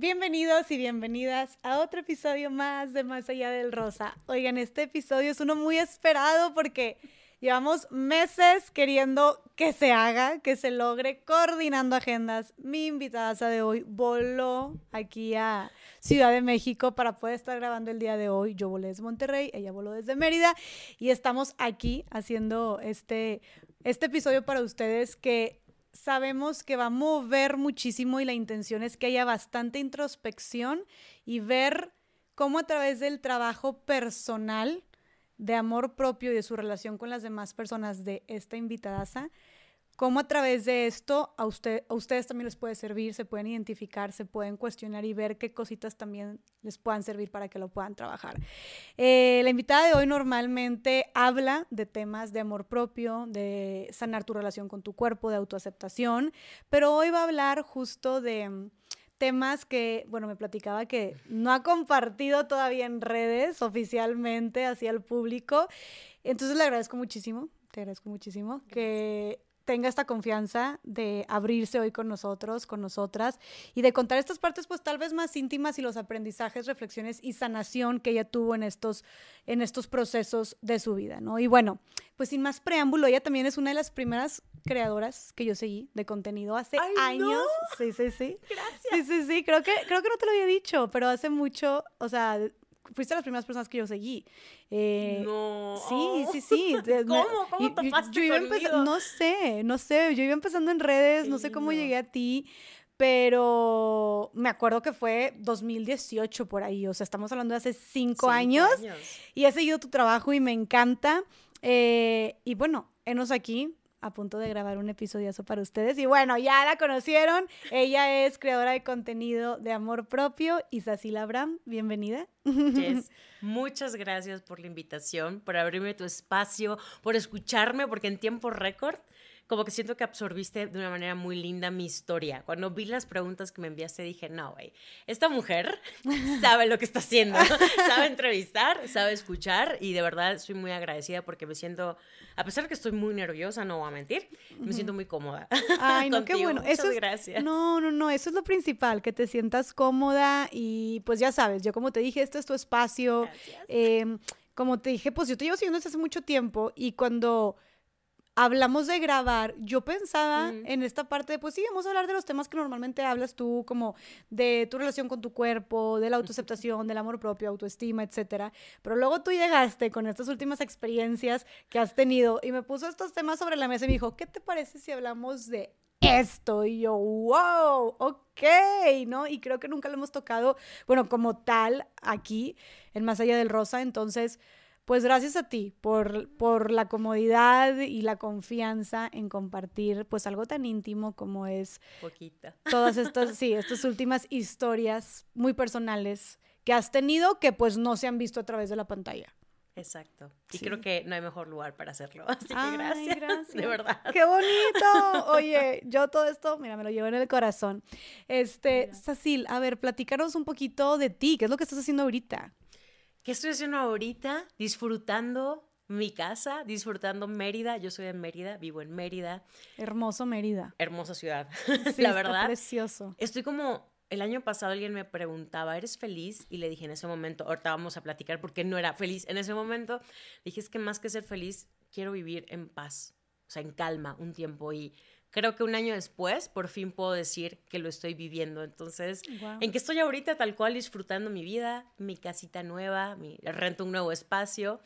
Bienvenidos y bienvenidas a otro episodio más de Más Allá del Rosa. Oigan, este episodio es uno muy esperado porque llevamos meses queriendo que se haga, que se logre, coordinando agendas. Mi invitada de hoy voló aquí a Ciudad de México para poder estar grabando el día de hoy. Yo volé desde Monterrey, ella voló desde Mérida y estamos aquí haciendo este, este episodio para ustedes que sabemos que va a mover muchísimo y la intención es que haya bastante introspección y ver cómo a través del trabajo personal de amor propio y de su relación con las demás personas de esta invitada cómo a través de esto a, usted, a ustedes también les puede servir, se pueden identificar, se pueden cuestionar y ver qué cositas también les puedan servir para que lo puedan trabajar. Eh, la invitada de hoy normalmente habla de temas de amor propio, de sanar tu relación con tu cuerpo, de autoaceptación, pero hoy va a hablar justo de temas que, bueno, me platicaba que no ha compartido todavía en redes oficialmente hacia el público. Entonces le agradezco muchísimo, te agradezco muchísimo que tenga esta confianza de abrirse hoy con nosotros, con nosotras, y de contar estas partes pues tal vez más íntimas y los aprendizajes, reflexiones y sanación que ella tuvo en estos, en estos procesos de su vida, ¿no? Y bueno, pues sin más preámbulo, ella también es una de las primeras creadoras que yo seguí de contenido hace años. Sí, sí, sí. Gracias. Sí, sí, sí, creo que, creo que no te lo había dicho, pero hace mucho, o sea, fuiste las primeras personas que yo seguí. Eh, no. Sí, sí, sí. ¿Cómo? ¿Cómo topaste yo, yo No sé, no sé. Yo iba empezando en redes, no sé cómo llegué a ti, pero me acuerdo que fue 2018 por ahí. O sea, estamos hablando de hace cinco, años, Y he seguido tu trabajo y me encanta. Eh, y bueno, enos aquí a punto de grabar un episodio para ustedes. Y bueno, ya la conocieron. Ella es creadora de contenido de amor propio. Isacila Abraham, bienvenida. Yes. Muchas gracias por la invitación, por abrirme tu espacio, por escucharme, porque en tiempo récord como que siento que absorbiste de una manera muy linda mi historia. Cuando vi las preguntas que me enviaste, dije, no, güey, esta mujer sabe lo que está haciendo, sabe entrevistar, sabe escuchar y de verdad estoy muy agradecida porque me siento, a pesar de que estoy muy nerviosa, no voy a mentir, me siento muy cómoda. Ay, no, qué bueno. Muchas eso gracias. No, no, no, eso es lo principal, que te sientas cómoda y pues ya sabes, yo como te dije, este es tu espacio. Eh, como te dije, pues yo te llevo siguiendo desde hace mucho tiempo y cuando hablamos de grabar, yo pensaba en esta parte de, pues sí, vamos a hablar de los temas que normalmente hablas tú, como de tu relación con tu cuerpo, de la autoaceptación, del amor propio, autoestima, etcétera. Pero luego tú llegaste con estas últimas experiencias que has tenido y me puso estos temas sobre la mesa y me dijo, ¿qué te parece si hablamos de esto? Y yo, wow, ok, ¿no? Y creo que nunca lo hemos tocado, bueno, como tal aquí, en Más Allá del Rosa, entonces pues gracias a ti por, por la comodidad y la confianza en compartir pues algo tan íntimo como es Poquita. todas estas, sí, estas últimas historias muy personales que has tenido que pues no se han visto a través de la pantalla. Exacto. Y creo que no hay mejor lugar para hacerlo. Así que gracias, gracias. De verdad. ¡Qué bonito! Oye, yo todo esto, mira, me lo llevo en el corazón. Este, Sacil, a ver, platícanos un poquito de ti. ¿Qué es lo que estás haciendo ahorita? ¿Qué estoy haciendo ahorita? Disfrutando mi casa, disfrutando Mérida. Yo soy de Mérida, vivo en Mérida. Hermoso Mérida. Hermosa ciudad, la verdad. precioso. Estoy como el año pasado alguien me preguntaba, ¿eres feliz? Y le dije en ese momento, ahorita vamos a platicar porque no era feliz. En ese momento dije, es que más que ser feliz, quiero vivir en paz, o sea, en calma un tiempo. Y creo que un año después por fin puedo decir que lo estoy viviendo. Entonces, en que estoy ahorita tal cual disfrutando mi vida, mi casita nueva, mi, rento un nuevo espacio.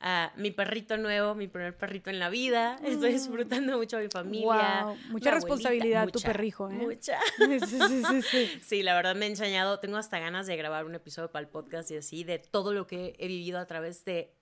Uh, mi perrito nuevo, mi primer perrito en la vida. Estoy mm. disfrutando mucho a mi familia. Wow. Mucha responsabilidad tu perrijo, ¿eh? Mucha. Sí, sí, sí, sí, la verdad me he enseñado. Tengo hasta ganas de grabar un episodio para el podcast y así, de todo lo que he vivido a través de.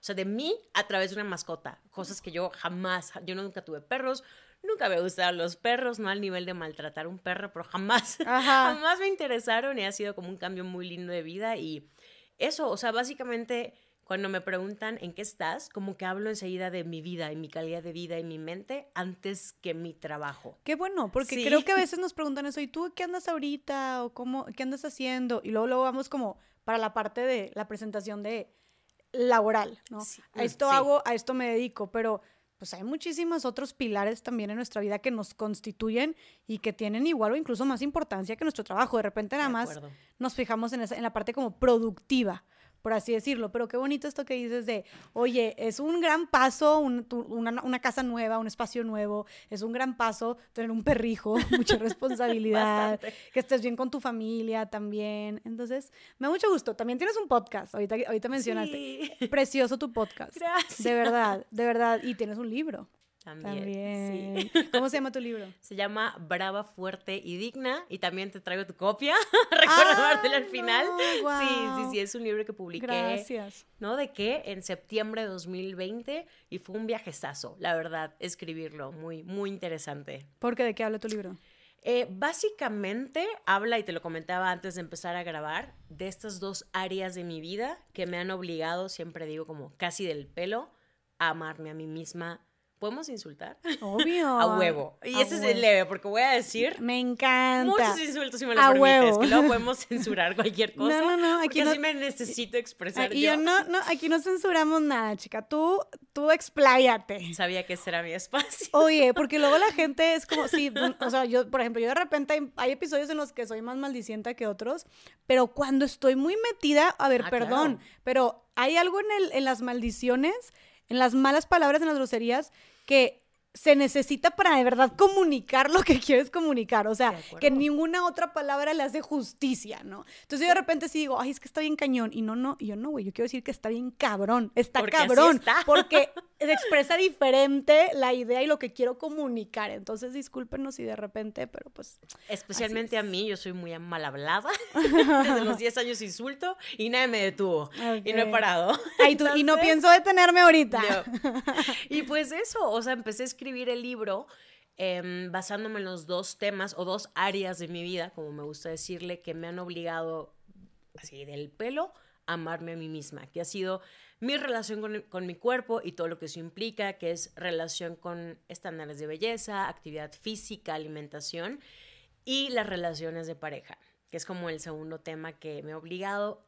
O sea, de mí a través de una mascota. Cosas que yo jamás, yo nunca tuve perros, nunca me gustaron los perros, no al nivel de maltratar a un perro, pero jamás, jamás me interesaron y ha sido como un cambio muy lindo de vida y eso, o sea, básicamente cuando me preguntan en qué estás, como que hablo enseguida de mi vida y mi calidad de vida y mi mente antes que mi trabajo. Qué bueno, porque creo que a veces nos preguntan eso, ¿y tú qué andas ahorita? ¿O cómo, qué andas haciendo? Y luego, luego vamos como para la parte de la presentación de laboral, ¿no? a esto hago, a esto me dedico, pero pues hay muchísimos otros pilares también en nuestra vida que nos constituyen y que tienen igual o incluso más importancia que nuestro trabajo. De repente nada más nos fijamos en, esa, en la parte como productiva por así decirlo. Pero qué bonito esto que dices de, oye, es un gran paso, una, casa nueva, un espacio nuevo, es un gran paso tener un perrijo, mucha responsabilidad, que estés bien con tu familia también. Entonces, me da mucho gusto. También tienes un podcast, ahorita, ahorita mencionaste. Precioso tu podcast. Gracias. De verdad, de verdad. Y tienes un libro. También. ¿Cómo se llama tu libro? Se llama Brava, Fuerte y Digna. Y también te traigo tu copia. Recordártela al final. Sí, sí, sí. Es un libro que publiqué. Gracias. ¿No? ¿De qué? En septiembre de 2020. Y fue un viajezazo, la verdad, escribirlo. Muy, muy interesante. ¿Por qué? ¿De qué habla tu libro? Eh, básicamente habla, y te lo comentaba antes de empezar a grabar, de estas dos áreas de mi vida que me han obligado, siempre digo como casi del pelo, a amarme a mí misma ¿Podemos insultar? Obvio. a huevo. Y ese es el leve, porque voy a decir. Me encanta. Muchos insultos si me lo a Huevo. Que luego podemos censurar cualquier cosa. No, no, no. Aquí no, me necesito expresar. Y yo. no, no, aquí no censuramos nada, chica. Tú, tú expláyate. Sabía que ese era mi espacio. Oye, porque luego la gente es como, sí, o sea, yo, por ejemplo, yo de repente hay, episodios en los que soy más maldicienta que otros, pero cuando estoy muy metida, a ver, ah, perdón, pero hay algo en, el, en las maldiciones en las malas palabras, en las groserías, que se necesita para de verdad comunicar lo que quieres comunicar. O sea, que ninguna otra palabra le hace justicia, ¿no? Entonces yo de repente sí digo, ay, es que está bien cañón. Y no, no, yo no, güey, yo quiero decir que está bien cabrón. Está cabrón. Porque expresa diferente la idea y lo que quiero comunicar. Entonces discúlpenos si de repente, pero pues. Especialmente a mí, yo soy muy mal hablada. Desde los 10 años insulto y nadie me detuvo. Y no he parado. y no pienso detenerme ahorita. Y pues eso, o sea, empecé a escribir el libro em, basándome en los dos temas o dos áreas de mi vida, como me gusta decirle, que me han obligado, así del pelo, amarme a mí misma, que ha sido mi relación con, con, mi cuerpo y todo lo que eso implica, que es relación con estándares de belleza, actividad física, alimentación y las relaciones de pareja, que es como el segundo tema que me ha obligado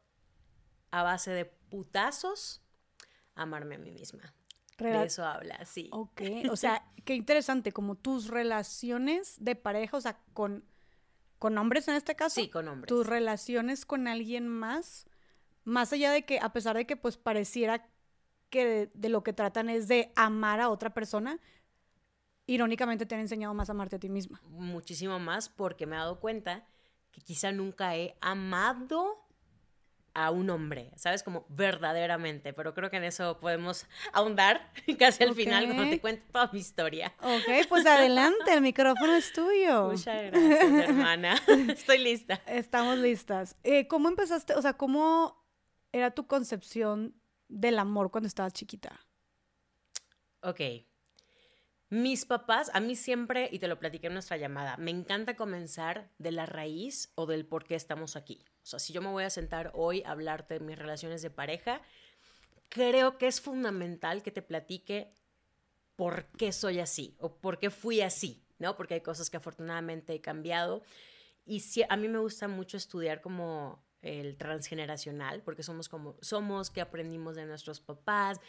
a base de putazos a amarme a mí misma. De eso habla, sí. Ok, o sea, qué interesante, como tus relaciones de pareja, o sea, con, con hombres en este caso. Sí, con hombres. Tus relaciones con alguien más, más allá de que, a pesar de que pues pareciera que de, lo que tratan es de amar a otra persona, irónicamente te han enseñado más a amarte a ti misma. Muchísimo más porque me he dado cuenta que quizá nunca he amado a un hombre, ¿sabes? Como verdaderamente, pero creo que en eso podemos ahondar casi al final cuando te cuento toda mi historia. Ok, pues adelante, el micrófono es tuyo. Muchas gracias, hermana. Estoy lista. Estamos listas. Eh, ¿Cómo empezaste, o sea, cómo era tu concepción del amor cuando estabas chiquita? Ok. Mis papás, a mí siempre, y te lo platiqué en nuestra llamada, me encanta comenzar de la raíz o del por qué estamos aquí. O sea, si yo me voy a sentar hoy a hablarte de mis relaciones de pareja, creo que es fundamental que te platique por qué soy así o por qué fui así, ¿no? Porque hay cosas que afortunadamente he cambiado. Y a mí me gusta mucho estudiar como el transgeneracional, porque somos como somos, que aprendimos de nuestros papás,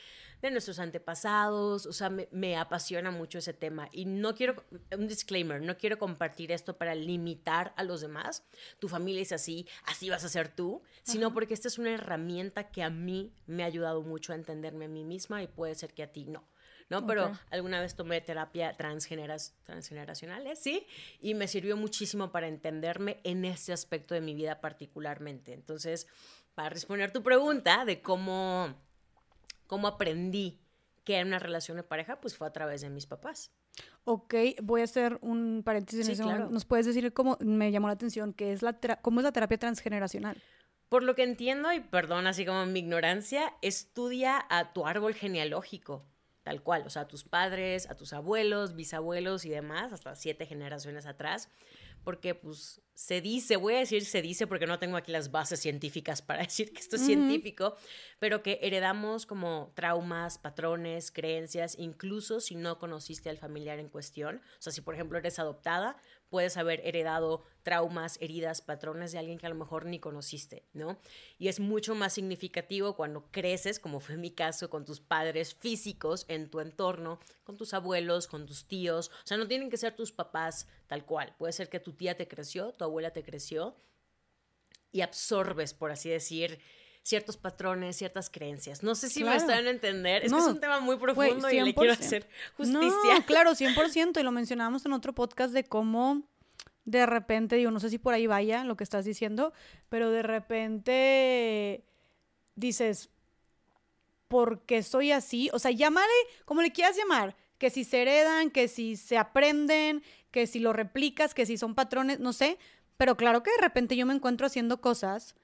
de nuestros antepasados, o sea, me, apasiona mucho ese tema. Y no quiero, un disclaimer, no quiero compartir esto para limitar a los demás, tu familia es así, así vas a ser tú, sino porque esta es una herramienta que a mí me ha ayudado mucho a entenderme a mí misma y puede ser que a ti no. ¿No? Pero alguna vez tomé terapia transgeneras, transgeneracional, ¿sí? Y me sirvió muchísimo para entenderme en ese aspecto de mi vida particularmente. Entonces, para responder tu pregunta de cómo, cómo aprendí que era una relación de pareja, pues fue a través de mis papás. Ok, voy a hacer un paréntesis ¿Nos puedes decir cómo me llamó la atención, qué es la cómo es la terapia transgeneracional? Por lo que entiendo, y perdón así como mi ignorancia, estudia a tu árbol genealógico tal cual, o sea, a tus padres, a tus abuelos, bisabuelos y demás, hasta siete generaciones atrás, porque pues se dice, voy a decir se dice porque no tengo aquí las bases científicas para decir que esto es científico, pero que heredamos como traumas, patrones, creencias, incluso si no conociste al familiar en cuestión, o sea, si por ejemplo eres adoptada, puedes haber heredado traumas, heridas, patrones de alguien que a lo mejor ni conociste, ¿no? Y es mucho más significativo cuando creces, como fue mi caso, con tus padres físicos en tu entorno, con tus abuelos, con tus tíos. O sea, no tienen que ser tus papás tal cual. Puede ser que tu tía te creció, tu abuela te creció y absorbes, por así decir, ciertos patrones, ciertas creencias. No sé si me están a entender. Es que es un tema muy profundo y le quiero hacer justicia. No, claro, 100%. Y lo mencionábamos en otro podcast de cómo de repente, digo, no sé si por ahí vaya lo que estás diciendo, pero de repente dices, ¿por qué soy así? O sea, llámale como le quieras llamar, que si se heredan, que si se aprenden, que si lo replicas, que si son patrones, no sé, pero claro que de repente yo me encuentro haciendo cosas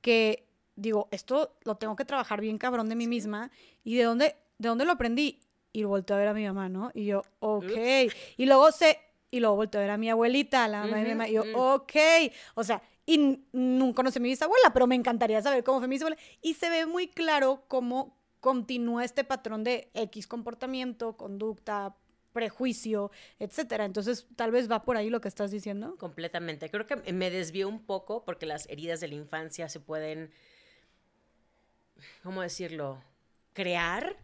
que digo, esto lo tengo que trabajar bien cabrón de mí misma. ¿Y de dónde, de dónde lo aprendí? Y volteo a ver a mi mamá, ¿no? Y yo, ok. Y luego sé, y luego volteo a ver a mi abuelita, a la mamá de mi mamá, y yo, ok. O sea, y nunca conocí a mi bisabuela, pero me encantaría saber cómo fue mi bisabuela. Y se ve muy claro cómo continúa este patrón de X comportamiento, conducta, prejuicio, etcétera. Entonces, tal vez va por ahí lo que estás diciendo. Completamente. Creo que me desvió un poco porque las heridas de la infancia se pueden ¿cómo decirlo? Crear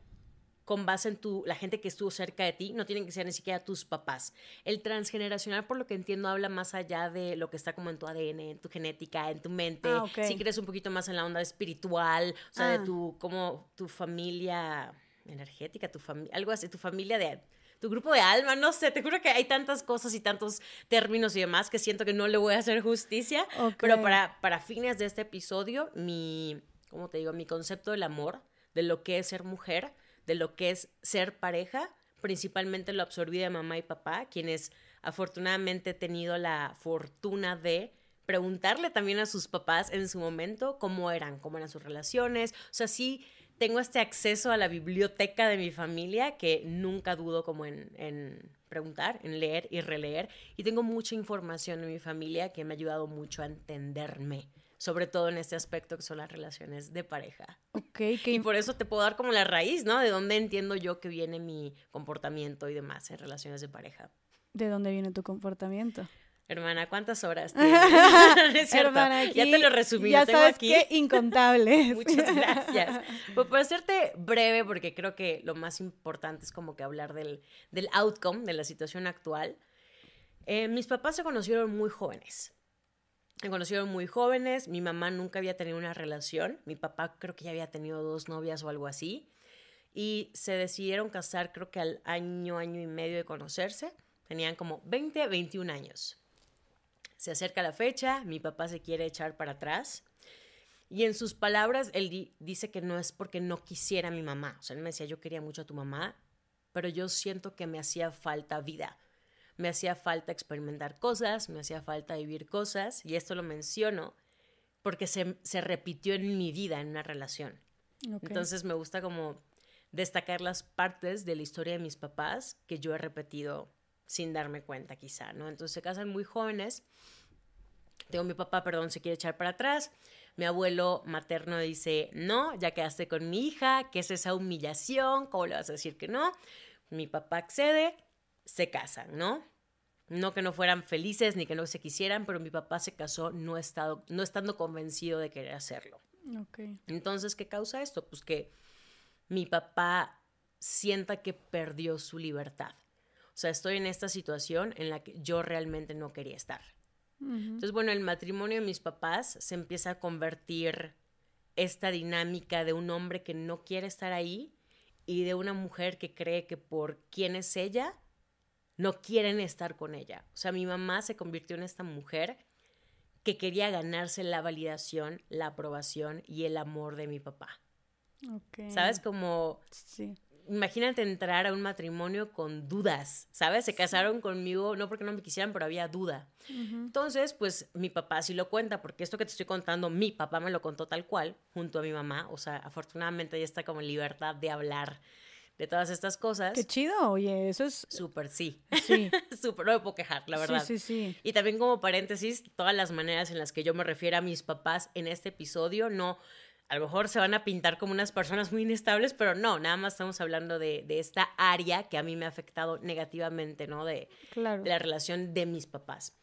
con base en tu, la gente que estuvo cerca de ti, no tienen que ser ni siquiera tus papás. El transgeneracional, por lo que entiendo, habla más allá de lo que está como en tu ADN, en tu genética, en tu mente. Ah, Si crees un poquito más en la onda espiritual, o sea, de ah. tu, como tu familia energética, tu familia, algo así, tu familia de tu grupo de alma, no sé, te juro que hay tantas cosas y tantos términos y demás que siento que no le voy a hacer justicia, pero para, para fines de este episodio, mi, como te digo, mi concepto del amor, de lo que es ser mujer, de lo que es ser pareja, principalmente lo absorbí de mamá y papá, quienes afortunadamente he tenido la fortuna de preguntarle también a sus papás en su momento cómo eran, cómo eran sus relaciones. O sea, sí tengo este acceso a la biblioteca de mi familia que nunca dudo como en, en, preguntar, en leer y releer. Y tengo mucha información en mi familia que me ha ayudado mucho a entenderme sobre todo en este aspecto que son las relaciones de pareja. Ok, Y por eso te puedo dar como la raíz, ¿no? De dónde entiendo yo que viene mi comportamiento y demás en relaciones de pareja. ¿De dónde viene tu comportamiento? Hermana, ¿cuántas horas tienes? Hermana, ya te lo resumí. Ya sabes aquí. qué incontables. Muchas gracias. Pues para hacerte breve, porque creo que lo más importante es como que hablar del, del outcome, de la situación actual. Eh, mis papás se conocieron muy jóvenes. Me conocieron muy jóvenes, mi mamá nunca había tenido una relación, mi papá creo que ya había tenido dos novias o algo así, y se decidieron casar creo que al año, año y medio de conocerse, tenían como 20, 21 años. Se acerca la fecha, mi papá se quiere echar para atrás, y en sus palabras, él dice que no es porque no quisiera a mi mamá, o sea, él me decía, yo quería mucho a tu mamá, pero yo siento que me hacía falta vida. Me hacía falta experimentar cosas, me hacía falta vivir cosas, y esto lo menciono porque se, repitió en mi vida en una relación. Entonces me gusta como destacar las partes de la historia de mis papás que yo he repetido sin darme cuenta quizá, ¿no? Entonces se casan muy jóvenes. Tengo mi papá, perdón, se quiere echar para atrás. Mi abuelo materno dice, no, ya quedaste con mi hija, ¿qué es esa humillación? ¿Cómo le vas a decir que no? Mi papá accede, se casan, ¿no? No que no fueran felices ni que no se quisieran, pero mi papá se casó no, estado, no estando convencido de querer hacerlo. Entonces, ¿qué causa esto? Pues que mi papá sienta que perdió su libertad. O sea, estoy en esta situación en la que yo realmente no quería estar. Entonces, bueno, el matrimonio de mis papás se empieza a convertir esta dinámica de un hombre que no quiere estar ahí y de una mujer que cree que por quién es ella no quieren estar con ella. O sea, mi mamá se convirtió en esta mujer que quería ganarse la validación, la aprobación y el amor de mi papá. ¿Sabes? Como... Sí. Imagínate entrar a un matrimonio con dudas, ¿sabes? Se casaron conmigo, no porque no me quisieran, pero había duda. Entonces, pues mi papá sí lo cuenta, porque esto que te estoy contando, mi papá me lo contó tal cual, junto a mi mamá. O sea, afortunadamente ya está como en libertad de hablar de todas estas cosas. Qué chido, oye, eso es... Súper, sí. Sí. Súper, no me puedo quejar, la verdad. Sí, sí, sí. Y también como paréntesis, todas las maneras en las que yo me refiero a mis papás en este episodio, no a lo mejor se van a pintar como unas personas muy inestables, pero no, nada más estamos hablando de, esta área que a mí me ha afectado negativamente, ¿no? De, de la relación de mis papás.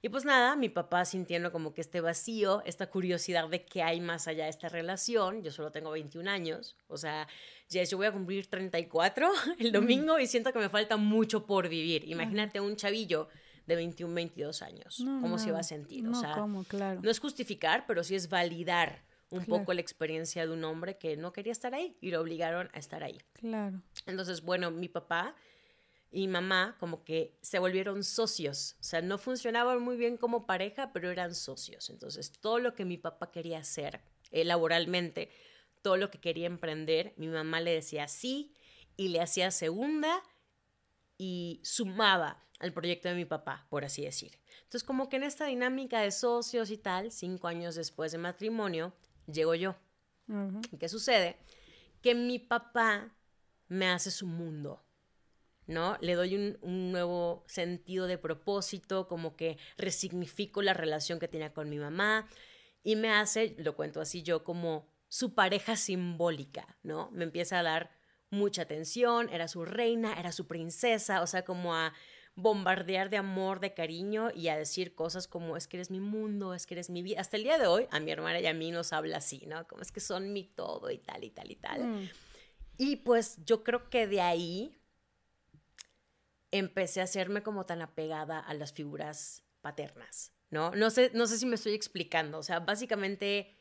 Y pues nada, mi papá sintiendo como que este vacío, esta curiosidad de qué hay más allá de esta relación, yo solo tengo 21 años, o sea, ya yo voy a cumplir 34 el domingo y siento que me falta mucho por vivir. Imagínate un chavillo de 21, 22 años, ¿cómo se va a sentir? No, o sea, claro. no es justificar, pero sí es validar un poco la experiencia de un hombre que no quería estar ahí y lo obligaron a estar ahí. Claro. Entonces, bueno, mi papá y mamá como que se volvieron socios, o sea, no funcionaban muy bien como pareja, pero eran socios. Entonces, todo lo que mi papá quería hacer eh, laboralmente, todo lo que quería emprender, mi mamá le decía sí y le hacía segunda y sumaba al proyecto de mi papá, por así decir. Entonces, como que en esta dinámica de socios y tal, cinco años después de matrimonio, llego yo. ¿Qué sucede? Que mi papá me hace su mundo, ¿no? Le doy un, un, nuevo sentido de propósito, como que resignifico la relación que tenía con mi mamá y me hace, lo cuento así yo, como su pareja simbólica, ¿no? Me empieza a dar mucha atención, era su reina, era su princesa, o sea, como a bombardear de amor, de cariño y a decir cosas como es que eres mi mundo, es que eres mi vida. Hasta el día de hoy, a mi hermana y a mí nos habla así, ¿no? Como es que son mi todo y tal y tal y tal. Mm. Y pues yo creo que de ahí empecé a hacerme como tan apegada a las figuras paternas, ¿no? No sé, no sé si me estoy explicando, o sea, básicamente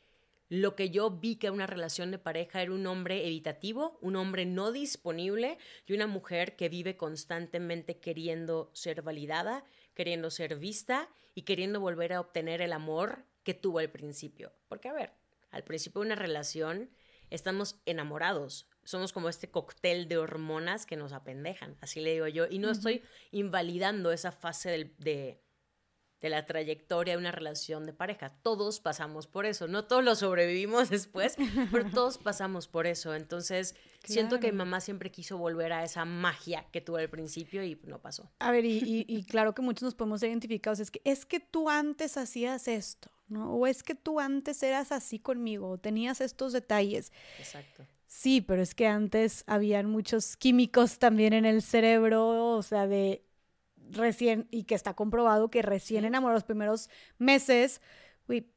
lo que yo vi que una relación de pareja era un hombre evitativo, un hombre no disponible y una mujer que vive constantemente queriendo ser validada, queriendo ser vista y queriendo volver a obtener el amor que tuvo al principio. Porque, a ver, al principio de una relación estamos enamorados, somos como este cóctel de hormonas que nos apendejan, así le digo yo, y no estoy invalidando esa fase de de la trayectoria de una relación de pareja. Todos pasamos por eso, no todos lo sobrevivimos después, pero todos pasamos por eso. Entonces, siento que mi mamá siempre quiso volver a esa magia que tuvo al principio y no pasó. A ver, y, claro que muchos nos podemos ser identificados, es que es que tú antes hacías esto, ¿no? O es que tú antes eras así conmigo, o tenías estos detalles. Exacto. Sí, pero es que antes habían muchos químicos también en el cerebro, o sea, de recién, y que está comprobado que recién enamorado los primeros meses,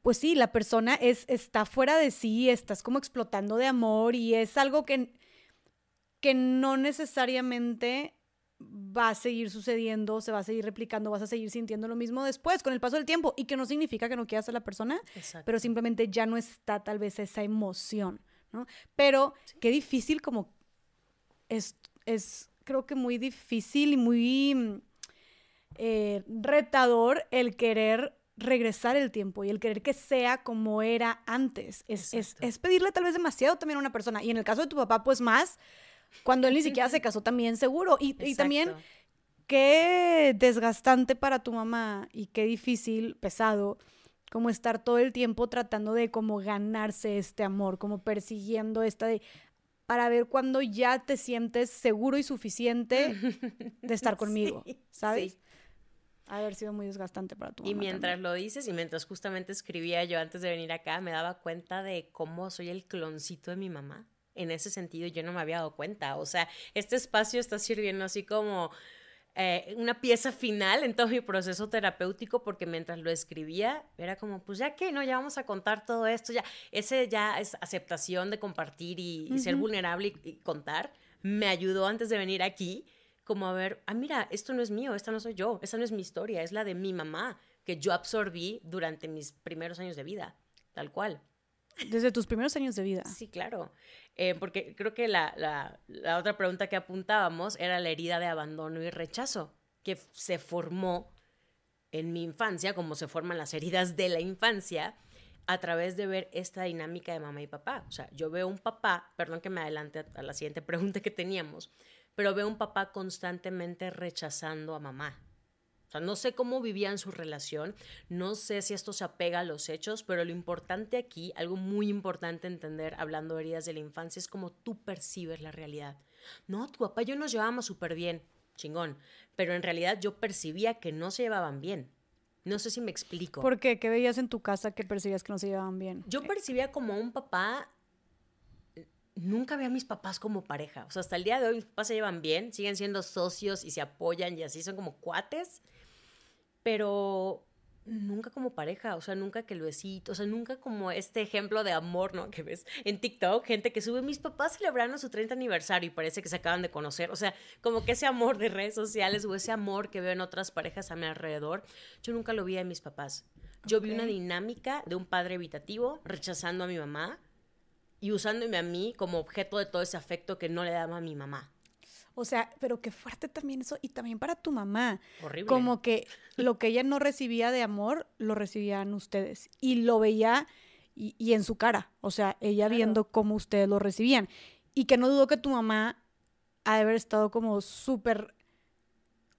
pues sí, la persona es, está fuera de sí, estás como explotando de amor y es algo que, que no necesariamente va a seguir sucediendo, se va a seguir replicando, vas a seguir sintiendo lo mismo después con el paso del tiempo y que no significa que no quieras a la persona, pero simplemente ya no está tal vez esa emoción, ¿no? Pero qué difícil como es, es creo que muy difícil y muy eh, retador el querer regresar el tiempo y el querer que sea como era antes. Es, es, pedirle tal vez demasiado también a una persona. Y en el caso de tu papá, pues más, cuando él ni siquiera se casó también seguro. Y, y, también qué desgastante para tu mamá y qué difícil, pesado, como estar todo el tiempo tratando de como ganarse este amor, como persiguiendo esta de para ver cuando ya te sientes seguro y suficiente de estar conmigo, ¿sabes? Haber sido muy desgastante para tu mamá. Y mientras lo dices y mientras justamente escribía yo antes de venir acá, me daba cuenta de cómo soy el cloncito de mi mamá. En ese sentido yo no me había dado cuenta. O sea, este espacio está sirviendo así como eh, una pieza final en todo mi proceso terapéutico porque mientras lo escribía era como, pues ya que, ¿no? Ya vamos a contar todo esto, ya, ese ya es aceptación de compartir y, ser vulnerable y contar. Me ayudó antes de venir aquí como a ver, ah, mira, esto no es mío, esta no soy yo, esta no es mi historia, es la de mi mamá, que yo absorbí durante mis primeros años de vida, tal cual. Desde tus primeros años de vida. Sí, claro. Eh, porque creo que la, la, la, otra pregunta que apuntábamos era la herida de abandono y rechazo, que se formó en mi infancia, como se forman las heridas de la infancia, a través de ver esta dinámica de mamá y papá. O sea, yo veo un papá, perdón que me adelante a la siguiente pregunta que teníamos, pero veo un papá constantemente rechazando a mamá. O sea, no sé cómo vivían su relación, no sé si esto se apega a los hechos, pero lo importante aquí, algo muy importante entender hablando de heridas de la infancia, es cómo tú percibes la realidad. No, tu papá y yo nos llevábamos súper bien, chingón, pero en realidad yo percibía que no se llevaban bien. No sé si me explico. ¿Por qué? ¿Qué veías en tu casa que percibías que no se llevaban bien? Yo percibía como un papá. Nunca veía a mis papás como pareja. O sea, hasta el día de hoy mis papás se llevan bien, siguen siendo socios y se apoyan y así, son como cuates. Pero nunca como pareja, o sea, nunca que lo besito, o sea, nunca como este ejemplo de amor, ¿no? Que ves en TikTok, gente que sube, mis papás celebrando su 30 aniversario y parece que se acaban de conocer, o sea, como que ese amor de redes sociales o ese amor que veo en otras parejas a mi alrededor, yo nunca lo vi en mis papás. Yo vi una dinámica de un padre evitativo rechazando a mi mamá y usándome a mí como objeto de todo ese afecto que no le daba a mi mamá. O sea, pero qué fuerte también eso. Y también para tu mamá. Horrible. Como que lo que ella no recibía de amor, lo recibían ustedes. Y lo veía y, en su cara. O sea, ella viendo cómo ustedes lo recibían. Y que no dudo que tu mamá ha de haber estado como súper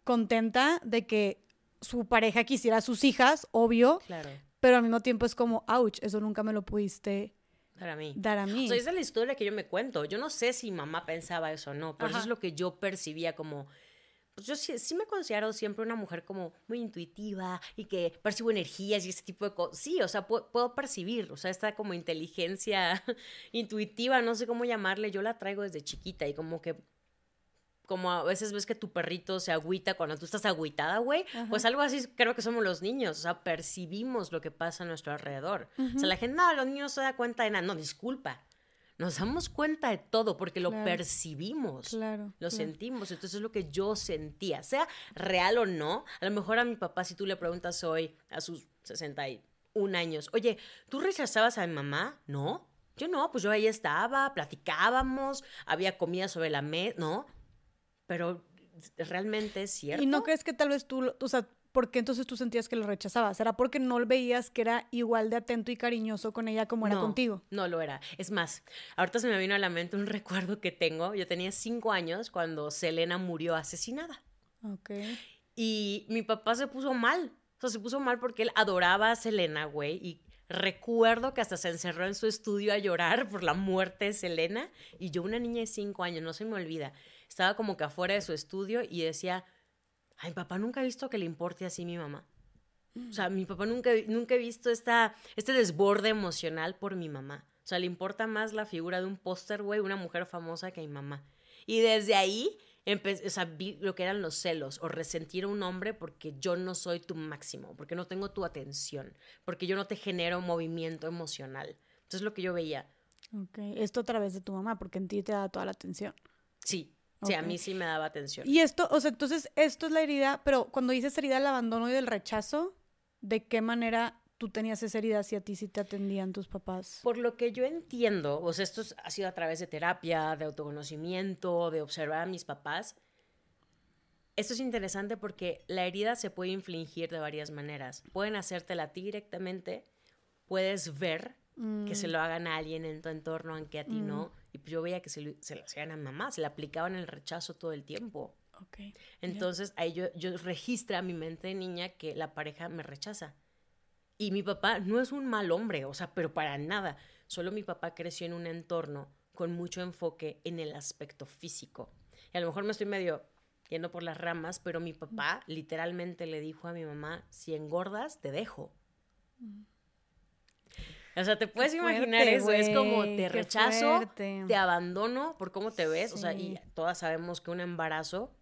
contenta de que su pareja quisiera a sus hijas, obvio. Claro. Pero al mismo tiempo es como, ouch, eso nunca me lo pudiste Dar a mí. Dar a mí. O sea, esa es la historia que yo me cuento. Yo no sé si mamá pensaba eso o no, pero eso es lo que yo percibía como... Pues yo sí, sí, me considero siempre una mujer como muy intuitiva y que percibo energías y ese tipo de cosas. Sí, o sea, puedo, puedo, percibir, o sea, esta como inteligencia intuitiva, no sé cómo llamarle, yo la traigo desde chiquita y como que como a veces ves que tu perrito se agüita cuando tú estás agüitada, güey, pues algo así creo que somos los niños, o sea, percibimos lo que pasa a nuestro alrededor. O sea, la gente, no, los niños se da cuenta de nada, no, disculpa. Nos damos cuenta de todo porque lo percibimos, claro, lo sentimos. Entonces es lo que yo sentía, sea real o no. A lo mejor a mi papá, si tú le preguntas hoy, a sus 61 años, oye, ¿tú rechazabas a mi mamá? No, yo no, pues yo ahí estaba, platicábamos, había comida sobre la mesa, ¿no? Pero realmente es cierto. ¿Y no crees que tal vez tú, o sea, ¿por qué entonces tú sentías que lo rechazabas? ¿Era porque no veías que era igual de atento y cariñoso con ella como era contigo? No lo era. Es más, ahorita se me vino a la mente un recuerdo que tengo. Yo tenía cinco años cuando Selena murió asesinada. Ok. Y mi papá se puso mal. O sea, se puso mal porque él adoraba a Selena, güey, y recuerdo que hasta se encerró en su estudio a llorar por la muerte de Selena y yo una niña de cinco años, no se me olvida, estaba como que afuera de su estudio y decía, ay, papá nunca ha visto que le importe así mi mamá. O sea, mi papá nunca, nunca he visto esta, este desborde emocional por mi mamá. O sea, le importa más la figura de un póster, güey, una mujer famosa que mi mamá. Y desde ahí, o sea, vi lo que eran los celos o resentir a un hombre porque yo no soy tu máximo, porque no tengo tu atención, porque yo no te genero movimiento emocional. Entonces es lo que yo veía. Ok, esto a través de tu mamá, porque en ti te da toda la atención. Sí, Sí, a mí sí me daba atención. Y esto, o sea, entonces esto es la herida, pero cuando dices herida del abandono y del rechazo, ¿de qué manera tú tenías esa herida si a ti sí te atendían tus papás? Por lo que yo entiendo, o sea, esto ha sido a través de terapia, de autoconocimiento, de observar a mis papás. Esto es interesante porque la herida se puede infligir de varias maneras. Pueden hacértela a ti directamente, puedes ver que se mm. lo hagan a alguien en tu entorno, aunque a ti no mm. Y pues yo veía que se, se lo hacían a mamá, se le aplicaban el rechazo todo el tiempo. Okay, Entonces ahí yo, yo registra a mi mente de niña que la pareja me rechaza. Y mi papá no es un mal hombre, o sea, pero para nada. Solo mi papá creció en un entorno con mucho enfoque en el aspecto físico. Y a lo mejor me estoy medio yendo por las ramas, pero mi papá literalmente le dijo a mi mamá, si engordas, te dejo. Mm. O sea, te puedes imaginar eso, es como te rechazo, te abandono por cómo te ves, o sea, y todas sabemos que un embarazo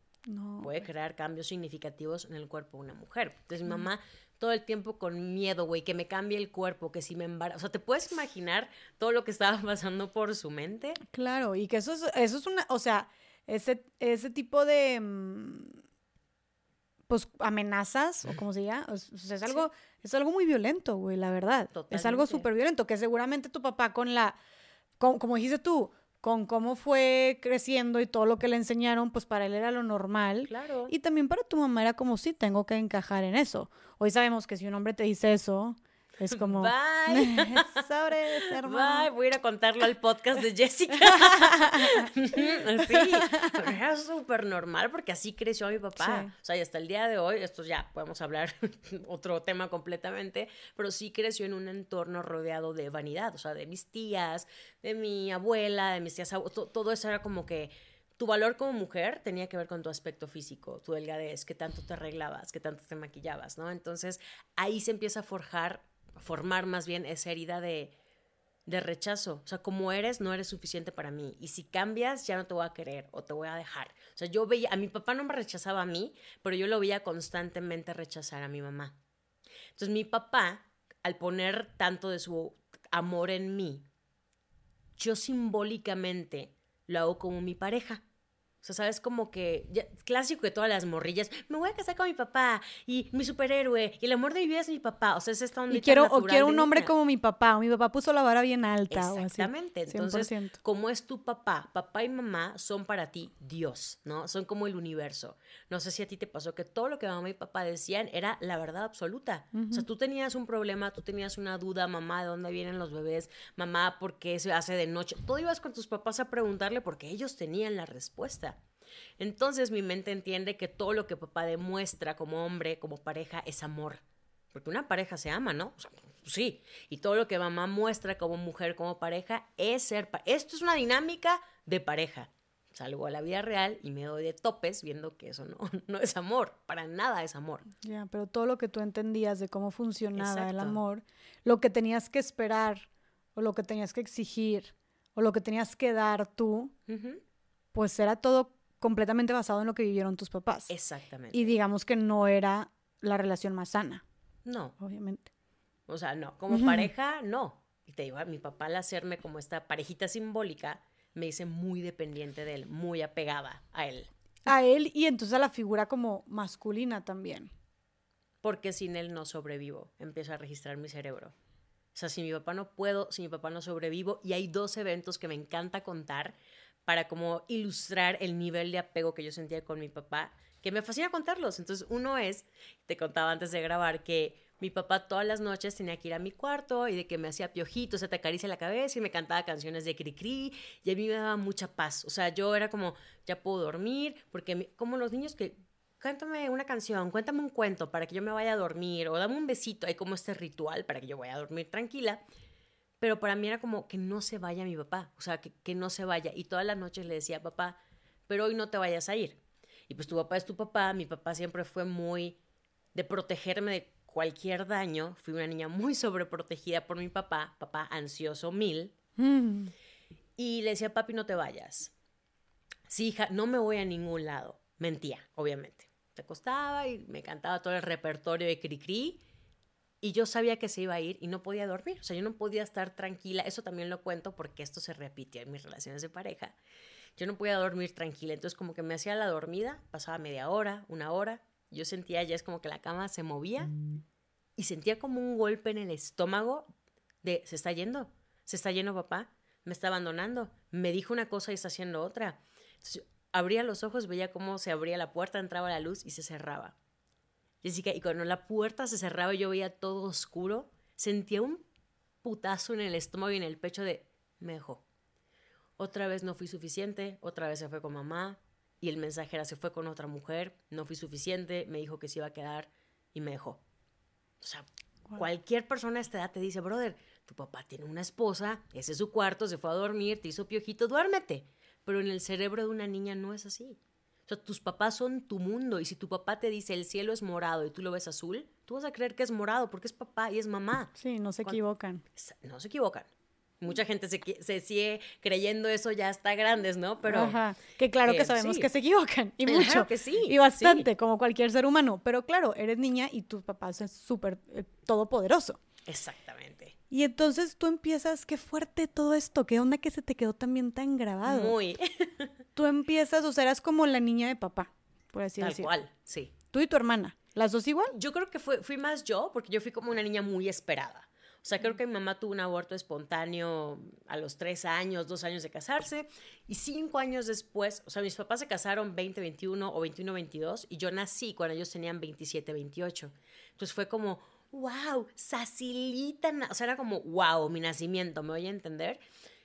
puede crear cambios significativos en el cuerpo de una mujer. Entonces, mi mamá todo el tiempo con miedo, güey, que me cambie el cuerpo, que si me embarazo, o sea, ¿te puedes imaginar todo lo que estaba pasando por su mente? Claro, y que eso es, eso es una, o sea, ese, ese tipo de... Mm, pues amenazas o como se diga, es algo es algo muy violento, güey, la verdad. Es algo súper violento que seguramente tu papá con la como dijiste tú, con cómo fue creciendo y todo lo que le enseñaron, pues para él era lo normal. Claro. Y también para tu mamá era como sí, tengo que encajar en eso. Hoy sabemos que si un hombre te dice eso, es como. Bye. Sobre Bye. Voy a ir a contarlo al podcast de Jessica. sí, pero era súper normal porque así creció mi papá. O sea, y hasta el día de hoy, esto ya podemos hablar otro tema completamente, pero sí creció en un entorno rodeado de vanidad. O sea, de mis tías, de mi abuela, de mis tías, todo eso era como que tu valor como mujer tenía que ver con tu aspecto físico, tu delgadez, qué tanto te arreglabas, qué tanto te maquillabas, ¿no? Entonces ahí se empieza a forjar, formar más bien esa herida de, de rechazo. O sea, como eres, no eres suficiente para mí. Y si cambias, ya no te voy a querer o te voy a dejar. O sea, yo veía, a mi papá no me rechazaba a mí, pero yo lo veía constantemente rechazar a mi mamá. Entonces mi papá, al poner tanto de su amor en mí, yo simbólicamente lo hago como mi pareja. O sea, sabes como que clásico de todas las morrillas, me voy a casar con mi papá y mi superhéroe y el amor de mi vida es mi papá. O sea, es esta onda Y quiero o quiero un hombre como mi papá, o mi papá puso la vara bien alta Exactamente. Entonces, como es tu papá, papá y mamá son para ti Dios, ¿no? Son como el universo. No sé si a ti te pasó que todo lo que mamá y papá decían era la verdad absoluta. O sea, tú tenías un problema, tú tenías una duda, mamá, ¿de dónde vienen los bebés? Mamá, ¿por qué se hace de noche? Todo ibas con tus papás a preguntarle porque ellos tenían la respuesta. Entonces mi mente entiende que todo lo que papá demuestra como hombre, como pareja, es amor. Porque una pareja se ama, ¿no? sí. Y todo lo que mamá muestra como mujer, como pareja, es ser... Esto es una dinámica de pareja. Salgo a la vida real y me doy de topes viendo que eso no, no es amor. Para nada es amor. Ya, pero todo lo que tú entendías de cómo funcionaba el amor, lo que tenías que esperar o lo que tenías que exigir o lo que tenías que dar tú, pues era todo completamente basado en lo que vivieron tus papás. Exactamente. Y digamos que no era la relación más sana. No. Obviamente. O sea, no. Como pareja, no. Y te digo, mi papá al hacerme como esta parejita simbólica, me hice muy dependiente de él, muy apegada a él. A él y entonces a la figura como masculina también. Porque sin él no sobrevivo. Empiezo a registrar mi cerebro. O sea, si mi papá no puedo, si mi papá no sobrevivo, y hay dos eventos que me encanta contar para como ilustrar el nivel de apego que yo sentía con mi papá, que me fascina contarlos. Entonces, uno es, te contaba antes de grabar, que mi papá todas las noches tenía que ir a mi cuarto y de que me hacía piojitos, se te acaricia la cabeza y me cantaba canciones de cri-cri y a mí me daba mucha paz. O sea, yo era como, ya puedo dormir, porque como los niños que, cántame una canción, cuéntame un cuento para que yo me vaya a dormir o dame un besito, hay como este ritual para que yo vaya a dormir tranquila. Pero para mí era como que no se vaya mi papá, o sea, que, que no se vaya. Y todas las noches le decía, papá, pero hoy no te vayas a ir. Y pues tu papá es tu papá, mi papá siempre fue muy de protegerme de cualquier daño. Fui una niña muy sobreprotegida por mi papá, papá ansioso mil. Mm. Y le decía, papi, no te vayas. Sí, hija, no me voy a ningún lado. Mentía, obviamente. Se acostaba y me cantaba todo el repertorio de Cricri. Y yo sabía que se iba a ir y no podía dormir. O sea, yo no podía estar tranquila. Eso también lo cuento porque esto se repite en mis relaciones de pareja. Yo no podía dormir tranquila. Entonces, como que me hacía la dormida, pasaba media hora, una hora. Yo sentía ya es como que la cama se movía y sentía como un golpe en el estómago de se está yendo, se está yendo papá, me está abandonando, me dijo una cosa y está haciendo otra. Entonces, abría los ojos, veía cómo se abría la puerta, entraba la luz y se cerraba. Jessica, y cuando la puerta se cerraba y yo veía todo oscuro, sentía un putazo en el estómago y en el pecho de, me dejó. Otra vez no fui suficiente, otra vez se fue con mamá y el mensajero se fue con otra mujer, no fui suficiente, me dijo que se iba a quedar y me dejó. O sea, cualquier persona a esta edad te dice, brother, tu papá tiene una esposa, ese es su cuarto, se fue a dormir, te hizo piojito, duérmete. Pero en el cerebro de una niña no es así sea, tus papás son tu mundo y si tu papá te dice el cielo es morado y tú lo ves azul, tú vas a creer que es morado porque es papá y es mamá. Sí, no se equivocan. No se equivocan. Mucha gente se, se, sigue creyendo eso ya hasta grandes, ¿no? Pero Ajá. que claro que sabemos que se equivocan y mucho. Claro que sí. Y bastante, como cualquier ser humano. Pero claro, eres niña y tu papá es súper eh, todopoderoso. Exactamente. Y entonces tú empiezas, qué fuerte todo esto, qué onda que se te quedó también tan grabado. Muy. tú empiezas, o sea, eras como la niña de papá, por así decirlo. Tal cual, sí. Tú y tu hermana, ¿las dos igual? Yo creo que fui más yo, porque yo fui como una niña muy esperada. O sea, creo que mi mamá tuvo un aborto espontáneo a los tres años, dos años de casarse, y cinco años después, o sea, mis papás se casaron 20, 21 o 21, 22, y yo nací cuando ellos tenían 27, 28. Entonces fue como wow, Sacilita, o sea, era como, wow, mi nacimiento, ¿me voy a entender?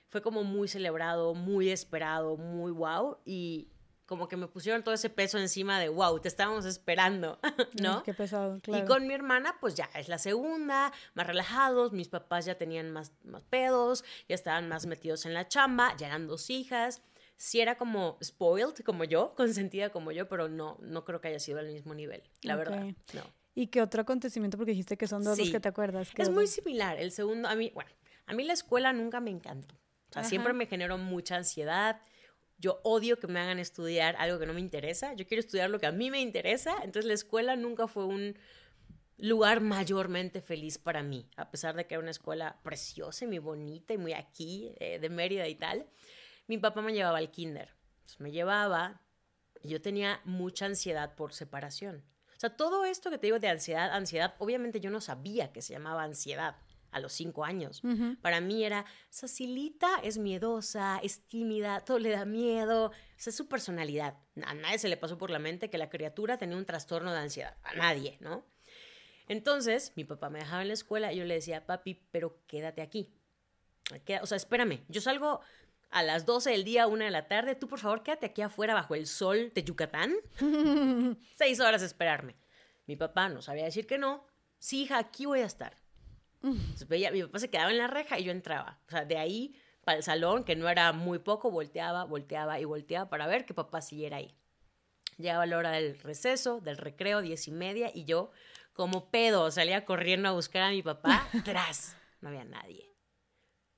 Fue como muy celebrado, muy esperado, muy wow, y como que me pusieron todo ese peso encima de, wow, te estábamos esperando, ¿no? qué pesado, claro. Y con mi hermana, pues ya es la segunda, más relajados, mis papás ya tenían más, más pedos, ya estaban más metidos en la chamba, ya eran dos hijas, sí era como spoiled como yo, consentida como yo, pero no, no creo que haya sido al mismo nivel, la verdad. No. ¿Y qué otro acontecimiento? Porque dijiste que son dos los que te acuerdas. Es muy similar. El segundo, a mí, bueno, a mí la escuela nunca me encantó. O sea, siempre me generó mucha ansiedad. Yo odio que me hagan estudiar algo que no me interesa. Yo quiero estudiar lo que a mí me interesa. Entonces la escuela nunca fue un lugar mayormente feliz para mí, a pesar de que era una escuela preciosa y muy bonita y muy aquí, eh, de Mérida y tal. Mi papá me llevaba al kinder. me llevaba y yo tenía mucha ansiedad por separación. O sea, todo esto que te digo de ansiedad, ansiedad, obviamente yo no sabía que se llamaba ansiedad a los cinco años. Para mí era, Sacilita es miedosa, es tímida, todo le da miedo. Esa es su personalidad. A nadie se le pasó por la mente que la criatura tenía un trastorno de ansiedad. A nadie, ¿no? Entonces, mi papá me dejaba en la escuela y yo le decía, papi, pero quédate aquí. O sea, espérame, yo salgo a las 12 del día, una de la tarde, tú por favor quédate aquí afuera bajo el sol de Yucatán. Seis horas esperarme. Mi papá no sabía decir que no. Sí, hija, aquí voy a estar. Entonces, mi papá se quedaba en la reja y yo entraba. O sea, de ahí para el salón, que no era muy poco, volteaba, volteaba y volteaba para ver que papá siguiera ahí. Llegaba la hora del receso, del recreo, diez y media, y yo, como pedo, salía corriendo a buscar a mi papá. Tras, no había nadie.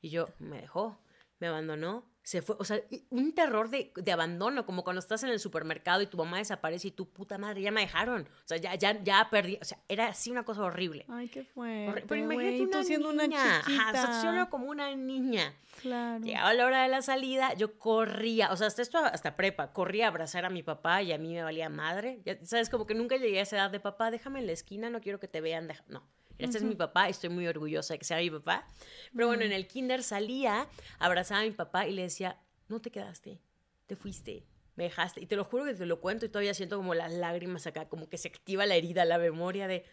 Y yo, me dejó me abandonó, se fue, o sea, un terror de, de, abandono, como cuando estás en el supermercado y tu mamá desaparece y tu puta madre ya me dejaron, o sea, ya, ya, ya perdí, o sea, era así una cosa horrible. Ay, qué fue. Pero imagínate una siendo niña, una Ajá, como una niña. Claro. Llegaba la hora de la salida, yo corría, o sea, hasta esto, hasta prepa, corría a abrazar a mi papá y a mí me valía madre, ya, sabes, como que nunca llegué a esa edad de papá, déjame en la esquina, no quiero que te vean, no. Este es mi papá, estoy muy orgullosa de que sea mi papá. Pero bueno, en el kinder salía, abrazaba a mi papá y le decía, no te quedaste, te fuiste, me dejaste. Y te lo juro que te lo cuento y todavía siento como las lágrimas acá, como que se activa la herida, la memoria de,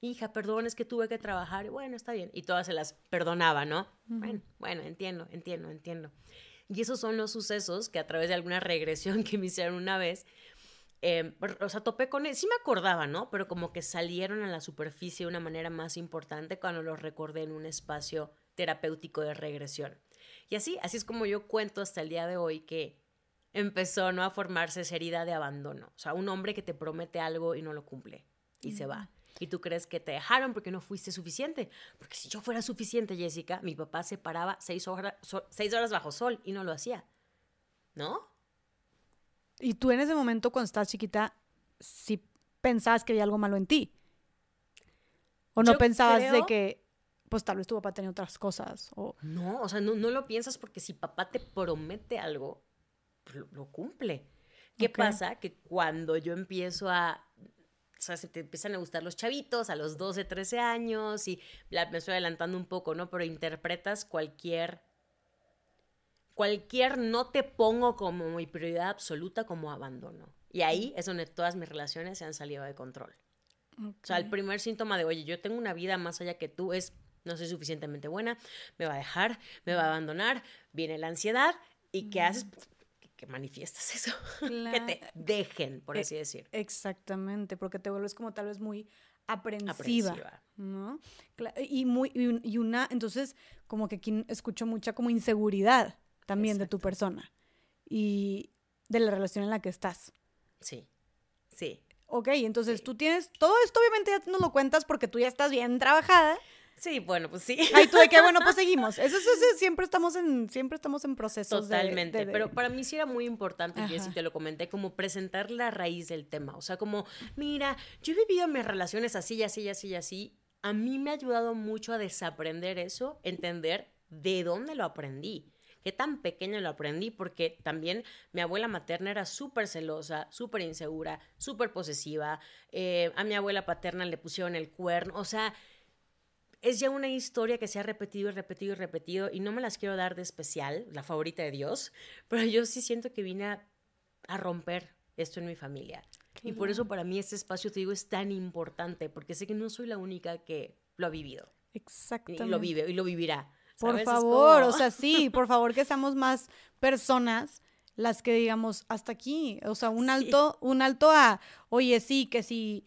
hija, perdón, es que tuve que trabajar. bueno, está bien. Y todas se las perdonaba, ¿no? Bueno, bueno, entiendo, entiendo, entiendo. Y esos son los sucesos que a través de alguna regresión que me hicieron una vez, Em, o sea, topé con él, sí me acordaba, ¿no? Pero como que salieron a la superficie de una manera más importante cuando los recordé en un espacio terapéutico de regresión. Y así, así es como yo cuento hasta el día de hoy que empezó ¿no? a formarse esa herida de abandono. O sea, un hombre que te promete algo y no lo cumple y se va. Y tú crees que te dejaron porque no fuiste suficiente. Porque si yo fuera suficiente, Jessica, mi papá se paraba seis horas, seis horas bajo sol y no lo hacía. ¿No? Y tú en ese momento, cuando estabas chiquita, sí pensabas que había algo malo en ti. O no pensabas de que, pues tal vez tu papá tenía otras cosas. O... No, o sea, no, no lo piensas porque si papá te promete algo, pues lo, cumple. ¿Qué pasa? Que cuando yo empiezo a o sea, se te empiezan a gustar los chavitos a los 12, 13 años y me estoy adelantando un poco, ¿no? Pero interpretas cualquier cualquier no te pongo como mi prioridad absoluta como abandono. Y ahí es donde todas mis relaciones se han salido de control. O sea, el primer síntoma de, oye, yo tengo una vida más allá que tú es, no soy suficientemente buena, me va a dejar, me va a abandonar, viene la ansiedad y ¿qué haces? Que, manifiestas eso, que te dejen, por e así decir. Exactamente, porque te vuelves como tal vez muy aprensiva, ¿no? Y, muy, y una, entonces, como que aquí escucho mucha como inseguridad también de tu persona y de la relación en la que estás. Sí, sí. Ok, entonces tú tienes, todo esto obviamente ya nos lo cuentas porque tú ya estás bien trabajada. Sí, bueno, pues sí. Ay, tú de qué, bueno, pues seguimos. Eso, es siempre estamos en, siempre estamos en procesos. Totalmente, pero para mí sí era muy importante, y te lo comenté, como presentar la raíz del tema. O sea, como, mira, yo he vivido mis relaciones así, así, así, así. A mí me ha ayudado mucho a desaprender eso, entender de dónde lo aprendí qué tan pequeño lo aprendí, porque también mi abuela materna era súper celosa, súper insegura, súper posesiva. Eh, a mi abuela paterna le pusieron el cuerno. O sea, es ya una historia que se ha repetido y repetido y repetido y no me las quiero dar de especial, la favorita de Dios, pero yo sí siento que vine a, romper esto en mi familia. y por eso para mí este espacio, te digo, es tan importante, porque sé que no soy la única que lo ha vivido. Exactamente. Y lo vive y lo vivirá. Por favor, o sea, sí, por favor que seamos más personas las que digamos hasta aquí, o sea, un alto, un alto a, oye, sí, que sí,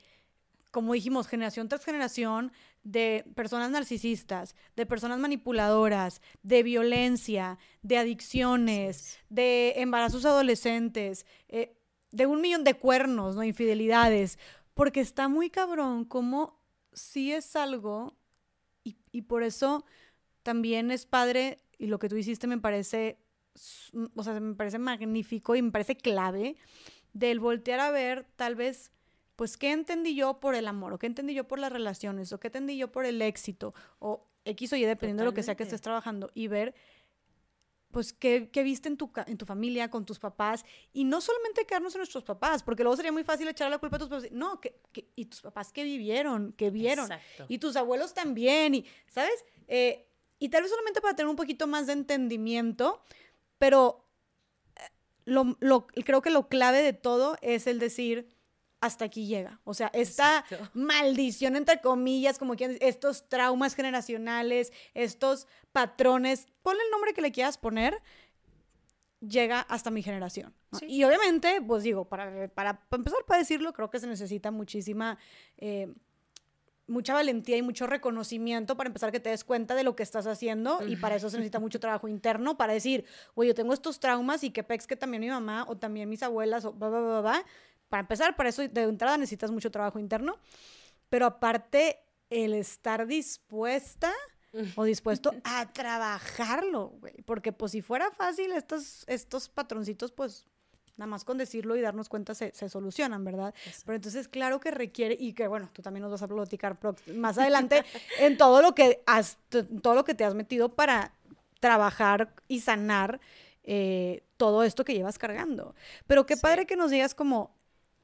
como dijimos, generación tras generación, de personas narcisistas, de personas manipuladoras, de violencia, de adicciones, de embarazos adolescentes, eh, de un millón de cuernos, ¿no? Infidelidades, porque está muy cabrón como si es algo y, y por eso también es padre y lo que tú hiciste me parece, o sea, me parece magnífico y me parece clave del voltear a ver tal vez pues, ¿qué entendí yo por el amor? ¿O qué entendí yo por las relaciones? ¿O qué entendí yo por el éxito? O X o Y, dependiendo de lo que sea que estés trabajando. Y ver, pues, qué, qué viste en tu, en tu familia, con tus papás. Y no solamente quedarnos en nuestros papás, porque luego sería muy fácil echar la culpa a tus papás. No, que, y tus papás qué vivieron, qué vieron. Y tus abuelos también. Y, ¿sabes? Eh, y tal vez solamente para tener un poquito más de entendimiento, pero eh, lo, lo, creo que lo clave de todo es el decir hasta aquí llega. O sea, esta maldición, entre comillas, como quieran, estos traumas generacionales, estos patrones, ponle el nombre que le quieras poner, llega hasta mi generación. Y obviamente, pues digo, para, para, empezar, para decirlo, creo que se necesita muchísima... Eh, mucha valentía y mucho reconocimiento para empezar que te des cuenta de lo que estás haciendo y para eso se necesita mucho trabajo interno para decir, oye, yo tengo estos traumas y que pex que también mi mamá o también mis abuelas o va, va, va, va, para empezar, para eso de entrada necesitas mucho trabajo interno, pero aparte el estar dispuesta o dispuesto a trabajarlo, güey, porque pues si fuera fácil estos, estos patroncitos, pues nada más con decirlo y darnos cuenta se, se solucionan, ¿verdad? Pero entonces claro que requiere, y que bueno, tú también nos vas a platicar más adelante en todo lo que has, todo lo que te has metido para trabajar y sanar eh, todo esto que llevas cargando. Pero qué padre que nos digas como,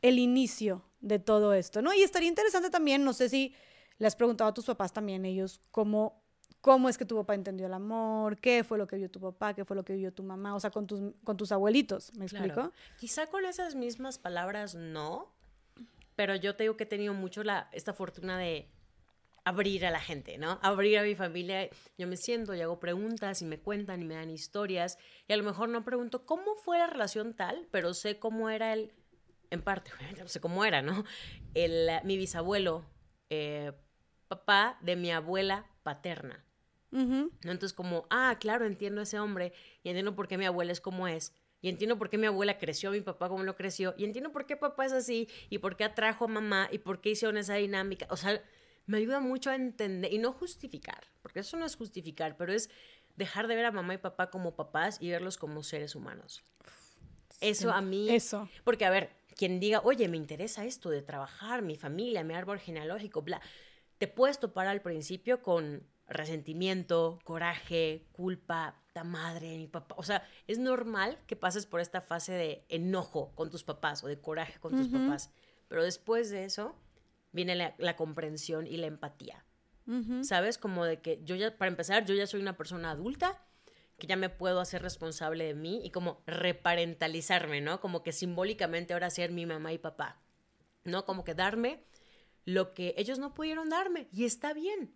el inicio de todo esto, ¿no? Y estaría interesante también, no sé si le has preguntado a tus papás también ellos cómo, cómo es que tu papá entendió el amor, qué fue lo que vio tu papá, qué fue lo que vio tu mamá, o sea, con tus, con tus abuelitos, ¿me explico? Quizá con esas mismas palabras no, pero yo te digo que he tenido mucho la, esta fortuna de abrir a la gente, ¿no? Abrir a mi familia. Yo me siento y hago preguntas y me cuentan y me dan historias. Y a lo mejor no pregunto cómo fue la relación tal, pero sé cómo era el en parte, no sé cómo era, ¿no? El, mi bisabuelo, eh, papá de mi abuela paterna. ¿No? Entonces como, ah, claro, entiendo a ese hombre y entiendo por qué mi abuela es como es. Y entiendo por qué mi abuela creció, mi papá como lo creció. Y entiendo por qué papá es así. Y por qué atrajo a mamá. Y por qué hicieron esa dinámica. O sea, me ayuda mucho a entender. Y no justificar. Porque eso no es justificar. Pero es dejar de ver a mamá y papá como papás y verlos como seres humanos. Eso a mí. Eso. Porque, a ver, quien diga, oye, me interesa esto de trabajar, mi familia, mi árbol genealógico, bla, te puedes topar al principio con resentimiento, coraje, culpa, ta madre, mi papá. O sea, es normal que pases por esta fase de enojo con tus papás o de coraje con tus papás. Pero después de eso viene la, comprensión y la empatía. ¿Sabes? Como de que yo ya, para empezar, yo ya soy una persona adulta que ya me puedo hacer responsable de mí y como reparentalizarme, ¿no? Como que simbólicamente ahora ser mi mamá y papá, ¿no? Como que darme lo que ellos no pudieron darme y está bien.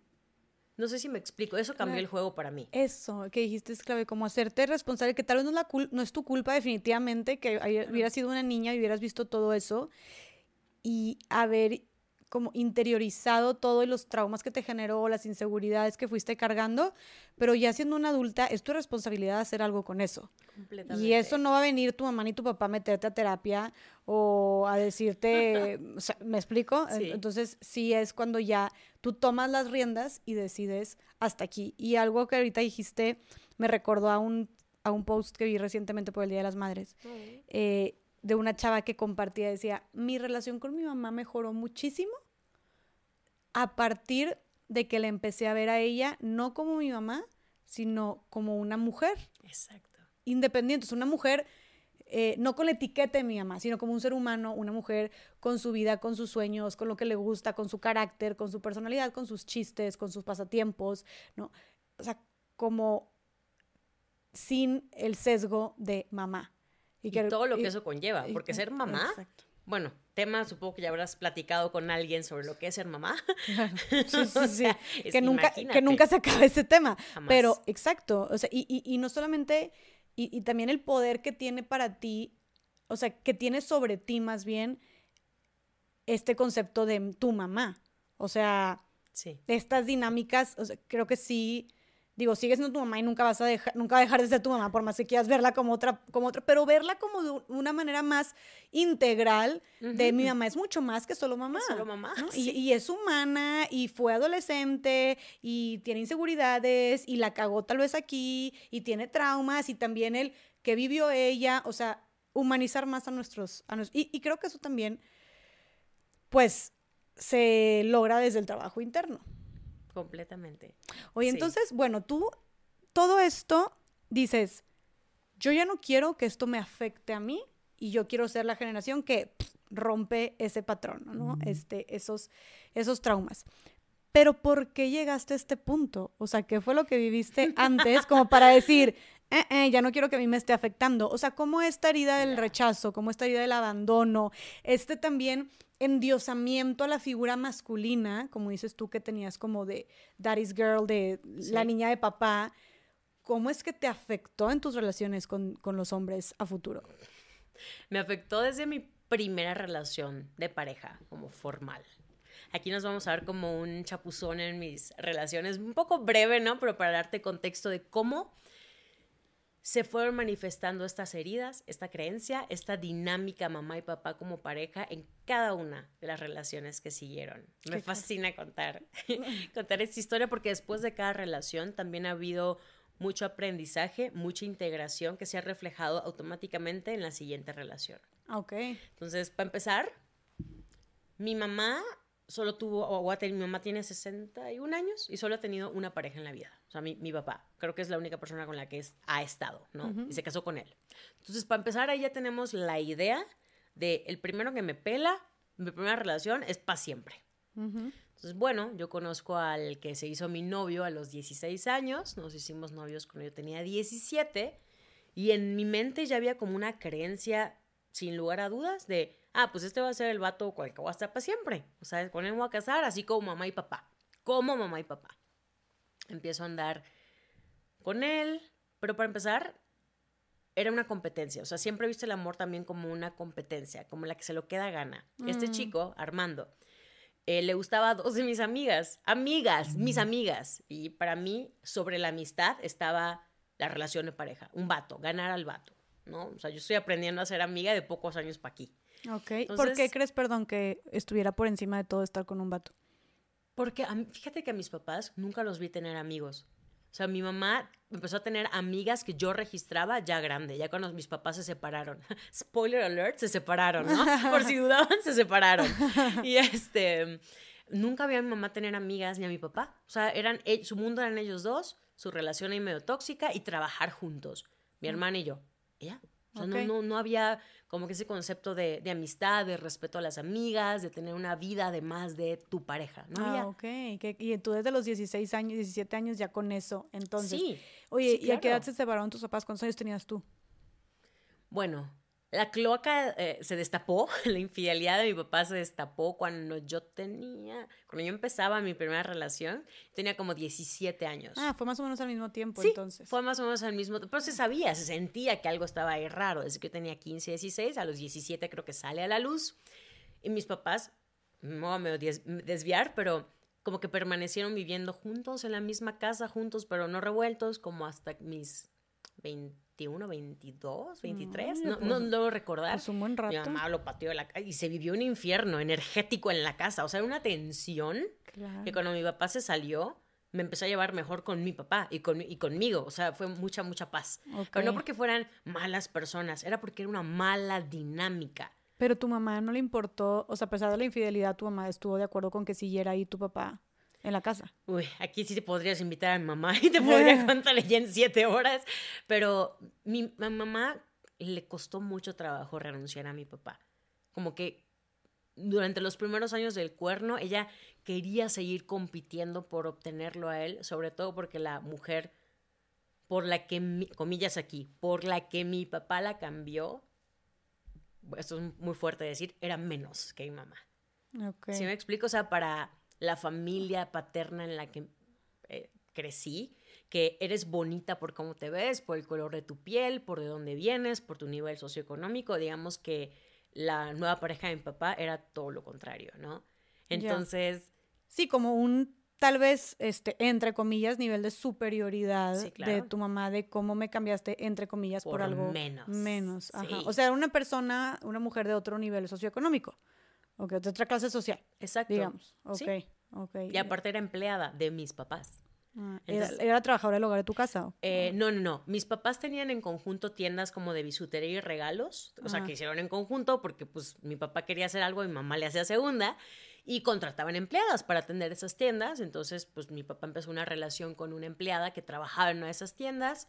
No sé si me explico, eso cambió el juego para mí. Eso que dijiste es clave, como hacerte responsable, que tal vez no es, la no es tu culpa definitivamente, que hubieras sido una niña y hubieras visto todo eso. Y haber como interiorizado todos los traumas que te generó, las inseguridades que fuiste cargando, pero ya siendo una adulta es tu responsabilidad hacer algo con eso. Y eso no va a venir tu mamá ni tu papá a meterte a terapia o a decirte, ¿me explico? Entonces sí es cuando ya tú tomas las riendas y decides hasta aquí. Y algo que ahorita dijiste me recordó a un, a un post que vi recientemente por el Día de las Madres. Eh, de una chava que compartía, decía, mi relación con mi mamá mejoró muchísimo a partir de que la empecé a ver a ella no como mi mamá, sino como una mujer. Exacto. Independiente, es una mujer eh, no con la etiqueta de mi mamá, sino como un ser humano, una mujer con su vida, con sus sueños, con lo que le gusta, con su carácter, con su personalidad, con sus chistes, con sus pasatiempos, ¿no? O sea, como sin el sesgo de mamá. Y, todo lo que eso conlleva, porque ser mamá, bueno, tema supongo que ya habrás platicado con alguien sobre lo que es ser mamá. Sí, sí, sí. que, nunca, que nunca se acabe ese tema. Pero, exacto, o sea, y, y, no solamente, y, también el poder que tiene para ti, o sea, que tiene sobre ti más bien este concepto de tu mamá. O sea. Estas dinámicas, creo que sí digo, sigues siendo tu mamá y nunca vas a dejar, nunca a dejar de ser tu mamá, por más que quieras verla como otra, como otra, pero verla como de una manera más integral de mi mamá es mucho más que solo mamá. solo mamá. Y, es humana y fue adolescente y tiene inseguridades y la cagó tal vez aquí y tiene traumas y también el que vivió ella, o sea, humanizar más a nuestros, a y, y creo que eso también, pues, se logra desde el trabajo interno. Completamente. Oye, entonces, bueno, tú todo esto dices, yo ya no quiero que esto me afecte a mí y yo quiero ser la generación que rompe ese patrón, ¿no? Este, esos, esos traumas. Pero ¿por qué llegaste a este punto? O sea, ¿qué fue lo que viviste antes como para decir, eh, eh, ya no quiero que a mí me esté afectando? O sea, ¿cómo esta herida del rechazo, cómo esta herida del abandono, este también endiosamiento a la figura masculina, como dices tú que tenías como de daddy's girl, de la niña de papá, ¿cómo es que te afectó en tus relaciones con, con, los hombres a futuro? Me afectó desde mi primera relación de pareja, como formal. Aquí nos vamos a ver como un chapuzón en mis relaciones, un poco breve, ¿no? Pero para darte contexto de cómo se fueron manifestando estas heridas, esta creencia, esta dinámica mamá y papá como pareja en cada una de las relaciones que siguieron. Me fascina contar, contar esta historia porque después de cada relación también ha habido mucho aprendizaje, mucha integración que se ha reflejado automáticamente en la siguiente relación. Ok. Entonces, para empezar, mi mamá solo tuvo, o mi mamá tiene 61 años y solo ha tenido una pareja en la vida. O sea, mi, mi papá. Creo que es la única persona con la que ha estado, ¿no? Y se casó con él. Entonces, para empezar, ahí ya tenemos la idea de el primero que me pela, mi primera relación es para siempre. Entonces, bueno, yo conozco al que se hizo mi novio a los 16 años, nos hicimos novios cuando yo tenía 17, y en mi mente ya había como una creencia, sin lugar a dudas, de ah, pues este va a ser el vato con el que voy a estar para siempre. O sea, con él me voy a casar, así como mamá y papá. Como mamá y papá. Empiezo a andar con él, pero para empezar, era una competencia. O sea, siempre he visto el amor también como una competencia, como la que se lo queda gana. Este mm. chico, Armando, eh, le gustaba a dos de mis amigas, amigas, mis amigas. Y para mí, sobre la amistad estaba la relación de pareja, un vato, ganar al vato, ¿no? O sea, yo estoy aprendiendo a ser amiga de pocos años para aquí. Ok. ¿Por qué crees, perdón, que estuviera por encima de todo estar con un vato? Porque fíjate que a mis papás nunca los vi tener amigos. O sea, mi mamá empezó a tener amigas que yo registraba ya grande, ya cuando mis papás se separaron. Spoiler alert, se separaron, ¿no? Por si dudaban, se separaron. Y este, nunca vi a mi mamá tener amigas ni a mi papá. O sea, eran, e, su mundo eran ellos dos, su relación ahí medio tóxica y trabajar juntos, mi hermana y yo. ¿Ya? O sea, no, no, no había como que ese concepto de, de, amistad, de respeto a las amigas, de tener una vida además de tu pareja, ¿no? Ah, ok. y tú desde los 16 años, 17 años ya con eso, entonces. Sí. Oye, ¿y a qué edad se separaron tus papás? ¿Cuántos años tenías tú? Bueno, la cloaca eh, se destapó, la infidelidad de mi papá se destapó cuando yo tenía, cuando yo empezaba mi primera relación, tenía como 17 años. Ah, fue más o menos al mismo tiempo sí, entonces. Fue más o menos al mismo tiempo, pero se sabía, se sentía que algo estaba ahí raro, desde que yo tenía 15, 16, a los 17 creo que sale a la luz, y mis papás, no me voy a desviar, pero como que permanecieron viviendo juntos en la misma casa, juntos pero no revueltos, como hasta mis 20 21, 22, 23, no, no, no recordar. Pues un buen rato. Mi mamá lo pateó de la casa y se vivió un infierno energético en la casa. O sea, una tensión que cuando mi papá se salió, me empezó a llevar mejor con mi papá y, con, y conmigo. O sea, fue mucha, mucha paz. Pero no porque fueran malas personas, era porque era una mala dinámica. Pero tu mamá no le importó, o sea, a pesar de la infidelidad, tu mamá estuvo de acuerdo con que siguiera ahí tu papá en la casa. Uy, aquí sí te podrías invitar a mi mamá y te podría contarle ya en siete horas, pero mi mamá le costó mucho trabajo renunciar a mi papá. Como que durante los primeros años del cuerno, ella quería seguir compitiendo por obtenerlo a él, sobre todo porque la mujer por la que, comillas aquí, por la que mi papá la cambió, esto es muy fuerte decir, era menos que mi mamá. Okay. ¿Sí me explico? O sea, para la familia paterna en la que eh, crecí, que eres bonita por cómo te ves, por el color de tu piel, por de dónde vienes, por tu nivel socioeconómico. Digamos que la nueva pareja de mi papá era todo lo contrario, ¿no? Entonces... Sí, como un tal vez, este, entre comillas, nivel de superioridad de tu mamá, de cómo me cambiaste, entre comillas, por, algo menos. Menos, ajá. O sea, una persona, una mujer de otro nivel socioeconómico, o de otra clase social. Exacto. Digamos, ok, ok. Y aparte era empleada de mis papás. Ah, ¿Era, trabajadora del hogar de tu casa? Eh, no, no, no. Mis papás tenían en conjunto tiendas como de bisutería y regalos. O sea, ah. que hicieron en conjunto porque pues mi papá quería hacer algo y mi mamá le hacía segunda. Y contrataban empleadas para atender esas tiendas. Entonces, pues mi papá empezó una relación con una empleada que trabajaba en una de esas tiendas.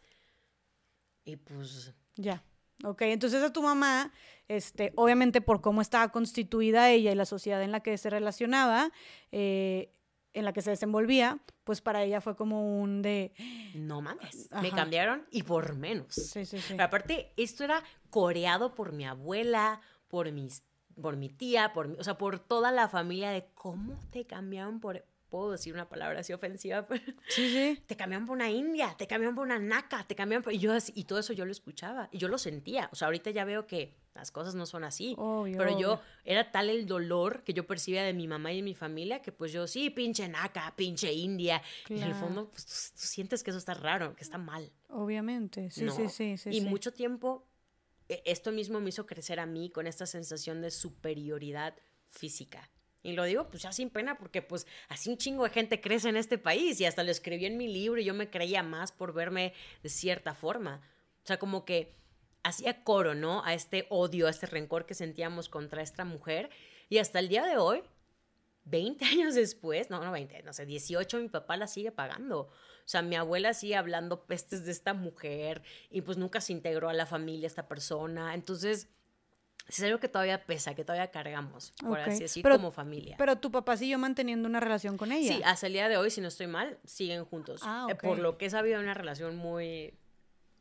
Y pues... Ya. Ok, entonces a tu mamá, este, obviamente por cómo estaba constituida ella y la sociedad en la que se relacionaba, eh, en la que se desenvolvía, pues para ella fue como un de... No mames, me cambiaron y por menos. Sí, sí, sí. Pero aparte, esto era coreado por mi abuela, por mis por mi tía, por o sea, por toda la familia de cómo te cambiaron por puedo decir una palabra así ofensiva, pero sí, sí. te cambiaron por una india, te cambiaron por una naca, te cambiaron por... Y, yo, y todo eso yo lo escuchaba y yo lo sentía. O sea, ahorita ya veo que las cosas no son así. pero yo, era tal el dolor que yo percibía de mi mamá y de mi familia que pues yo, sí, pinche naca, pinche india. Y en el fondo, pues tú, sientes que eso está raro, que está mal. Obviamente, sí, sí, sí, sí. Y mucho tiempo, e, esto mismo me hizo crecer a mí con esta sensación de superioridad física. Y lo digo pues ya sin pena porque pues así un chingo de gente crece en este país y hasta lo escribí en mi libro y yo me creía más por verme de cierta forma. O sea, como que hacía coro, ¿no? A este odio, a este rencor que sentíamos contra esta mujer. Y hasta el día de hoy, 20 años después, no, no 20, no sé, 18, mi papá la sigue pagando. O sea, mi abuela sigue hablando pestes de esta mujer y pues nunca se integró a la familia esta persona. Entonces, es algo que todavía pesa, que todavía cargamos, por así decir, como familia. Pero tu papá siguió manteniendo una relación con ella. Sí, hasta el día de hoy, si no estoy mal, siguen juntos. Ah, eh, Por lo que he sabido, una relación muy,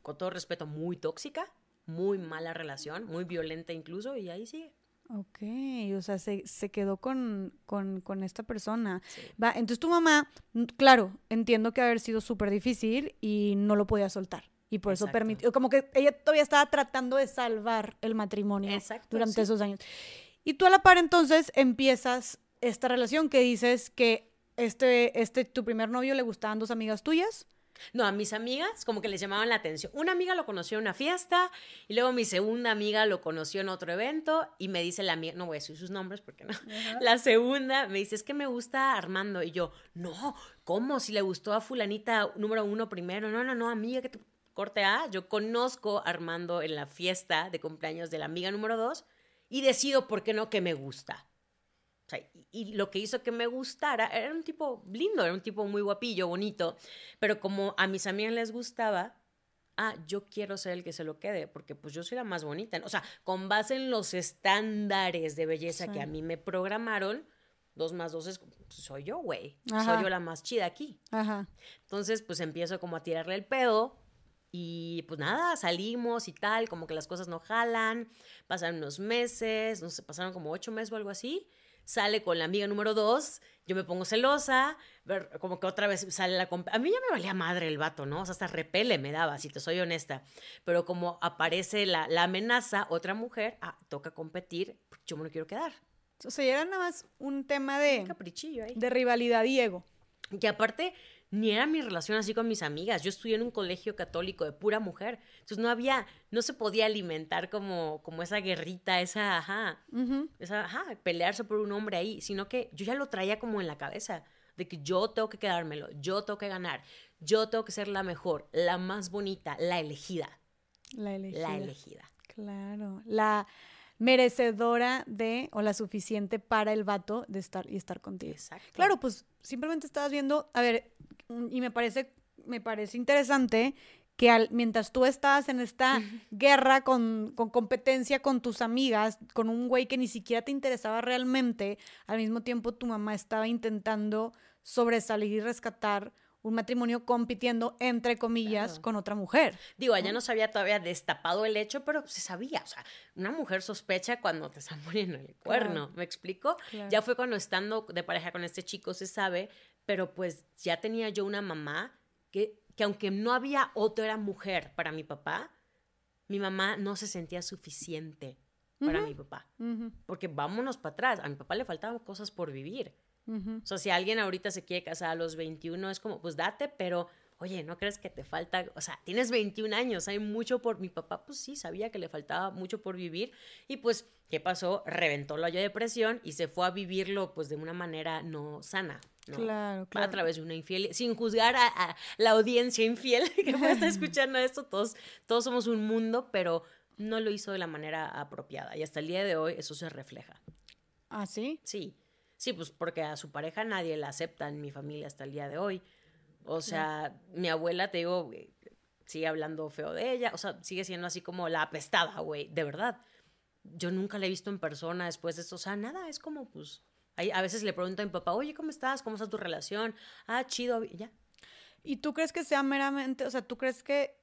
con todo respeto, muy tóxica, muy mala relación, muy violenta incluso, y ahí sigue. Ok, o sea, se, quedó con, con, esta persona. Va, entonces tu mamá, claro, entiendo que haber sido súper difícil y no lo podía soltar. Y por eso permitió, como que ella todavía estaba tratando de salvar el matrimonio durante esos años. Y tú a la par entonces empiezas esta relación que dices que este, este, tu primer novio le gustaban dos amigas tuyas. No, a mis amigas como que les llamaban la atención. Una amiga lo conoció en una fiesta y luego mi segunda amiga lo conoció en otro evento y me dice la amiga, no voy a decir sus nombres porque no. La segunda me dice, es que me gusta Armando y yo, no, ¿cómo? Si le gustó a fulanita número uno primero, no, no, no, amiga, que te corte A, yo conozco a Armando en la fiesta de cumpleaños de la amiga número dos y decido, ¿por qué no? que me gusta. O sea, y, lo que hizo que me gustara, era un tipo lindo, era un tipo muy guapillo, bonito, pero como a mis amigas les gustaba, ah, yo quiero ser el que se lo quede, porque pues yo soy la más bonita. O sea, con base en los estándares de belleza que a mí me programaron, dos más dos es, soy yo, güey. Soy yo la más chida aquí. Ajá. Entonces, pues empiezo como a tirarle el pedo y pues nada, salimos y tal, como que las cosas no jalan, pasan unos meses, no sé, pasaron como ocho meses o algo así, sale con la amiga número dos, yo me pongo celosa, como que otra vez sale la... A mí ya me valía madre el vato, ¿no? O sea, hasta repele me daba, si te soy honesta, pero como aparece la, la amenaza, otra mujer, ah, toca competir, yo me lo quiero quedar. O sea, era nada más un tema de... Un caprichillo ahí. De rivalidad y ego. Y aparte ni era mi relación así con mis amigas. Yo estudié en un colegio católico de pura mujer. Entonces no había, no se podía alimentar como, como esa guerrita, esa, ajá, esa, ajá, pelearse por un hombre ahí, sino que yo ya lo traía como en la cabeza, de que yo tengo que quedármelo, yo tengo que ganar, yo tengo que ser la mejor, la más bonita, la elegida. La elegida. La elegida. Claro. La merecedora de o la suficiente para el vato de estar y estar contigo. Exacto. Claro, pues simplemente estabas viendo, a ver, y me parece, me parece interesante que al, mientras tú estás en esta guerra con, con, competencia con tus amigas, con un güey que ni siquiera te interesaba realmente, al mismo tiempo tu mamá estaba intentando sobresalir y rescatar un matrimonio compitiendo, entre comillas, con otra mujer. Digo, ella ¿no? se había todavía destapado el hecho, pero se sabía. O sea, una mujer sospecha cuando te están poniendo el cuerno. ¿Me explico? Ya fue cuando estando de pareja con este chico se sabe, pero pues ya tenía yo una mamá que, que aunque no había otra mujer para mi papá, mi mamá no se sentía suficiente para mi papá. Porque vámonos para atrás, a mi papá le faltaban cosas por vivir. O sea, si alguien ahorita se quiere casar a los 21, es como, pues date, pero oye, ¿no crees que te falta? O sea, tienes 21 años, hay mucho por... Mi papá, pues sí, sabía que le faltaba mucho por vivir y pues, ¿qué pasó? Reventó la olla de presión y se fue a vivirlo pues de una manera no sana. Claro, claro. A través de una infiel, sin juzgar a, la audiencia infiel que puede estar escuchando esto, todos, todos somos un mundo, pero no lo hizo de la manera apropiada y hasta el día de hoy eso se refleja. ¿Ah, sí? Sí, sí, pues porque a su pareja nadie la acepta en mi familia hasta el día de hoy. O sea, mi abuela, te digo, sigue hablando feo de ella, o sea, sigue siendo así como la apestada, güey, de verdad. Yo nunca la he visto en persona después de esto, o sea, nada, es como, pues, a veces le pregunto a mi papá, oye, ¿cómo estás? ¿Cómo está tu relación? Ah, chido, ya. ¿Y tú crees que sea meramente, o sea, tú crees que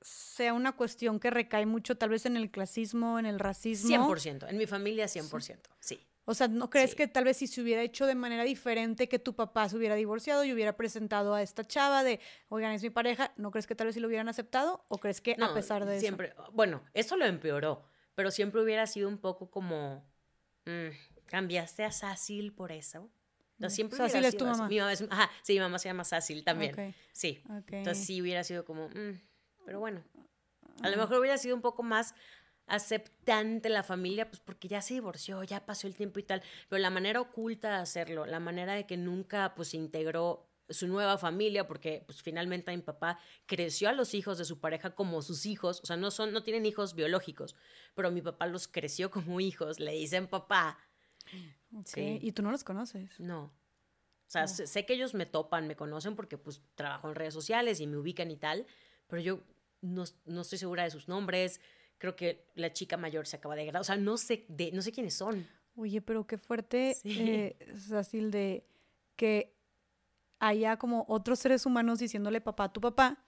sea una cuestión que recae mucho tal vez en el clasismo, en el racismo? 100%, en mi familia 100%, sí. O sea, ¿no crees que tal vez si se hubiera hecho de manera diferente que tu papá se hubiera divorciado y hubiera presentado a esta chava de, oigan, es mi pareja, ¿no crees que tal vez si lo hubieran aceptado? ¿O crees que a pesar de siempre, eso? Bueno, eso lo empeoró, pero siempre hubiera sido un poco como, mm, ¿cambiaste a Sácil por eso? No, mm, siempre Sácil es tu mamá. Mi mamá es, ajá, sí, mi mamá se llama Sácil también. Sí. Entonces sí hubiera sido como, mm, pero bueno. A lo mejor hubiera sido un poco más aceptante la familia, pues porque ya se divorció, ya pasó el tiempo y tal, pero la manera oculta de hacerlo, la manera de que nunca pues se integró su nueva familia, porque pues finalmente mi papá creció a los hijos de su pareja como sus hijos, o sea, no son, no tienen hijos biológicos, pero mi papá los creció como hijos, le dicen papá. Sí. ¿Y tú no los conoces? No. O sea, sé que ellos me topan, me conocen porque pues trabajo en redes sociales y me ubican y tal, pero yo no, no estoy segura de sus nombres, creo que la chica mayor se acaba de graduar. O sea, no sé, de, no sé quiénes son. Oye, pero qué fuerte, sí. eh, de que haya como otros seres humanos diciéndole papá a tu papá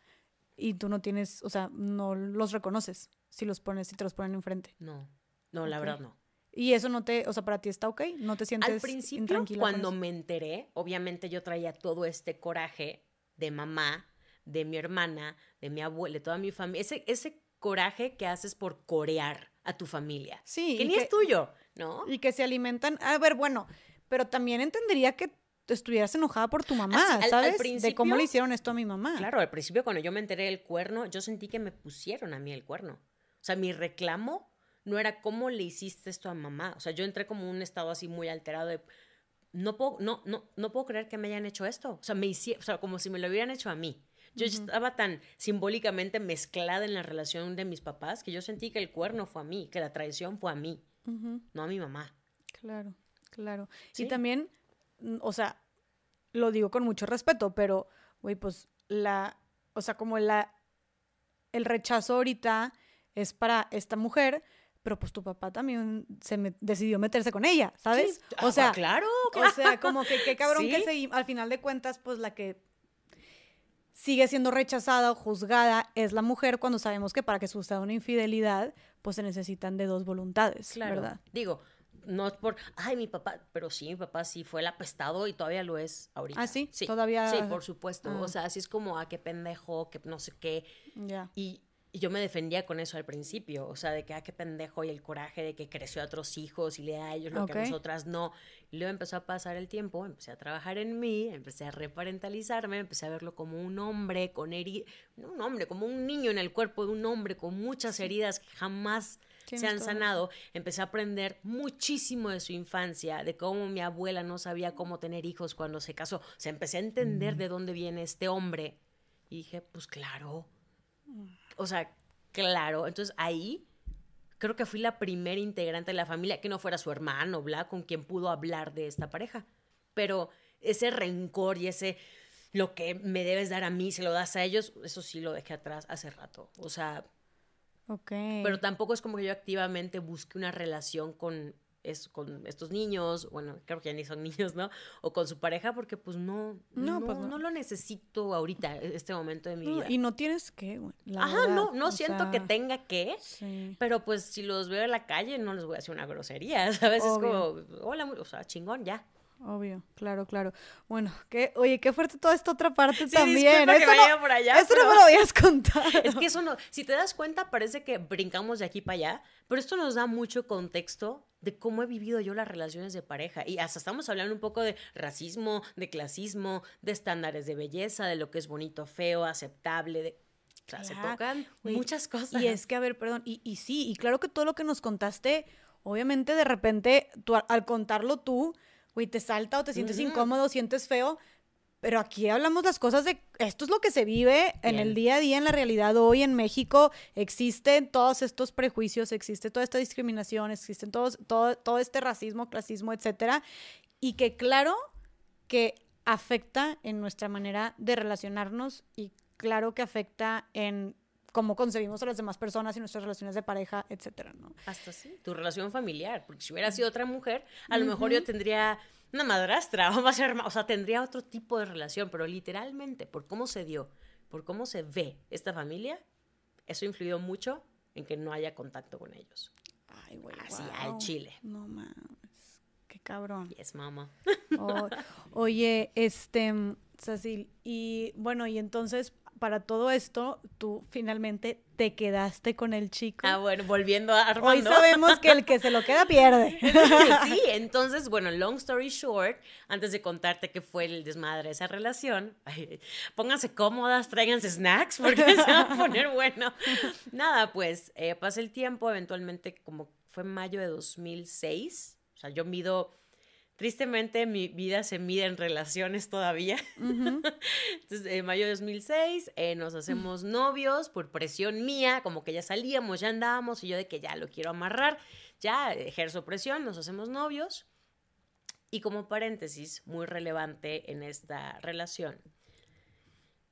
y tú no tienes, o sea, no los reconoces si los pones, si te los ponen enfrente. No, no, la verdad no. Y eso no te, o sea, para ti está ok, no te sientes Al principio, cuando me enteré, obviamente yo traía todo este coraje de mamá, de mi hermana, de mi abuela, de toda mi familia. Ese, ese coraje que haces por corear a tu familia. Sí. Que ni es tuyo, ¿no? Y que se alimentan. A ver, bueno, pero también entendería que estuvieras enojada por tu mamá, ¿sabes? de cómo le hicieron esto a mi mamá. Claro, al principio cuando yo me enteré del cuerno, yo sentí que me pusieron a mí el cuerno. O sea, mi reclamo no era cómo le hiciste esto a mamá. O sea, yo entré como un estado así muy alterado de no puedo, no, no, no puedo creer que me hayan hecho esto. O sea, me hicieron, o sea, como si me lo hubieran hecho a mí. Yo estaba tan simbólicamente mezclada en la relación de mis papás que yo sentí que el cuerno fue a mí, que la traición fue a mí, no a mi mamá. Claro, claro. Y también, mm, o sea, lo digo con mucho respeto, pero, güey, pues la, o sea, como la, el rechazo ahorita es para esta mujer, pero pues tu papá también se decidió meterse con ella, ¿sabes? O sea, claro, O sea, como que qué cabrón que se, al final de cuentas, pues la que sigue siendo rechazada o juzgada es la mujer cuando sabemos que para que suceda una infidelidad, pues se necesitan de dos voluntades, claro. ¿verdad? Digo, no es por, ay, mi papá, pero sí, mi papá sí fue el apestado y todavía lo es ahorita. Ah, sí, sí. todavía. Sí, por supuesto. O sea, así es como, ah, qué pendejo, que no sé qué. Ya. Y y yo me defendía con eso al principio, o sea, de que, ah, qué pendejo y el coraje de que creció a otros hijos y le da a ellos lo que a nosotras no. Y luego empezó a pasar el tiempo, empecé a trabajar en mí, empecé a reparentalizarme, empecé a verlo como un hombre con heridas, no un hombre, como un niño en el cuerpo de un hombre con muchas heridas que jamás se han sanado. Empecé a aprender muchísimo de su infancia, de cómo mi abuela no sabía cómo tener hijos cuando se casó. O sea, empecé a entender mm. de dónde viene este hombre. Y dije, pues claro, o sea, claro. Entonces ahí creo que fui la primera integrante de la familia que no fuera su hermano, bla, con quien pudo hablar de esta pareja. Pero ese rencor y ese lo que me debes dar a mí, se lo das a ellos, eso sí lo dejé atrás hace rato. O sea, Ok. Pero tampoco es como que yo activamente busque una relación con es con estos niños, bueno, creo que ya ni son niños, ¿no? O con su pareja, porque pues no, no, no, pues no. lo necesito ahorita, e, este momento de mi vida. Y no tienes que, Ajá, no, no siento que tenga que, pero pues si los veo en la calle no les voy a hacer una grosería, ¿sabes? Es como, hola, o sea, chingón, ya. obvio, claro, claro. Bueno, que, oye, qué fuerte toda esta otra parte también. Eso, no, por allá, esto no me lo habías contado. Es que eso no, si te das cuenta, parece que brincamos de aquí para allá, pero esto nos da mucho contexto de cómo he vivido yo las relaciones de pareja. Y hasta estamos hablando un poco de racismo, de clasismo, de estándares de belleza, de lo que es bonito, feo, aceptable, de... O sea, se tocan muchas cosas. Y es que, a ver, perdón, y, y sí, y claro que todo lo que nos contaste, obviamente de repente, tú, al contarlo tú, güey, te salta o te sientes incómodo, sientes feo, pero aquí hablamos las cosas de esto es lo que se vive en el día a día, en la realidad hoy en México. Existen todos estos prejuicios, existe toda esta discriminación, existen todos, todo, todo este racismo, clasismo, etcétera. Y que claro que afecta en nuestra manera de relacionarnos y claro que afecta en cómo concebimos a las demás personas y nuestras relaciones de pareja, etcétera, ¿no? Hasta sí, tu relación familiar, porque si hubiera sido otra mujer, a lo mejor yo tendría una madrastra, o, ser, o sea, tendría otro tipo de relación, pero literalmente, por cómo se dio, por cómo se ve esta familia, eso ha influido mucho en que no haya contacto con ellos. Ay, güey. Así, al chile. No mames. Qué cabrón. Yes, mamá. oye, este, Cecil, y bueno, y entonces para todo esto, tú finalmente te quedaste con el chico. Ah, bueno, volviendo a Armando. Hoy sabemos que el que se lo queda pierde. sí, entonces, bueno, long story short, antes de contarte qué fue el desmadre de esa relación, pónganse cómodas, tráiganse snacks porque se va a poner bueno. Nada, pues eh, pasa el tiempo, eventualmente como fue en mayo de 2006, o sea, yo mido Tristemente mi vida se mide en relaciones todavía. Entonces, en mayo de 2006 eh, nos hacemos novios por presión mía, como que ya salíamos, ya andábamos y yo de que ya lo quiero amarrar, ya ejerzo presión, nos hacemos novios. Y como paréntesis, muy relevante en esta relación,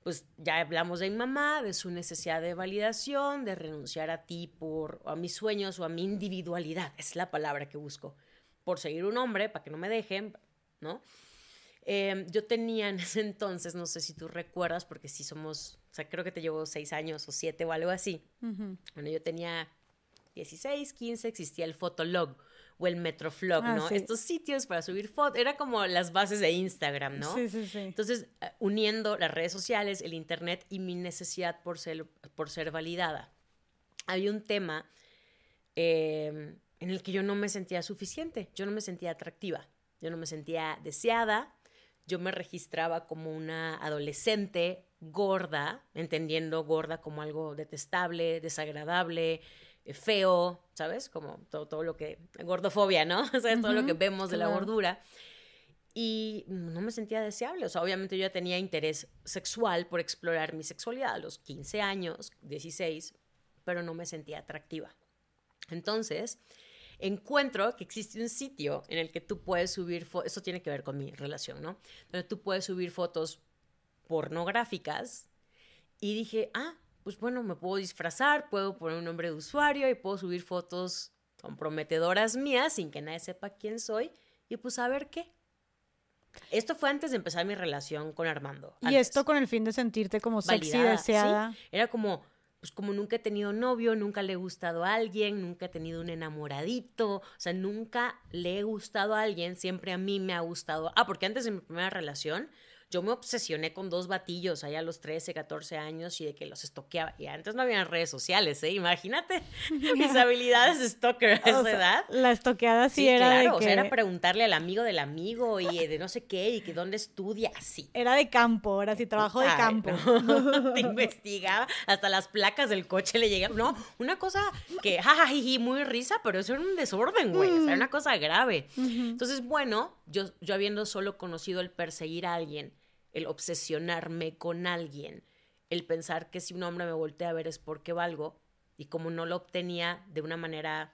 pues ya hablamos de mi mamá, de su necesidad de validación, de renunciar a ti por a mis sueños o a mi individualidad, es la palabra que busco por seguir un hombre, para que no me dejen, ¿no? Em, yo tenía en ese entonces, no sé si tú recuerdas, porque sí somos, o sea, creo que te llevo seis años o siete o algo así. Bueno, yo tenía 16, 15, existía el Fotolog o el Metroflog, ah, ¿no? Estos sitios para subir fotos, era como las bases de Instagram, ¿no? Sí, sí, sí. Entonces, eh, uniendo las redes sociales, el Internet y mi necesidad por ser, por ser validada. Hay un tema eh, en el que yo no me sentía suficiente, yo no me sentía atractiva, yo no me sentía deseada, yo me registraba como una adolescente gorda, entendiendo gorda como algo detestable, desagradable, eh, feo, ¿sabes? Como todo, todo lo que, gordofobia, ¿no? O sea, todo lo que vemos de la gordura. Y no me sentía deseable. O sea, obviamente yo ya tenía interés sexual por explorar mi sexualidad a los 15 años, 16, pero no me sentía atractiva. Entonces, encuentro que existe un sitio en el que tú puedes subir, eso tiene que ver con mi relación, ¿no? Donde tú puedes subir fotos pornográficas y dije, ah, pues bueno, me puedo disfrazar, puedo poner un nombre de usuario y puedo subir fotos comprometedoras mías sin que nadie sepa quién soy y pues a ver qué. Esto fue antes de empezar mi relación con Armando. Y esto con el fin de sentirte como sexy, deseada. Era como, pues como nunca he tenido novio, nunca le he gustado a alguien, nunca he tenido un enamoradito, o sea, nunca le he gustado a alguien, siempre a mí me ha gustado. Ah, porque antes de mi primera relación, yo me obsesioné con dos batillos allá a los 13, 14 años y de que los estoqueaba. Y antes no había redes sociales, ¿eh? Imagínate mis habilidades de stalker a esa edad. La estoqueada sí, era claro, de que... o sea, era preguntarle al amigo del amigo y de no sé qué y que dónde estudia, así. Era de campo, era así, trabajo de campo. Te investigaba, hasta las placas del coche le llegaban. No, una cosa que, jajajiji, muy risa, pero eso era un desorden, güey, o sea, era una cosa grave. Entonces, bueno, yo, yo habiendo solo conocido el perseguir a alguien, el obsesionarme con alguien, el pensar que si un hombre me voltea a ver es porque valgo, y como no lo obtenía de una manera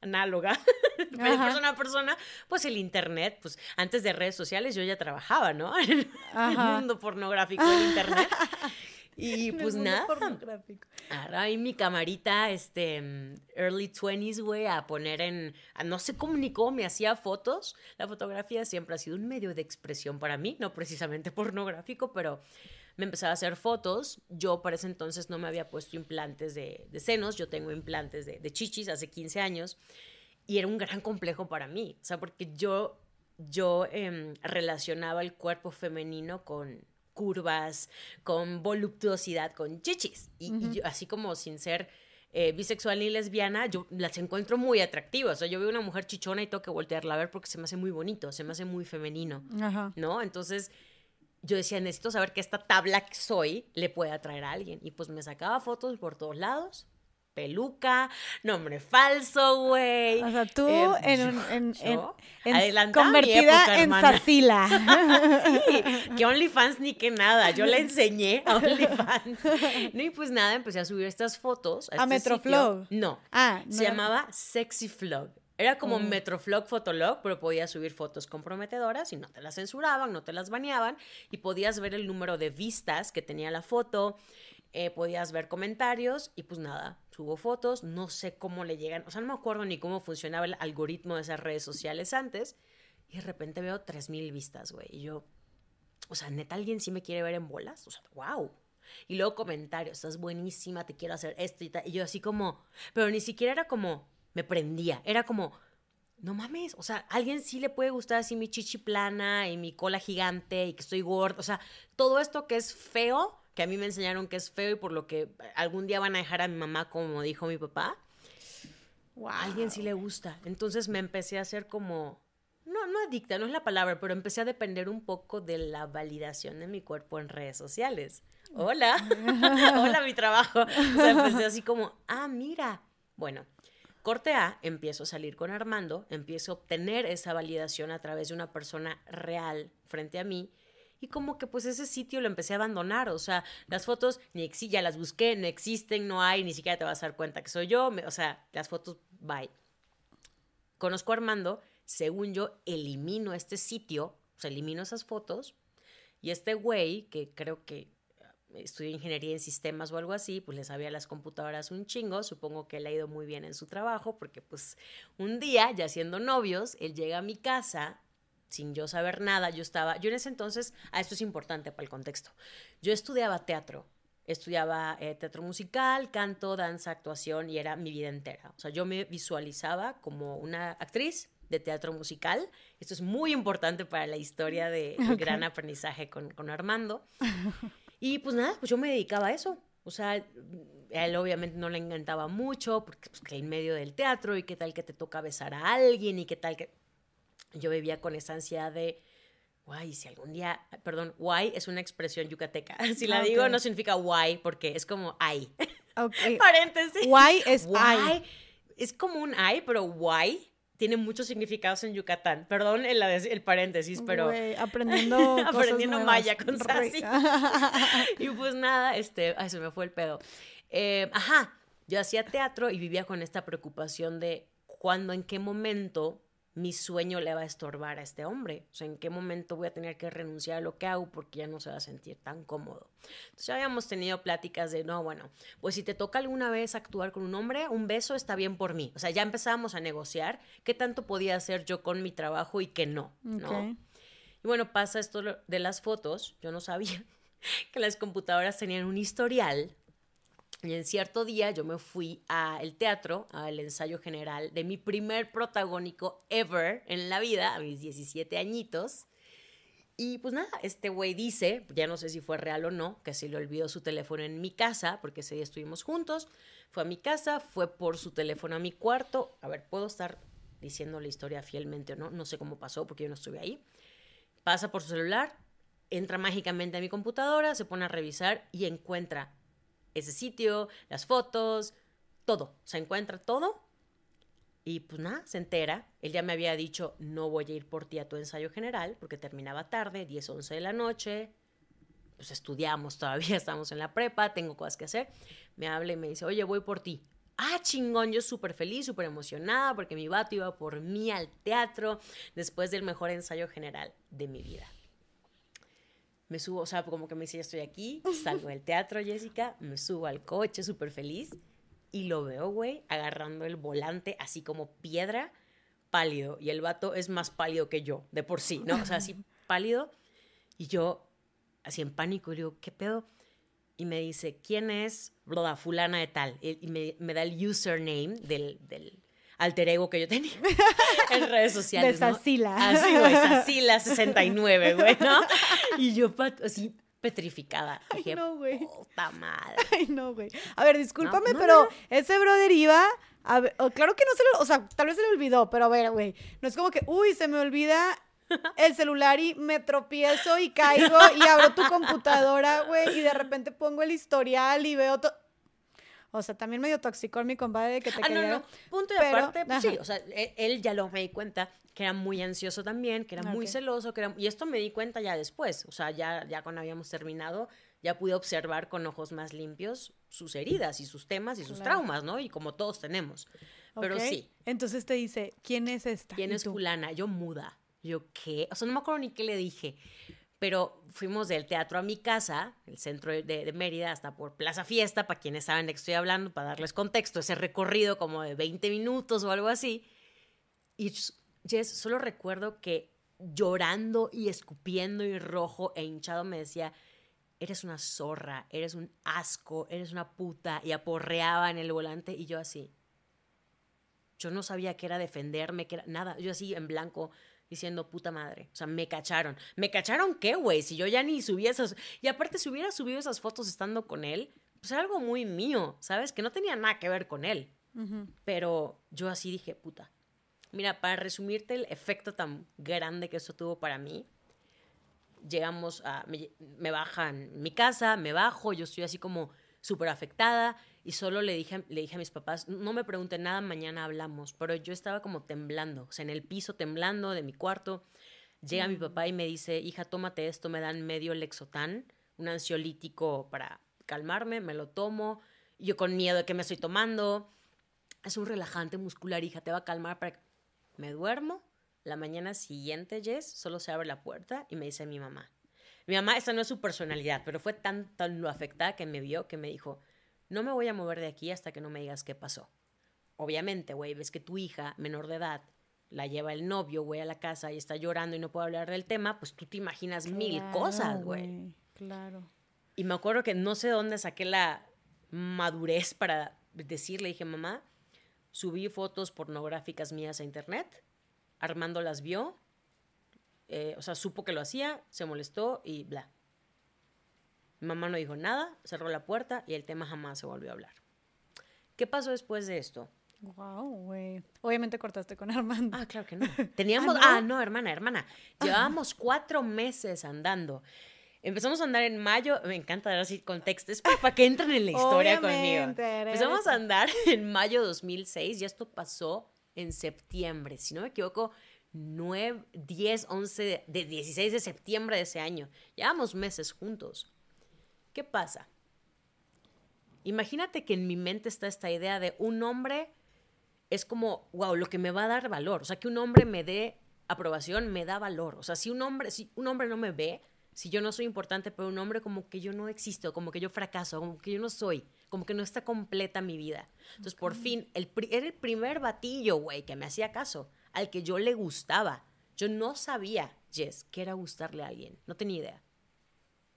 análoga, persona a persona, pues el internet, pues antes de redes sociales yo ya trabajaba, ¿no? En el mundo pornográfico del internet. Y pues nada. Ahora mi camarita, este, early 20s, güey, a poner en. no sé cómo ni cómo me hacía fotos. La fotografía siempre ha sido un medio de expresión para mí, no precisamente pornográfico, pero me empezaba a hacer fotos. Yo para ese entonces no me había puesto implantes de, senos, yo tengo implantes de, de chichis hace 15 años. Y era un gran complejo para mí, o sea, porque yo yo em, relacionaba el cuerpo femenino con curvas, con voluptuosidad, con chichis. Y, así como sin ser eh, bisexual ni lesbiana, yo las encuentro muy atractivas. O sea, yo veo una mujer chichona y tengo que voltearla a ver porque se me hace muy bonito, se me hace muy femenino. ¿No? Entonces yo decía, necesito saber que esta tabla que soy le puede atraer a alguien. Y pues me sacaba fotos por todos lados peluca, nombre falso, güey. O sea, tú em, en, un, en, convertida en Sacila. sí, que OnlyFans ni que nada. Yo le enseñé a OnlyFans. No, y pues nada, empecé a subir estas fotos. ¿A, este Metroflog? No. Ah, Se llamaba Sexy Flog. Era como oh. Metroflog Fotolog, pero podías subir fotos comprometedoras y no te las censuraban, no te las baneaban y podías ver el número de vistas que tenía la foto, eh, podías ver comentarios y pues nada, subo fotos, no sé cómo le llegan, o sea, no me acuerdo ni cómo funcionaba el algoritmo de esas redes sociales antes y de repente veo 3.000 vistas, güey, y yo, o sea, neta, alguien sí me quiere ver en bolas, o sea, wow. Y luego comentarios, estás buenísima, te quiero hacer esto y tal. Y yo así como, pero ni siquiera era como, me prendía, era como, no mames, o sea, alguien sí le puede gustar así mi chichi plana y mi cola gigante y que estoy gorda, o sea, todo esto que es feo que a mí me enseñaron que es feo y por lo que algún día van a dejar a mi mamá como dijo mi papá. A alguien sí le gusta. Entonces me empecé a hacer como, no, no adicta, no es la palabra, pero empecé a depender un poco de la validación de mi cuerpo en redes sociales. Hola, hola mi trabajo. O sea, empecé así como, ah, mira. Bueno, corte A, empiezo a salir con Armando, empiezo a obtener esa validación a través de una persona real frente a mí y como que pues ese sitio lo empecé a abandonar, o sea, las fotos ni ya las busqué, no existen, no hay, ni siquiera te vas a dar cuenta que soy yo, o sea, las fotos, bye. Conozco a Armando, según yo, elimino este sitio, o sea, elimino esas fotos, y este güey, que creo que eh, estudió ingeniería en sistemas o algo así, pues le sabía las computadoras un chingo, supongo que le ha ido muy bien en su trabajo, porque pues un día, ya siendo novios, él llega a mi casa sin yo saber nada, yo estaba, yo en ese entonces, ah, esto es importante para el contexto, yo estudiaba teatro, estudiaba eh, teatro musical, canto, danza, actuación y era mi vida entera. O sea, yo me visualizaba como una actriz de teatro musical. Esto es muy importante para la historia de gran aprendizaje con, con Armando. Y pues nada, pues yo me dedicaba a eso. O sea, a él obviamente no le encantaba mucho porque pues, que en medio del teatro y qué tal que te toca besar a alguien y qué tal que yo vivía con esa ansiedad de, guay, si algún día, perdón, guay es una expresión yucateca. Si la digo no significa guay porque es como ay. Okay. Paréntesis. Guay es guay. Es como un ay, pero guay tiene muchos significados en Yucatán. Perdón el, el paréntesis, pero aprendiendo aprendiendo maya con Sassy. y pues nada, este, ay, se me fue el pedo. Eh, ajá, yo hacía teatro y vivía con esta preocupación de cuándo, en qué momento mi sueño le va a estorbar a este hombre. O sea, ¿en qué momento voy a tener que renunciar a lo que hago porque ya no se va a sentir tan cómodo? Entonces ya habíamos tenido pláticas de, no, bueno, pues si te toca alguna vez actuar con un hombre, un beso está bien por mí. O sea, ya empezábamos a negociar qué tanto podía hacer yo con mi trabajo y qué no, ¿no? Y bueno, pasa esto de las fotos. Yo no sabía que las computadoras tenían un historial y en cierto día yo me fui al teatro, al ensayo general de mi primer protagónico ever en la vida, a mis 17 añitos. Y pues nada, este güey dice, ya no sé si fue real o no, que se le olvidó su teléfono en mi casa, porque ese día estuvimos juntos. Fue a mi casa, fue por su teléfono a mi cuarto. A ver, puedo estar diciendo la historia fielmente o no, no sé cómo pasó porque yo no estuve ahí. Pasa por su celular, entra mágicamente a mi computadora, se pone a revisar y encuentra ese sitio, las fotos, todo. Se encuentra todo. Y pues nada, se entera. Él ya me había dicho, no voy a ir por ti a tu ensayo general, porque terminaba tarde, 10, 11 de la noche. Pues estudiamos todavía, estamos en la prepa, tengo cosas que hacer. Me habla y me dice, oye, voy por ti. Ah, chingón, yo súper feliz, súper emocionada, porque mi vato iba por mí al teatro después del mejor ensayo general de mi vida me subo, o sea, como que me dice, ya estoy aquí, salgo del teatro, Jessica, me subo al coche súper feliz y lo veo, güey, agarrando el volante así como piedra, pálido. Y el vato es más pálido que yo, de por sí, ¿no? O sea, así pálido. Y yo, así en pánico, le digo, ¿qué pedo? Y me dice, ¿quién es? Broda, fulana de tal. Y me, me da el username del, del alter ego que yo tenía en redes sociales. De Sacila. Así, güey, Sacila 69, güey, ¿no? Y yo así petrificada. Dije, Ay, no, güey. Puta madre. Ay, no, güey. A ver, discúlpame, pero ese brother iba. A ver, claro que no se lo. O sea, tal vez se le olvidó, pero a ver, güey. No es como que, uy, se me olvida el celular y me tropiezo y caigo y abro tu computadora, güey, y de repente pongo el historial y veo todo. O sea, también medio tóxico mi compadre que te ah, no, no. Punto y aparte, pues sí, o sea, e, él ya lo me di cuenta que era muy ansioso también, que era muy celoso, que era, y esto me di cuenta ya después, o sea, ya, ya cuando habíamos terminado, ya pude observar con ojos más limpios sus heridas y sus temas y sus traumas, ¿no? Y como todos tenemos. Pero sí. Entonces te dice, ¿quién es esta? ¿Quién es fulana? Yo muda. Yo, ¿qué? O sea, no me acuerdo ni qué le dije pero fuimos del teatro a mi casa, el centro de, Mérida, hasta por Plaza Fiesta, para quienes saben de qué estoy hablando, para darles contexto, ese recorrido como de 20 minutos o algo así. Y Jess, solo recuerdo que llorando y escupiendo y rojo e hinchado me decía, eres una zorra, eres un asco, eres una puta, y aporreaba en el volante y yo así. Yo no sabía qué era defenderme, que era nada, yo así en blanco, diciendo, puta madre, o sea, me cacharon. ¿Me cacharon qué, güey? Si yo ya ni subí esas... Y aparte, si hubiera subido esas fotos estando con él, pues era algo muy mío, ¿sabes? Que no tenía nada que ver con él. Pero yo así dije, puta. Mira, para resumirte el efecto tan grande que eso tuvo para mí, llegamos a... Me, me bajan mi casa, me bajo, yo estoy así como súper afectada y solo le dije, le dije a mis papás, no me pregunten nada, mañana hablamos, pero yo estaba como temblando, o sea, en el piso temblando de mi cuarto. Llega mi papá y me dice, hija, tómate esto, me dan medio lexotán, un ansiolítico para calmarme, me lo tomo, yo con miedo de que me estoy tomando. Es un relajante muscular, hija, te va a calmar para Me duermo, la mañana siguiente, Jess, solo se abre la puerta y me dice mi mamá. Mi mamá, esta no es su personalidad, pero fue tan, tan lo afectada que me vio que me dijo, no me voy a mover de aquí hasta que no me digas qué pasó. Obviamente, güey, ves que tu hija, menor de edad, la lleva el novio, güey, a la casa y está llorando y no puede hablar del tema, pues tú te imaginas mil cosas, güey. Claro. Y me acuerdo que no sé dónde saqué la madurez para decirle, dije, mamá, subí fotos pornográficas mías a internet, Armando las vio, eh, o sea, supo que lo hacía, se molestó y bla. Mamá no dijo nada, cerró la puerta y el tema jamás se volvió a hablar. ¿Qué pasó después de esto? Wow, güey. Obviamente cortaste con Armando. Ah, claro que no. Teníamos. ah, no, hermana, hermana. Llevábamos cuatro meses andando. Empezamos a andar en mayo. Me encanta dar así contextos para que entren en la historia conmigo. Empezamos a andar en mayo 2006 y esto pasó en septiembre. Si no me equivoco, 9, 10, 11, de 16 de septiembre de ese año. Llevamos meses juntos. ¿Qué pasa? Imagínate que en mi mente está esta idea de un hombre es como, wow, lo que me va a dar valor. O sea, que un hombre me dé aprobación me da valor. O sea, si un hombre, si un hombre no me ve, si yo no soy importante para un hombre, como que yo no existo, como que yo fracaso, como que yo no soy, como que no está completa mi vida. Entonces, por fin, el, era el primer batillo, güey, que me hacía caso, al que yo le gustaba. Yo no sabía, Jess, que era gustarle a alguien. No tenía idea.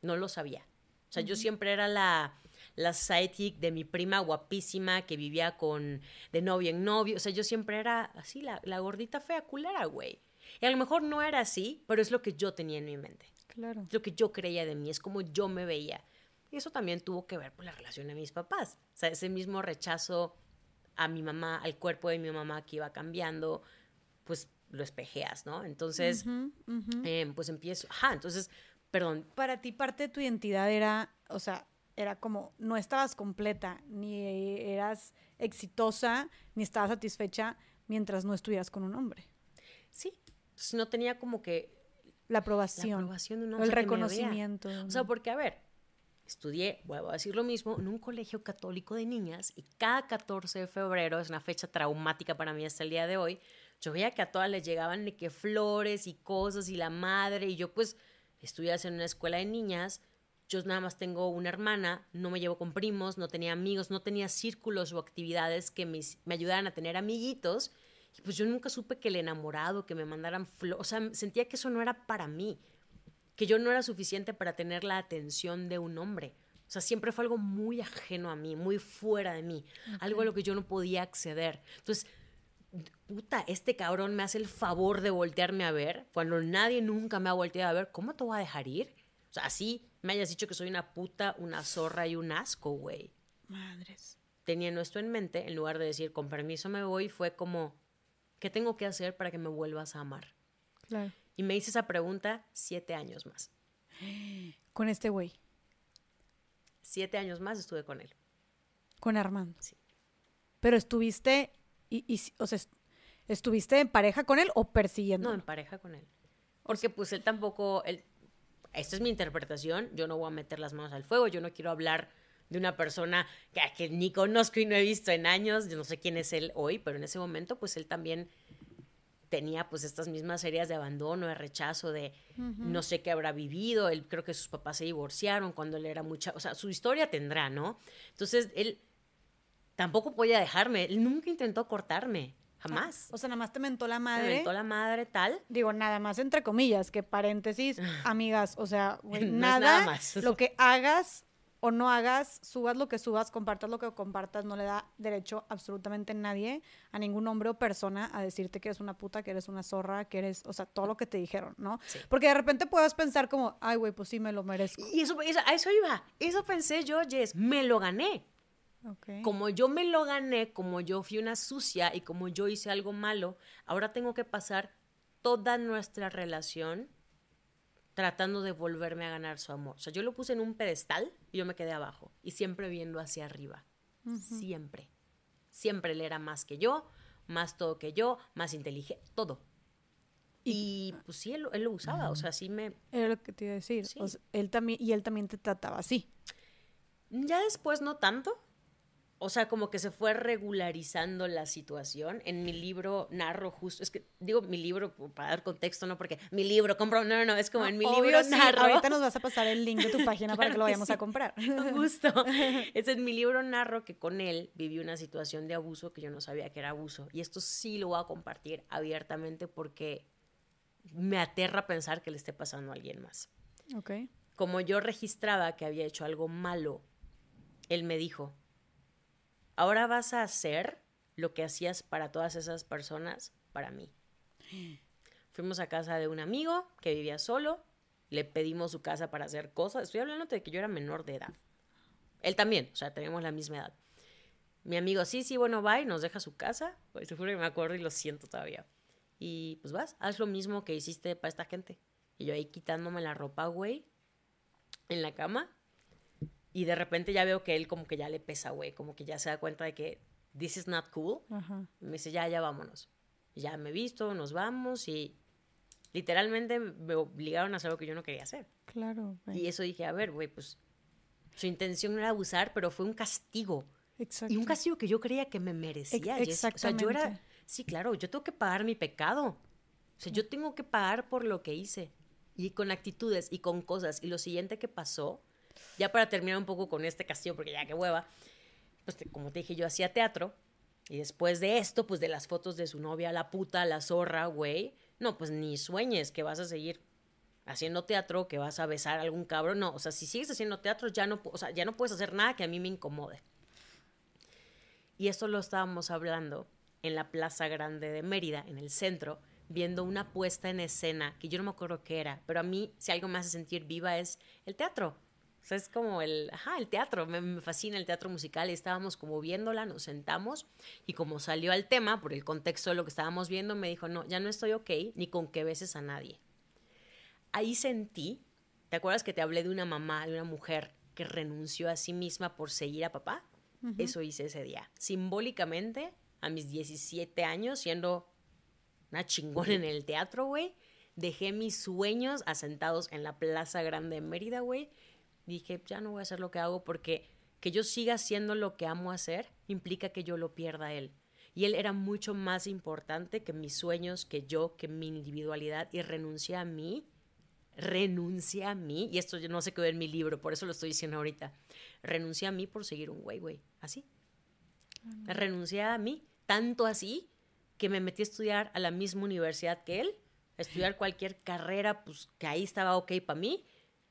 No lo sabía. O sea, yo siempre era la, la sidekick de mi prima guapísima que vivía con de novio en novio. O sea, yo siempre era así, la, la gordita fea culera, güey. Y a lo mejor no era así, pero es lo que yo tenía en mi mente. Claro. Es lo que yo creía de mí, es como yo me veía. Y eso también tuvo que ver con la relación de mis papás. O sea, ese mismo rechazo a mi mamá, al cuerpo de mi mamá que iba cambiando, pues lo espejeas, ¿no? Entonces, em, pues empiezo, ajá, entonces Perdón. Para ti parte de tu identidad era, o sea, era como no estabas completa, ni eras exitosa, ni estabas satisfecha mientras no estuvieras con un hombre. Sí, no tenía como que la aprobación, la aprobación de un el reconocimiento. O sea, porque a ver, estudié, vuelvo a decir lo mismo, en un colegio católico de niñas y cada 14 de febrero es una fecha traumática para mí hasta el día de hoy. Yo veía que a todas les llegaban de que flores y cosas y la madre y yo pues estudias en una escuela de niñas, yo nada más tengo una hermana, no me llevo con primos, no tenía amigos, no tenía círculos o actividades que me, me ayudaran a tener amiguitos. Y pues yo nunca supe que el enamorado, que me mandaran flores, o sea, sentía que eso no era para mí, que yo no era suficiente para tener la atención de un hombre. O sea, siempre fue algo muy ajeno a mí, muy fuera de mí, algo a lo que yo no podía acceder. Entonces, puta, este cabrón me hace el favor de voltearme a ver cuando nadie nunca me ha volteado a ver, ¿cómo te voy a dejar ir? O sea, así me hayas dicho que soy una puta, una zorra y un asco, güey. Madres. Teniendo esto en mente, en lugar de decir, con permiso me voy, fue como, ¿qué tengo que hacer para que me vuelvas a amar? Claro. Y me hice esa pregunta siete años más. Con este güey. Siete años más estuve con él. Con Armando. Sí. Pero estuviste, y, y, o sea, ¿estuviste en pareja con él o persiguiendo? No, en pareja con él. Porque pues él tampoco, él, esta es mi interpretación, yo no voy a meter las manos al fuego, yo no quiero hablar de una persona que, que ni conozco y no he visto en años, yo no sé quién es él hoy, pero en ese momento pues él también tenía pues estas mismas heridas de abandono, de rechazo, de no sé qué habrá vivido, él creo que sus papás se divorciaron cuando él era mucha, o sea, su historia tendrá, ¿no? Entonces, él tampoco podía dejarme, él nunca intentó cortarme. Jamás. Ah, o sea, nada más te mentó la madre. Me mentó la madre, tal. Digo, nada más entre comillas, que paréntesis, amigas, o sea, nada, nada más. lo que hagas o no hagas, subas lo que subas, compartas lo que compartas, no le da derecho absolutamente nadie, a ningún hombre o persona, a decirte que eres una puta, que eres una zorra, que eres, o sea, todo lo que te dijeron, ¿no? Porque de repente puedes pensar como, ay, güey, pues sí, me lo merezco. Y eso, a eso iba, eso pensé yo, Jess, me lo gané. Como yo me lo gané, como yo fui una sucia y como yo hice algo malo, ahora tengo que pasar toda nuestra relación tratando de volverme a ganar su amor. O sea, yo lo puse en un pedestal y yo me quedé abajo y siempre viendo hacia arriba. Siempre. Siempre él era más que yo, más todo que yo, más inteligente, todo. Y, pues sí, él, lo usaba, o sea, sí me... Era lo que te iba a decir. él también, y él también te trataba así. Ya después no tanto, o sea, como que se fue regularizando la situación. En mi libro narro justo, es que digo mi libro para dar contexto, no porque mi libro compro, no, no, no, es como en mi libro narro. Ahorita nos vas a pasar el link de tu página para que lo vayamos a comprar. Justo. Es en mi libro narro que con él viví una situación de abuso que yo no sabía que era abuso. Y esto sí lo voy a compartir abiertamente porque me aterra pensar que le esté pasando a alguien más. Ok. Como yo registraba que había hecho algo malo, él me dijo, ahora vas a hacer lo que hacías para todas esas personas, para mí. Fuimos a casa de un amigo que vivía solo, le pedimos su casa para hacer cosas. Estoy hablando de que yo era menor de edad. Él también, o sea, teníamos la misma edad. Mi amigo, sí, sí, bueno, va y nos deja su casa. Pues seguro que me acuerdo y lo siento todavía. Y pues vas, haz lo mismo que hiciste para esta gente. Y yo ahí quitándome la ropa, güey, en la cama. Y de repente ya veo que él como que ya le pesa, güey, como que ya se da cuenta de que this is not cool. me dice, ya, ya vámonos. Y ya me he visto, nos vamos y literalmente me obligaron a hacer lo que yo no quería hacer. Claro. Y eso dije, a ver, güey, pues su intención no era abusar, pero fue un castigo. Exacto. Y un castigo que yo creía que me merecía. Exactamente. O sea, yo era, sí, claro, yo tengo que pagar mi pecado. O sea, yo tengo que pagar por lo que hice. Y con actitudes y con cosas. Y lo siguiente que pasó ya para terminar un poco con este castillo, porque ya qué hueva, pues como te dije, yo hacía teatro. Y después de esto, pues de las fotos de su novia, la puta, la zorra, güey. No, pues ni sueñes que vas a seguir haciendo teatro, que vas a besar a algún cabrón. No, o sea, si sigues haciendo teatro, ya no, o sea, ya no puedes hacer nada que a mí me incomode. Y esto lo estábamos hablando en la Plaza Grande de Mérida, en el centro, viendo una puesta en escena que yo no me acuerdo qué era, pero a mí si algo me hace sentir viva es el teatro. O sea, es como el, ajá, el teatro, me, fascina el teatro musical estábamos como viéndola, nos sentamos y como salió al tema, por el contexto de lo que estábamos viendo, me dijo, no, ya no estoy ok ni con que beses a nadie. Ahí sentí, ¿te acuerdas que te hablé de una mamá, de una mujer que renunció a sí misma por seguir a papá? Eso hice ese día. Simbólicamente, a mis 17 años, siendo una chingona en el teatro, güey, dejé mis sueños asentados en la Plaza Grande de Mérida, güey, dije, ya no voy a hacer lo que hago porque que yo siga haciendo lo que amo hacer implica que yo lo pierda a él. Y él era mucho más importante que mis sueños, que yo, que mi individualidad y renuncié a mí. Renuncié a mí, y esto no se quedó en mi libro, por eso lo estoy diciendo ahorita. Renuncié a mí por seguir un güey, güey, así. Renuncié a mí, tanto así que me metí a estudiar a la misma universidad que él, a estudiar cualquier carrera, pues que ahí estaba ok para mí,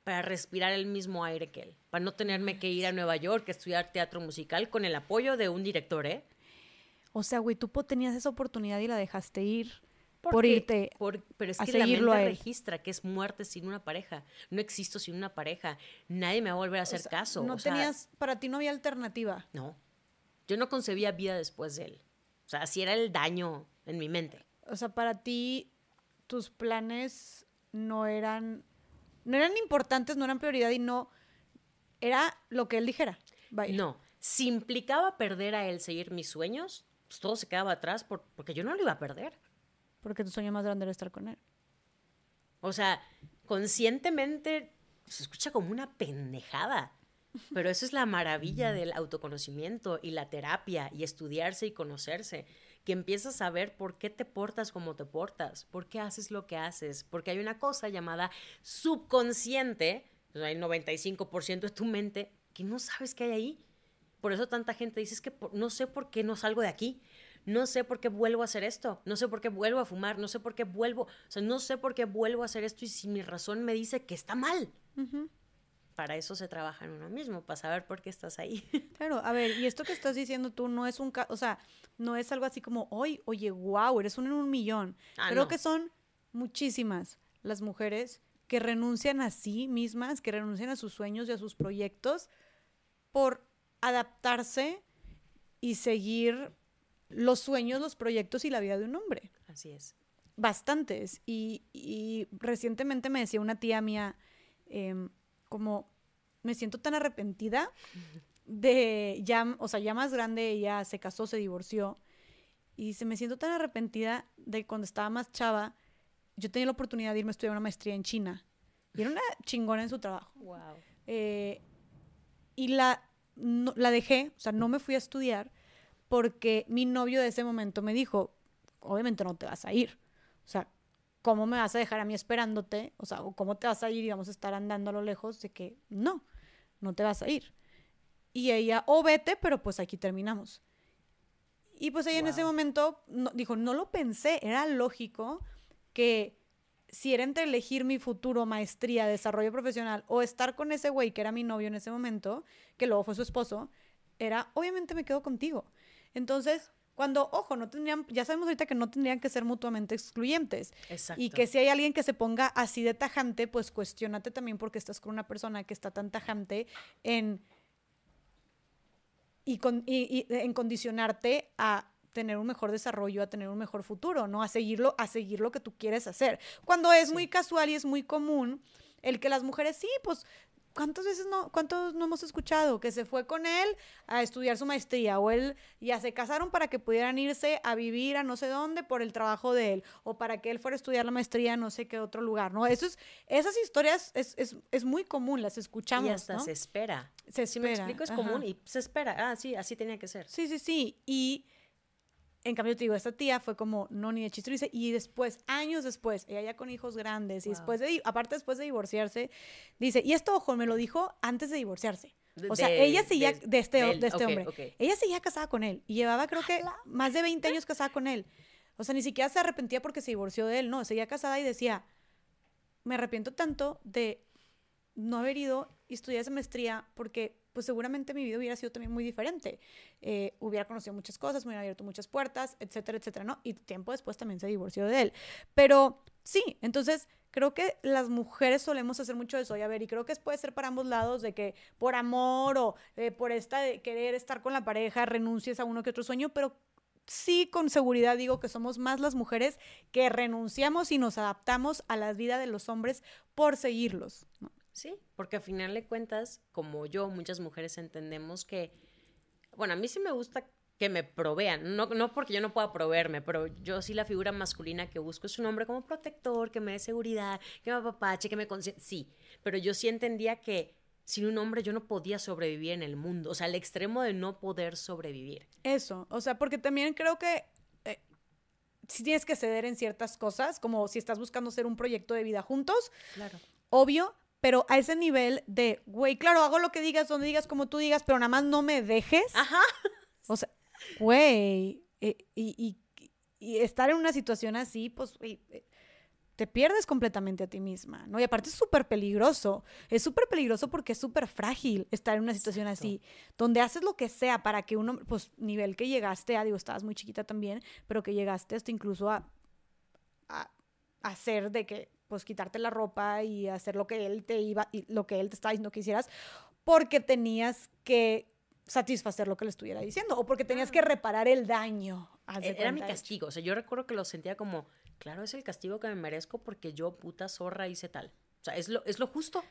para respirar el mismo aire que él, para no tenerme que ir a Nueva York a estudiar teatro musical con el apoyo de un director, ¿eh? O sea, güey, tú tenías esa oportunidad y la dejaste ir por irte pero es que la mente registra que es muerte sin una pareja. No existo sin una pareja. Nadie me va a volver a hacer caso. No tenías, para ti no había alternativa. No. Yo no concebía vida después de él. O sea, así era el daño en mi mente. O sea, para ti tus planes no eran no eran importantes, no eran prioridad y no era lo que él dijera. No, si implicaba perder a él, seguir mis sueños, pues todo se quedaba atrás porque yo no lo iba a perder. Porque tu sueño más grande era estar con él. O sea, conscientemente se escucha como una pendejada. Pero eso es la maravilla del autoconocimiento y la terapia y estudiarse y conocerse, que empiezas a ver por qué te portas como te portas, por qué haces lo que haces, porque hay una cosa llamada subconsciente, o sea, hay 95% de tu mente que no sabes qué hay ahí. Por eso tanta gente dice, es que no sé por qué no salgo de aquí, no sé por qué vuelvo a hacer esto, no sé por qué vuelvo a fumar, no sé por qué vuelvo, o sea, no sé por qué vuelvo a hacer esto y si mi razón me dice que está mal. Para eso se trabaja en uno mismo, para saber por qué estás ahí. Claro, a ver, y esto que estás diciendo tú no es un, o sea, no es algo así como, hoy, oye, wow, eres uno en un millón. Ah, Creo que son muchísimas las mujeres que renuncian a sí mismas, que renuncian a sus sueños y a sus proyectos por adaptarse y seguir los sueños, los proyectos y la vida de un hombre. Así es. Bastantes. Y, recientemente me decía una tía mía, em, como me siento tan arrepentida de ya, o sea, ya más grande, ella se casó, se divorció. Y se me siento tan arrepentida de cuando estaba más chava, yo tenía la oportunidad de irme a estudiar una maestría en China. Y era una chingona en su trabajo. Wow. Eh, y la, la dejé, o sea, no me fui a estudiar porque mi novio de ese momento me dijo, obviamente no te vas a ir. O sea, ¿cómo me vas a dejar a mí esperándote? O sea, ¿cómo te vas a ir y vamos a estar andando a lo lejos de que no, no te vas a ir? Y ella, o oh, vete, pero pues aquí terminamos. Y pues ella en ese momento dijo, no lo pensé, era lógico que si era entre elegir mi futuro, maestría, desarrollo profesional o estar con ese güey que era mi novio en ese momento, que luego fue su esposo, era, obviamente me quedo contigo. Entonces, cuando, ojo, no tendrían, ya sabemos ahorita que no tendrían que ser mutuamente excluyentes. Exacto. Y que si hay alguien que se ponga así de tajante, pues cuestionate también porque estás con una persona que está tan tajante en, y, en condicionarte a tener un mejor desarrollo, a tener un mejor futuro, ¿no? A seguirlo, a seguir lo que tú quieres hacer. Cuando es muy casual y es muy común el que las mujeres, sí, pues ¿cuántas veces no, cuántos no hemos escuchado que se fue con él a estudiar su maestría o él ya se casaron para que pudieran irse a vivir a no sé dónde por el trabajo de él o para que él fuera a estudiar la maestría a no sé qué otro lugar, ¿no? Eso es, esas historias es, muy común, las escuchamos. Y hasta se espera. Se espera. Si me explico, es común y se espera. Ah, sí, así tenía que ser. Sí, sí, sí. Y en cambio, te digo, esta tía fue como, no, ni de chiste, y después, años después, ella ya con hijos grandes, y después de, aparte después de divorciarse, dice, y esto, ojo, me lo dijo antes de divorciarse. O sea, ella seguía, de, este, de este hombre, ella seguía casada con él, y llevaba creo que más de 20 años casada con él. O sea, ni siquiera se arrepentía porque se divorció de él, no, seguía casada y decía, me arrepiento tanto de no haber ido y estudiar esa maestría porque pues seguramente mi vida hubiera sido también muy diferente. Eh, hubiera conocido muchas cosas, me hubiera abierto muchas puertas, etcétera, etcétera, ¿no? Y tiempo después también se divorció de él. Pero sí, entonces creo que las mujeres solemos hacer mucho eso. Y a ver, y creo que puede ser para ambos lados, de que por amor o eh, por esta de querer estar con la pareja renuncies a uno que otro sueño, pero sí con seguridad digo que somos más las mujeres que renunciamos y nos adaptamos a la vida de los hombres por seguirlos. ¿no? Sí, porque al final de cuentas, como yo, muchas mujeres entendemos que, bueno, a mí sí me gusta que me provean, no, no porque yo no pueda proveerme, pero yo sí la figura masculina que busco es un hombre como protector, que me dé seguridad, que me apapache, que me consiente, sí, pero yo sí entendía que sin un hombre yo no podía sobrevivir en el mundo, o sea, el extremo de no poder sobrevivir. Eso, o sea, porque también creo que eh, si tienes que ceder en ciertas cosas, como si estás buscando hacer un proyecto de vida juntos, claro. obvio, pero a ese nivel de, güey, claro, hago lo que digas, donde digas, como tú digas, pero nada más no me dejes. Ajá. O sea, güey, eh, y, y, estar en una situación así, pues, güey, eh, te pierdes completamente a ti misma, ¿no? Y aparte es súper peligroso, es súper peligroso porque es súper frágil estar en una situación así, donde haces lo que sea para que uno, pues nivel que llegaste a, digo, estabas muy chiquita también, pero que llegaste hasta incluso a, a, hacer de que, pues quitarte la ropa y hacer lo que él te iba, y lo que él te estaba diciendo que hicieras, porque tenías que satisfacer lo que le estuviera diciendo o porque tenías que reparar el daño. E-, era mi castigo, o sea, yo recuerdo que lo sentía como claro, es el castigo que me merezco porque yo, puta zorra, hice tal. O sea, es lo, es lo justo.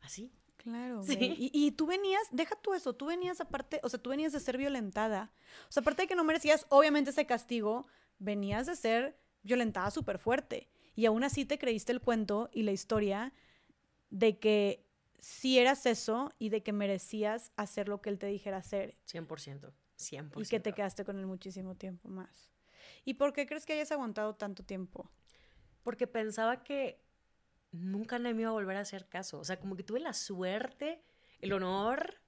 Así. Claro, sí. Y, y, tú venías, deja tú eso, tú venías aparte, o sea, tú venías de ser violentada. O sea, aparte de que no merecías, obviamente, ese castigo, venías de ser violentada súper fuerte. Y aún así te creíste el cuento y la historia de que sí eras eso y de que merecías hacer lo que él te dijera hacer. 100%, 100%. Y que te quedaste con él muchísimo tiempo más. ¿Y por qué crees que hayas aguantado tanto tiempo? Porque pensaba que nunca me iba a volver a hacer caso. O sea, como que tuve la suerte, el honor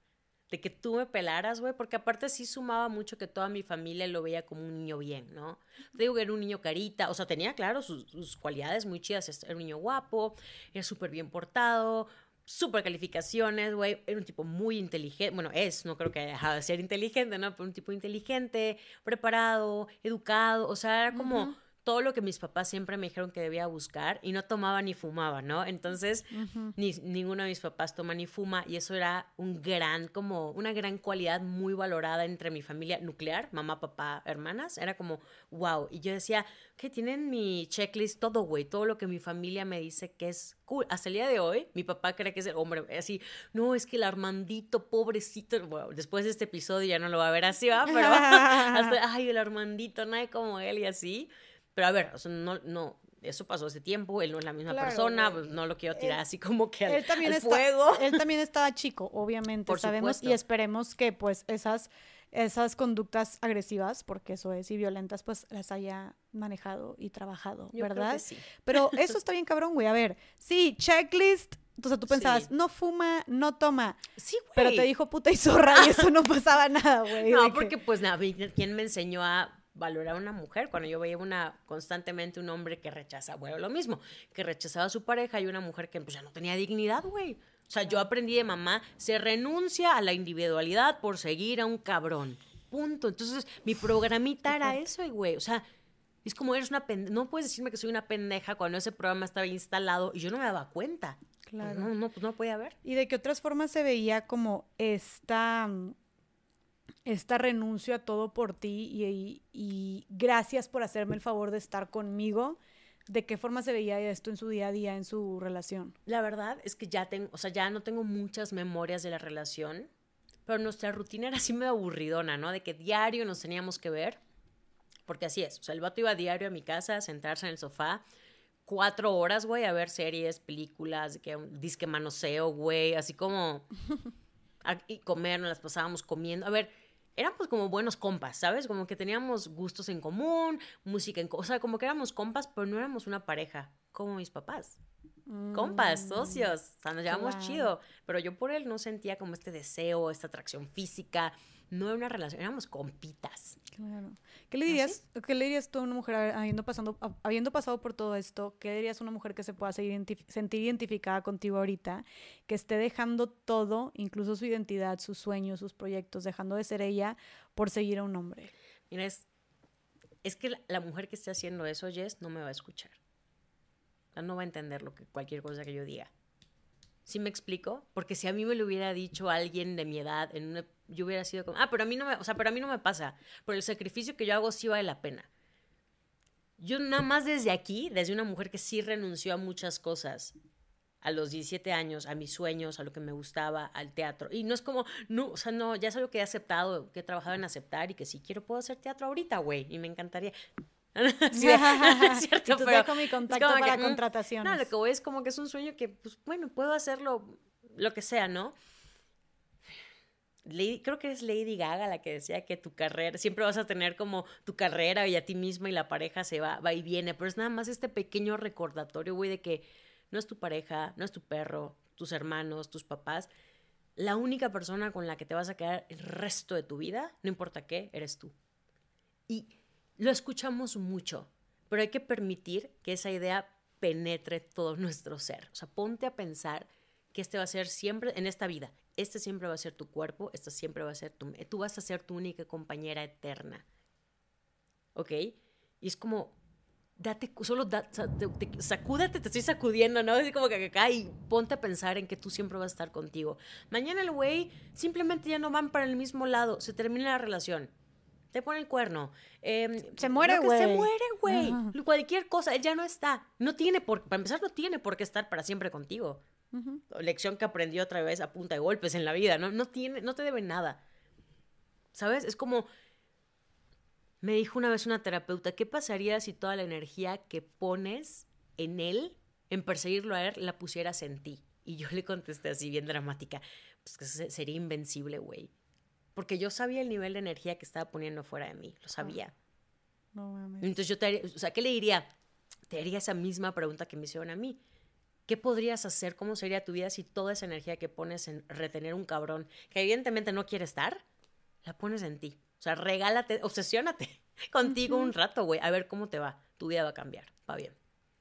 de que tú me pelaras, güey, porque aparte sí sumaba mucho que toda mi familia lo veía como un niño bien, ¿no? Te digo que era un niño carita, o sea, tenía, claro, sus, cualidades muy chidas, era un niño guapo, era súper bien portado, super calificaciones, güey. Era un tipo muy inteligente. Bueno, es, no creo que haya dejado de ser inteligente, ¿no? Pero un tipo inteligente, preparado, educado. O sea, era como todo lo que mis papás siempre me dijeron que debía buscar y no tomaba ni fumaba, ¿no? Entonces, ni, ninguno de mis papás toma ni fuma y eso era un gran, como una gran cualidad muy valorada entre mi familia nuclear, mamá, papá, hermanas. Era como, wow. Y yo decía, que tienen mi checklist todo, güey, todo lo que mi familia me dice que es cool. Hasta el día de hoy, mi papá cree que es el hombre, así, no, es que el Armandito, pobrecito, bueno, después de este episodio ya no lo va a ver así, ¿va? Pero hasta, ay, el Armandito, nadie como él y así. Pero a ver, o sea, no, no, eso pasó hace tiempo, él no es la misma persona, pues, no lo quiero tirar así como que al, él también fuego. Él también estaba chico, obviamente, Por sabemos, y esperemos que pues esas, esas conductas agresivas, porque eso es, y violentas, pues las haya manejado y trabajado, ¿verdad? sí. Pero eso está bien cabrón, güey, a ver, sí, checklist, entonces tú pensabas, no fuma, no toma. Sí, güey. Pero te dijo puta y zorra y eso no pasaba nada, güey. No, porque pues nada, ¿quién me enseñó a valorar a una mujer cuando yo veía una constantemente un hombre que rechaza, bueno, lo mismo, que rechazaba a su pareja y una mujer que pues ya no tenía dignidad, güey. O sea, yo aprendí de mamá, se renuncia a la individualidad por seguir a un cabrón. Punto. Entonces, mi programita era eso, güey. O sea, es como eres una pendeja. No puedes decirme que soy una pendeja cuando ese programa estaba instalado y yo no me daba cuenta. Claro. No, no, pues no podía ver. ¿Y de qué otras formas se veía como esta esta renuncio a todo por ti y, gracias por hacerme el favor de estar conmigo. ¿De qué forma se veía esto en su día a día, en su relación? La verdad es que ya tengo, o sea, ya no tengo muchas memorias de la relación, pero nuestra rutina era así medio aburridona, ¿no? De que diario nos teníamos que ver, porque así es, o sea, el vato iba diario a mi casa a sentarse en el sofá, cuatro horas, güey, a ver series, películas, que disque manoseo, güey, así como... y comer, nos las pasábamos comiendo. A ver, éramos como buenos compas, ¿sabes? Como que teníamos gustos en común, música en... O sea, como que éramos compas, pero no éramos una pareja, como mis papás. compas, mm, socios, o sea, nos llevamos chido, pero yo por él no sentía como este deseo, esta atracción física, no era una relación, éramos compitas. Claro. ¿Qué le dirías, ¿qué le dirías tú a una mujer habiendo, pasando, habiendo pasado por todo esto? ¿Qué dirías a una mujer que se pueda sentir identificada contigo ahorita, que esté dejando todo, incluso su identidad, sus sueños, sus proyectos, dejando de ser ella por seguir a un hombre? Mira, es, es que la, mujer que esté haciendo eso, Jess, no me va a escuchar. no va a entender lo que, cualquier cosa que yo diga. ¿Sí me explico? Porque si a mí me lo hubiera dicho alguien de mi edad, en una, yo hubiera sido como, ah, pero a mí no me, o sea, pero a mí no me pasa. Por el sacrificio que yo hago sí vale la pena. Yo nada más desde aquí, desde una mujer que sí renunció a muchas cosas, a los 17 años, a mis sueños, a lo que me gustaba, al teatro. Y no es como, no, o sea, no, ya es algo que he aceptado, que he trabajado en aceptar y que si quiero puedo hacer teatro ahorita, güey, y me encantaría. sí, es cierto, pero mi contacto para mm, contrataciones. No, lo que voy es como que es un sueño que, pues bueno, puedo hacerlo lo que sea, ¿no? creo que es Lady Gaga la que decía que tu carrera, siempre vas a tener como tu carrera y a ti misma y la pareja se va, va y viene, pero es nada más este pequeño recordatorio, güey, de que no es tu pareja, no es tu perro, tus hermanos, tus papás. La única persona con la que te vas a quedar el resto de tu vida, no importa qué, eres tú. Y lo escuchamos mucho, pero hay que permitir que esa idea penetre todo nuestro ser. O sea, ponte a pensar que este va a ser siempre, en esta vida, este siempre va a ser tu cuerpo, esta siempre va a ser tu, tú vas a ser tu única compañera eterna. ¿Ok? Y es como, date, solo da, sacúdate, te estoy sacudiendo, ¿no? Es como que acá y ponte a pensar en que tú siempre vas a estar contigo. Mañana el güey simplemente ya no van para el mismo lado, se termina la relación. Te pone el cuerno. Em, se muere, güey. Se muere, güey. Cualquier cosa, él ya no está. No tiene por, para empezar, no tiene por qué estar para siempre contigo. Lección que aprendió otra vez a punta de golpes en la vida, ¿no? No, tiene, no te debe nada. ¿Sabes? Es como, me dijo una vez una terapeuta, ¿qué pasaría si toda la energía que pones en él, en perseguirlo a él, la pusieras en ti? Y yo le contesté así, bien dramática, pues que sería invencible, güey. Porque yo sabía el nivel de energía que estaba poniendo fuera de mí, lo sabía. No mames. Entonces yo te haría, o sea, ¿qué le diría? Te haría esa misma pregunta que me hicieron a mí. ¿Qué podrías hacer? ¿Cómo sería tu vida si toda esa energía que pones en retener un cabrón que evidentemente no quiere estar, la pones en ti? O sea, regálate, obsesiónate contigo un rato, güey, a ver cómo te va. Tu vida va a cambiar, va bien.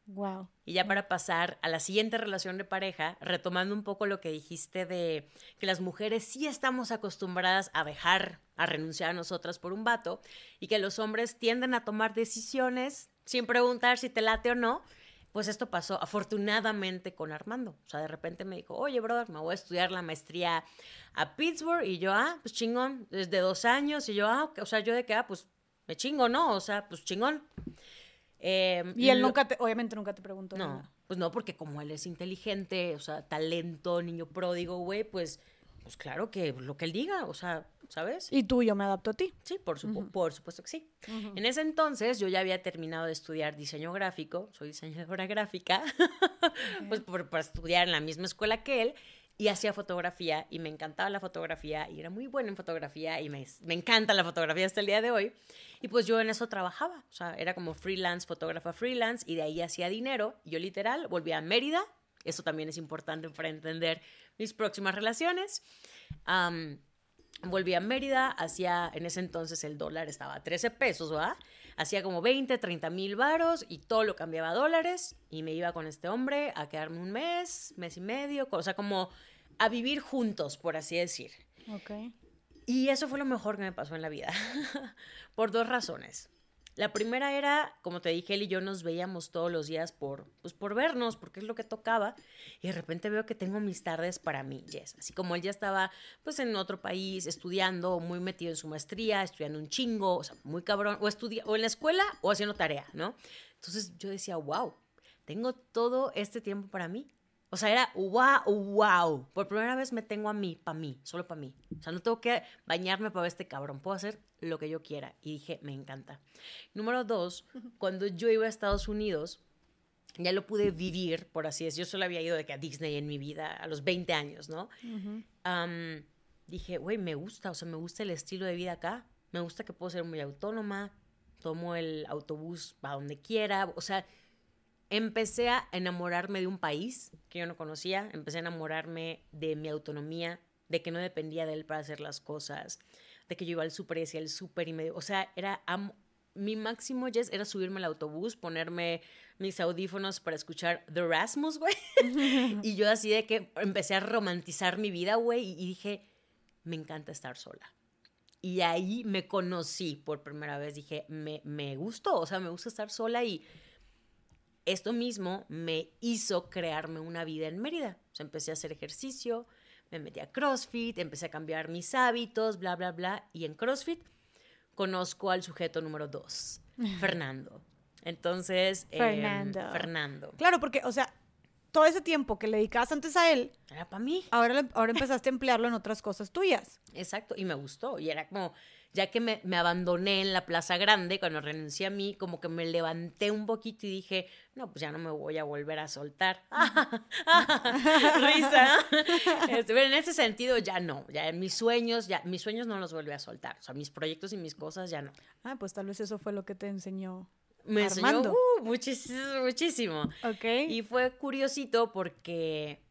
Wow. Y ya para pasar a la siguiente relación de pareja, retomando un poco lo que dijiste de que las mujeres sí estamos acostumbradas a dejar, a renunciar a nosotras por un vato, y que los hombres tienden a tomar decisiones sin preguntar si te late o no. Pues esto pasó afortunadamente con Armando. O sea, de repente me dijo, oye, brother, me voy a estudiar la maestría a Pittsburgh. Y yo, ah, pues chingón, desde dos años. Y yo, ah, o sea, yo de que, ah, pues me chingo, ¿no? O sea, pues chingón. Em, y él nunca te, obviamente nunca te preguntó. No, pues no, porque como él es inteligente, o sea, talento, niño pródigo, güey, pues, pues claro que lo que él diga, o sea, ¿sabes? Y tú, yo me adapto a ti. Sí, por, por supuesto que sí. En ese entonces yo ya había terminado de estudiar diseño gráfico, soy diseñadora gráfica, pues por, por, estudiar en la misma escuela que él, y hacía fotografía y me encantaba la fotografía y era muy buena en fotografía y me, me, encanta la fotografía hasta el día de hoy. Y pues yo en eso trabajaba, o sea, era como freelance, fotógrafa freelance y de ahí hacía dinero. Yo literal volví a Mérida, eso también es importante para entender mis próximas relaciones. volví a Mérida, hacía, en ese entonces el dólar estaba a 13 pesos, ¿verdad? Hacía como 20, 30 mil varos y todo lo cambiaba a dólares y me iba con este hombre a quedarme un mes, mes y medio, o sea, como a vivir juntos, por así decir. Ok. Y eso fue lo mejor que me pasó en la vida, por dos razones. La primera era, como te dije, él y yo nos veíamos todos los días por, pues por vernos, porque es lo que tocaba. Y de repente veo que tengo mis tardes para mí, Jess. Así como él ya estaba, pues, en otro país, estudiando, muy metido en su maestría, estudiando un chingo, o sea, muy cabrón, o, estudia o en la escuela o haciendo tarea, ¿no? Entonces yo decía, wow, tengo todo este tiempo para mí. O sea, era wow, wow. Por primera vez me tengo a mí, para mí, solo para mí. O sea, no tengo que bañarme para este cabrón. Puedo hacer lo que yo quiera. Y dije, me encanta. Número dos, cuando yo iba a Estados Unidos, ya lo pude vivir, por así decirlo. Yo solo había ido de que a Disney en mi vida a los 20 años, ¿no? dije, güey, me gusta, o sea, me gusta el estilo de vida acá. Me gusta que puedo ser muy autónoma. Tomo el autobús a donde quiera. O sea, empecé a enamorarme de un país que yo no conocía, empecé a enamorarme de mi autonomía, de que no dependía de él para hacer las cosas, de que yo iba al súper y decía el súper y medio, o sea, era mi máximo yes era subirme al autobús, ponerme mis audífonos para escuchar The Rasmus, güey. y yo así de que empecé a romantizar mi vida, güey, y dije, me encanta estar sola. Y ahí me conocí por primera vez, dije, me, me gustó, o sea, me gusta estar sola y esto mismo me hizo crearme una vida en Mérida. O sea, empecé a hacer ejercicio, me metí a CrossFit, empecé a cambiar mis hábitos, bla, bla, bla. Y en CrossFit conozco al sujeto número dos, Fernando. Entonces, em, Fernando. Fernando. Claro, porque, o sea, todo ese tiempo que le dedicabas antes a él. Era para mí. Ahora, ahora empezaste a emplearlo en otras cosas tuyas. Exacto, y me gustó. Y era como, ya que me, me, abandoné en la Plaza Grande, cuando renuncié a mí, como que me levanté un poquito y dije, no, pues ya no me voy a volver a soltar. Risa. Este, pero en ese sentido ya no, ya mis sueños, ya mis sueños no los volví a soltar, o sea, mis proyectos y mis cosas ya no. Ah, pues tal vez eso fue lo que te enseñó. Me enseñó uh, muchísimo, muchísimo. Ok. Y fue curiosito porque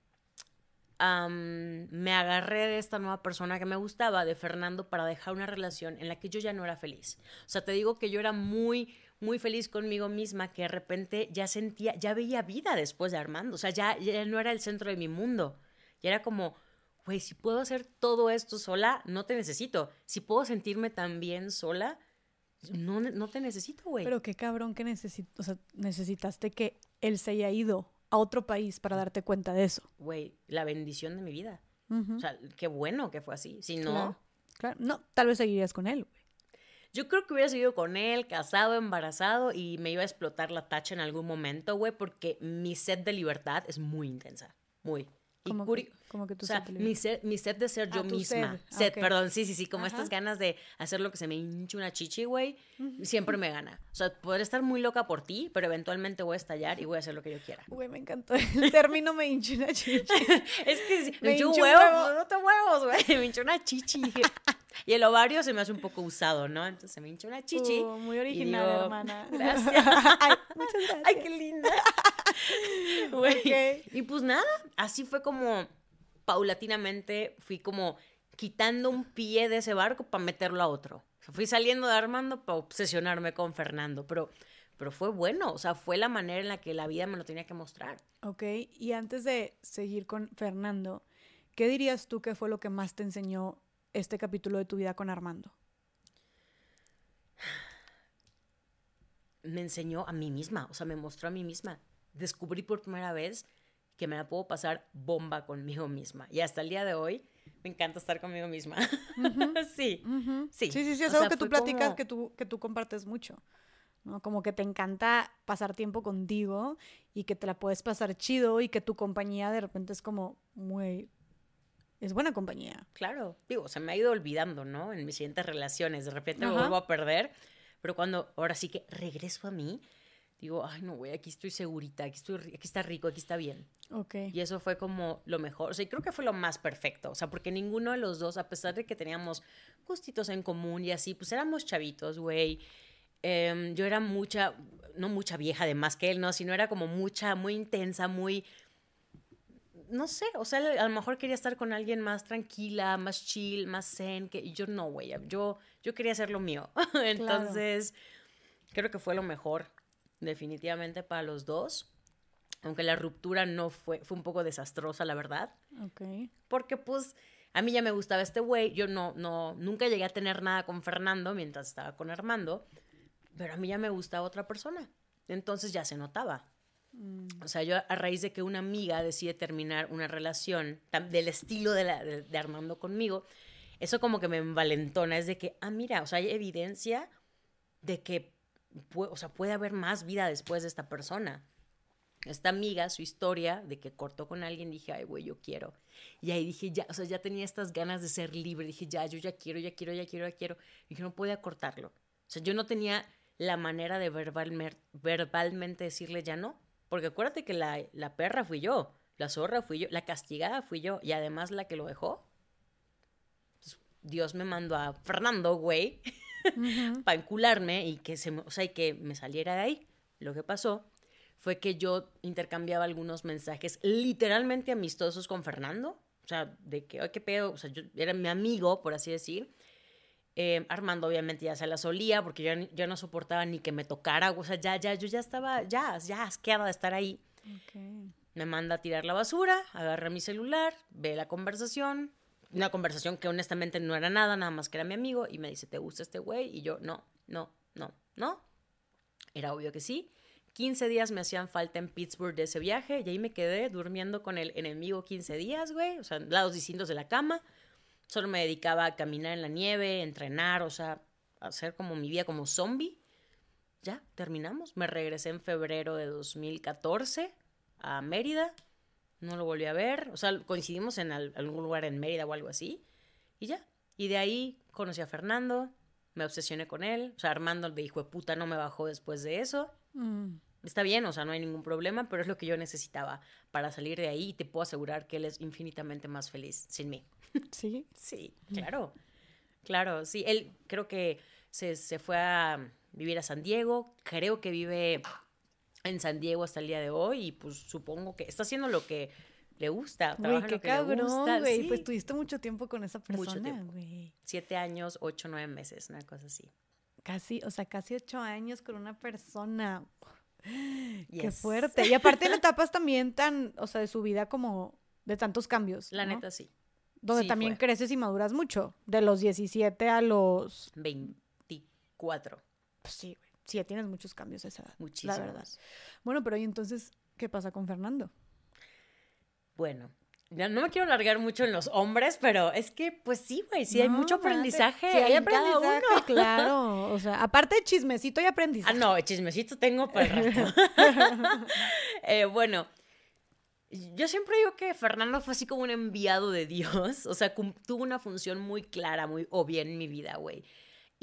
me agarré de esta nueva persona que me gustaba, de Fernando, para dejar una relación en la que yo ya no era feliz. O sea, te digo que yo era muy, muy feliz conmigo misma, que de repente ya sentía, ya veía vida después de Armando. O sea, ya, ya no era el centro de mi mundo. Ya era como, güey, si puedo hacer todo esto sola, no te necesito. Si puedo sentirme tan bien sola, no, no te necesito, güey. Pero qué cabrón que necesito, o sea, necesitaste que él se haya ido a otro país para darte cuenta de eso. Güey, la bendición de mi vida. O sea, qué bueno que fue así. Si no. Claro, No, tal vez seguirías con él, güey. Yo creo que hubiera seguido con él, casado, embarazado, y me iba a explotar la tacha en algún momento, güey, porque mi sed de libertad es muy intensa. Muy. Como que, como que o sea, mi set, mi set de ser yo ah, misma. Set, perdón, sí, sí, sí, como estas ganas de hacer lo que se me hinche una chichi, güey, siempre me gana. O sea, poder estar muy loca por ti, pero eventualmente voy a estallar y voy a hacer lo que yo quiera. Güey, me encantó el término me hinche una chichi. es que me, hinche un huevo, no te huevos, güey, me hinche una chichi. Y el ovario se me hace un poco usado, ¿no? Entonces me hincha una chichi. Uh, muy original, hermana. Gracias. Ay, muchas gracias. Ay, qué linda. Y pues nada, así fue como paulatinamente fui como quitando un pie de ese barco para meterlo a otro. fui saliendo de Armando para obsesionarme con Fernando, pero, pero fue bueno, o sea, fue la manera en la que la vida me lo tenía que mostrar. Ok, y antes de seguir con Fernando, ¿qué dirías tú que fue lo que más te enseñó este capítulo de tu vida con Armando? Me enseñó a mí misma, o sea, me mostró a mí misma descubrí por primera vez que me la puedo pasar bomba conmigo misma. Y hasta el día de hoy me encanta estar conmigo misma. sí, sí. Sí, sí, es algo que tú platicas, que, tú, que tú compartes mucho. ¿no? Como que te encanta pasar tiempo contigo y que te la puedes pasar chido y que tu compañía de repente es como muy... Es buena compañía. Claro, digo, se me ha ido olvidando, ¿no? En mis siguientes relaciones, de repente me vuelvo a perder, pero cuando ahora sí que regreso a mí, digo, ay, no, güey, aquí estoy segurita, aquí, estoy, aquí está rico, aquí está bien. Ok. Y eso fue como lo mejor, o sea, creo que fue lo más perfecto, o sea, porque ninguno de los dos, a pesar de que teníamos gustitos en común y así, pues éramos chavitos, güey. Em, yo era mucha, no mucha vieja de más que él, no, sino era como mucha, muy intensa, muy, no sé, o sea, a lo mejor quería estar con alguien más tranquila, más chill, más zen, que y yo no, güey, yo, yo quería hacer lo mío. Entonces, creo que fue lo mejor definitivamente para los dos. Aunque la ruptura no fue, fue un poco desastrosa, la verdad. Ok. Porque pues a mí ya me gustaba este güey. Yo no, no, nunca llegué a tener nada con Fernando mientras estaba con Armando. Pero a mí ya me gustaba otra persona. Entonces ya se notaba. Mm. O sea, yo a raíz de que una amiga decide terminar una relación del estilo de, la, de Armando conmigo, eso como que me envalentona. Es de que, ah, mira, o sea, hay evidencia de que o sea, puede haber más vida después de esta persona. Esta amiga, su historia de que cortó con alguien, dije, ay, güey, yo quiero. Y ahí dije, ya, o sea, ya tenía estas ganas de ser libre. Dije, ya, yo ya quiero, ya quiero, ya quiero, ya quiero. Y dije, no podía cortarlo. O sea, yo no tenía la manera de verbalmente decirle ya no. Porque acuérdate que la, la perra fui yo, la zorra fui yo, la castigada fui yo, y además la que lo dejó. Dios me mandó a Fernando, güey. para encularme y que, se, o sea, y que me saliera de ahí. Lo que pasó fue que yo intercambiaba algunos mensajes literalmente amistosos con Fernando. O sea, de que, oye, qué pedo, o sea, yo era mi amigo, por así decir. Eh, Armando obviamente ya se la solía porque yo, yo, no soportaba ni que me tocara, o sea, ya, ya, yo ya estaba, ya, ya asqueada de estar ahí. Me manda a tirar la basura, agarra mi celular, ve la conversación, una conversación que honestamente no era nada, nada más que era mi amigo, y me dice, ¿te gusta este güey? Y yo, no, no, no, no. Era obvio que sí. 15 días me hacían falta en Pittsburgh de ese viaje y ahí me quedé durmiendo con el enemigo 15 días, güey, o sea, lados distintos de la cama. Solo me dedicaba a caminar en la nieve, entrenar, o sea, hacer como mi vida como zombie. Ya, terminamos. Me regresé en febrero de 2014 a Mérida no lo volví a ver, o sea, coincidimos en algún lugar en Mérida o algo así, y ya. Y de ahí conocí a Fernando, me obsesioné con él, o sea, Armando el hijo de puta no me bajó después de eso. Mm. Está bien, o sea, no hay ningún problema, pero es lo que yo necesitaba para salir de ahí y te puedo asegurar que él es infinitamente más feliz sin mí. ¿Sí? sí, claro. Claro, sí. Él creo que se, se fue a vivir a San Diego, creo que vive en San Diego hasta el día de hoy y pues supongo que está haciendo lo que le gusta, trabaja qué cabrón, güey. Pues tuviste mucho tiempo con esa persona, güey. Siete años, ocho, nueve meses, una cosa así. Casi, o sea, casi ocho años con una persona. Qué fuerte. Y aparte en etapas también tan, o sea, de su vida como de tantos cambios. La neta, sí. Donde también creces y maduras mucho. De los 17 a los... 24. Pues sí, güey. Sí, ya tienes muchos cambios a esa edad. Muchísimos. La verdad. Bueno, pero ¿y entonces qué pasa con Fernando? Bueno, ya no me quiero alargar mucho en los hombres, pero es que, pues sí, güey, sí hay mucho aprendizaje. Sí hay aprendizaje, claro. O sea, aparte de chismecito y aprendizaje. Ah, no, chismecito tengo para el rato. Eh, bueno, yo siempre digo que Fernando fue así como un enviado de Dios. O sea, tuvo una función muy clara, muy obvia en mi vida, güey.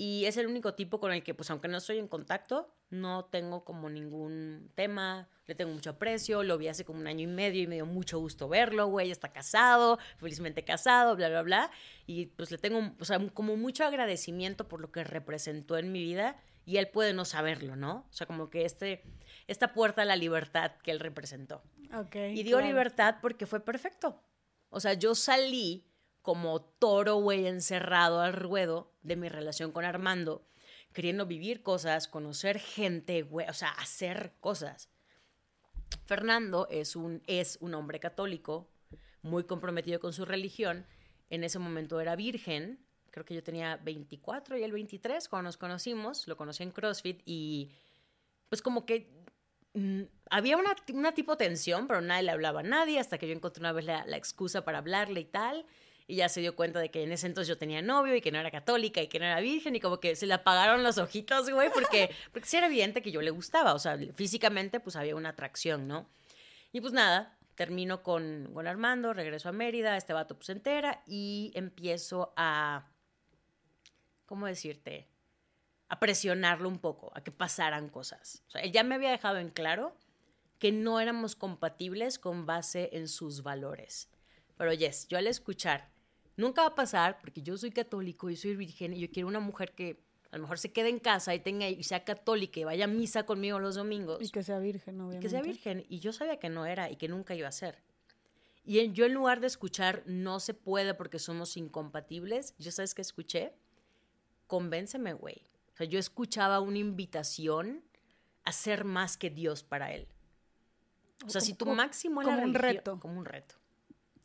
Y es el único tipo con el que, pues aunque no estoy en contacto, no tengo como ningún tema, le tengo mucho aprecio, lo vi hace como un año y medio y me dio mucho gusto verlo, güey, está casado, felizmente casado, bla, bla, bla. Y pues le tengo, o sea, como mucho agradecimiento por lo que representó en mi vida y él puede no saberlo, ¿no? O sea, como que este, esta puerta a la libertad que él representó. Okay, y dio libertad porque fue perfecto. O sea, yo salí como toro, güey, encerrado al ruedo de mi relación con Armando, queriendo vivir cosas, conocer gente, güey, o sea, hacer cosas. Fernando es un, es un hombre católico, muy comprometido con su religión. En ese momento era virgen, creo que yo tenía 24 y él 23 cuando nos conocimos, lo conocí en CrossFit y pues como que mm, había una, una tipo tensión, pero nadie le hablaba a nadie hasta que yo encontré una vez la, la excusa para hablarle y tal y ya se dio cuenta de que en ese entonces yo tenía novio y que no era católica y que no era virgen y como que se le apagaron los ojitos, güey, porque, porque sí era evidente que yo le gustaba, o sea, físicamente pues había una atracción, ¿no? Y pues nada, termino con, con Armando, regreso a Mérida, este vato pues se entera y empiezo a, ¿cómo decirte? A presionarlo un poco, a que pasaran cosas. O sea, él ya me había dejado en claro que no éramos compatibles con base en sus valores. Pero yes, yo al escuchar Nunca va a pasar porque yo soy católico, y soy virgen y yo quiero una mujer que a lo mejor se quede en casa y tenga y sea católica y vaya a misa conmigo los domingos. Y que sea virgen, obviamente. Y que sea virgen. Y yo sabía que no era y que nunca iba a ser. Y yo en lugar de escuchar no se puede porque somos incompatibles, yo sabes que escuché, convénceme, güey. O sea, yo escuchaba una invitación a ser más que Dios para él. O sea, si tu máximo era como un reto. Como un reto.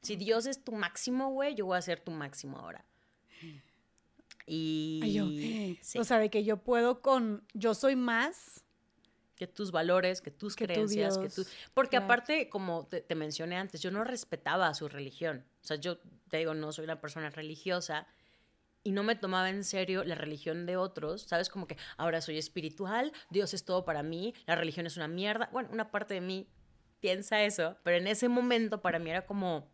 Si Dios es tu máximo, güey, yo voy a ser tu máximo ahora. Y. O sea, de que yo puedo con. Yo soy más. Que tus valores, que tus creencias, que tú. Porque aparte, como te, te, mencioné antes, yo no respetaba a su religión. O sea, yo te digo, no soy una persona religiosa y no me tomaba en serio la religión de otros, ¿sabes? Como que ahora soy espiritual, Dios es todo para mí, la religión es una mierda. Bueno, una parte de mí piensa eso, pero en ese momento para mí era como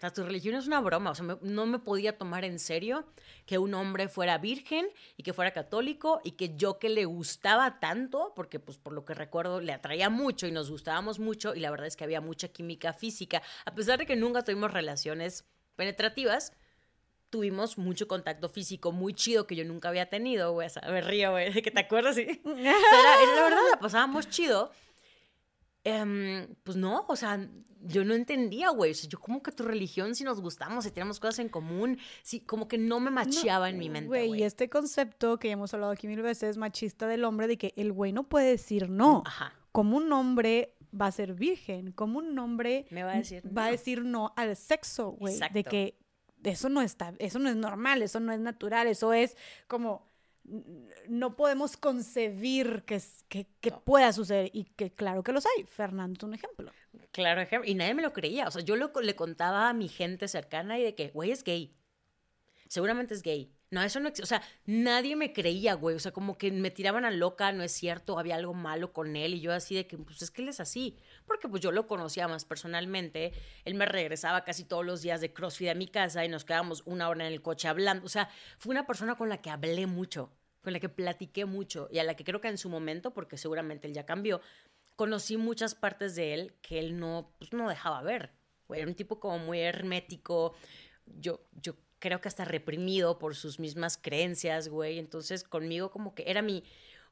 o sea, tu religión es una broma. O sea, no me podía tomar en serio que un hombre fuera virgen y que fuera católico y que yo que le gustaba tanto, porque pues por lo que recuerdo le atraía mucho y nos gustábamos mucho y la verdad es que había mucha química física. A pesar de que nunca tuvimos relaciones penetrativas, tuvimos mucho contacto físico muy chido que yo nunca había tenido, güey. O sea, me río, güey, que te acuerdas, sí. sea, la verdad, la pasábamos chido. Em, pues no, o sea, yo no entendía, güey. O sea, yo como que tu religión, si nos gustamos, si tenemos cosas en común, sí, como que no me macheaba en mi mente. Güey, y este concepto que ya hemos hablado aquí mil veces, machista del hombre, de que el güey no puede decir no. Ajá. Como un hombre va a ser virgen, como un hombre me va a decir va a decir no al sexo, güey. De que eso no está, eso no es normal, eso no es natural, eso es como no podemos concebir que, que, que pueda suceder y que claro que los hay. Fernando es un ejemplo. Claro, ejemplo. Y nadie me lo creía. O sea, yo lo, le contaba a mi gente cercana y de que, güey, es gay. Seguramente es gay. No, eso no existe. O sea, nadie me creía, güey. O sea, como que me tiraban a loca, no es cierto, había algo malo con él. Y yo así de que, pues es que él es así. Porque pues yo lo conocía más personalmente. Él me regresaba casi todos los días de CrossFit a mi casa y nos quedábamos una hora en el coche hablando. O sea, fue una persona con la que hablé mucho con la que platiqué mucho y a la que creo que en su momento, porque seguramente él ya cambió, conocí muchas partes de él que él no, pues, no dejaba ver. Era un tipo como muy hermético, yo, yo creo que hasta reprimido por sus mismas creencias, güey. Entonces conmigo como que era mi,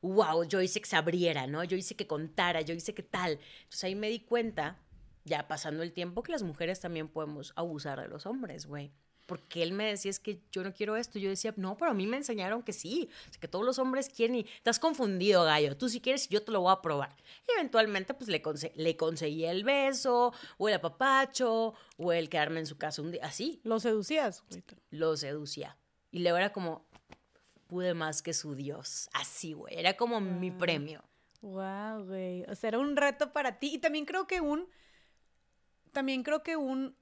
wow, yo hice que se abriera, ¿no? Yo hice que contara, yo hice que tal. Entonces ahí me di cuenta ya pasando el tiempo que las mujeres también podemos abusar de los hombres, güey. Porque él me decía, es que yo no quiero esto. Yo decía, no, pero a mí me enseñaron que sí. que todos los hombres quieren y estás confundido, gallo. Tú si quieres, yo te lo voy a probar. Y eventualmente, pues le, le conseguí el beso, o el apapacho, o el quedarme en su casa un día. Así. ¿Lo seducías? Lo seducía. Y luego era como, pude más que su Dios. Así, güey. Era como mi premio. Wow, güey. O sea, era un reto para ti. Y también creo que un. También creo que un.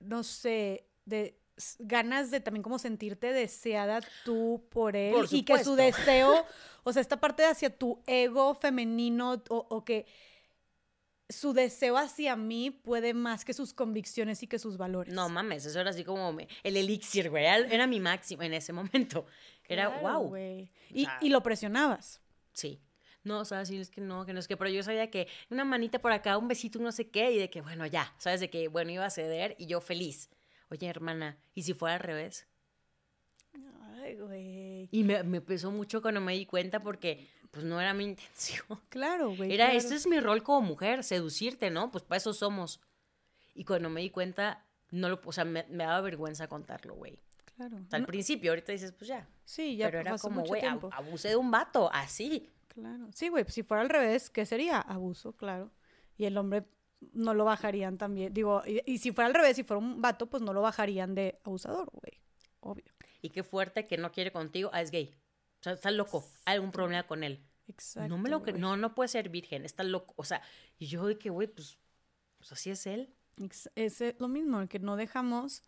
No sé. De ganas de también como sentirte deseada tú por él. y que su deseo. o sea, esta parte hacia tu ego femenino. O, que su deseo hacia mí puede más que sus convicciones y que sus valores. No mames, eso era así como el elixir, güey. Era, mi máximo en ese momento. Era wow. y, y lo presionabas. Sí no, o sea, sí, es que no, que no es que, pero yo sabía que una manita por acá, un besito, no sé qué, y de que, bueno, ya, ¿sabes? De que, bueno, iba a ceder y yo feliz. Oye, hermana, ¿y si fuera al revés? Ay, güey. Y me, me pesó mucho cuando me di cuenta porque, pues, no era mi intención. Claro, güey. Era, este es mi rol como mujer, seducirte, ¿no? Pues para eso somos. Y cuando me di cuenta, no lo, o sea, me, me daba vergüenza contarlo, güey. Claro. al principio, ahorita dices, pues ya. Sí, ya Pero era como, güey, abusé de un vato, así. Claro. Sí, güey, si fuera al revés, ¿qué sería? Abuso, claro. Y el hombre no lo bajarían también. Digo, y, si fuera al revés, si fuera un vato, pues no lo bajarían de abusador, güey. Obvio. Y qué fuerte que no quiere contigo, ah, es gay. O sea, está loco. Hay algún problema con él. Exacto. No me lo que no, no puede ser virgen, está loco. O sea, y yo de que, güey, pues, pues así es él. Es lo mismo, que no dejamos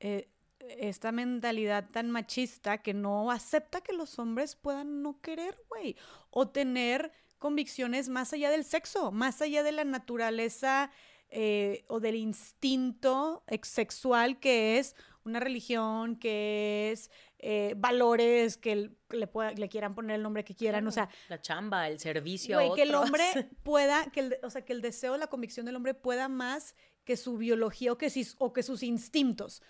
eh, esta mentalidad tan machista que no acepta que los hombres puedan no querer, güey, o tener convicciones más allá del sexo, más allá de la naturaleza eh, o del instinto sexual que es una religión, que es eh, valores, que le, le quieran poner el nombre que quieran, o sea... La chamba, el servicio a otros. que el hombre pueda, que el, o sea, que el deseo, la convicción del hombre pueda más que su biología o que, o que sus instintos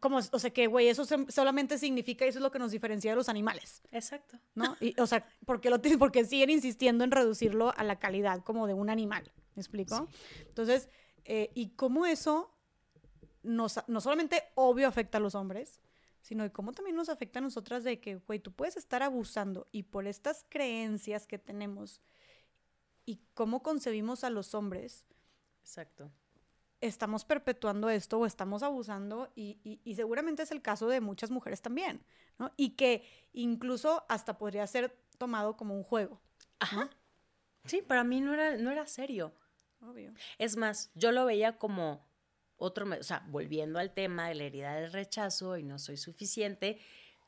como, o sea, que, güey, eso solamente significa, eso es lo que nos diferencia de los animales. Exacto. ¿No? Y, o sea, porque, lo, porque siguen insistiendo en reducirlo a la calidad como de un animal. ¿Me explico? Entonces, eh, y cómo eso nos, no solamente obvio afecta a los hombres, sino de cómo también nos afecta a nosotras de que, güey, tú puedes estar abusando y por estas creencias que tenemos y cómo concebimos a los hombres. Exacto estamos perpetuando esto o estamos abusando y, seguramente es el caso de muchas mujeres también, ¿no? Y que incluso hasta podría ser tomado como un juego. Ajá. Sí, para mí no era, no era serio. Obvio. Es más, yo lo veía como otro, o sea, volviendo al tema de la herida del rechazo y no soy suficiente,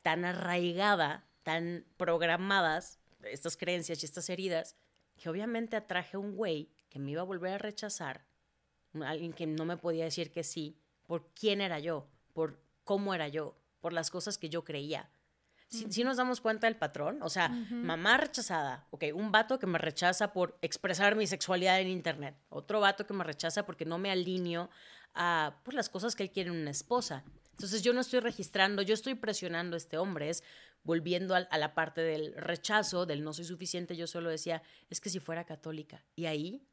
tan arraigada, tan programadas estas creencias y estas heridas, que obviamente atraje a un güey que me iba a volver a rechazar alguien que no me podía decir que sí, por quién era yo, por cómo era yo, por las cosas que yo creía. Si, nos damos cuenta del patrón, o sea, mamá rechazada, ok, un vato que me rechaza por expresar mi sexualidad en internet, otro vato que me rechaza porque no me alineo a por pues, las cosas que él quiere en una esposa. Entonces yo no estoy registrando, yo estoy presionando a este hombre, es volviendo a, a la parte del rechazo, del no soy suficiente, yo solo decía, es que si fuera católica. Y ahí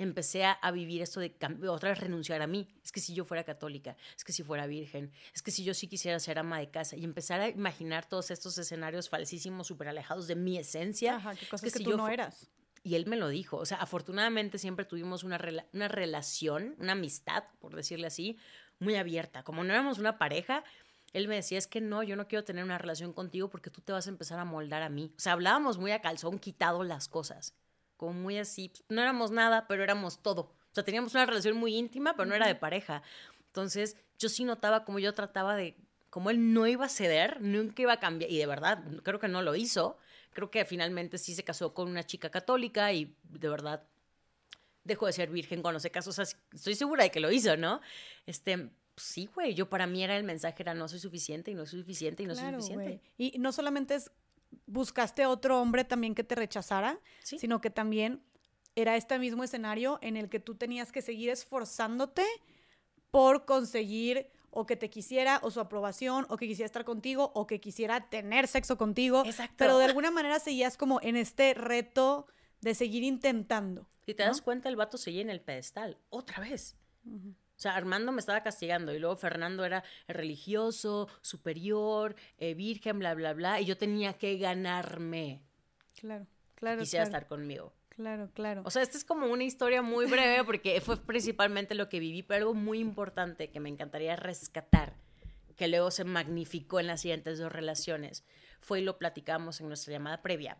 empecé a, vivir esto de otra vez renunciar a mí. Es que si yo fuera católica, es que si fuera virgen, es que si yo sí quisiera ser ama de casa y empezar a imaginar todos estos escenarios falsísimos, súper alejados de mi esencia. Ajá, qué cosas que, si tú yo no eras. Y él me lo dijo. O sea, afortunadamente siempre tuvimos una, una relación, una amistad, por decirle así, muy abierta. Como no éramos una pareja, él me decía, es que no, yo no quiero tener una relación contigo porque tú te vas a empezar a moldar a mí. O sea, hablábamos muy a calzón, quitado las cosas como muy así, pues, no éramos nada, pero éramos todo. O sea, teníamos una relación muy íntima, pero no era de pareja. Entonces, yo sí notaba como yo trataba de, como él no iba a ceder, nunca iba a cambiar, y de verdad, creo que no lo hizo. Creo que finalmente sí se casó con una chica católica y de verdad dejó de ser virgen cuando se casó. O sea, estoy segura de que lo hizo, ¿no? Este, pues sí, güey, yo para mí era el mensaje, era no soy suficiente y no soy suficiente y no soy suficiente. Y no solamente es buscaste otro hombre también que te rechazara, sino que también era este mismo escenario en el que tú tenías que seguir esforzándote por conseguir o que te quisiera o su aprobación o que quisiera estar contigo o que quisiera tener sexo contigo. Exacto. Pero de alguna manera seguías como en este reto de seguir intentando. Si te das cuenta, el vato seguía en el pedestal, otra vez. O sea, Armando me estaba castigando y luego Fernando era religioso, superior, eh, virgen, bla, bla, bla, y yo tenía que ganarme. Claro, claro. Quisiera estar conmigo. Claro, claro. O sea, esta es como una historia muy breve porque fue principalmente lo que viví, pero algo muy importante que me encantaría rescatar, que luego se magnificó en las siguientes dos relaciones, fue y lo platicamos en nuestra llamada previa.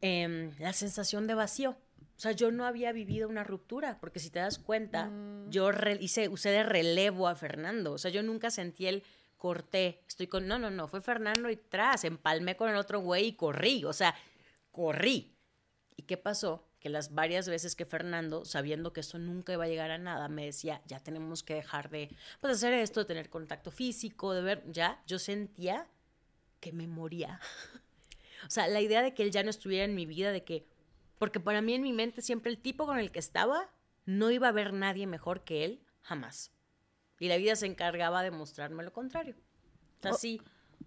Em, la sensación de vacío. O sea, yo no había vivido una ruptura, porque si te das cuenta, mm. yo hice, usé de relevo a Fernando. O sea, yo nunca sentí el corté, estoy con, no, no, no, fue Fernando y tras, empalmé con el otro güey y corrí, o sea, corrí. ¿Y qué pasó? Que las varias veces que Fernando, sabiendo que esto nunca iba a llegar a nada, me decía, ya tenemos que dejar de pues, hacer esto, de tener contacto físico, de ver, ya, yo sentía que me moría. o sea, la idea de que él ya no estuviera en mi vida, de que porque para mí en mi mente siempre el tipo con el que estaba no iba a haber nadie mejor que él, jamás. Y la vida se encargaba de mostrarme lo contrario. O sea, oh. sí.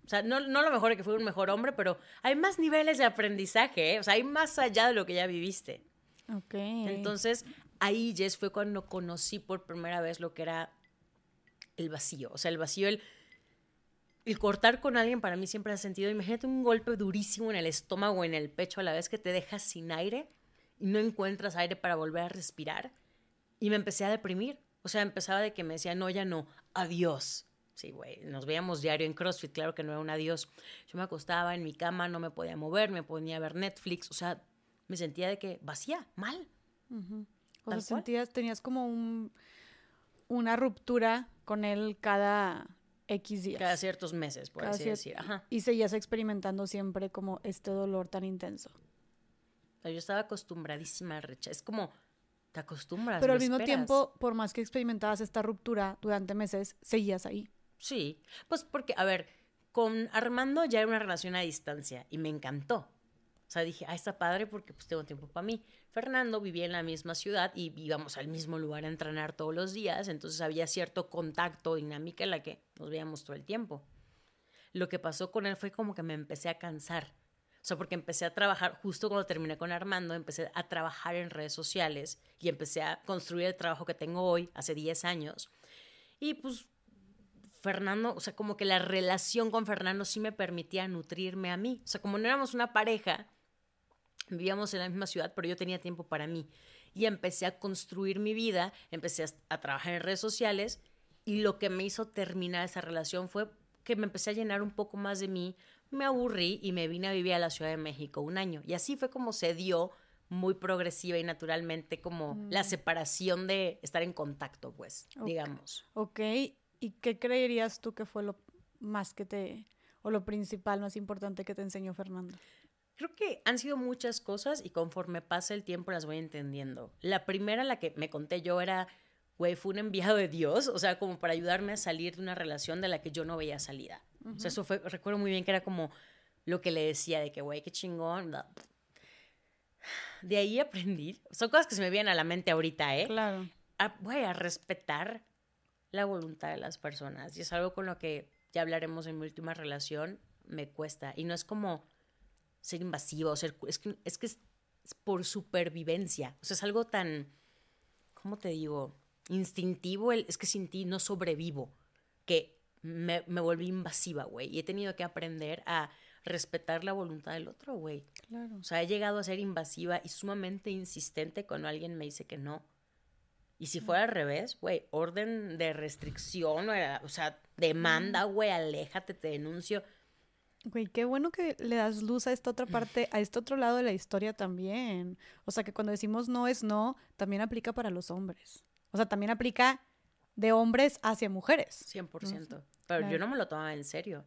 O sea, no, no lo mejor es que fue un mejor hombre, pero hay más niveles de aprendizaje, ¿eh? O sea, hay más allá de lo que ya viviste. Ok. Entonces, ahí, Jess, fue cuando conocí por primera vez lo que era el vacío. O sea, el vacío, el el cortar con alguien para mí siempre ha sentido, imagínate un golpe durísimo en el estómago o en el pecho a la vez que te dejas sin aire y no encuentras aire para volver a respirar. Y me empecé a deprimir. O sea, empezaba de que me decía, no, ya no, adiós. Sí, güey, nos veíamos diario en CrossFit, claro que no era un adiós. Yo me acostaba en mi cama, no me podía mover, me ponía a ver Netflix, o sea, me sentía de que vacía, mal. O sea, sentías, tenías como un, una ruptura con él cada X días. Cada ciertos meses, por así decir. Y seguías experimentando siempre como este dolor tan intenso. yo estaba acostumbradísima al rechazo. Es como, te acostumbras. Pero al mismo tiempo, por más que experimentabas esta ruptura durante meses, seguías ahí. Sí, pues porque, a ver, con Armando ya era una relación a distancia y me encantó. O sea, dije, ah, está padre porque pues tengo tiempo para mí. Fernando vivía en la misma ciudad y íbamos al mismo lugar a entrenar todos los días, entonces había cierto contacto, dinámica en la que nos veíamos todo el tiempo. Lo que pasó con él fue como que me empecé a cansar. O sea, porque empecé a trabajar, justo cuando terminé con Armando, empecé a trabajar en redes sociales y empecé a construir el trabajo que tengo hoy, hace 10 años. Y pues Fernando, o sea, como que la relación con Fernando sí me permitía nutrirme a mí. O sea, como no éramos una pareja, Vivíamos en la misma ciudad, pero yo tenía tiempo para mí. Y empecé a construir mi vida, empecé a, trabajar en redes sociales y lo que me hizo terminar esa relación fue que me empecé a llenar un poco más de mí, me aburrí y me vine a vivir a la Ciudad de México un año. Y así fue como se dio muy progresiva y naturalmente como mm. la separación de estar en contacto, pues, digamos. Ok, ¿y qué creerías tú que fue lo más que te, o lo principal, más importante que te enseñó Fernando? Creo que han sido muchas cosas y conforme pasa el tiempo las voy entendiendo. La primera, la que me conté yo, era, güey, fue un enviado de Dios, o sea, como para ayudarme a salir de una relación de la que yo no veía salida. O sea, eso fue, recuerdo muy bien que era como lo que le decía de que, güey, qué chingón. De ahí aprendí, son cosas que se me vienen a la mente ahorita, ¿eh? Claro. Güey, a respetar la voluntad de las personas. Y es algo con lo que ya hablaremos en mi última relación, me cuesta. Y no es como ser invasivo, ser, es, que, es que es por supervivencia. O sea, es algo tan, ¿cómo te digo? Instintivo, el, es que sin ti no sobrevivo, que me, me volví invasiva, güey. Y he tenido que aprender a respetar la voluntad del otro, güey. Claro. O sea, he llegado a ser invasiva y sumamente insistente cuando alguien me dice que no. Y si fuera al revés, güey, orden de restricción, o sea, demanda, güey, aléjate, te denuncio. Güey, qué bueno que le das luz a esta otra parte, a este otro lado de la historia también. O sea, que cuando decimos no es no, también aplica para los hombres. O sea, también aplica de hombres hacia mujeres. 100%. Pero yo no me lo tomaba en serio.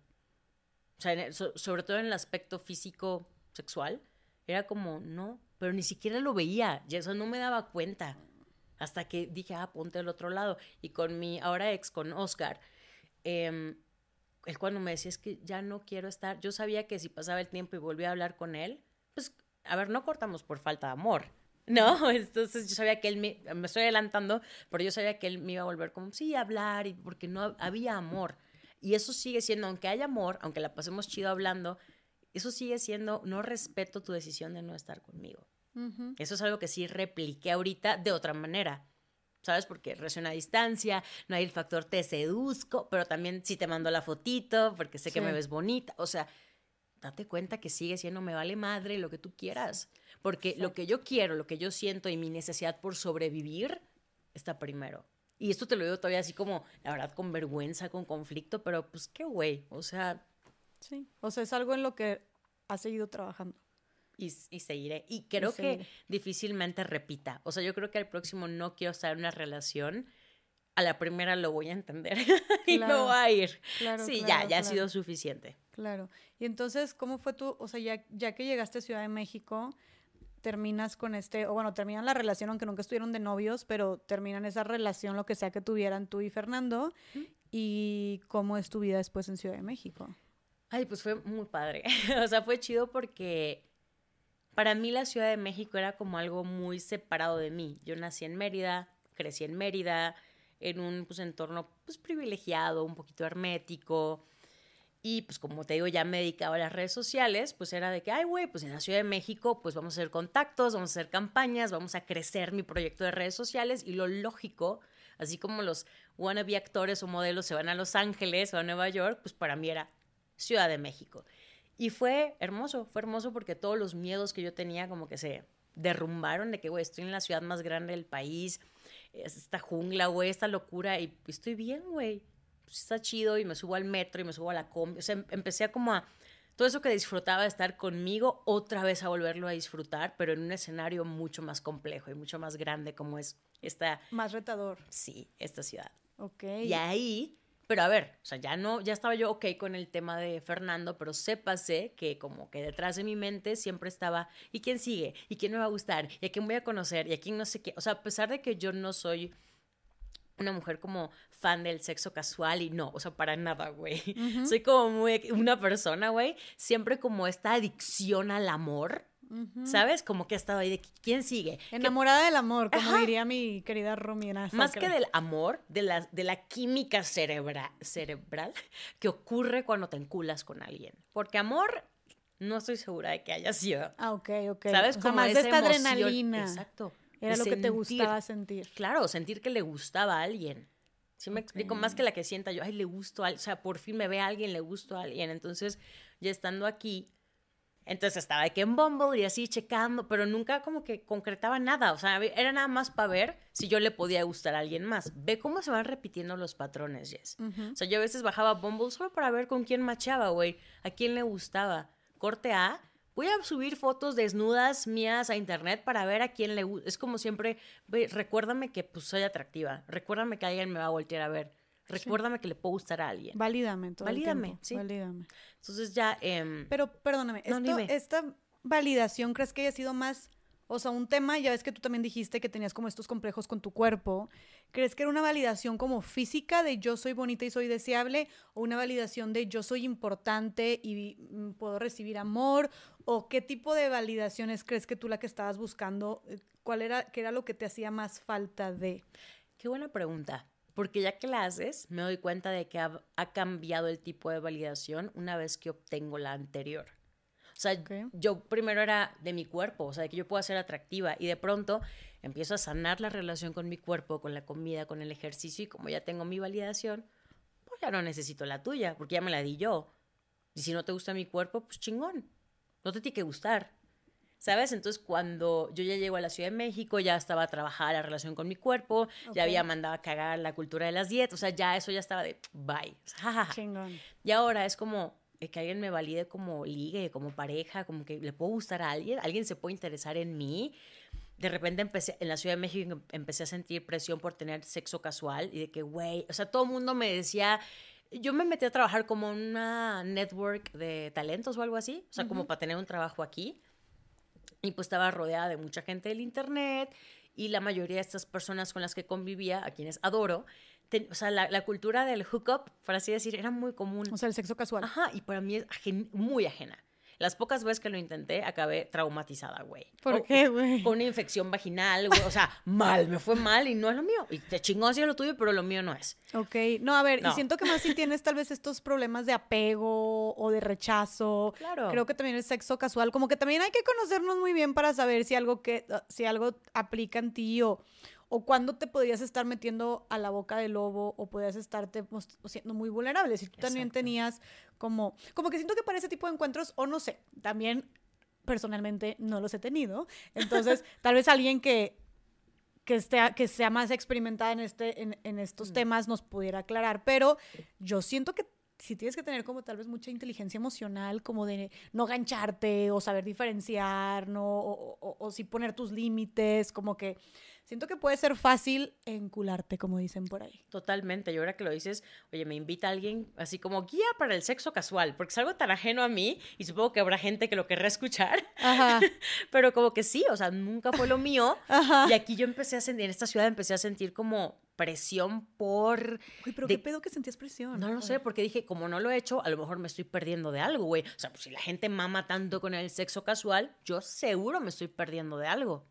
O sea, sobre todo en el aspecto físico sexual, era como, no, pero ni siquiera lo veía, y eso no me daba cuenta. Hasta que dije, ah, ponte al otro lado. Y con mi ahora ex, con Oscar, eh, él cuando me decía es que ya no quiero estar, yo sabía que si pasaba el tiempo y volvía a hablar con él, pues, a ver, no cortamos por falta de amor, ¿no? Entonces yo sabía que él me, me estoy adelantando, pero yo sabía que él me iba a volver como, sí, a hablar, y porque no había amor. Y eso sigue siendo, aunque haya amor, aunque la pasemos chido hablando, eso sigue siendo, no respeto tu decisión de no estar conmigo. Eso es algo que sí repliqué ahorita de otra manera. ¿Sabes? Porque relación a distancia, no hay el factor te seduzco, pero también si te mando la fotito porque sé que me ves bonita. O sea, date cuenta que sigue siendo me vale madre lo que tú quieras. Porque lo que yo quiero, lo que yo siento y mi necesidad por sobrevivir está primero. Y esto te lo digo todavía así como, la verdad, con vergüenza, con conflicto, pero pues qué güey. O sea. Sí. O sea, es algo en lo que has seguido trabajando y, seguiré. Y creo que difícilmente repita. O sea, yo creo que al próximo no quiero estar en una relación. A la primera lo voy a entender y no va a ir. sí, ya, ya ha sido suficiente. Claro. Y entonces, ¿cómo fue tu, o sea, ya, ya que llegaste a Ciudad de México, terminas con este, o bueno, terminan la relación, aunque nunca estuvieron de novios, pero terminan esa relación, lo que sea que tuvieran tú y Fernando, y cómo es tu vida después en Ciudad de México. Ay, pues fue muy padre. o sea, fue chido porque para mí la Ciudad de México era como algo muy separado de mí. Yo nací en Mérida, crecí en Mérida, en un pues, entorno pues, privilegiado, un poquito hermético. Y pues como te digo, ya me dedicaba a las redes sociales, pues era de que, ay, güey, pues en la Ciudad de México, pues vamos a hacer contactos, vamos a hacer campañas, vamos a crecer mi proyecto de redes sociales. Y lo lógico, así como los wannabe actores o modelos se van a Los Ángeles o a Nueva York, pues para mí era Ciudad de México. Y fue hermoso, fue hermoso porque todos los miedos que yo tenía como que se derrumbaron de que, güey, estoy en la ciudad más grande del país, esta jungla, güey, esta locura, y estoy bien, güey. Pues está chido y me subo al metro y me subo a la combi. O sea, em, empecé a como a... Todo eso que disfrutaba de estar conmigo, otra vez a volverlo a disfrutar, pero en un escenario mucho más complejo y mucho más grande como es esta... Más retador. Sí, esta ciudad. Ok. Y ahí pero a ver, o sea, ya no, ya estaba yo ok con el tema de Fernando, pero sépase que como que detrás de mi mente siempre estaba, ¿y quién sigue? ¿Y quién me va a gustar? ¿Y a quién voy a conocer? ¿Y a quién no sé qué? O sea, a pesar de que yo no soy una mujer como fan del sexo casual y no, o sea, para nada, güey. Soy como muy una persona, güey, siempre como esta adicción al amor ¿Sabes? Como que ha estado ahí de quién sigue. Enamorada del amor, como diría mi querida Romina. Más que del amor, de la, de la química cerebral que ocurre cuando te enculas con alguien. Porque amor, no estoy segura de que haya sido. Ah, ok, ok. ¿Sabes? como más de esta adrenalina. Exacto. Era lo que te gustaba sentir. Claro, sentir que le gustaba a alguien. Si me explico, más que la que sienta yo, ay, le gusto a alguien, o sea, por fin me ve a alguien, le gusto a alguien. Entonces, ya estando aquí, entonces estaba aquí en Bumble y así checando, pero nunca como que concretaba nada. O sea, era nada más para ver si yo le podía gustar a alguien más. Ve cómo se van repitiendo los patrones, Jess. O sea, yo a veces bajaba Bumble solo para ver con quién machaba, güey. A quién le gustaba. Corte A. Voy a subir fotos desnudas mías a internet para ver a quién le gusta. Es como siempre, recuérdame que pues soy atractiva. Recuérdame que alguien me va a voltear a ver. Recuérdame que le puedo gustar a alguien. Valídame todo Valídame, sí. Valídame. Entonces ya... Em, Pero perdóname, esta validación, ¿crees que haya sido más... O sea, un tema, ya ves que tú también dijiste que tenías como estos complejos con tu cuerpo. ¿Crees que era una validación como física de yo soy bonita y soy deseable? ¿O una validación de yo soy importante y mm, puedo recibir amor? ¿O qué tipo de validaciones crees que tú la que estabas buscando? Eh, ¿Cuál era, qué era lo que te hacía más falta de? Qué buena pregunta. Porque ya que la haces, me doy cuenta de que ha, cambiado el tipo de validación una vez que obtengo la anterior. O sea, yo primero era de mi cuerpo, o sea, de que yo puedo ser atractiva y de pronto empiezo a sanar la relación con mi cuerpo, con la comida, con el ejercicio y como ya tengo mi validación, pues ya no necesito la tuya, porque ya me la di yo. Y si no te gusta mi cuerpo, pues chingón. No te tiene que gustar. ¿Sabes? Entonces, cuando yo ya llego a la Ciudad de México, ya estaba a trabajar la relación con mi cuerpo, ya había mandado a cagar la cultura de las dietas, o sea, ya eso ya estaba de bye. Y ahora es como que alguien me valide como ligue, como pareja, como que le puedo gustar a alguien, alguien se puede interesar en mí. De repente empecé, en la Ciudad de México em, empecé a sentir presión por tener sexo casual y de que, güey, o sea, todo el mundo me decía, yo me metí a trabajar como una network de talentos o algo así, o sea, como para tener un trabajo aquí. Y pues estaba rodeada de mucha gente del internet y la mayoría de estas personas con las que convivía, a quienes adoro, o sea, la, cultura del hookup, por así decir, era muy común. O sea, el sexo casual. Ajá, y para mí es muy ajena. Las pocas veces que lo intenté, acabé traumatizada, güey. ¿Por qué, güey? Con una infección vaginal, güey. O sea, mal, me fue mal y no es lo mío. Y te chingó así lo tuyo, pero lo mío no es. Ok. No, a ver, y siento que más si tienes tal vez estos problemas de apego o de rechazo. Claro. Creo que también el sexo casual, como que también hay que conocernos muy bien para saber si algo que, si algo aplica en ti o o cuándo te podías estar metiendo a la boca del lobo o podías estarte siendo muy vulnerable. Si tú también tenías como, como que siento que para ese tipo de encuentros, o no sé, también personalmente no los he tenido. Entonces, tal vez alguien que, que, esté, que sea más experimentada en, este, en, estos mm. temas nos pudiera aclarar, pero yo siento que si tienes que tener como tal vez mucha inteligencia emocional, como de no gancharte o saber diferenciar, ¿no? O, o, o si poner tus límites, como que siento que puede ser fácil encularte, como dicen por ahí. Totalmente. Y ahora que lo dices, oye, me invita alguien así como guía para el sexo casual, porque es algo tan ajeno a mí y supongo que habrá gente que lo querrá escuchar. Ajá. Pero como que sí, o sea, nunca fue lo mío. Ajá. Y aquí yo empecé a sentir, en esta ciudad empecé a sentir como presión por... Uy, pero ¿qué pedo que sentías presión? No lo sé, porque dije, como no lo he hecho, a lo mejor me estoy perdiendo de algo, güey. O sea, pues si la gente mama tanto con el sexo casual, yo seguro me estoy perdiendo de algo.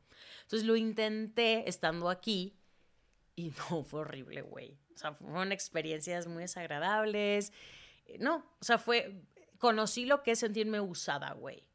Entonces lo intenté estando aquí y no, fue horrible, güey. O sea, fueron experiencias muy desagradables. Eh, no, o sea, fue, conocí lo que es sentirme usada, güey.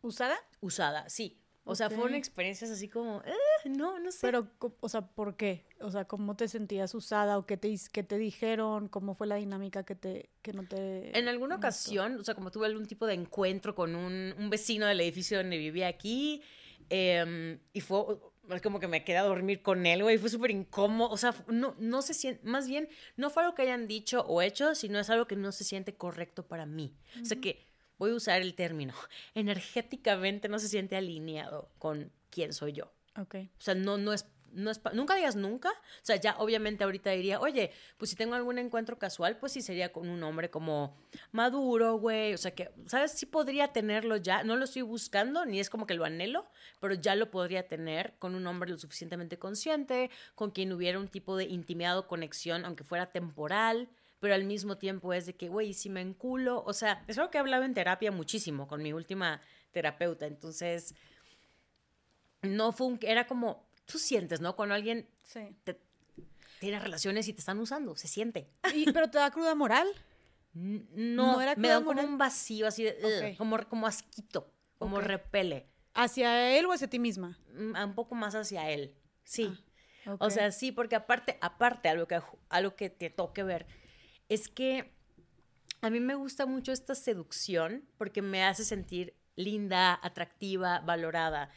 ¿Usada? Usada, sí. O sea, fueron experiencias así como, eh, no, no sé. Pero, o sea, ¿por qué? O sea, ¿cómo te sentías usada o qué te, qué te dijeron? ¿Cómo fue la dinámica que, te, que no te... En alguna ocasión, o sea, como tuve algún tipo de encuentro con un, un vecino del edificio donde vivía aquí Em, y fue como que me quedé a dormir con él, güey, fue súper incómodo, o sea, no, no se siente, más bien, no fue algo que hayan dicho o hecho, sino es algo que no se siente correcto para mí. O sea que, voy a usar el término, energéticamente no se siente alineado con quién soy yo. Ok. O sea, no, no es no es nunca digas nunca. O sea, ya obviamente ahorita diría, oye, pues si tengo algún encuentro casual, pues sí sería con un hombre como maduro, güey. O sea, que, ¿sabes? Sí podría tenerlo ya. No lo estoy buscando, ni es como que lo anhelo, pero ya lo podría tener con un hombre lo suficientemente consciente, con quien hubiera un tipo de intimidad o conexión, aunque fuera temporal. Pero al mismo tiempo es de que, güey, si me enculo. O sea, es algo que he hablado en terapia muchísimo con mi última terapeuta. Entonces, no fue un. Era como tú sientes, ¿no? Cuando alguien tiene relaciones y te están usando, se siente. ¿Pero te da cruda moral? No, me da como un vacío así, como, como asquito, como repele. ¿Hacia él o hacia ti misma? Mm, un poco más hacia él, sí. Ah, o sea, sí, porque aparte, aparte, algo que, algo que te toque ver, es que a mí me gusta mucho esta seducción porque me hace sentir linda, atractiva, valorada.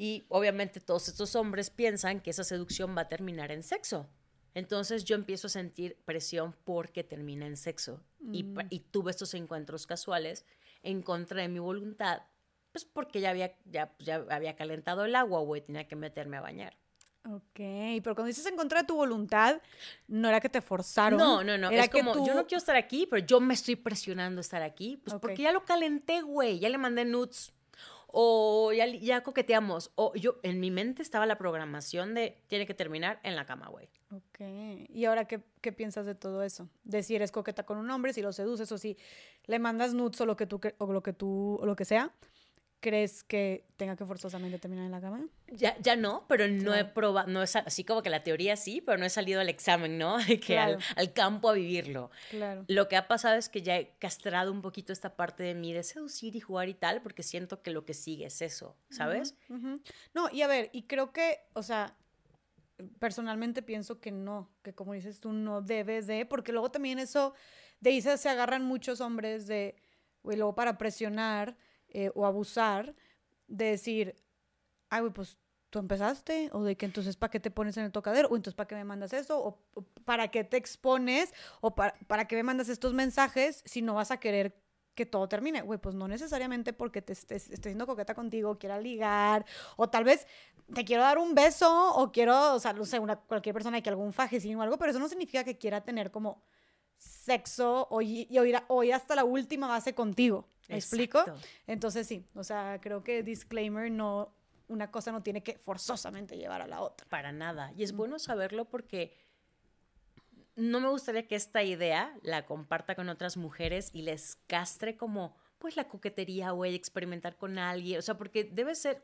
Y obviamente todos estos hombres piensan que esa seducción va a terminar en sexo. Entonces yo empiezo a sentir presión porque termina en sexo. Y, mm. y, tuve estos encuentros casuales en contra de mi voluntad, pues porque ya había, ya, ya había calentado el agua, güey, tenía que meterme a bañar. Ok, pero cuando dices en contra de tu voluntad, no era que te forzaron. No, no, no. Era es como, yo no quiero estar aquí, pero yo me estoy presionando a estar aquí, pues porque ya lo calenté, güey, ya le mandé nudes o ya, ya coqueteamos, o yo, en mi mente estaba la programación de tiene que terminar en la cama, güey. Ok, ¿y ahora qué, qué, piensas de todo eso? De si eres coqueta con un hombre, si lo seduces o si le mandas nudes o lo que tú, o lo que tú, o lo que sea, ¿Crees que tenga que forzosamente terminar en la cama? Ya, ya no, pero no he probado, no es así como que la teoría sí, pero no he salido al examen, ¿no? Que al, campo a vivirlo. Claro. Lo que ha pasado es que ya he castrado un poquito esta parte de mí de seducir y jugar y tal, porque siento que lo que sigue es eso, ¿sabes? No, y a ver, y creo que, o sea, personalmente pienso que no, que como dices tú, no debes de, porque luego también eso, de ahí se, agarran muchos hombres de, y luego para presionar eh, o abusar de decir, ay, güey, pues tú empezaste, o de que entonces para qué te pones en el tocadero, o entonces para qué me mandas eso, o, para qué te expones, o para, para qué me mandas estos mensajes si no vas a querer que todo termine. Güey, pues no necesariamente porque te estés, estés siendo coqueta contigo, quiera ligar, o tal vez te quiero dar un beso, o quiero, o sea, no sé, una, cualquier persona que algún fajecín o algo, pero eso no significa que quiera tener como sexo o, y, oír, hasta la última base contigo. ¿Me explico? Entonces sí, o sea, creo que disclaimer no, una cosa no tiene que forzosamente llevar a la otra. Para nada. Y es bueno saberlo porque no me gustaría que esta idea la comparta con otras mujeres y les castre como pues la coquetería, güey, experimentar con alguien, o sea, porque debe ser,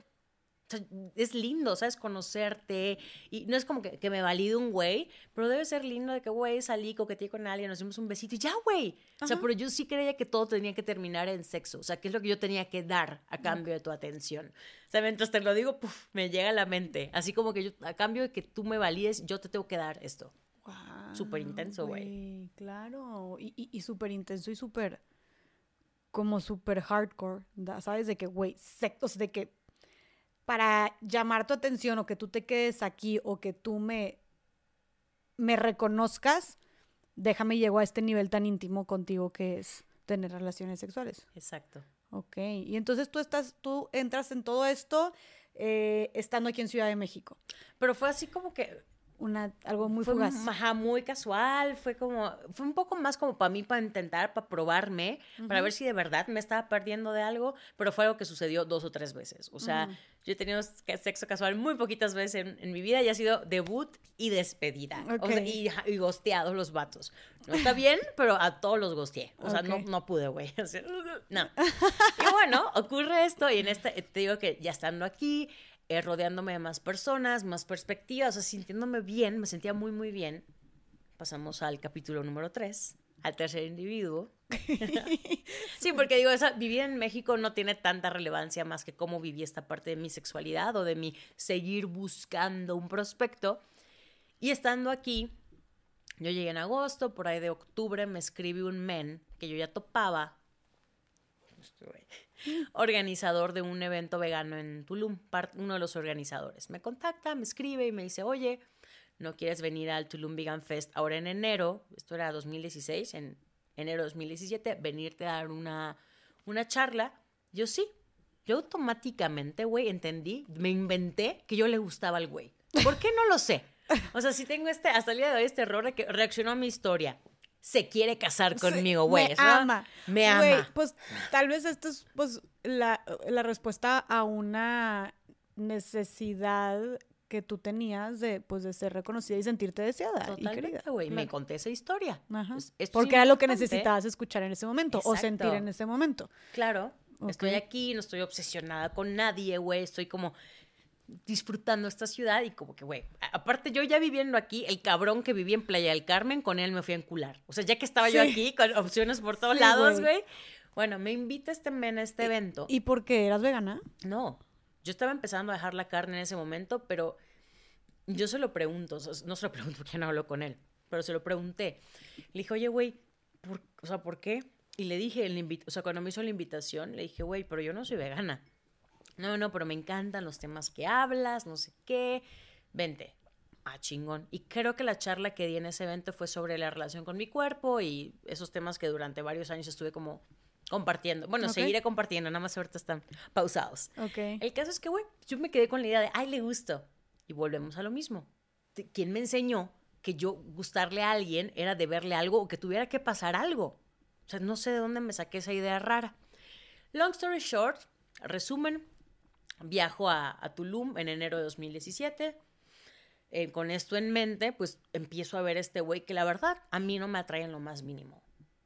es lindo, ¿sabes? Conocerte. Y no es como que, me valide un güey, pero debe ser lindo de que, güey, salí, coqueteé con alguien, nos dimos un besito y ya, güey. O sea, pero yo sí creía que todo tenía que terminar en sexo. O sea, ¿qué es lo que yo tenía que dar a cambio de tu atención? O sea, mientras te lo digo, me llega a la mente. Así como que yo, a cambio de que tú me valides, yo te tengo que dar esto. Wow, súper intenso, güey. Claro. Y, y, súper intenso y súper. Como súper hardcore. ¿Sabes? De que, güey, sexo, de que para llamar tu atención o que tú te quedes aquí o que tú me, me reconozcas, déjame llego a este nivel tan íntimo contigo que es tener relaciones sexuales. Exacto. Ok, y entonces tú estás, tú entras en todo esto eh, estando aquí en Ciudad de México. Pero fue así como que una, algo muy fue fugaz. muy casual, fue como, fue un poco más como para mí, para intentar, para probarme, para ver si de verdad me estaba perdiendo de algo, pero fue algo que sucedió dos o tres veces. O sea, yo he tenido sexo casual muy poquitas veces en, mi vida y ha sido debut y despedida. O sea, y, y gosteados los vatos. No está bien, pero a todos los gosteé. O sea, no, no pude, güey. no. Y bueno, ocurre esto y en este, te digo que ya estando aquí, eh, rodeándome de más personas, más perspectivas, o sea, sintiéndome bien, me sentía muy, muy bien. Pasamos al capítulo número 3, al tercer individuo. sí, porque digo, esa, vivir en México no tiene tanta relevancia más que cómo viví esta parte de mi sexualidad o de mi seguir buscando un prospecto. Y estando aquí, yo llegué en agosto, por ahí de octubre me escribe un men que yo ya topaba organizador de un evento vegano en Tulum, uno de los organizadores. Me contacta, me escribe y me dice, oye, ¿no quieres venir al Tulum Vegan Fest ahora en enero? Esto era 2016, en enero de 2017, venirte a dar una, una charla. Yo sí. Yo automáticamente, güey, entendí, me inventé que yo le gustaba al güey. ¿Por qué no lo sé? O sea, si tengo este, hasta el de hoy, este error que reaccionó a mi historia se quiere casar conmigo, güey. Me ama. Me ama. pues tal vez esto es pues la, respuesta a una necesidad que tú tenías de, pues, de ser reconocida y sentirte deseada y querida. güey. Me conté esa historia. Pues, Porque era lo que necesitabas escuchar en ese momento o sentir en ese momento. Claro. Estoy aquí, no estoy obsesionada con nadie, güey. Estoy como disfrutando esta ciudad y como que, güey, aparte yo ya viviendo aquí, el cabrón que vivía en Playa del Carmen, con él me fui a encular. O sea, ya que estaba yo aquí con opciones por todos lados, güey. Bueno, me invita este men a este evento. ¿Y por qué? ¿Eras vegana? No, yo estaba empezando a dejar la carne en ese momento, pero yo se lo pregunto, no se lo pregunto porque no hablo con él, pero se lo pregunté. Le dije, oye, güey, o sea, ¿por qué? Y le dije, el o sea, cuando me hizo la invitación, le dije, güey, pero yo no soy vegana. No, no, pero me encantan los temas que hablas, no sé qué. Vente. Ah, chingón. Y creo que la charla que di en ese evento fue sobre la relación con mi cuerpo y esos temas que durante varios años estuve como compartiendo. Bueno, seguiré compartiendo, nada más ahorita están pausados. Okay. El caso es que, güey, yo me quedé con la idea de, ay, le gusto. Y volvemos a lo mismo. ¿Quién me enseñó que yo gustarle a alguien era de verle algo o que tuviera que pasar algo? O sea, no sé de dónde me saqué esa idea rara. Long story short, resumen, Viajo a, Tulum en enero de 2017. Eh, con esto en mente, pues empiezo a ver a este güey que la verdad a mí no me atrae en lo más mínimo.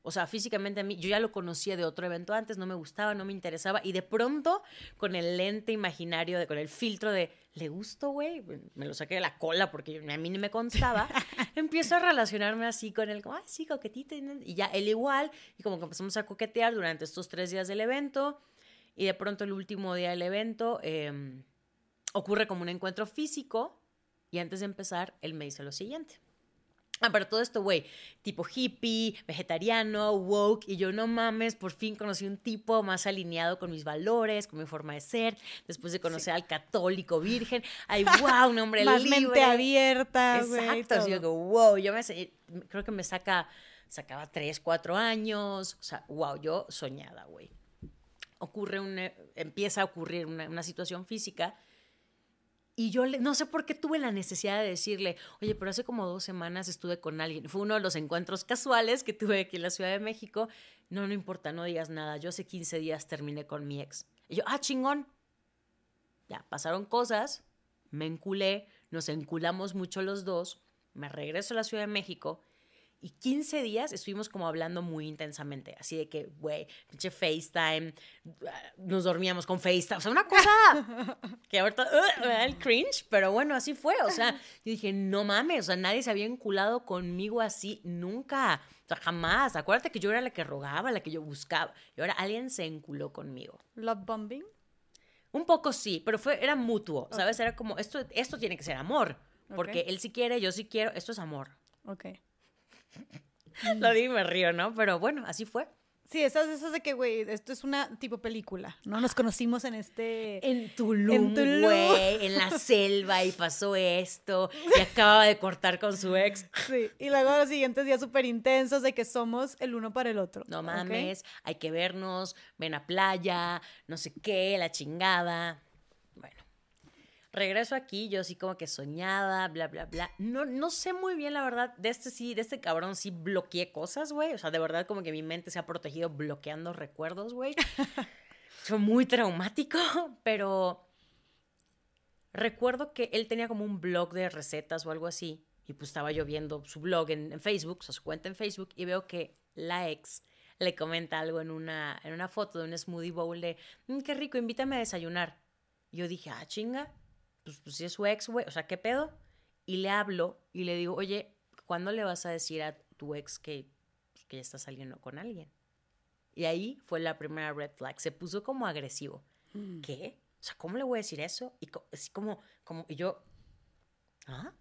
O sea, físicamente a mí, yo ya lo conocía de otro evento antes, no me gustaba, no me interesaba. Y de pronto, con el lente imaginario, de, con el filtro de, ¿le gusto, güey? Me lo saqué de la cola porque a mí ni me constaba. empiezo a relacionarme así con él, como, ah, sí, coquetito. Y ya él igual. Y como que empezamos a coquetear durante estos tres días del evento. Y de pronto el último día del evento em, ocurre como un encuentro físico y antes de empezar él me dice lo siguiente. Ah, pero todo esto, güey, tipo hippie, vegetariano, woke, y yo no mames, por fin conocí un tipo más alineado con mis valores, con mi forma de ser, después de conocer al católico virgen, ay, wow, un hombre más libre. mente abierta, Exacto, así yo wow, yo me, creo que me saca, sacaba tres, cuatro años, o sea, wow, yo soñada, güey ocurre un, empieza a ocurrir una, situación física y yo no sé por qué tuve la necesidad de decirle, oye, pero hace como dos semanas estuve con alguien. Fue uno de los encuentros casuales que tuve aquí en la Ciudad de México. No, no importa, no digas nada. Yo hace 15 días terminé con mi ex. Y yo, ah, chingón. Ya, pasaron cosas, me enculé, nos enculamos mucho los dos, me regreso a la Ciudad de México Y 15 días estuvimos como hablando muy intensamente, así de que, güey, pinche FaceTime, nos dormíamos con FaceTime, o sea, una cosa que ahorita uh, el cringe, pero bueno, así fue, o sea, yo dije, no mames, o sea, nadie se había enculado conmigo así nunca, o sea, jamás, acuérdate que yo era la que rogaba, la que yo buscaba, y ahora alguien se enculó conmigo. ¿Love bombing? Un poco sí, pero fue, era mutuo, ¿sabes? Era como, esto, esto tiene que ser amor, porque él sí quiere, yo sí quiero, esto es amor. Ok. Lo digo y me río, ¿no? Pero bueno, así fue. Sí, esas, esas de que, güey, esto es una tipo película, ¿no? Nos conocimos en este... En Tulum, güey, en, la selva y pasó esto y acaba de cortar con su ex. Sí, y luego los siguientes días súper intensos de que somos el uno para el otro. No mames, hay que vernos, ven a playa, no sé qué, la chingada. Regreso aquí, yo sí como que soñada, bla, bla, bla. No, no sé muy bien, la verdad, de este sí, de este cabrón sí bloqueé cosas, güey. O sea, de verdad como que mi mente se ha protegido bloqueando recuerdos, güey. Fue muy traumático, pero recuerdo que él tenía como un blog de recetas o algo así. Y pues estaba yo viendo su blog en, Facebook, o sea, su cuenta en Facebook, y veo que la ex le comenta algo en una, en una foto de un smoothie bowl de, mm, qué rico, invítame a desayunar. Yo dije, ah, chinga, pues, pues si es su ex, güey, o sea, ¿qué pedo? Y le hablo y le digo, oye, ¿cuándo le vas a decir a tu ex que, pues, que ya está saliendo con alguien? Y ahí fue la primera red flag. Se puso como agresivo. Mm. ¿Qué? O sea, ¿cómo le voy a decir eso? Y así como, como, y yo, ¿ah?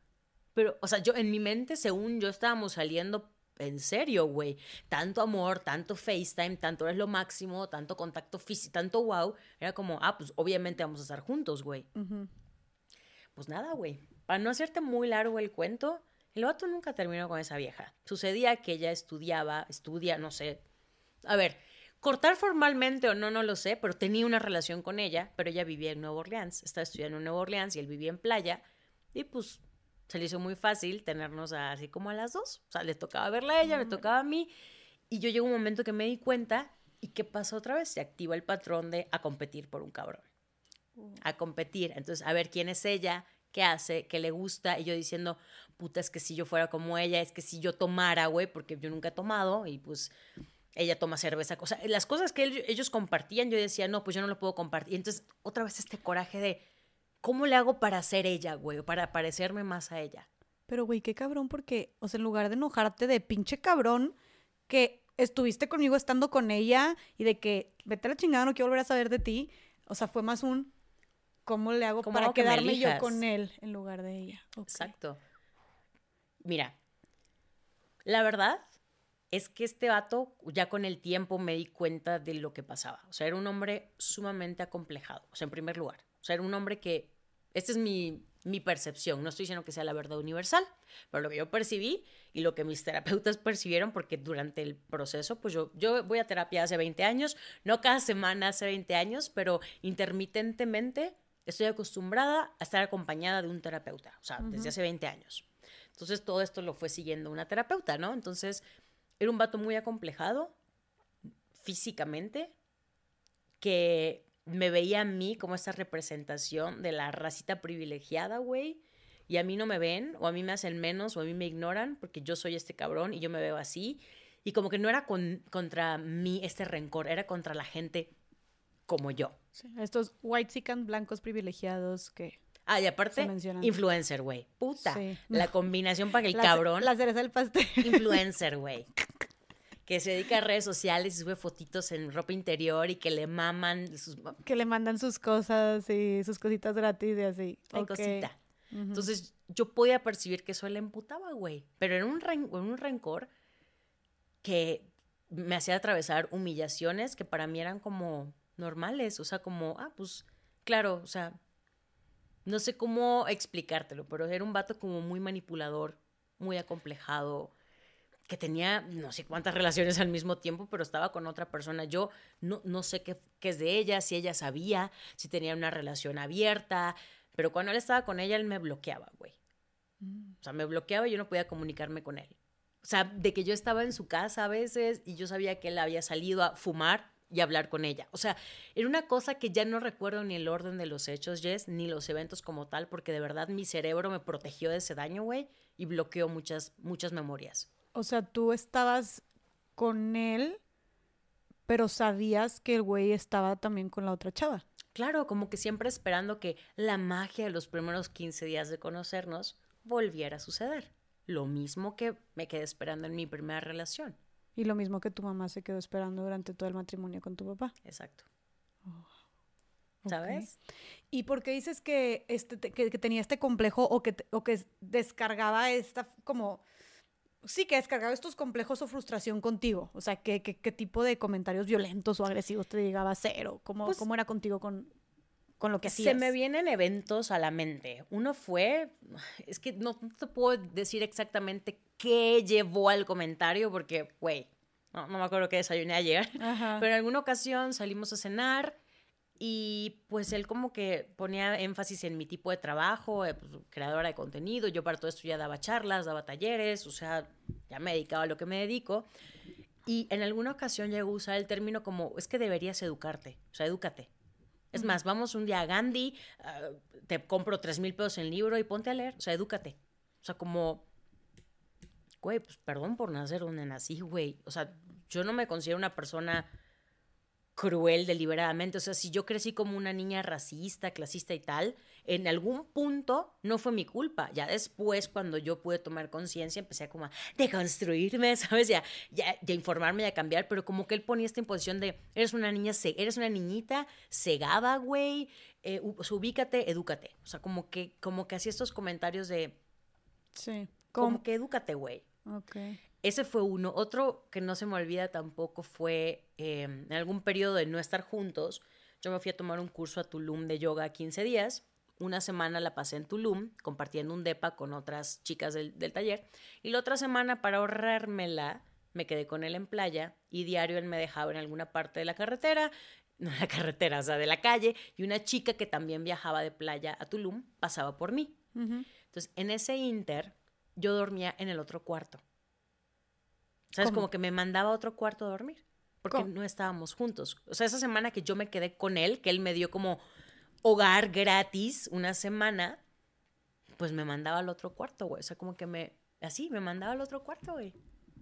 Pero, o sea, yo en mi mente, según yo estábamos saliendo en serio, güey. Tanto amor, tanto FaceTime, tanto es lo máximo, tanto contacto físico, tanto wow. Era como, ah, pues obviamente vamos a estar juntos, güey pues nada, güey. Para no hacerte muy largo el cuento, el vato nunca terminó con esa vieja. Sucedía que ella estudiaba, estudia, no sé. A ver, cortar formalmente o no, no lo sé, pero tenía una relación con ella, pero ella vivía en Nueva Orleans. Estaba estudiando en Nueva Orleans y él vivía en playa. Y pues se le hizo muy fácil tenernos así como a las dos. O sea, le tocaba verla a ella, me tocaba a mí. Y yo llegó un momento que me di cuenta y ¿qué pasa otra vez? Se activa el patrón de a competir por un cabrón a competir. Entonces, a ver quién es ella, qué hace, qué le gusta. Y yo diciendo, puta, es que si yo fuera como ella, es que si yo tomara, güey, porque yo nunca he tomado y pues ella toma cerveza. O sea, las cosas que ellos compartían, yo decía, no, pues yo no lo puedo compartir. Y entonces, otra vez este coraje de, ¿cómo le hago para ser ella, güey? Para parecerme más a ella. Pero, güey, qué cabrón, porque, o sea, en lugar de enojarte de pinche cabrón que estuviste conmigo estando con ella y de que vete a la chingada, no quiero volver a saber de ti. O sea, fue más un, ¿Cómo le hago para quedarme yo con él en lugar de ella? Exacto. Mira, la verdad es que este vato, ya con el tiempo me di cuenta de lo que pasaba. O sea, era un hombre sumamente acomplejado. O sea, en primer lugar. O sea, era un hombre que. Esta es mi, mi percepción. No estoy diciendo que sea la verdad universal, pero lo que yo percibí y lo que mis terapeutas percibieron, porque durante el proceso, pues yo, yo voy a terapia hace 20 años, no cada semana hace 20 años, pero intermitentemente estoy acostumbrada a estar acompañada de un terapeuta, o sea, desde hace 20 años. Entonces todo esto lo fue siguiendo una terapeuta, ¿no? Entonces era un vato muy acomplejado físicamente, que me veía a mí como esta representación de la racita privilegiada, güey. Y a mí no me ven, o a mí me hacen menos, o a mí me ignoran, porque yo soy este cabrón y yo me veo así. Y como que no era contra mí este rencor, era contra la gente como yo. Estos white sican blancos privilegiados que. Ah, y aparte, influencer, güey. Puta. La combinación para que el cabrón. La cereza del pastel. Influencer, güey. que se dedica a redes sociales y sube fotitos en ropa interior y que le maman sus... Que le mandan sus cosas y sus cositas gratis y así. Hay cosita. Entonces, yo podía percibir que eso le emputaba, güey. Pero en un, en un rencor que me hacía atravesar humillaciones que para mí eran como normales, o sea, como, ah, pues, claro, o sea, no sé cómo explicártelo, pero era un vato como muy manipulador, muy acomplejado, que tenía no sé cuántas relaciones al mismo tiempo, pero estaba con otra persona. Yo no, no sé qué, qué es de ella, si ella sabía, si tenía una relación abierta, pero cuando él estaba con ella, él me bloqueaba, güey. Mm. O sea, me bloqueaba y yo no podía comunicarme con él. O sea, de que yo estaba en su casa a veces y yo sabía que él había salido a fumar y hablar con ella. O sea, era una cosa que ya no recuerdo ni el orden de los hechos, Jess, ni los eventos como tal, porque de verdad mi cerebro me protegió de ese daño, güey, y bloqueó muchas, muchas memorias. O sea, tú estabas con él, pero sabías que el güey estaba también con la otra chava. Claro, como que siempre esperando que la magia de los primeros 15 días de conocernos volviera a suceder. Lo mismo que me quedé esperando en mi primera relación. Y lo mismo que tu mamá se quedó esperando durante todo el matrimonio con tu papá. Exacto. Oh, ¿Sabes? ¿Y por qué dices que, este, que, tenía este complejo o que, o que descargaba esta como... Sí, que descargaba estos complejos o frustración contigo. O sea, ¿qué, qué, tipo de comentarios violentos o agresivos te llegaba a hacer? ¿O cómo, pues cómo era contigo con, con lo que hacías? Se me vienen eventos a la mente. Uno fue, es que no, te puedo decir exactamente qué llevó al comentario, porque, güey, no, me acuerdo qué desayuné ayer, pero en alguna ocasión salimos a cenar y pues él como que ponía énfasis en mi tipo de trabajo, eh, pues, creadora de contenido, yo para todo esto ya daba charlas, daba talleres, o sea, ya me dedicaba a lo que me dedico. Y en alguna ocasión llegó a usar el término como, es que deberías educarte, o sea, edúcate. Es más, vamos un día a Gandhi, ah, te compro tres mil pesos en libro y ponte a leer, o sea, edúcate. O sea, como, güey, pues perdón por nacer donde nací, güey. O sea, yo no me considero una persona cruel deliberadamente. O sea, si yo crecí como una niña racista, clasista y tal, en algún punto no fue mi culpa. Ya después, cuando yo pude tomar conciencia, empecé a como a deconstruirme, ¿sabes? Ya, ya, ya informarme, ya cambiar, pero como que él ponía esta imposición de, eres una niña, eres una niñita cegada, güey, eh, ubícate, edúcate. O sea, como que, como que hacía estos comentarios de... Sí. Como que edúcate, güey. Ok. Ese fue uno. Otro que no se me olvida tampoco fue em, en algún periodo de no estar juntos. Yo me fui a tomar un curso a Tulum de yoga 15 días. Una semana la pasé en Tulum, compartiendo un DEPA con otras chicas del, del taller. Y la otra semana, para ahorrármela, me quedé con él en playa y diario él me dejaba en alguna parte de la carretera, no la carretera, o sea, de la calle, y una chica que también viajaba de playa a Tulum pasaba por mí. Entonces, en ese inter, yo dormía en el otro cuarto. ¿Sabes? Como que me mandaba a otro cuarto a dormir. Porque no estábamos juntos. O sea, esa semana que yo me quedé con él, que él me dio como hogar gratis una semana, pues me mandaba al otro cuarto, güey. O sea, como que me. Así, me mandaba al otro cuarto, güey.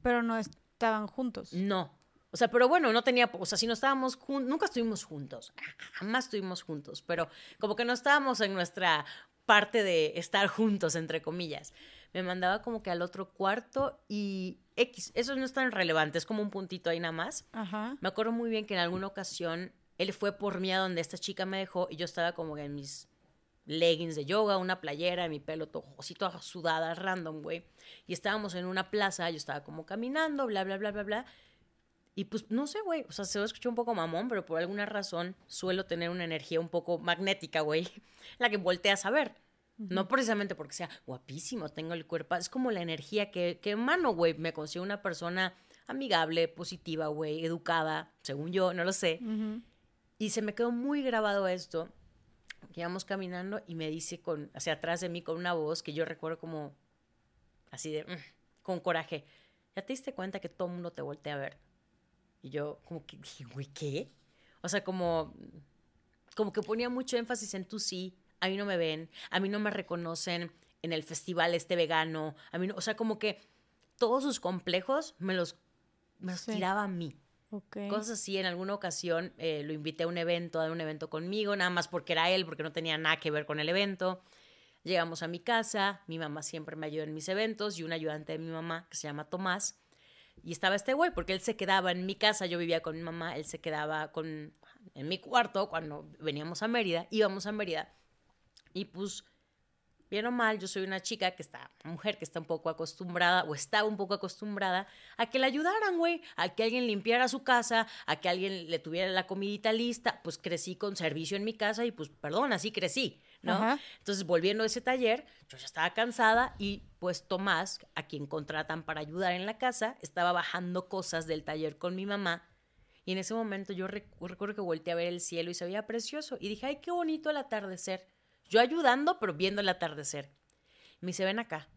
Pero no estaban juntos. No. O sea, pero bueno, no tenía. O sea, si no estábamos juntos. Nunca estuvimos juntos. Jamás estuvimos juntos. Pero como que no estábamos en nuestra parte de estar juntos, entre comillas me mandaba como que al otro cuarto y X. Eso no es tan relevante, es como un puntito ahí nada más. Ajá. Me acuerdo muy bien que en alguna ocasión él fue por mí a donde esta chica me dejó y yo estaba como en mis leggings de yoga, una playera, mi pelo todo así toda sudada, random, güey. Y estábamos en una plaza, yo estaba como caminando, bla, bla, bla, bla, bla. Y pues no sé, güey, o sea, se lo escuchó un poco mamón, pero por alguna razón suelo tener una energía un poco magnética, güey, la que volteas a ver. No precisamente porque sea guapísimo, tengo el cuerpo, es como la energía que, que emano, güey. Me consigo una persona amigable, positiva, güey, educada, según yo, no lo sé. Y se me quedó muy grabado esto, que íbamos caminando y me dice con, hacia atrás de mí con una voz que yo recuerdo como así de, mm", con coraje, ¿ya te diste cuenta que todo el mundo te voltea a ver? Y yo como que dije, güey, ¿qué? O sea, como, como que ponía mucho énfasis en tú sí, a mí no me ven, a mí no me reconocen en el festival este vegano, a mí no, o sea, como que todos sus complejos me los, me tiraba a mí. Cosas así, en alguna ocasión eh, lo invité a un evento, a un evento conmigo, nada más porque era él, porque no tenía nada que ver con el evento. Llegamos a mi casa, mi mamá siempre me ayuda en mis eventos y un ayudante de mi mamá que se llama Tomás. Y estaba este güey, porque él se quedaba en mi casa, yo vivía con mi mamá, él se quedaba con, en mi cuarto cuando veníamos a Mérida, íbamos a Mérida y pues, bien o mal, yo soy una chica que está, una mujer que está un poco acostumbrada o estaba un poco acostumbrada a que le ayudaran, güey, a que alguien limpiara su casa, a que alguien le tuviera la comidita lista. Pues crecí con servicio en mi casa y pues, perdón, así crecí. ¿no? Entonces, volviendo a ese taller, yo ya estaba cansada y pues Tomás, a quien contratan para ayudar en la casa, estaba bajando cosas del taller con mi mamá. Y en ese momento yo recuerdo que volteé a ver el cielo y se veía precioso. Y dije, ay, qué bonito el atardecer. Yo ayudando, pero viendo el atardecer. Me dice, ven acá.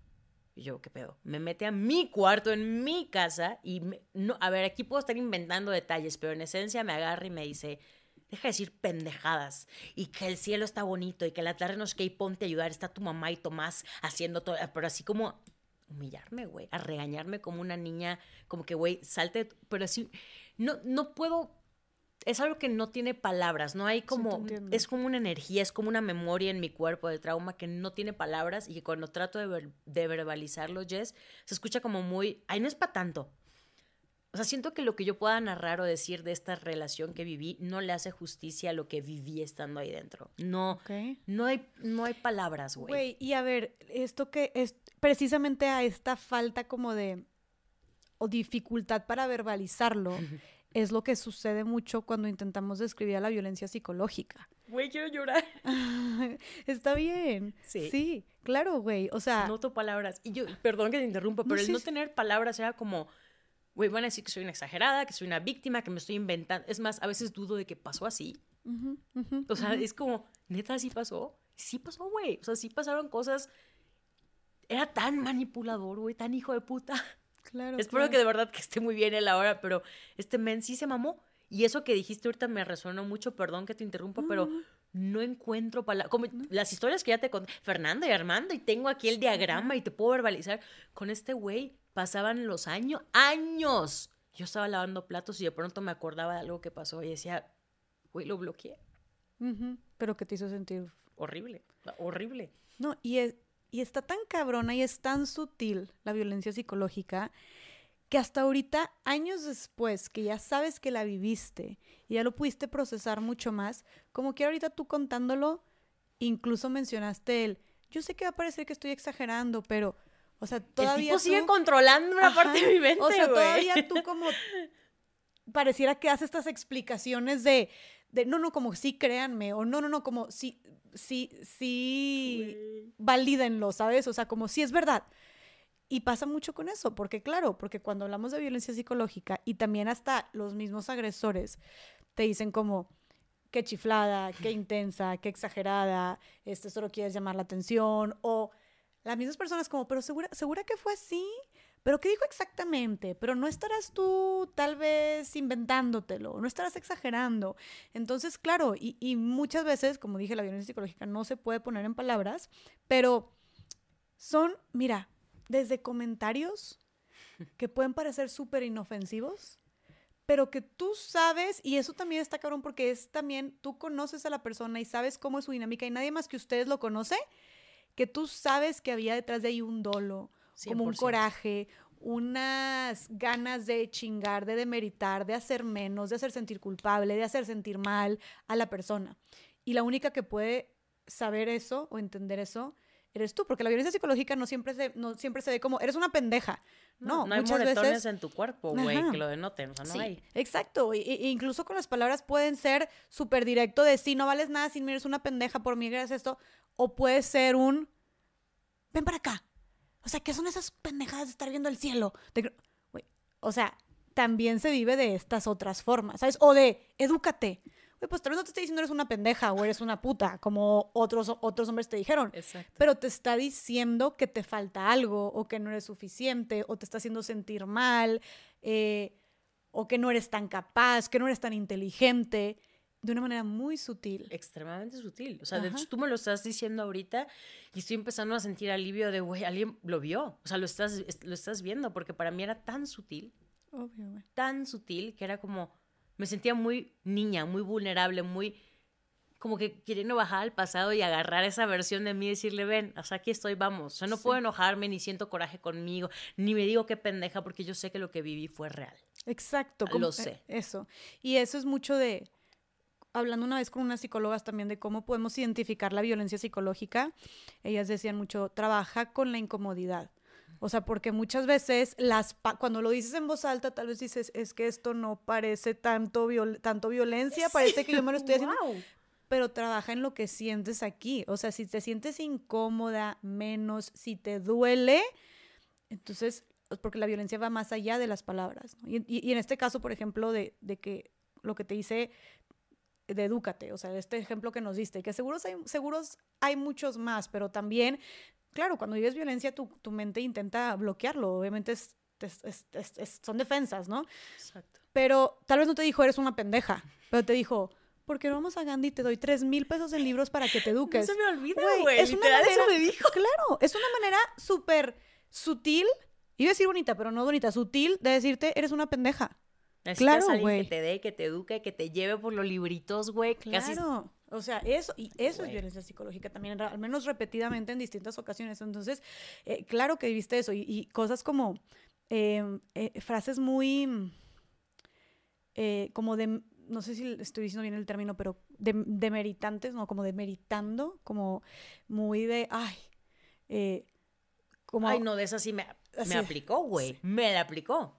Y yo, ¿qué pedo? Me mete a mi cuarto, en mi casa, y no, a ver, aquí puedo estar inventando detalles, pero en esencia me agarra y me dice, deja de decir pendejadas, y que el cielo está bonito, y que la tarde no es que y ponte a ayudar, está tu mamá y Tomás haciendo todo, pero así como humillarme, güey, a regañarme como una niña, como que, güey, salte, pero así, no, no puedo, es algo que no tiene palabras, no hay como, es como una energía, es como una memoria en mi cuerpo de trauma que no tiene palabras y que cuando trato de, de verbalizarlo, Jess, se escucha como muy, ay, no es para tanto, o sea, siento que lo que yo pueda narrar o decir de esta relación que viví no le hace justicia a lo que viví estando ahí dentro. No, no, hay, no hay palabras, güey. Güey, y a ver, esto que es precisamente a esta falta como de o dificultad para verbalizarlo es lo que sucede mucho cuando intentamos describir la violencia psicológica. Güey, quiero llorar. Está bien. Sí. Sí, claro, güey. O sea. Noto palabras. Y yo, perdón que te interrumpa, pero el no tener palabras era como güey, van a decir que soy una exagerada, que soy una víctima, que me estoy inventando. Es más, a veces dudo de que pasó así. o sea, es como, neta, sí pasó. Sí pasó, güey. O sea, sí pasaron cosas. Era tan manipulador, güey, tan hijo de puta. Claro. Espero que de verdad que esté muy bien él ahora, pero este men sí se mamó. Y eso que dijiste ahorita me resonó mucho, perdón que te interrumpa, pero no encuentro palabras. Como las historias que ya te conté, Fernando y Armando, y tengo aquí el diagrama y te puedo verbalizar. Con este güey pasaban los años, años. Yo estaba lavando platos y de pronto me acordaba de algo que pasó y decía, güey, lo bloqueé. Pero que te hizo sentir horrible, horrible. No, y, y está tan cabrona y es tan sutil la violencia psicológica que hasta ahorita, años después, que ya sabes que la viviste y ya lo pudiste procesar mucho más, como que ahorita tú contándolo, incluso mencionaste el, yo sé que va a parecer que estoy exagerando, pero, o sea, todavía... El tipo sigue controlando una parte de mi mente, O sea, todavía tú como... pareciera que haces estas explicaciones de, de, no, no, como sí, créanme, o no, no, no, como sí, sí, sí, valídenlo, ¿sabes? O sea, como sí es verdad. Y pasa mucho con eso, porque claro, porque cuando hablamos de violencia psicológica y también hasta los mismos agresores te dicen como, qué chiflada, qué intensa, qué exagerada, este solo quieres llamar la atención, o las mismas personas como, pero segura, segura que fue así, pero qué dijo exactamente, pero no estarás tú tal vez inventándotelo, no estarás exagerando. Entonces, claro, y, y muchas veces, como dije, la violencia psicológica no se puede poner en palabras, pero son, mira, desde comentarios que pueden parecer súper inofensivos, pero que tú sabes, y eso también está cabrón porque es también, tú conoces a la persona y sabes cómo es su dinámica y nadie más que ustedes lo conoce, que tú sabes que había detrás de ahí un dolo, como un coraje, unas ganas de chingar, de demeritar, de hacer menos, de hacer sentir culpable, de hacer sentir mal a la persona. Y la única que puede saber eso o entender eso eres tú, porque la violencia psicológica no siempre se, no siempre se ve como, eres una pendeja. No, no, hay muchas veces... en tu cuerpo, güey, que lo denoten, o sea, no hay. Exacto, e, incluso con las palabras pueden ser súper directo de sí, no vales nada sin mí, eres una pendeja, por mí gracias esto, o puede ser un, ven para acá. O sea, ¿qué son esas pendejadas de estar viendo el cielo? o sea, también se vive de estas otras formas, ¿sabes? O de, edúcate pues tal vez no te estoy diciendo eres una pendeja o eres una puta, como otros, otros hombres te dijeron. Exacto. Pero te está diciendo que te falta algo o que no eres suficiente o te está haciendo sentir mal eh, o que no eres tan capaz, que no eres tan inteligente. De una manera muy sutil. Extremadamente sutil. O sea, de hecho, tú me lo estás diciendo ahorita y estoy empezando a sentir alivio de, güey, alguien lo vio. O sea, lo estás, lo estás viendo porque para mí era tan sutil. Obvio, güey. Tan sutil que era como, me sentía muy niña, muy vulnerable, muy como que queriendo bajar al pasado y agarrar esa versión de mí y decirle, ven, sea, aquí estoy, vamos. O sea, no puedo enojarme, ni siento coraje conmigo, ni me digo qué pendeja, porque yo sé que lo que viví fue real. Exacto. Lo sé. Eso. Y eso es mucho de, hablando una vez con unas psicólogas también de cómo podemos identificar la violencia psicológica, ellas decían mucho, trabaja con la incomodidad. O sea, porque muchas veces las cuando lo dices en voz alta, tal vez dices, es que esto no parece tanto, tanto violencia, parece que yo me lo estoy haciendo. Pero trabaja en lo que sientes aquí. O sea, si te sientes incómoda, menos, si te duele, entonces, porque la violencia va más allá de las palabras. Y, en este caso, por ejemplo, de, de que lo que te dice de edúcate, o sea, este ejemplo que nos diste, que seguros hay, seguros hay muchos más, pero también claro, cuando vives violencia, tu, tu mente intenta bloquearlo. Obviamente es, son defensas, ¿no? Exacto. Pero tal vez no te dijo, eres una pendeja, pero te dijo, ¿por qué no vamos a Gandhi? Te doy tres mil pesos en libros para que te eduques. No se me olvida, güey. Es una manera, eso me dijo. Claro, es una manera súper sutil, iba a decir bonita, pero no bonita, sutil de decirte, eres una pendeja. Necesitas claro, güey. Que te dé, que te eduque, que te lleve por los libritos, güey. Claro. O sea, eso, y eso es violencia psicológica también, al menos repetidamente en distintas ocasiones. Entonces, eh, claro que viste eso. Y, cosas como em, eh, frases muy eh, como de, no sé si estoy diciendo bien el término, pero de, demeritantes, ¿no? Como demeritando, como muy de, ay, como... Ay, no, de esa sí me, me aplicó, güey. Me la aplicó.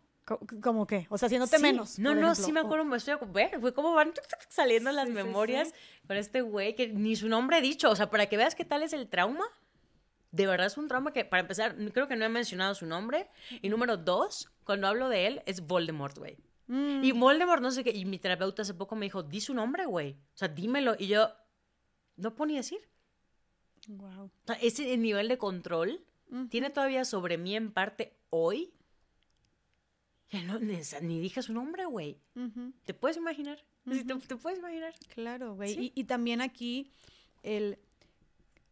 ¿Cómo qué? O sea, haciéndote menos. No, no, sí me acuerdo, me estoy ver, fue como van saliendo las memorias con este güey que ni su nombre he dicho. O sea, para que veas qué tal es el trauma. De verdad es un trauma que, para empezar, creo que no he mencionado su nombre. Y número dos, cuando hablo de él, es Voldemort, güey. Mm. Y Voldemort, no sé qué. Y mi terapeuta hace poco me dijo, di su nombre, güey. O sea, dímelo. Y yo, no puedo ni decir. Wow. O sea, ese nivel de control tiene todavía sobre mí en parte hoy ya no, ni, dije su nombre, güey. ¿Te puedes imaginar? ¿Te, puedes imaginar? Claro, güey. Y, también aquí, el.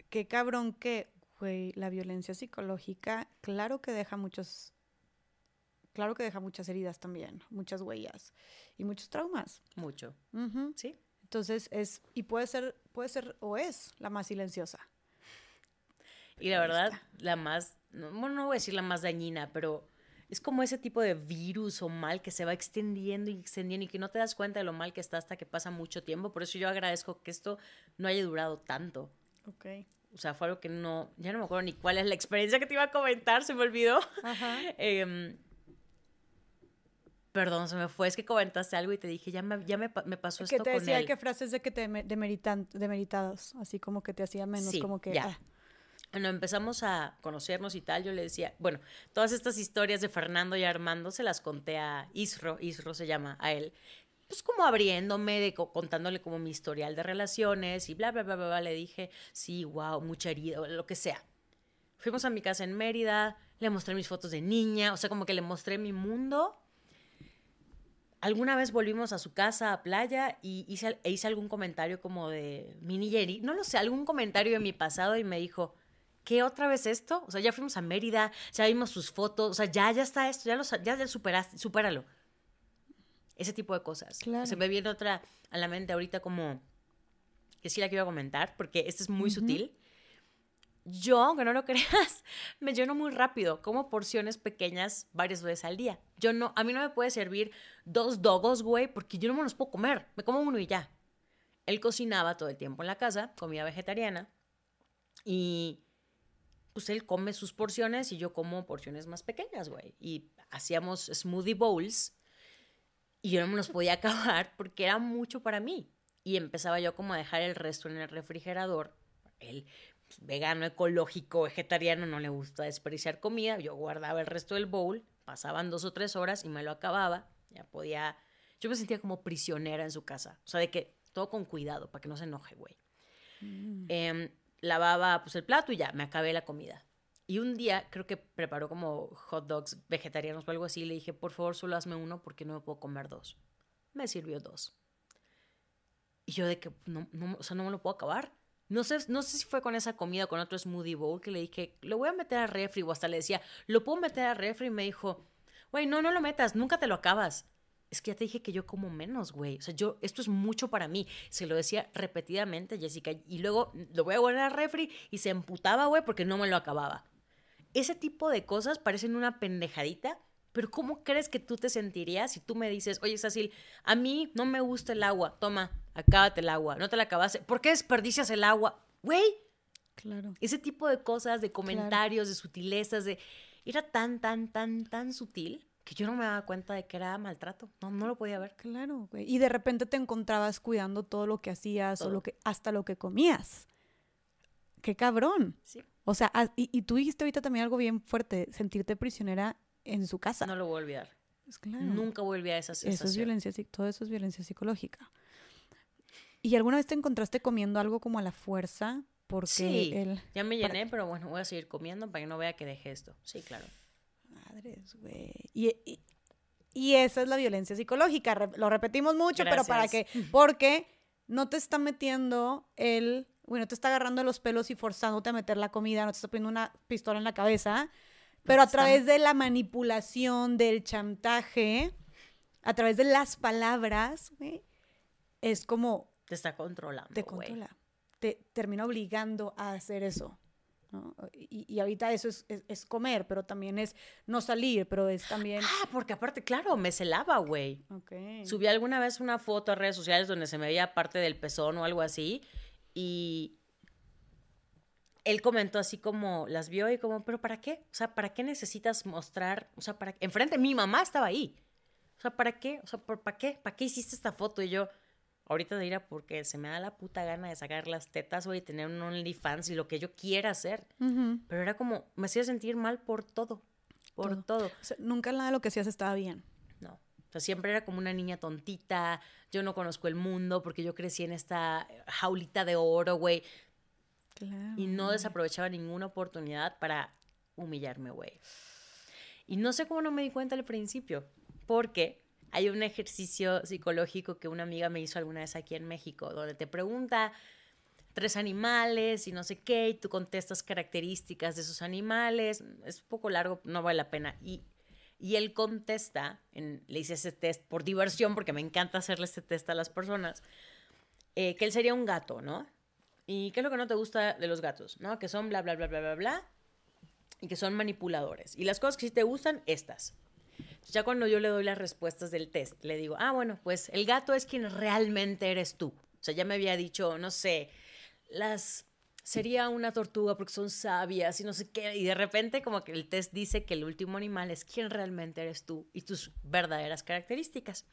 Qué cabrón que, güey, la violencia psicológica, claro que deja muchos. Claro que deja muchas heridas también, muchas huellas y muchos traumas. Mucho. Sí. Entonces es. Y puede ser, puede ser o es la más silenciosa. Y la verdad, la más. bueno, no voy a decir la más dañina, pero es como ese tipo de virus o mal que se va extendiendo y extendiendo y que no te das cuenta de lo mal que está hasta que pasa mucho tiempo. Por eso yo agradezco que esto no haya durado tanto. Ok. O sea, fue algo que no, ya no me acuerdo ni cuál es la experiencia que te iba a comentar, se me olvidó. Ajá. Em, perdón, se me fue, es que comentaste algo y te dije, ya me, ya me, me pasó esto. Que te decía que frases de que te demeritan, demeritados, así como que te hacía menos, como que... Ya. Ah. Cuando empezamos a conocernos y tal, yo le decía, bueno, todas estas historias de Fernando y Armando se las conté a Isro, Isro se llama a él, pues como abriéndome, de, contándole como mi historial de relaciones y bla, bla, bla, bla, le dije, sí, wow, mucha herida, lo que sea. Fuimos a mi casa en Mérida, le mostré mis fotos de niña, o sea, como que le mostré mi mundo. Alguna vez volvimos a su casa, a playa, y hice, e hice algún comentario como de mini Jerry, no lo sé, algún comentario de mi pasado y me dijo, ¿qué otra vez esto? O sea, ya fuimos a Mérida, ya vimos sus fotos, o sea, ya, ya está esto, ya lo ya superaste, supéralo. Ese tipo de cosas. Se me viene otra a la mente ahorita como que sí la quiero comentar, porque este es muy sutil. Yo, aunque no lo creas, me lleno muy rápido, como porciones pequeñas varias veces al día. Yo no, a mí no me puede servir dos dogos, güey, porque yo no me los puedo comer. Me como uno y ya. Él cocinaba todo el tiempo en la casa, comida vegetariana. Y pues él come sus porciones y yo como porciones más pequeñas, güey. Y hacíamos smoothie bowls y yo no me los podía acabar porque era mucho para mí. Y empezaba yo como a dejar el resto en el refrigerador. Él, pues, vegano, ecológico, vegetariano, no le gusta desperdiciar comida. Yo guardaba el resto del bowl, pasaban dos o tres horas y me lo acababa. Ya podía... Yo me sentía como prisionera en su casa. O sea, de que todo con cuidado, para que no se enoje, güey. Mm. Em, lavaba pues el plato y ya, me acabé la comida. Y un día creo que preparó como hot dogs vegetarianos o algo así. Y le dije, por favor, solo hazme uno porque no me puedo comer dos. Me sirvió dos. Y yo de que no, no, o sea, no me lo puedo acabar. No sé, no sé si fue con esa comida o con otro smoothie bowl que le dije, lo voy a meter a refri. O hasta le decía, lo puedo meter a refri. Y me dijo, güey, no, no lo metas, nunca te lo acabas es que ya te dije que yo como menos, güey. O sea, yo, esto es mucho para mí. Se lo decía repetidamente Jessica. Y luego lo voy a guardar al refri y se emputaba, güey, porque no me lo acababa. Ese tipo de cosas parecen una pendejadita, pero ¿cómo crees que tú te sentirías si tú me dices, oye, Cecil, a mí no me gusta el agua, toma, acábate el agua, no te la acabaste, ¿por qué desperdicias el agua? Güey. Claro. Ese tipo de cosas, de comentarios, de sutilezas, de... Era tan, tan, tan, tan sutil que yo no me daba cuenta de que era maltrato. No, no lo podía ver. Claro, güey. Y de repente te encontrabas cuidando todo lo que hacías o lo que, hasta lo que comías. Qué cabrón. Sí. O sea, y, tú dijiste ahorita también algo bien fuerte, sentirte prisionera en su casa. No lo voy a olvidar. Es claro. Nunca volví a esa sensación. Eso es violencia, todo eso es violencia psicológica. ¿Y alguna vez te encontraste comiendo algo como a la fuerza? Porque sí, ya me llené, pero bueno, voy a seguir comiendo para que no vea que dejé esto. Sí, claro. Y, y, esa es la violencia psicológica. lo repetimos mucho, pero para que, porque no te está metiendo el, bueno, te está agarrando los pelos y forzándote a meter la comida, no te está poniendo una pistola en la cabeza Pero a través de la manipulación, del chantaje, a través de las palabras, güey, es como... Te está controlando. Te controla. Te termina obligando a hacer eso. Y, ahorita eso es, comer, pero también es no salir, pero es también... Ah, porque aparte, claro, me celaba, güey. Subí alguna vez una foto a redes sociales donde se me veía parte del pezón o algo así y él comentó así como, las vio y como, pero ¿para qué? O sea, ¿para qué necesitas mostrar? O sea, ¿para qué? Enfrente, mi mamá estaba ahí. O sea, ¿para qué? O sea, ¿para qué? ¿Para qué hiciste esta foto? Y yo, ahorita dirá porque se me da la puta gana de sacar las tetas o de tener un OnlyFans y lo que yo quiera hacer. Pero era como, me hacía sentir mal por todo, por todo. nunca nada de lo que hacías estaba bien. No. O sea, siempre era como una niña tontita, yo no conozco el mundo porque yo crecí en esta jaulita de oro, güey. Claro. Y no desaprovechaba ninguna oportunidad para humillarme, güey. Y no sé cómo no me di cuenta al principio, porque hay un ejercicio psicológico que una amiga me hizo alguna vez aquí en México, donde te pregunta tres animales y no sé qué, y tú contestas características de esos animales. Es un poco largo, no vale la pena. Y, y él contesta, en, le hice ese test por diversión, porque me encanta hacerle este test a las personas, eh, que él sería un gato, ¿no? ¿Y qué es lo que no te gusta de los gatos? ¿No? Que son bla, bla, bla, bla, bla, bla, y que son manipuladores. Y las cosas que sí te gustan, estas. Ya cuando yo le doy las respuestas del test, le digo, ah, bueno, pues el gato es quien realmente eres tú. O sea, ya me había dicho, no sé, las sería una tortuga porque son sabias y no sé qué. Y de repente como que el test dice que el último animal es quien realmente eres tú y tus verdaderas características.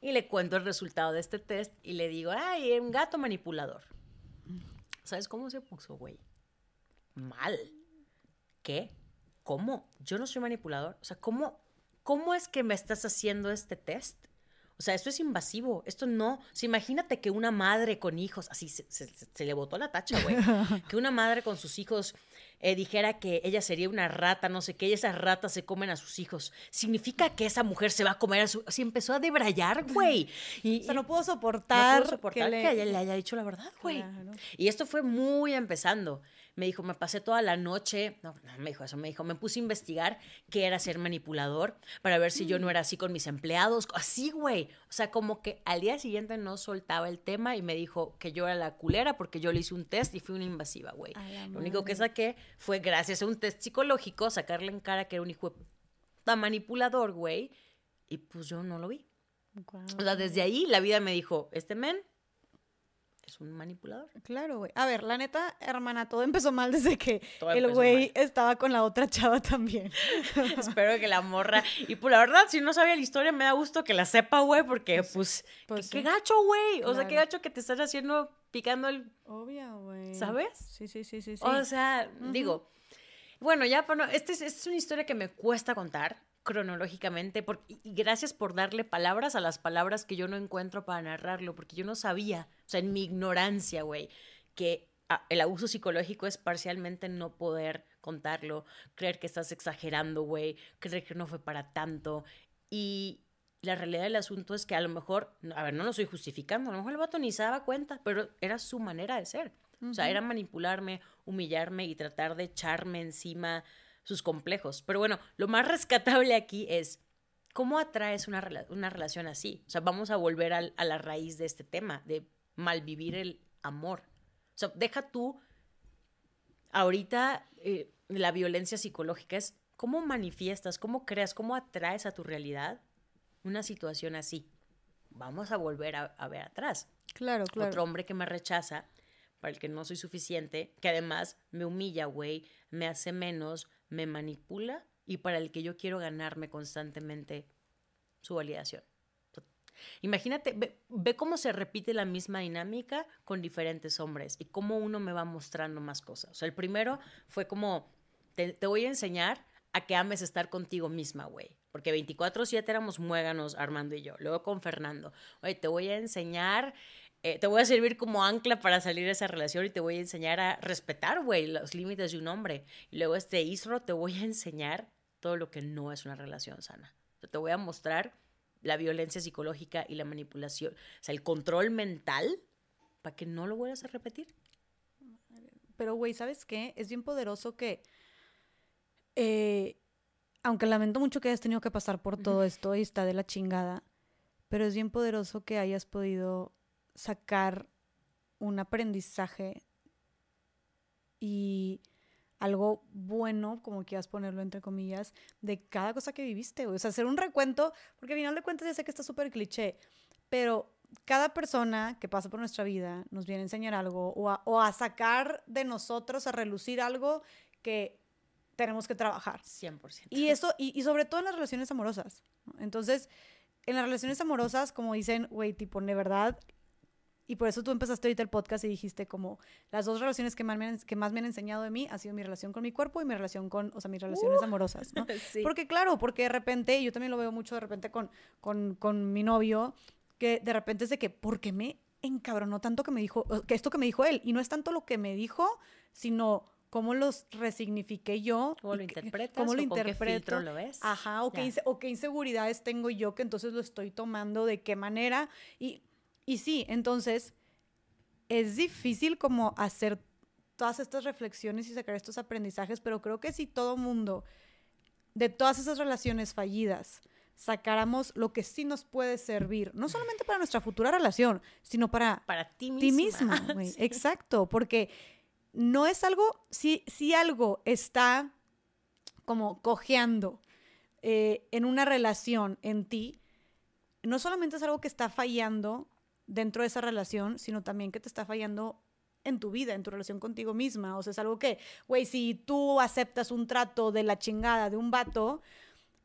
Y le cuento el resultado de este test y le digo, ay, un gato manipulador. ¿Sabes cómo se puso, güey? Mal. ¿Qué? ¿Cómo? Yo no soy manipulador. O sea, ¿cómo ¿cómo es que me estás haciendo este test? O sea, esto es invasivo, esto no. O sea, imagínate que una madre con hijos, así se, le botó la tacha, güey, que una madre con sus hijos eh, dijera que ella sería una rata, no sé qué, y esas ratas se comen a sus hijos. Significa que esa mujer se va a comer a su... Así empezó a debrayar, güey. Y, o sea, no puedo soportar, no puedo soportar que, ella le haya dicho la verdad, güey. Y esto fue muy empezando me dijo, me pasé toda la noche, no, no me dijo eso, me dijo, me puse a investigar qué era ser manipulador para ver si yo no mm. era así con mis empleados, así, güey. O sea, como que al día siguiente no soltaba el tema y me dijo que yo era la culera porque yo le hice un test y fui una invasiva, güey. Lo único que saqué fue gracias a un test psicológico sacarle en cara que era un hijo tan manipulador, güey. Y pues yo no lo vi. O sea, desde ahí la vida me dijo, este men es un manipulador. Claro, güey. A ver, la neta, hermana, todo empezó mal desde que el güey estaba con la otra chava también. Espero que la morra. Y pues la verdad, si no sabía la historia, me da gusto que la sepa, güey, porque pues, pues, pues qué, gacho, güey. O sea, qué gacho que te estás haciendo picando el. Obvio, güey. ¿Sabes? Sí, sí, sí, sí. O sea, digo. Bueno, ya, bueno, esta es, es una historia que me cuesta contar cronológicamente, porque, y gracias por darle palabras a las palabras que yo no encuentro para narrarlo, porque yo no sabía, o sea, en mi ignorancia, güey, que ah, el abuso psicológico es parcialmente no poder contarlo, creer que estás exagerando, güey, creer que no fue para tanto. Y la realidad del asunto es que a lo mejor, a ver, no lo estoy justificando, a lo mejor el vato ni se daba cuenta, pero era su manera de ser. O sea, era manipularme, humillarme y tratar de echarme encima sus complejos. Pero bueno, lo más rescatable aquí es cómo atraes una, una relación así. O sea, vamos a volver a la raíz de este tema, de malvivir el amor. O sea, deja tú, ahorita eh, la violencia psicológica es cómo manifiestas, cómo creas, cómo atraes a tu realidad una situación así. Vamos a volver a, a ver atrás. Claro, claro. Otro hombre que me rechaza, para el que no soy suficiente, que además me humilla, güey, me hace menos, me manipula y para el que yo quiero ganarme constantemente su validación. Imagínate, ve, cómo se repite la misma dinámica con diferentes hombres y cómo uno me va mostrando más cosas. O sea, el primero fue como, te, te voy a enseñar a que ames estar contigo misma, güey. Porque 24/7 éramos muéganos, Armando y yo. Luego con Fernando, oye, te voy a enseñar eh, te voy a servir como ancla para salir de esa relación y te voy a enseñar a respetar, güey, los límites de un hombre. Y luego este Isro te voy a enseñar todo lo que no es una relación sana. Te voy a mostrar la violencia psicológica y la manipulación, o sea, el control mental para que no lo vuelvas a repetir. Pero, güey, ¿sabes qué? Es bien poderoso que eh, aunque lamento mucho que hayas tenido que pasar por todo esto y está de la chingada, pero es bien poderoso que hayas podido sacar un aprendizaje y algo bueno, como quieras ponerlo entre comillas, de cada cosa que viviste. O sea, hacer un recuento, porque al final de cuentas ya sé que está súper cliché, pero cada persona que pasa por nuestra vida nos viene a enseñar algo o a, sacar de nosotros, a relucir algo que tenemos que trabajar. 100%. Y eso, y, sobre todo en las relaciones amorosas. Entonces, en las relaciones amorosas, como dicen, güey, tipo, de verdad, y por eso tú empezaste ahorita el podcast y dijiste como las dos relaciones que más me han, que más me han enseñado de mí ha sido mi relación con mi cuerpo y mi relación con, o sea, mis relaciones uh. amorosas, ¿no? Porque claro, porque de repente, yo también lo veo mucho de repente con, con, con mi novio, que de repente es de que, ¿por qué me encabronó tanto que me dijo, que esto que me dijo él? Y no es tanto lo que me dijo, sino cómo los resignifiqué yo. ¿Cómo lo interpretas? ¿Cómo lo interpreto? Qué lo ves? Ajá, o qué, o qué inseguridades tengo yo que entonces lo estoy tomando, de qué manera. Y y sí, entonces es difícil como hacer todas estas reflexiones y sacar estos aprendizajes, pero creo que si todo mundo de todas esas relaciones fallidas sacáramos lo que sí nos puede servir, no solamente para nuestra futura relación, sino para, para ti misma. Exacto, porque no es algo, si, si algo está como cojeando eh, en una relación en ti, no solamente es algo que está fallando dentro de esa relación, sino también que te está fallando en tu vida, en tu relación contigo misma. O sea, es algo que, güey, si tú aceptas un trato de la chingada de un vato,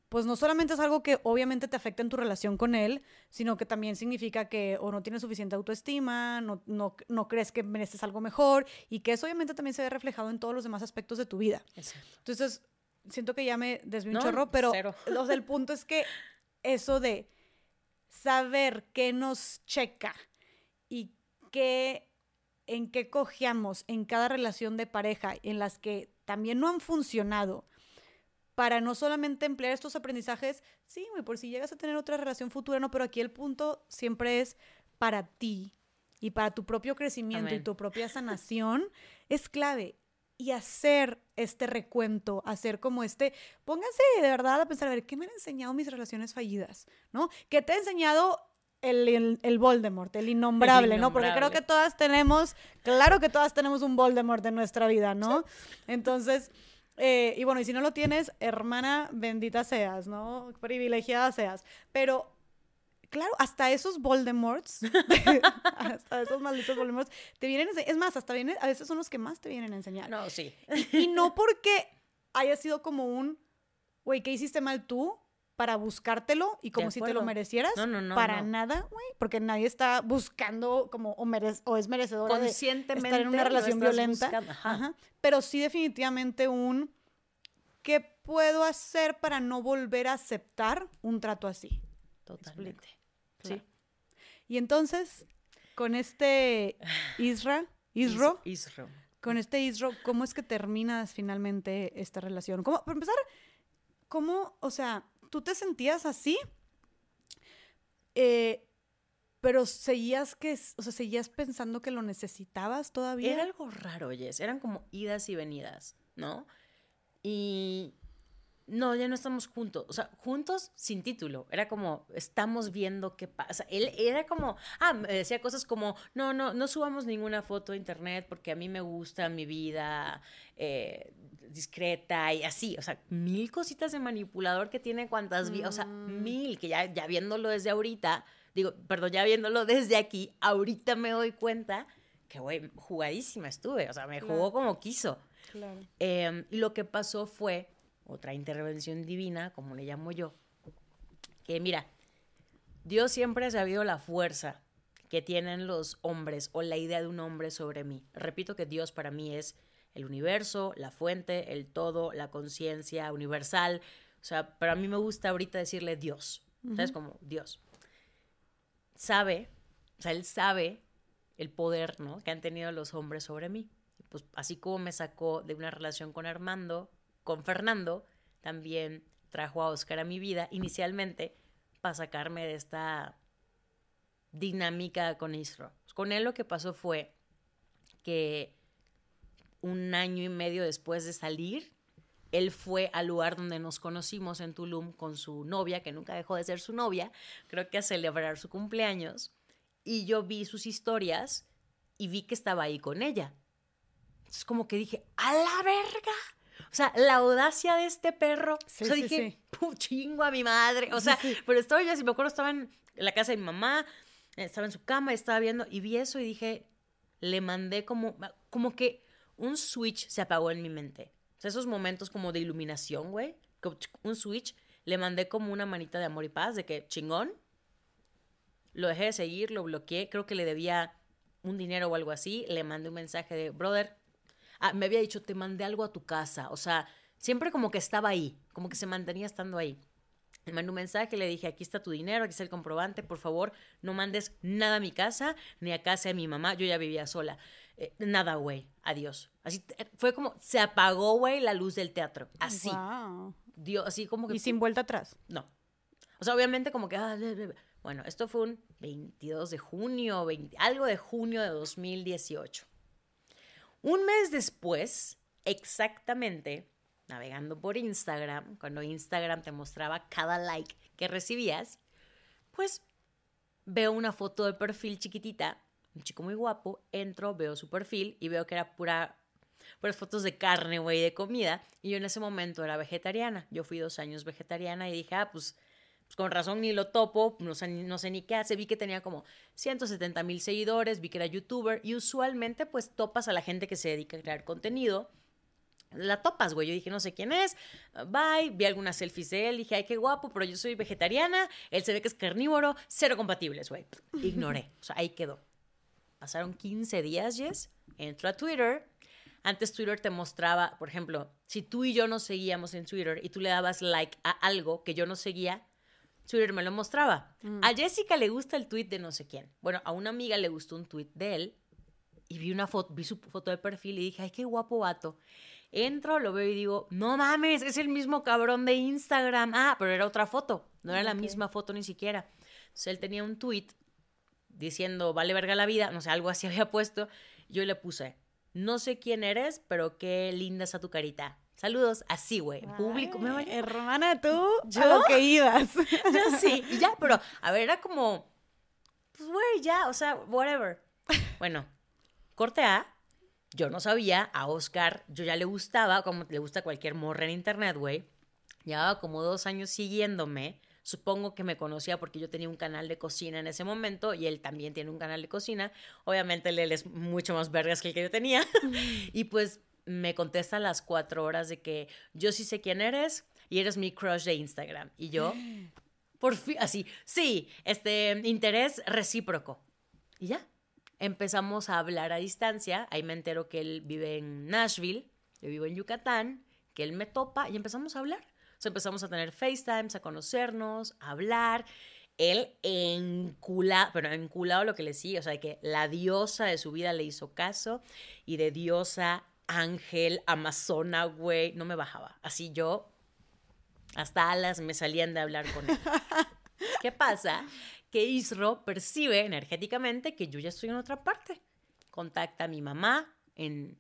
pues no solamente es algo que obviamente te afecta en tu relación con él, sino que también significa que o no tienes suficiente autoestima, no, no, no crees que mereces algo mejor y que eso obviamente también se ve reflejado en todos los demás aspectos de tu vida. Entonces, siento que ya me desvío un chorro, pero o sea, el punto es que eso de saber qué nos checa y qué, en qué cojeamos en cada relación de pareja en las que también no han funcionado para no solamente emplear estos aprendizajes, sí, por si llegas a tener otra relación futura, no, pero aquí el punto siempre es para ti y para tu propio crecimiento y tu propia sanación, es clave y hacer este recuento, hacer como este, pónganse de verdad a pensar, a ver, ¿qué me han enseñado mis relaciones fallidas? ¿No? ¿Qué te ha enseñado el, el, Voldemort, el innombrable, ¿no? Porque creo que todas tenemos, claro que todas tenemos un Voldemort en nuestra vida, ¿no? Entonces, eh, y bueno, y si no lo tienes, hermana, bendita seas, ¿no? Privilegiada seas. Pero claro, hasta esos Voldemorts, hasta esos malditos Voldemorts, te vienen a Es más, hasta vienen, a veces son los que más te vienen a enseñar. No, sí. Y, no porque haya sido como un, güey, ¿qué hiciste mal tú? para buscártelo y como si te lo merecieras. No, no, no. Para nada, güey. Porque nadie está buscando como o, o es merecedor de estar en una relación violenta. Ajá. Pero sí definitivamente un ¿qué puedo hacer para no volver a aceptar un trato así? Totalmente. Sí. Y entonces, con este Isra, Isro, Isro. con este Isro, ¿cómo es que terminas finalmente esta relación? ¿Cómo, para empezar, ¿cómo, o sea, tú te sentías así? Eh, pero seguías que, o sea, seguías pensando que lo necesitabas todavía. Era algo raro, Jess. Eran como idas y venidas, ¿no? Y no, ya no estamos juntos. O sea, juntos sin título. Era como, estamos viendo qué pasa. Él era como, ah, me decía cosas como, no, no, no subamos ninguna foto a internet porque a mí me gusta mi vida eh, discreta y así. O sea, mil cositas de manipulador que tiene cuantas, o sea, mm. mil, que ya, ya viéndolo desde ahorita, digo, perdón, ya viéndolo desde aquí, ahorita me doy cuenta que, güey, jugadísima estuve. O sea, me jugó como quiso. Claro. Em, y lo que pasó fue otra intervención divina, como le llamo yo, que mira, Dios siempre ha sabido la fuerza que tienen los hombres o la idea de un hombre sobre mí. Repito que Dios para mí es el universo, la fuente, el todo, la conciencia universal. O sea, para mí me gusta ahorita decirle Dios. ¿Sabes? Como Dios. Sabe, o sea, Él sabe el poder, ¿no? Que han tenido los hombres sobre mí. Pues así como me sacó de una relación con Armando, con Fernando también trajo a Oscar a mi vida inicialmente para sacarme de esta dinámica con Isro. Con él lo que pasó fue que un año y medio después de salir, él fue al lugar donde nos conocimos en Tulum con su novia, que nunca dejó de ser su novia, creo que a celebrar su cumpleaños, y yo vi sus historias y vi que estaba ahí con ella. Es como que dije, ¡a la verga! O sea, la audacia de este perro. o sea, dije, chingo a mi madre. O sea, pero estaba yo, si me acuerdo, estaba en la casa de mi mamá, estaba en su cama, estaba viendo y vi eso y dije, le mandé como, como que un switch se apagó en mi mente. O sea, esos momentos como de iluminación, güey, un switch, le mandé como una manita de amor y paz, de que chingón. Lo dejé de seguir, lo bloqueé, creo que le debía un dinero o algo así, le mandé un mensaje de, brother, ah, me había dicho, te mandé algo a tu casa, o sea, siempre como que estaba ahí, como que se mantenía estando ahí. Le mandé un mensaje, le dije, aquí está tu dinero, aquí está el comprobante, por favor, no mandes nada a mi casa, ni a casa de mi mamá, yo ya vivía sola. Eh, nada, güey, adiós. Así eh, fue como, se apagó, güey, la luz del teatro, así. Dio, así como que... Y sin vuelta atrás. No. O sea, obviamente como que... Ah, bueno, esto fue un 22 de junio, algo de junio de 2018. Un mes después, exactamente, navegando por Instagram, cuando Instagram te mostraba cada like que recibías, pues veo una foto de perfil chiquitita, un chico muy guapo, entro, veo su perfil y veo que era pura puras fotos de carne, güey, de comida. Y yo en ese momento era vegetariana. Yo fui dos años vegetariana y dije, ah, pues, pues con razón ni lo topo, no sé, no sé ni qué hace. Vi que tenía como 170 mil seguidores, vi que era youtuber y usualmente pues topas a la gente que se dedica a crear contenido la topas, güey. Yo dije, no sé quién es, bye. Vi algunas selfies de él, dije, ay, qué guapo, pero yo soy vegetariana, él se ve que es carnívoro, cero compatibles, güey. Ignoré, o sea, ahí quedó. Pasaron 15 días, Jess, entro a Twitter. Antes Twitter te mostraba, por ejemplo, si tú y yo nos seguíamos en Twitter y tú le dabas like a algo que yo no seguía, Twitter me lo mostraba. Mm. A Jessica le gusta el tweet de no sé quién. Bueno, a una amiga le gustó un tweet de él y vi una foto, vi su foto de perfil y dije, ay, qué guapo vato. Entro, lo veo y digo, no mames, es el mismo cabrón de Instagram. Ah, pero era otra foto, no era la misma foto ni siquiera. Entonces él tenía un tweet diciendo, vale verga la vida, no sé, algo así había puesto. Yo le puse, no sé quién eres, pero qué linda está tu carita. Saludos, así, güey, público. Me Hermana, tú, yo lo que ibas. yo sí, y ya, pero, a ver, era como, pues, güey, ya, o sea, whatever. Bueno, corte A, yo no sabía, a Oscar yo ya le gustaba, como le gusta cualquier morra en internet, güey. Llevaba como dos años siguiéndome. Supongo que me conocía porque yo tenía un canal de cocina en ese momento y él también tiene un canal de cocina. Obviamente él es mucho más vergas que el que yo tenía. y pues me contesta a las cuatro horas de que yo sí sé quién eres y eres mi crush de Instagram. Y yo, por fin, así, sí, este interés recíproco. Y ya, empezamos a hablar a distancia. Ahí me entero que él vive en Nashville, yo vivo en Yucatán, que él me topa y empezamos a hablar. O sea, empezamos a tener FaceTimes, a conocernos, a hablar. Él enculado, pero enculado lo que le sigue, o sea, que la diosa de su vida le hizo caso y de diosa, ángel, amazona, güey, no me bajaba. Así yo, hasta alas me salían de hablar con él. ¿Qué pasa? que Isro percibe energéticamente que yo ya estoy en otra parte. Contacta a mi mamá en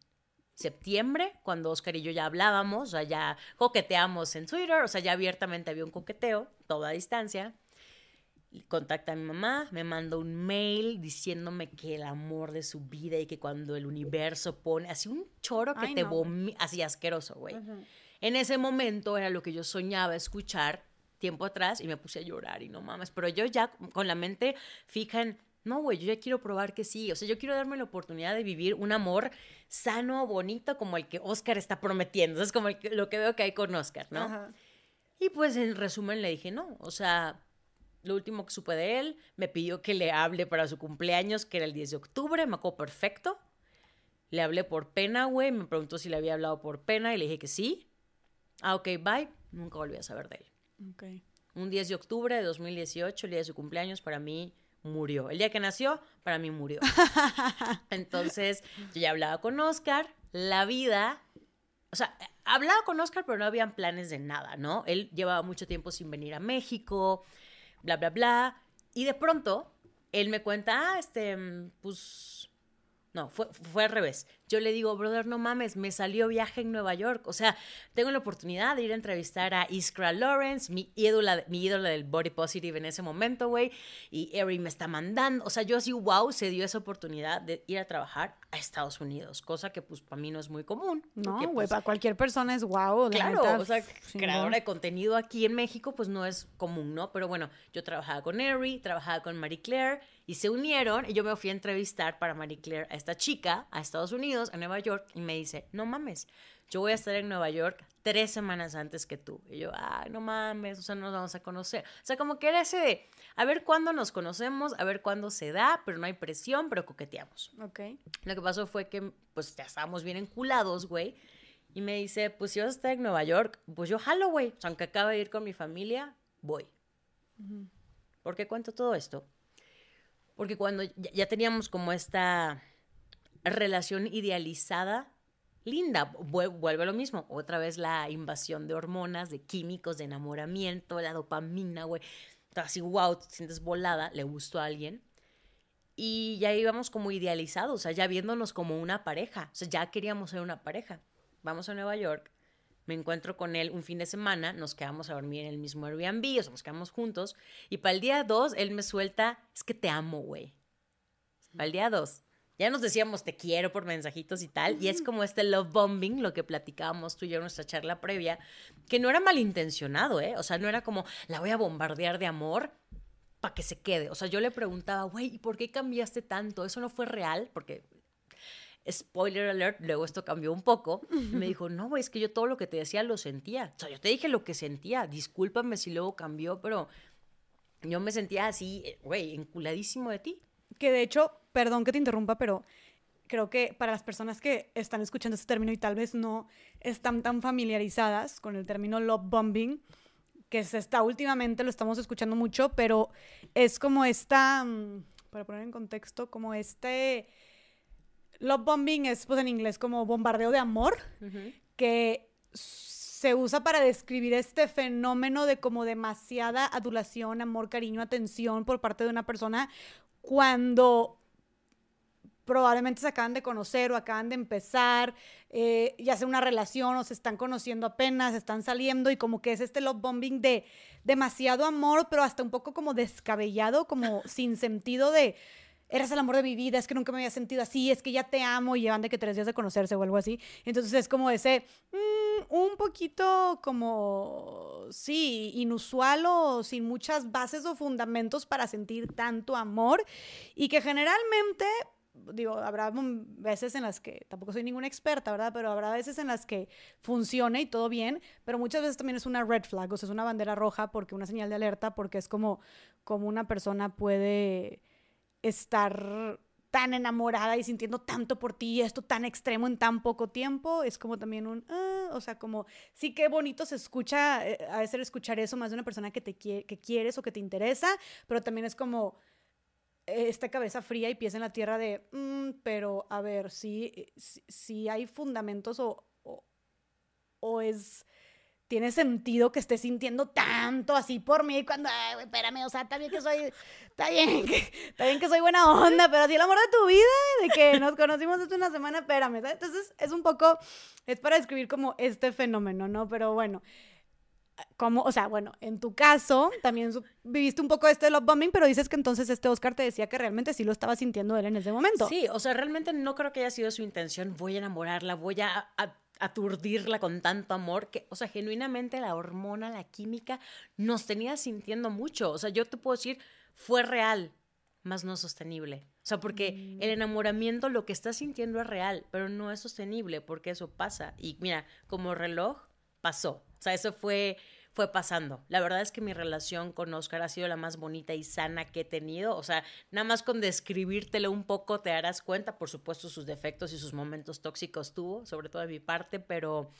septiembre, cuando Oscar y yo ya hablábamos, o sea, ya coqueteamos en Twitter, o sea, ya abiertamente había un coqueteo, toda a distancia. Contacta a mi mamá, me manda un mail diciéndome que el amor de su vida y que cuando el universo pone, así un choro que te vomita, así asqueroso, güey. En ese momento era lo que yo soñaba escuchar tiempo atrás y me puse a llorar y no mames, pero yo ya con la mente fija en, no, güey, yo ya quiero probar que sí, o sea, yo quiero darme la oportunidad de vivir un amor sano, bonito, como el que Oscar está prometiendo, es como lo que veo que hay con Oscar, ¿no? Y pues en resumen le dije, no, o sea, lo último que supe de él, me pidió que le hable para su cumpleaños, que era el 10 de octubre, me acuerdo perfecto. Le hablé por pena, güey, me preguntó si le había hablado por pena y le dije que sí. Ah, ok, bye. Nunca volví a saber de él. Un 10 de octubre de 2018, el día de su cumpleaños, para mí murió. El día que nació, para mí murió. Entonces, yo ya hablaba con Oscar, la vida, o sea, hablaba con Oscar, pero no habían planes de nada, ¿no? Él llevaba mucho tiempo sin venir a México, bla, bla, bla. Y de pronto, él me cuenta, ah, este, pues, no, fue, fue al revés. Yo le digo, brother, no mames, me salió viaje en Nueva York. O sea, tengo la oportunidad de ir a entrevistar a Iskra Lawrence, mi ídola, mi ídola del body positive en ese momento, güey. Y Eri me está mandando. O sea, yo así, wow, se dio esa oportunidad de ir a trabajar a Estados Unidos, cosa que pues para mí no es muy común. No, güey, pues, para cualquier persona es wow. Claro, o sea, creadora de contenido aquí en México pues no es común, ¿no? Pero bueno, yo trabajaba con Eri, trabajaba con Marie Claire y se unieron y yo me fui a entrevistar para Marie Claire a esta chica a Estados Unidos, a Nueva York, y me dice, no mames, yo voy a estar en Nueva York tres semanas antes que tú. Y yo, ay, no mames, o sea, no nos vamos a conocer. O sea, como que era ese de, a ver cuándo nos conocemos, a ver cuándo se da, pero no hay presión, pero coqueteamos. Ok. Lo que pasó fue que, pues, ya estábamos bien enculados, güey. Y me dice, pues, si vas a estar en Nueva York, pues yo jalo, güey. O sea, aunque acabo de ir con mi familia, voy. ¿Por qué cuento todo esto? Porque cuando ya teníamos como esta relación idealizada, linda, vuelve lo mismo. Otra vez la invasión de hormonas, de químicos, de enamoramiento, la dopamina, güey. Así, wow, te sientes volada, le gustó a alguien. Y ya íbamos como idealizados, o sea, ya viéndonos como una pareja. O sea, ya queríamos ser una pareja. Vamos a Nueva York, me encuentro con él un fin de semana, nos quedamos a dormir en el mismo Airbnb, o sea, nos quedamos juntos. Y para el día dos, él me suelta, es que te amo, güey. Para el día dos. Ya nos decíamos te quiero por mensajitos y tal, y es como este love bombing, lo que platicábamos tú y yo en nuestra charla previa, que no era malintencionado, ¿eh? O sea, no era como la voy a bombardear de amor para que se quede. O sea, yo le preguntaba, güey, ¿y por qué cambiaste tanto? ¿Eso no fue real? Porque spoiler alert, luego esto cambió un poco. Y me dijo, no, güey, es que yo todo lo que te decía lo sentía. O sea, yo te dije lo que sentía. Discúlpame si luego cambió, pero yo me sentía así, güey, enculadísimo de ti. Que de hecho, perdón que te interrumpa, pero creo que para las personas que están escuchando este término y tal vez no están tan familiarizadas con el término love bombing, que se está últimamente, lo estamos escuchando mucho, pero es como esta, mm, para poner en contexto, como este Love bombing es pues en inglés como bombardeo de amor, que se usa para describir este fenómeno de como demasiada adulación, amor, cariño, atención por parte de una persona cuando probablemente se acaban de conocer o acaban de empezar, eh, ya sea una relación o se están conociendo apenas, están saliendo y como que es este love bombing de demasiado amor, pero hasta un poco como descabellado, como sin sentido de eras el amor de mi vida, es que nunca me había sentido así, es que ya te amo y llevan de que tres días de conocerse o algo así. Entonces es como ese, mm, un poquito como, sí, inusual o sin muchas bases o fundamentos para sentir tanto amor y que generalmente digo, habrá veces en las que, tampoco soy ninguna experta, ¿verdad? Pero habrá veces en las que funcione y todo bien, pero muchas veces también es una red flag, o sea, es una bandera roja porque una señal de alerta, porque es como, como una persona puede estar tan enamorada y sintiendo tanto por ti, esto tan extremo en tan poco tiempo, es como también un, ah", o sea, como, sí que bonito se escucha, eh, a veces escuchar eso más de una persona que, te quiere, que quieres o que te interesa, pero también es como eh, esta cabeza fría y pies en la tierra de, mm, pero a ver, si, si, hay fundamentos o, o es tiene sentido que estés sintiendo tanto así por mí cuando, ay, espérame, o sea, está bien que soy, está bien que, está bien que soy buena onda, pero así el amor de tu vida, de que nos conocimos hace una semana, espérame, Entonces es un poco, es para describir como este fenómeno, ¿no? Pero bueno, como, o sea, bueno, en tu caso también viviste un poco este love bombing, pero dices que entonces este Oscar te decía que realmente sí lo estaba sintiendo él en ese momento. Sí, o sea, realmente no creo que haya sido su intención, voy a enamorarla, voy a aturdirla con tanto amor que, o sea, genuinamente la hormona, la química, nos tenía sintiendo mucho. O sea, yo te puedo decir, fue real, más no sostenible. O sea, porque el mm. enamoramiento lo que estás sintiendo es real, pero no es sostenible porque eso pasa. Y mira, como reloj, pasó. O sea, eso fue fue pasando. La verdad es que mi relación con Oscar ha sido la más bonita y sana que he tenido. O sea, nada más con describírtelo un poco te darás cuenta, por supuesto, sus defectos y sus momentos tóxicos tuvo, sobre todo de mi parte, pero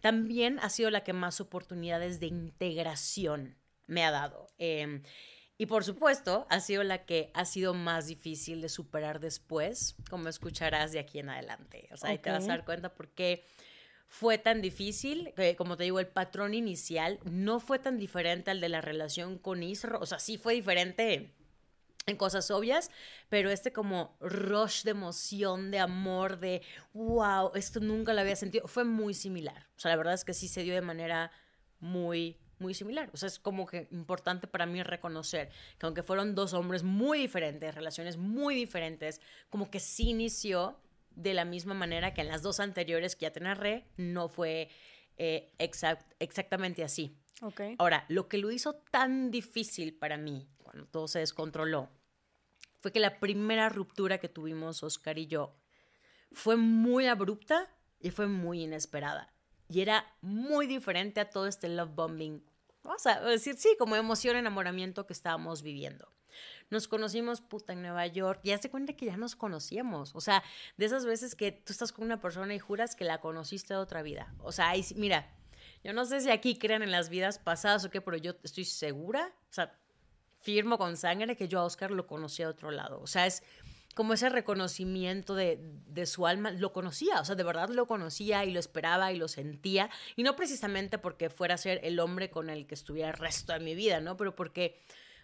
también ha sido la que más oportunidades de integración me ha dado. Em, y por supuesto, ha sido la que ha sido más difícil de superar después, como escucharás de aquí en adelante. O sea, ahí te vas a dar cuenta porque fue tan difícil, que como te digo, el patrón inicial no fue tan diferente al de la relación con Isro, o sea, sí fue diferente en cosas obvias, pero este como rush de emoción, de amor, de wow, esto nunca lo había sentido, fue muy similar. O sea, la verdad es que sí se dio de manera muy, muy similar. O sea, es como que importante para mí reconocer que aunque fueron dos hombres muy diferentes, relaciones muy diferentes, como que sí inició de la misma manera que en las dos anteriores que ya te narré, no fue eh, exactamente así. Okay. Ahora, lo que lo hizo tan difícil para mí, cuando todo se descontroló, fue que la primera ruptura que tuvimos Oscar y yo fue muy abrupta y fue muy inesperada. Y era muy diferente a todo este love bombing. Vamos a decir, sí, como emoción, enamoramiento que estábamos viviendo. Nos conocimos, puta, en Nueva York. Y hace cuenta que ya nos conocíamos. O sea, de esas veces que tú estás con una persona y juras que la conociste de otra vida. O sea, mira, yo no sé si aquí crean en las vidas pasadas o qué, pero yo estoy segura, o sea, firmo con sangre que yo a Oscar lo conocía de otro lado. O sea, es como ese reconocimiento de, de, su alma, lo conocía, o sea, de verdad lo conocía y lo esperaba y lo sentía, y no precisamente porque fuera a ser el hombre con el que estuviera el resto de mi vida, ¿no? Pero porque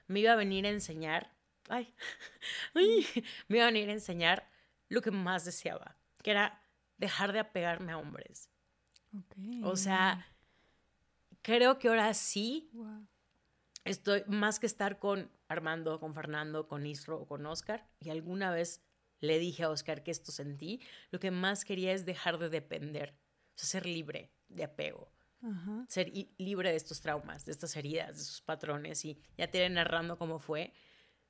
me iba a venir a enseñar, ay, ay me iba a venir a enseñar lo que más deseaba, que era dejar de apegarme a hombres. O sea, creo que ahora sí estoy más que estar con Armando, con Fernando, con Isro o con Oscar, y alguna vez le dije a Oscar que esto sentí, lo que más quería es dejar de depender, o sea, ser libre de apego, ser libre de estos traumas, de estas heridas, de esos patrones, y ya te iré narrando cómo fue,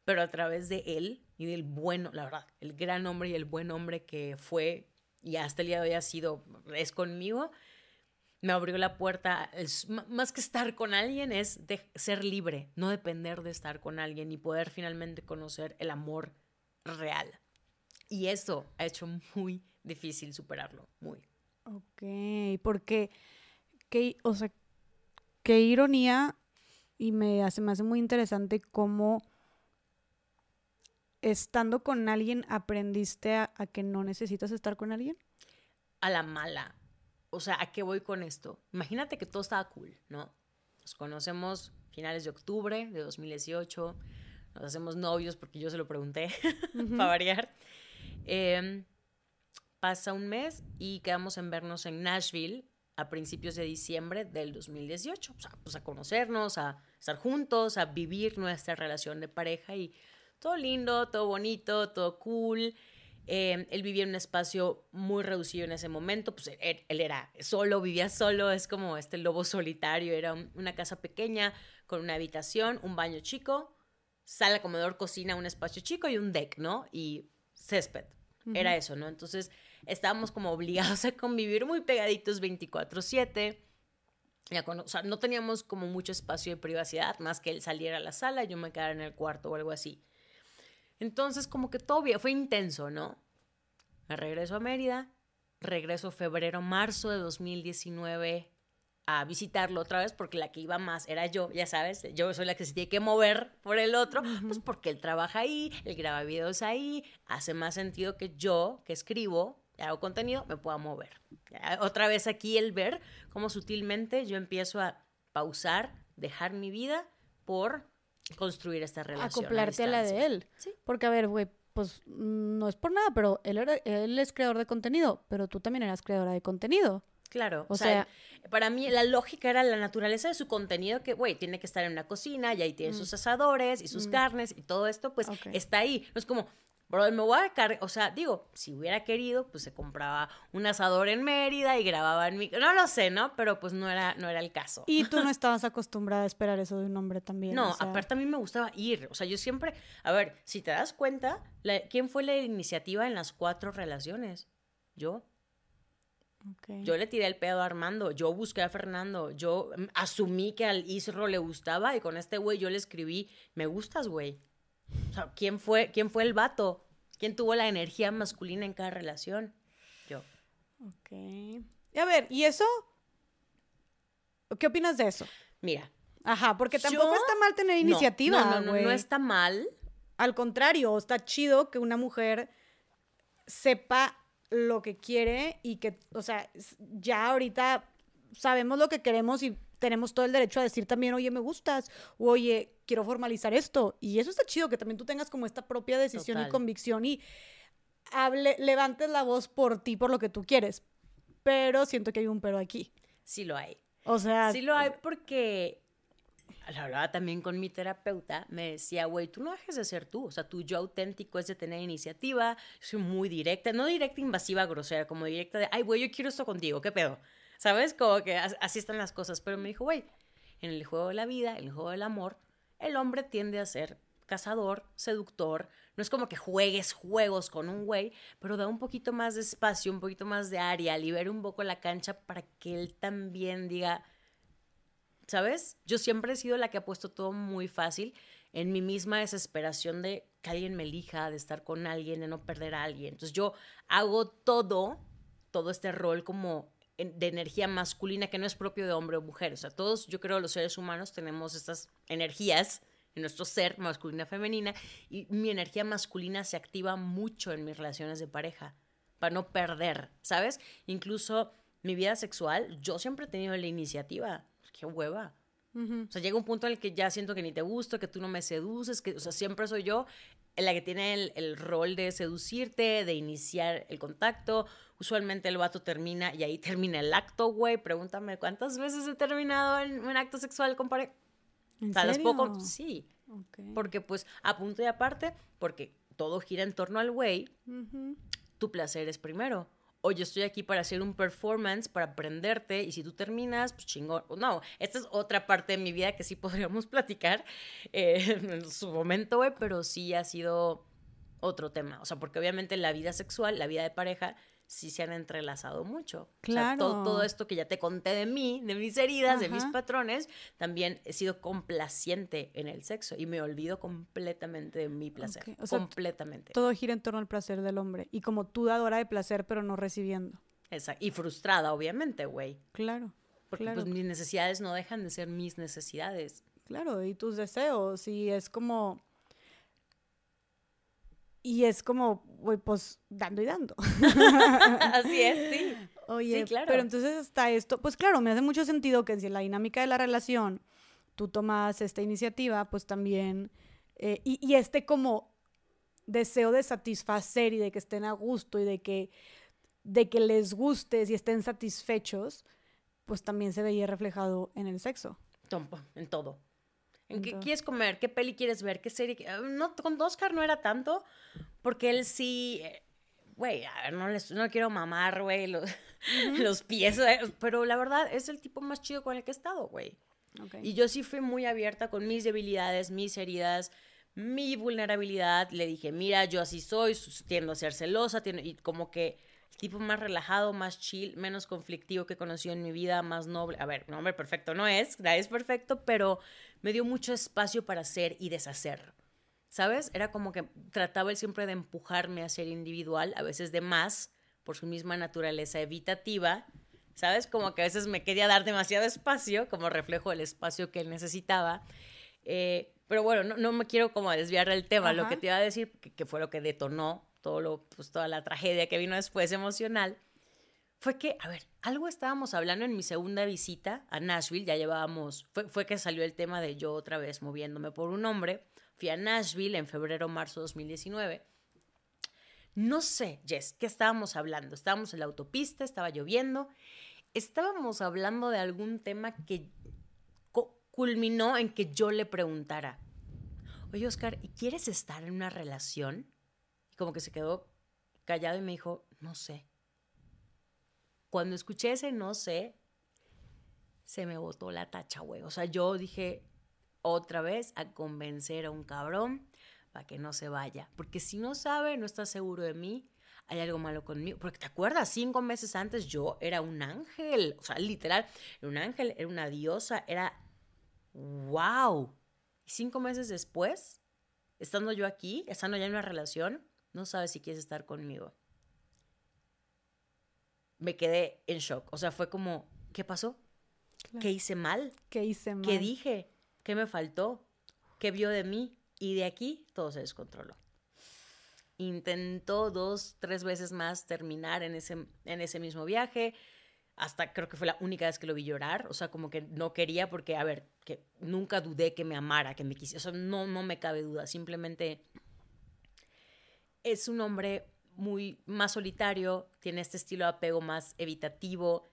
pero a través de él y del bueno, la verdad, el gran hombre y el buen hombre que fue y hasta el día de hoy ha sido, es conmigo, me abrió la puerta, más que estar con alguien, es de ser libre, no depender de estar con alguien y poder finalmente conocer el amor real. Y eso ha hecho muy difícil superarlo, muy. Ok, porque, qué, o sea, qué ironía y me hace, me hace muy interesante cómo estando con alguien aprendiste a que no necesitas estar con alguien. A la mala o sea, ¿a qué voy con esto? Imagínate que todo estaba cool, ¿no? Nos conocemos finales de octubre de 2018, nos hacemos novios porque yo se lo pregunté, para variar. Em, pasa un mes y quedamos en vernos en Nashville a principios de diciembre del 2018. O sea, pues a conocernos, a estar juntos, a vivir nuestra relación de pareja y todo lindo, todo bonito, todo cool. Em, él vivía en un espacio muy reducido en ese momento, pues él, era solo, vivía solo, es como este lobo solitario, era una casa pequeña con una habitación, un baño chico, sala, comedor, cocina, un espacio chico y un deck, ¿no? Y césped, era eso, ¿no? Entonces estábamos como obligados a convivir muy pegaditos 24/7. o sea, no teníamos como mucho espacio de privacidad, más que él saliera a la sala yo me quedara en el cuarto o algo así. Entonces, como que todo fue intenso, ¿no? Me regreso a Mérida, regreso febrero, marzo de 2019 a visitarlo otra vez porque la que iba más era yo, ya sabes, yo soy la que se tiene que mover por el otro, pues porque él trabaja ahí, él graba videos ahí, hace más sentido que yo, que escribo, hago contenido, me pueda mover. Otra vez aquí el ver cómo sutilmente yo empiezo a pausar, dejar mi vida por construir esta relación. Acoplarte a, la de él. Sí. Porque, a ver, güey, pues no es por nada, pero él, era, él es creador de contenido, pero tú también eras creadora de contenido. Claro, o, sea, para mí la lógica era la naturaleza de su contenido, que, güey, tiene que estar en una cocina y ahí tiene mm. sus asadores y sus mm. carnes y todo esto, pues está ahí. No es como, Bro, me voy a cargar, o sea, digo, si hubiera querido, pues se compraba un asador en Mérida y grababa en mi... No lo sé, ¿no? Pero pues no era, no era el caso. Y tú no estabas acostumbrada a esperar eso de un hombre también. No, aparte a mí me gustaba ir. O sea, yo siempre... A ver, si te das cuenta, ¿quién fue la iniciativa en las cuatro relaciones? Yo. Yo le tiré el pedo a Armando, yo busqué a Fernando, yo asumí que al Isro le gustaba y con este güey yo le escribí, me gustas, güey. O sea, ¿quién fue, ¿quién fue el vato? ¿Quién tuvo la energía masculina en cada relación? Yo. Ok. Y a ver, ¿y eso? ¿Qué opinas de eso? Mira. Ajá, porque tampoco está mal tener iniciativa. No, no, no, no está mal. Al contrario, está chido que una mujer sepa lo que quiere y que, o sea, ya ahorita sabemos lo que queremos y tenemos todo el derecho a decir también, oye, me gustas, o oye, quiero formalizar esto. Y eso está chido, que también tú tengas como esta propia decisión y convicción y hable, levantes la voz por ti, por lo que tú quieres. Pero siento que hay un pero aquí. Sí lo hay. O sea... Sí lo hay porque hablaba también con mi terapeuta, me decía, güey, tú no dejes de ser tú, o sea, tu yo auténtico es de tener iniciativa, soy muy directa, no directa, invasiva, grosera, como directa de, ay, güey, yo quiero esto contigo, ¿qué pedo? ¿Sabes? Como que así están las cosas, pero me dijo, güey, en el juego de la vida, en el juego del amor, el hombre tiende a ser cazador, seductor, no es como que juegues juegos con un güey, pero da un poquito más de espacio, un poquito más de área, libera un poco la cancha para que él también diga, ¿sabes? Yo siempre he sido la que ha puesto todo muy fácil en mi misma desesperación de que alguien me elija, de estar con alguien, de no perder a alguien. Entonces yo hago todo, todo este rol como de energía masculina que no es propio de hombre o mujer. O sea, todos, yo creo, los seres humanos tenemos estas energías en nuestro ser, masculina, femenina, y mi energía masculina se activa mucho en mis relaciones de pareja, para no perder, ¿sabes? Incluso mi vida sexual, yo siempre he tenido la iniciativa qué hueva. O sea, llega un punto en el que ya siento que ni te gusto, que tú no me seduces, que, o sea, siempre soy yo la que tiene el, rol de seducirte, de iniciar el contacto. Usualmente el vato termina y ahí termina el acto, güey. Pregúntame cuántas veces he terminado en un acto sexual con pareja. ¿En serio? poco, sí. Porque pues a punto y aparte, porque todo gira en torno al güey, tu placer es primero o yo estoy aquí para hacer un performance, para aprenderte, y si tú terminas, pues chingón. No, esta es otra parte de mi vida que sí podríamos platicar eh, en su momento, güey, pero sí ha sido otro tema. O sea, porque obviamente la vida sexual, la vida de pareja, sí se han entrelazado mucho. Claro. todo, esto que ya te conté de mí, de mis heridas, de mis patrones, también he sido complaciente en el sexo y me olvido completamente de mi placer. completamente. Todo gira en torno al placer del hombre. Y como tú dadora de placer, pero no recibiendo. Exacto. Y frustrada, obviamente, güey. Claro. Porque pues mis necesidades no dejan de ser mis necesidades. Claro, y tus deseos. Y es como y es como, güey, pues dando y dando. Así es, sí. Oye, sí, claro. pero entonces está esto, pues claro, me hace mucho sentido que si en la dinámica de la relación tú tomas esta iniciativa, pues también, eh, y, y, este como deseo de satisfacer y de que estén a gusto y de que, de que les gustes y estén satisfechos, pues también se veía reflejado en el sexo. En todo. ¿En qué quieres comer? ¿Qué peli quieres ver? ¿Qué serie? Ah, no, con Oscar no era tanto, porque él sí, eh, güey, no, no quiero mamar, güey, los, los, pies, eh, pero la verdad es el tipo más chido con el que he estado, güey. Y yo sí fui muy abierta con mis debilidades, mis heridas, mi vulnerabilidad. Le dije, mira, yo así soy, tiendo a ser celosa, y como que tipo más relajado, más chill, menos conflictivo que he conocido en mi vida, más noble. A ver, un hombre perfecto no es, nadie es perfecto, pero me dio mucho espacio para hacer y deshacer. ¿Sabes? Era como que trataba él siempre de empujarme a ser individual, a veces de más, por su misma naturaleza evitativa. ¿Sabes? Como que a veces me quería dar demasiado espacio, como reflejo del espacio que él necesitaba. Eh, pero bueno, no, me quiero como desviar del tema. Lo que te iba a decir, que, que fue lo que detonó todo lo, pues, toda la tragedia que vino después emocional, fue que, a ver, algo estábamos hablando en mi segunda visita a Nashville, ya llevábamos, fue, que salió el tema de yo otra vez moviéndome por un hombre, fui a Nashville en febrero, marzo de 2019. No sé, Jess, ¿qué estábamos hablando? Estábamos en la autopista, estaba lloviendo, estábamos hablando de algún tema que culminó en que yo le preguntara, oye Oscar, ¿y quieres estar en una relación? Y como que se quedó callado y me dijo, no sé. Cuando escuché ese no sé, se me botó la tacha, güey. O sea, yo dije otra vez a convencer a un cabrón para que no se vaya. Porque si no sabe, no está seguro de mí, hay algo malo conmigo. Porque te acuerdas, cinco meses antes yo era un ángel. O sea, literal, era un ángel, era una diosa, era wow. Cinco meses después, estando yo aquí, estando ya en una relación, no sabes si quieres estar conmigo. Me quedé en shock. O sea, fue como, ¿qué pasó? ¿Qué hice mal? ¿Qué hice mal? ¿Qué dije? ¿Qué me faltó? ¿Qué vio de mí? Y de aquí todo se descontroló. Intentó dos, tres veces más terminar en ese, en ese mismo viaje. hasta creo que fue la única vez que lo vi llorar, o sea, como que no quería porque, a ver, que nunca dudé que me amara, que me quisiera, o sea, no, no me cabe duda, simplemente es un hombre muy más solitario, tiene este estilo de apego más evitativo,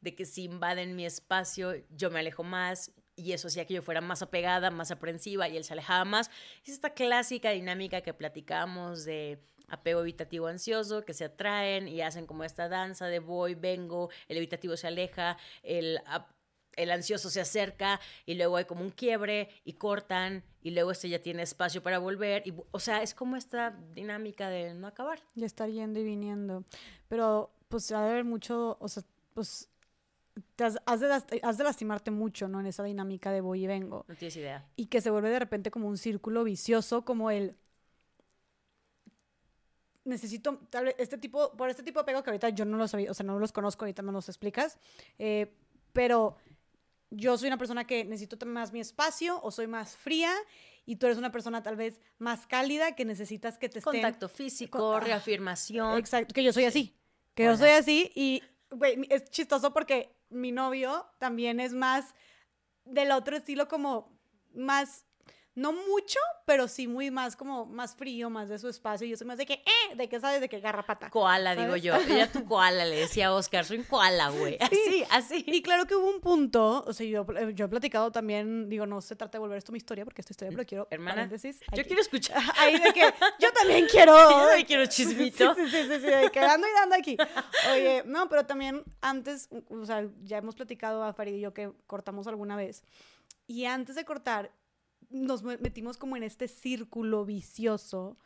de que si invaden mi espacio, yo me alejo más, y eso hacía que yo fuera más apegada, más aprensiva, y él se alejaba más. Es esta clásica dinámica que platicamos de apego evitativo ansioso, que se atraen y hacen como esta danza de voy, vengo, el evitativo se aleja, el, el ansioso se acerca y luego hay como un quiebre y cortan y luego este ya tiene espacio para volver. Y, o sea, es como esta dinámica de no acabar. De estar yendo y viniendo. Pero pues ha de haber mucho, o sea, pues te has, de, has, de, lastimarte mucho, ¿no? En esa dinámica de voy y vengo. No tienes idea. Y que se vuelve de repente como un círculo vicioso, como el necesito, tal vez, este tipo, por este tipo de apego que ahorita yo no los sabía, o sea, no los conozco, ahorita me los explicas, eh, pero yo soy una persona que necesito más mi espacio o soy más fría y tú eres una persona tal vez más cálida que necesitas que te estén... Contacto físico, reafirmación. Exacto, que yo soy así, que yo soy así y, güey, es chistoso porque mi novio también es más del otro estilo como más no mucho, pero sí muy más como más frío, más de su espacio. Y yo soy más de que, eh, de que sabes, de que garrapata. Koala, digo yo. Ella tu koala, le decía a Oscar, soy un koala, güey. Así, así. Y claro que hubo un punto, o sea, yo, eh, yo he platicado también, digo, no se trata de volver esto mi historia, porque esta historia, pero quiero. Hermana, yo quiero escuchar. Ahí de que yo también quiero. yo también quiero chismito. Sí, sí, sí, sí, de que dando y dando aquí. Oye, no, pero también antes, o sea, ya hemos platicado a Farid y yo que cortamos alguna vez. Y antes de cortar, nos metimos como en este círculo vicioso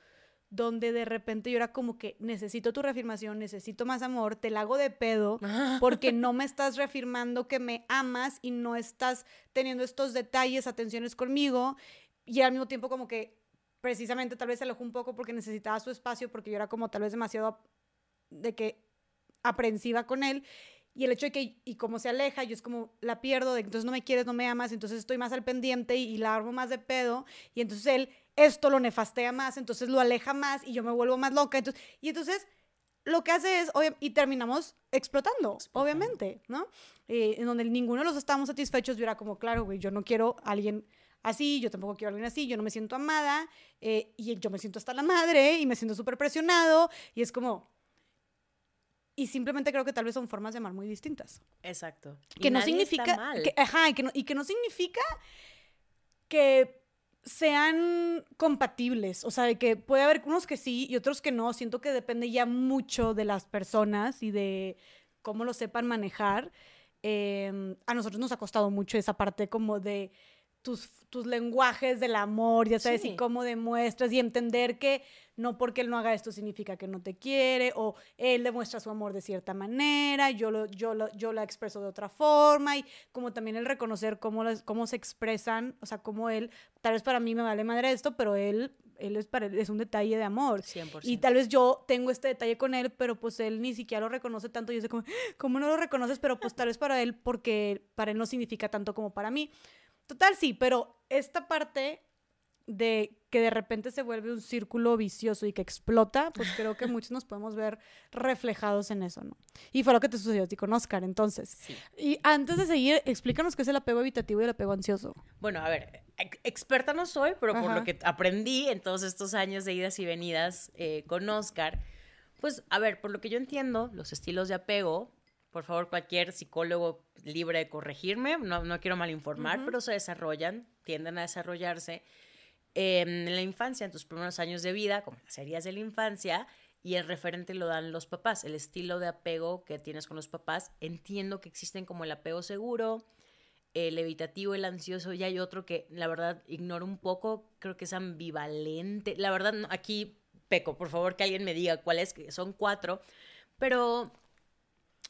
donde de repente yo era como que necesito tu reafirmación, necesito más amor, te la hago de pedo porque no me estás reafirmando que me amas y no estás teniendo estos detalles, atenciones conmigo y al mismo tiempo como que precisamente tal vez se alejó un poco porque necesitaba su espacio porque yo era como tal vez demasiado de que aprensiva con él y el hecho de que, y como se aleja, yo es como, la pierdo, de entonces no me quieres, no me amas, entonces estoy más al pendiente y, la armo más de pedo, y entonces él esto lo nefastea más, entonces lo aleja más y yo me vuelvo más loca. Entonces, y entonces lo que hace es, y terminamos explotando, obviamente, ¿no? Eh, en donde ninguno de los estábamos satisfechos, yo era como, claro, güey, yo no quiero a alguien así, yo tampoco quiero a alguien así, yo no me siento amada, eh, y yo me siento hasta la madre, y me siento súper presionado, y es como, y simplemente creo que tal vez son formas de amar muy distintas. Exacto. Que no significa. Que, ajá, y que, no, y que no significa que sean compatibles. O sea, que puede haber unos que sí y otros que no. Siento que depende ya mucho de las personas y de cómo lo sepan manejar. Em, a nosotros nos ha costado mucho esa parte como de tus, tus lenguajes del amor, ya sabes, y cómo demuestras y entender que no porque él no haga esto significa que no te quiere, o él demuestra su amor de cierta manera, yo lo, yo lo, yo la expreso de otra forma, y como también el reconocer cómo, cómo se expresan, o sea, cómo él, tal vez para mí me vale madre esto, pero él él es, para es un detalle de amor. 100%. Y tal vez yo tengo este detalle con él, pero pues él ni siquiera lo reconoce tanto. Yo sé como, ¿cómo no lo reconoces? Pero pues tal vez para él, porque para él no significa tanto como para mí. Total, sí, pero esta parte de que de repente se vuelve un círculo vicioso y que explota, pues creo que muchos nos podemos ver reflejados en eso, ¿no? Y fue lo que te sucedió a ti con Oscar, entonces. Y antes de seguir, explícanos qué es el apego evitativo y el apego ansioso. Bueno, a ver, experta no soy, pero por lo que aprendí en todos estos años de idas y venidas eh, con Oscar, pues, a ver, por lo que yo entiendo, los estilos de apego, por favor, cualquier psicólogo libre de corregirme, no, no quiero malinformar, pero se desarrollan, tienden a desarrollarse en la infancia, en tus primeros años de vida, como las heridas de la infancia, y el referente lo dan los papás, el estilo de apego que tienes con los papás. Entiendo que existen como el apego seguro, el evitativo, el ansioso, y hay otro que la verdad ignoro un poco, creo que es ambivalente. La verdad, aquí peco, por favor que alguien me diga cuál es, que son cuatro, pero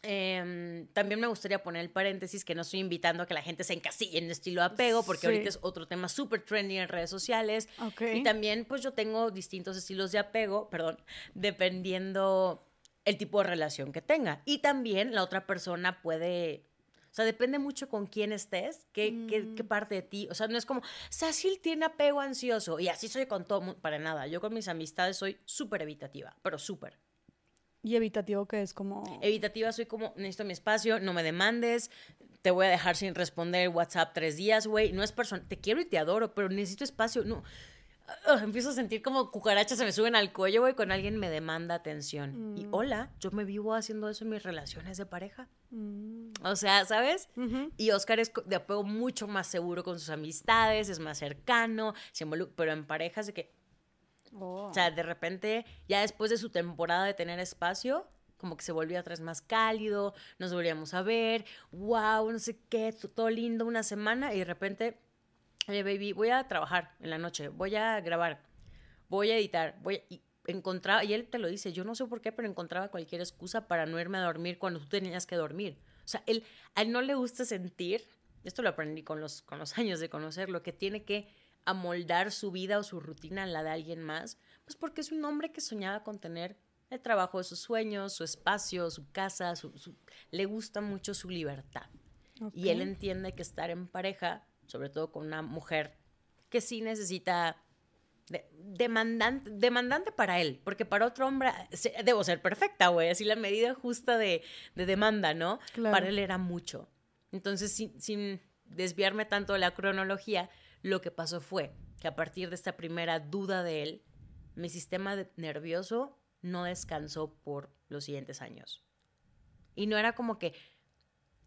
Em, también me gustaría poner el paréntesis que no estoy invitando a que la gente se encasille en estilo apego, porque ahorita es otro tema súper trendy en redes sociales. Y también, pues yo tengo distintos estilos de apego, perdón, dependiendo el tipo de relación que tenga. Y también la otra persona puede. O sea, depende mucho con quién estés, qué, qué, qué, mm. parte de ti. O sea, no es como, Cecil tiene apego ansioso y así soy con todo, para nada. Yo con mis amistades soy súper evitativa, pero súper. Y evitativo que es como... Evitativa soy como, necesito mi espacio, no me demandes, te voy a dejar sin responder WhatsApp tres días, güey. No es persona, te quiero y te adoro, pero necesito espacio. No, empiezo a sentir como cucarachas se me suben al cuello, güey, cuando alguien me demanda atención. Y mm. hola, yo me vivo haciendo eso en mis relaciones de pareja. Mm. O sea, ¿sabes? Y Oscar es de apego mucho más seguro con sus amistades, es más cercano, se pero en parejas de que... Oh. O sea, de repente, ya después de su temporada de tener espacio, como que se volvió atrás más cálido, nos volvíamos a ver, wow, no sé qué, todo lindo una semana y de repente oye, baby, voy a trabajar en la noche, voy a grabar, voy a editar, voy a... Y encontraba, y él te lo dice, yo no sé por qué, pero encontraba cualquier excusa para no irme a dormir cuando tú tenías que dormir. O sea, él, a él no le gusta sentir, esto lo aprendí con los, con los años de conocerlo, que tiene que amoldar su vida o su rutina a la de alguien más, pues porque es un hombre que soñaba con tener el trabajo de sus sueños, su espacio, su casa, su, le gusta mucho su libertad. Y él entiende que estar en pareja sobre todo con una mujer que sí necesita demandante, demandante para él, porque para otro hombre debo ser perfecta, güey, así la medida justa de, demanda, ¿no? Para él era mucho. Entonces, sin, sin desviarme tanto de la cronología, lo que pasó fue que a partir de esta primera duda de él, mi sistema nervioso no descansó por los siguientes años. Y no era como que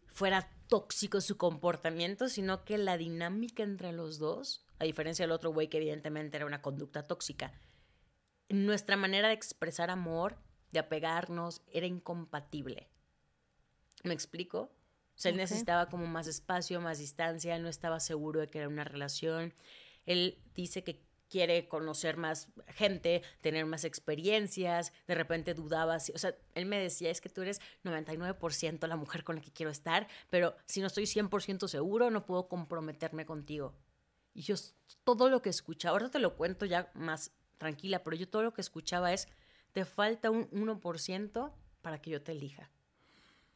fuera tóxico su comportamiento, sino que la dinámica entre los dos, a diferencia del otro güey que evidentemente era una conducta tóxica, nuestra manera de expresar amor, de apegarnos, era incompatible. ¿Me explico? O sea, él necesitaba como más espacio, más distancia, él no estaba seguro de que era una relación. Él dice que quiere conocer más gente, tener más experiencias, de repente dudaba, o sea, él me decía, es que tú eres 99% la mujer con la que quiero estar, pero si no estoy 100% seguro, no puedo comprometerme contigo. Y yo todo lo que escuchaba, ahora te lo cuento ya más tranquila, pero yo todo lo que escuchaba es, te falta un 1% para que yo te elija.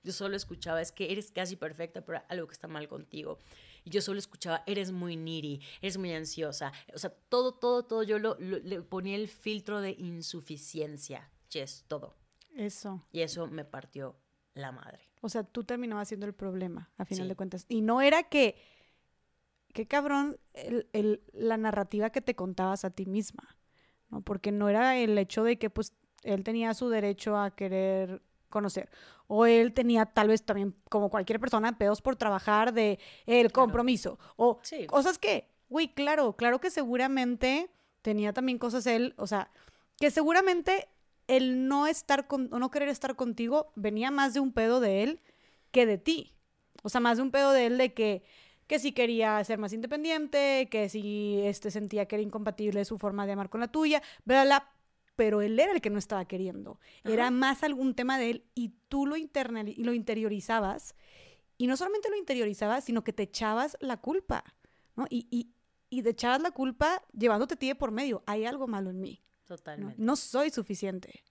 Yo solo escuchaba, es que eres casi perfecta, pero algo que está mal contigo. Y yo solo escuchaba, eres muy needy, eres muy ansiosa. O sea, todo, todo, todo, yo lo, le ponía el filtro de insuficiencia. Yes, todo. Eso. Y eso me partió la madre. O sea, tú terminabas siendo el problema, a final de cuentas. Y no era que, qué cabrón, el, la narrativa que te contabas a ti misma, ¿no? Porque no era el hecho de que, pues, él tenía su derecho a querer conocer. O él tenía tal vez también, como cualquier persona, pedos por trabajar de el compromiso. O cosas que, güey, claro, claro que seguramente tenía también cosas él, o sea, que seguramente el no estar con, o no querer estar contigo venía más de un pedo de él que de ti. O sea, más de un pedo de él de que, que si quería ser más independiente, que si este sentía que era incompatible su forma de amar con la tuya, bla, bla, pero él era el que no estaba queriendo. Era más algún tema de él y tú lo, lo interiorizabas. Y no solamente lo interiorizabas, sino que te echabas la culpa, ¿no? Y, y, y te echabas la culpa llevándote a ti de por medio. Hay algo malo en mí. Totalmente. ¿no? soy suficiente.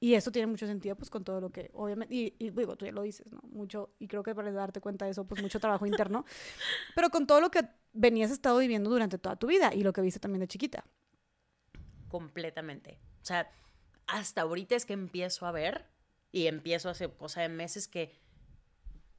Y eso tiene mucho sentido, pues, con todo lo que, obviamente, y, y, digo, tú ya lo dices, ¿no? Mucho, y creo que para darte cuenta de eso, pues, mucho trabajo interno, pero con todo lo que venías estado viviendo durante toda tu vida y lo que viste también de chiquita completamente. O sea, hasta ahorita es que empiezo a ver y empiezo hace cosa de meses que,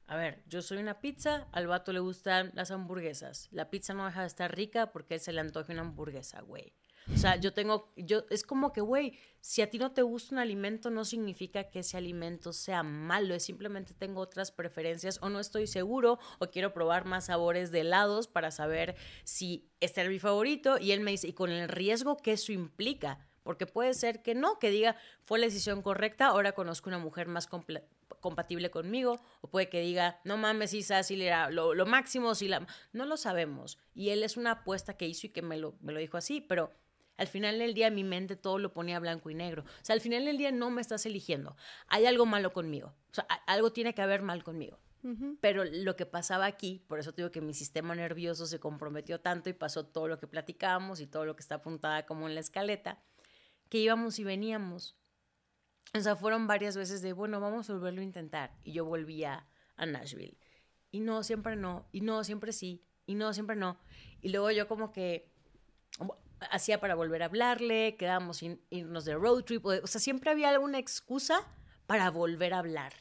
a ver, yo soy una pizza, al vato le gustan las hamburguesas. La pizza no deja de estar rica porque él se le antoja una hamburguesa, güey. O sea, yo tengo, yo, es como que, güey, si a ti no te gusta un alimento, no significa que ese alimento sea malo, es simplemente tengo otras preferencias o no estoy seguro o quiero probar más sabores de helados para saber si este es mi favorito. Y él me dice, y con el riesgo que eso implica, porque puede ser que no, que diga, fue la decisión correcta, ahora conozco una mujer más compatible conmigo, o puede que diga, no mames, Isa, si era lo, lo máximo, si la... No lo sabemos. Y él es una apuesta que hizo y que me lo, me lo dijo así, pero al final del día mi mente todo lo ponía blanco y negro. O sea, al final del día no me estás eligiendo. Hay algo malo conmigo. O sea, algo tiene que haber mal conmigo. Pero lo que pasaba aquí, por eso digo que mi sistema nervioso se comprometió tanto y pasó todo lo que platicábamos y todo lo que está apuntada como en la escaleta, que íbamos y veníamos. O sea, fueron varias veces de, bueno, vamos a volverlo a intentar. Y yo volvía a Nashville. Y no, siempre no. Y no, siempre sí. Y no, siempre no. Y luego yo como que hacía para volver a hablarle, quedábamos sin irnos de road trip, o, sea, siempre había alguna excusa para volver a hablar,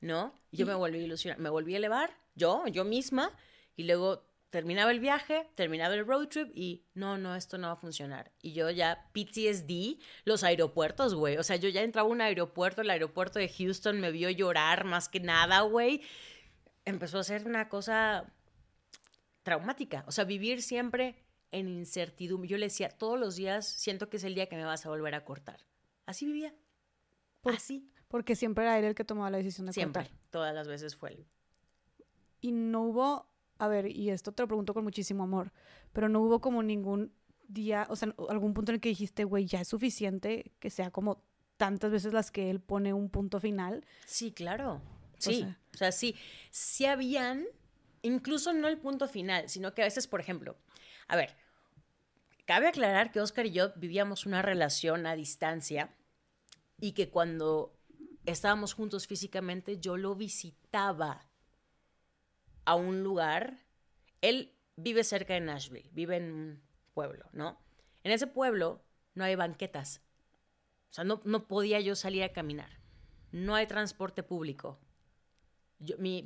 ¿no? Yo me volví a ilusionar, me volví a elevar, yo, yo misma, y luego terminaba el viaje, terminaba el road trip y no, no, esto no va a funcionar. Y yo ya PTSD, los aeropuertos, güey. O sea, yo ya entraba a un aeropuerto, el aeropuerto de Houston me vio llorar más que nada, güey. Empezó a ser una cosa traumática. O sea, vivir siempre en incertidumbre. Yo le decía, todos los días siento que es el día que me vas a volver a cortar. Así vivía. Así. Porque siempre era él el que tomaba la decisión de siempre, Todas las veces fue él. Y no hubo, a ver, y esto te lo pregunto con muchísimo amor, pero no hubo como ningún día, o sea, algún punto en el que dijiste, güey, ya es suficiente que sea como tantas veces las que él pone un punto final. Sí, claro. Sí. O sea, sí. Sí habían, incluso no el punto final, sino que a veces, por ejemplo, a ver, cabe aclarar que Oscar y yo vivíamos una relación a distancia y que cuando estábamos juntos físicamente yo lo visitaba a un lugar. Él vive cerca de Nashville, vive en un pueblo, ¿no? En ese pueblo no hay banquetas. O sea, no, no podía yo salir a caminar. No hay transporte público mi,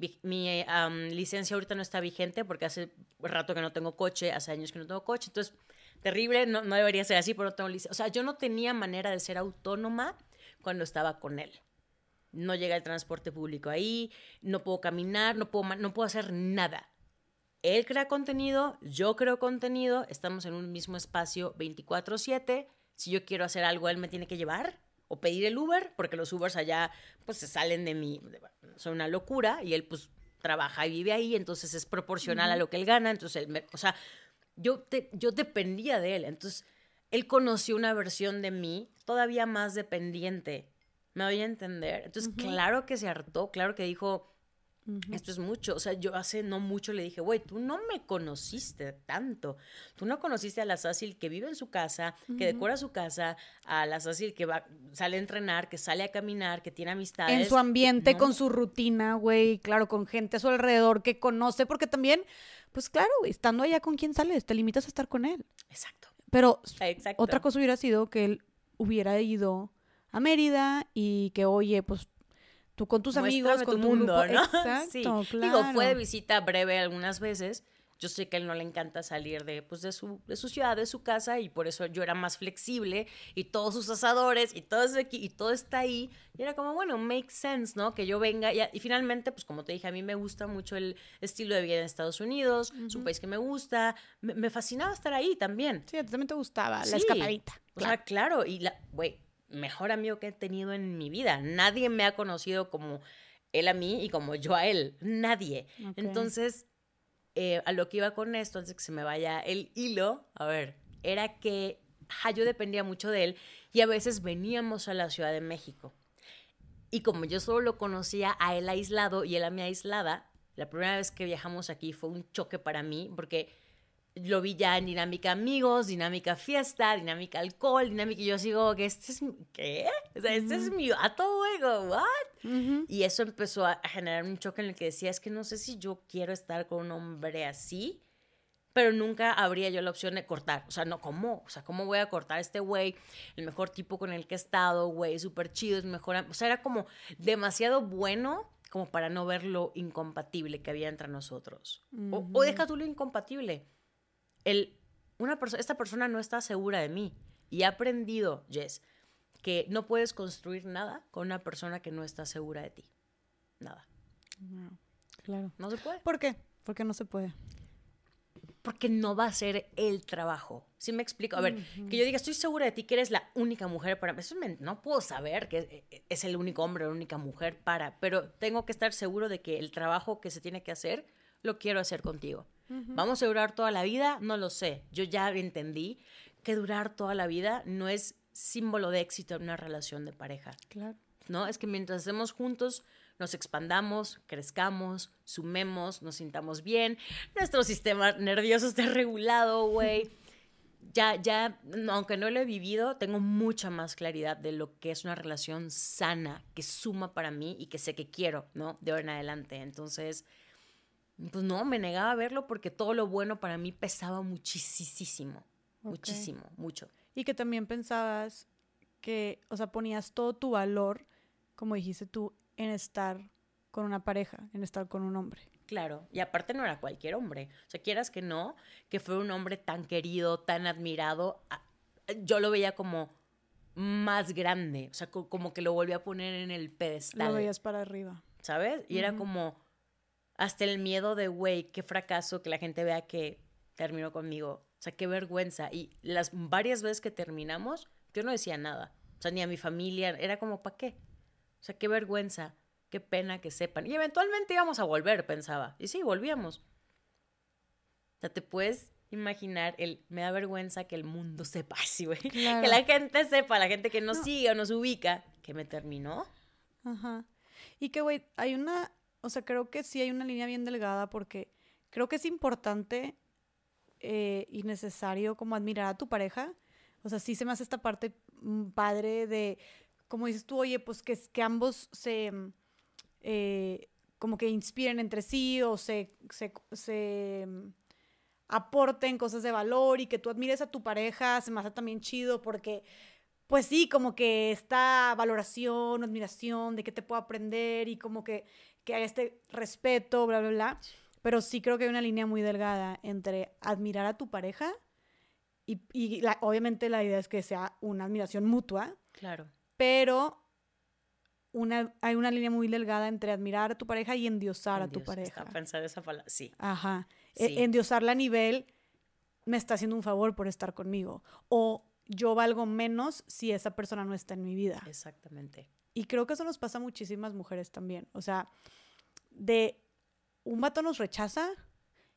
licencia ahorita no está vigente porque hace rato que no tengo coche, hace años que no tengo coche, entonces terrible, no, no debería ser así, pero no tengo licencia. O sea, yo no tenía manera de ser autónoma cuando estaba con él. No llega el transporte público ahí, no puedo caminar, no puedo, no puedo hacer nada. Él crea contenido, yo creo contenido, estamos en un mismo espacio 24/7. Si yo quiero hacer algo, él me tiene que llevar o pedir el Uber, porque los Ubers allá pues se salen de mí, son una locura, y él pues trabaja y vive ahí, entonces es proporcional a lo que él gana, entonces, él o sea, yo, te, yo dependía de él, entonces él conoció una versión de mí todavía más dependiente, me voy a entender, entonces claro que se hartó, claro que dijo, esto es mucho. O sea, yo hace no mucho le dije, güey, tú no me conociste tanto. Tú no conociste a la Sácil que vive en su casa, que decora su casa, a la Sácil que va, sale a entrenar, que sale a caminar, que tiene amistades. En su ambiente, con su rutina, güey, claro, con gente a su alrededor que conoce, porque también, pues claro, estando allá con quien sales, te limitas a estar con él. Exacto. Pero otra cosa hubiera sido que él hubiera ido a Mérida y que, oye, pues tú con tus amigos, con tu, mundo, ¿no? Exacto, sí. Digo, fue de visita breve algunas veces. Yo sé que a él no le encanta salir de, pues, de, su, de su ciudad, de su casa, y por eso yo era más flexible, y todos sus asadores, y todo, aquí, y todo está ahí. Y era como, bueno, make sense, ¿no? Que yo venga. Y, finalmente, pues como te dije, a mí me gusta mucho el estilo de vida en Estados Unidos, es un país que me gusta. Me, fascinaba estar ahí también. Sí, a ti también te gustaba la escapadita. O sea, claro, y la, güey, mejor amigo que he tenido en mi vida. Nadie me ha conocido como él a mí y como yo a él. Nadie. Entonces, eh, a lo que iba con esto, antes que se me vaya el hilo, a ver, era que yo dependía mucho de él y a veces veníamos a la Ciudad de México. Y como yo solo lo conocía a él aislado y él a mí aislada, la primera vez que viajamos aquí fue un choque para mí porque lo vi ya en dinámica amigos, dinámica fiesta, dinámica alcohol, dinámica y yo sigo que este es ¿qué? O sea, este es mi vato, güey, what? Y eso empezó a generar un choque en el que decía, es que no sé si yo quiero estar con un hombre así, pero nunca habría yo la opción de cortar. O sea, no, ¿cómo? O sea, ¿cómo voy a cortar a este güey? El mejor tipo con el que he estado, güey, súper chido, es mejor. O sea, era como demasiado bueno como para no ver lo incompatible que había entre nosotros. o, o deja tú lo incompatible el, una esta persona no está segura de mí. Y he aprendido, Jess, que no puedes construir nada con una persona que no está segura de ti. Nada. claro. No se puede. ¿Por qué? Porque no se puede. Porque no va a ser el trabajo. ¿Sí me explico? A ver, que yo diga, estoy segura de ti, que eres la única mujer para... Eso no puedo saber que es el único hombre o la única mujer para, pero tengo que estar seguro de que el trabajo que se tiene que hacer, lo quiero hacer contigo. ¿Vamos a durar toda la vida? No lo sé. Yo ya entendí que durar toda la vida no es símbolo de éxito en una relación de pareja. Claro. ¿No? Es que mientras estemos juntos, nos expandamos, crezcamos, sumemos, nos sintamos bien, nuestro sistema nervioso esté regulado, güey. Ya, ya, aunque no lo he vivido, tengo mucha más claridad de lo que es una relación sana, que suma para mí y que sé que quiero, ¿no? De ahora en adelante. Entonces, pues no, me negaba a verlo porque todo lo bueno para mí pesaba muchísimo. muchísimo, mucho. Y que también pensabas que, o sea, ponías todo tu valor, como dijiste tú, en estar con una pareja, en estar con un hombre. Claro, y aparte no era cualquier hombre. O sea, quieras que no, que fue un hombre tan querido, tan admirado, yo lo veía como más grande, o sea, como que lo volví a poner en el pedestal. Lo veías para arriba. ¿Sabes? Y era como hasta el miedo de, güey, qué fracaso que la gente vea que terminó conmigo. O sea, qué vergüenza. Y las varias veces que terminamos, yo no decía nada. O sea, ni a mi familia, era como, ¿para qué? O sea, qué vergüenza, qué pena que sepan. Y eventualmente íbamos a volver, pensaba. Y sí, volvíamos. O sea, te puedes imaginar el, me da vergüenza que el mundo sepa así, güey. Que la gente sepa, la gente que nos sigue o nos ubica, que me terminó. Ajá. Y que, güey, hay una, o sea, creo que sí hay una línea bien delgada porque creo que es importante eh, y necesario como admirar a tu pareja. O sea, sí se me hace esta parte mm, padre de, como dices tú, oye, pues que, que ambos se, mm, eh, como que inspiren entre sí o se, se, se mm, aporten cosas de valor y que tú admires a tu pareja, se me hace también chido porque, pues sí, como que esta valoración, admiración de que te puedo aprender y como que, que hay este respeto, bla, bla, bla. Pero sí creo que hay una línea muy delgada entre admirar a tu pareja y, y obviamente la idea es que sea una admiración mutua. Claro. Pero una, hay una línea muy delgada entre admirar a tu pareja y endiosar a tu pareja. pensar esa palabra, sí. Ajá. E, endiosarla a nivel, me está haciendo un favor por estar conmigo. O yo valgo menos si esa persona no está en mi vida. Exactamente. Y creo que eso nos pasa a muchísimas mujeres también. O sea, de un vato nos rechaza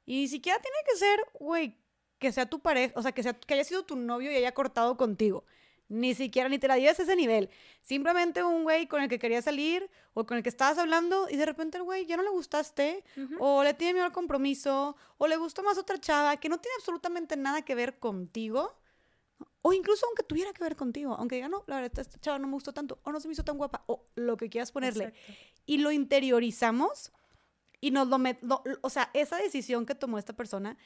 y ni siquiera tiene que ser, güey, que sea tu pareja, o sea, que, sea, que haya sido tu novio y haya cortado contigo. Ni siquiera, ni te la lleves a ese nivel. Simplemente un güey con el que querías salir o con el que estabas hablando y de repente el güey ya no le gustaste o le tiene miedo al compromiso o le gustó más otra chava que no tiene absolutamente nada que ver contigo. O incluso aunque tuviera que ver contigo, aunque diga, no, la verdad, esta chava no me gustó tanto, o no se me hizo tan guapa, o lo que quieras ponerle. Y lo interiorizamos y nos lo, metemos, o sea, esa decisión que tomó esta persona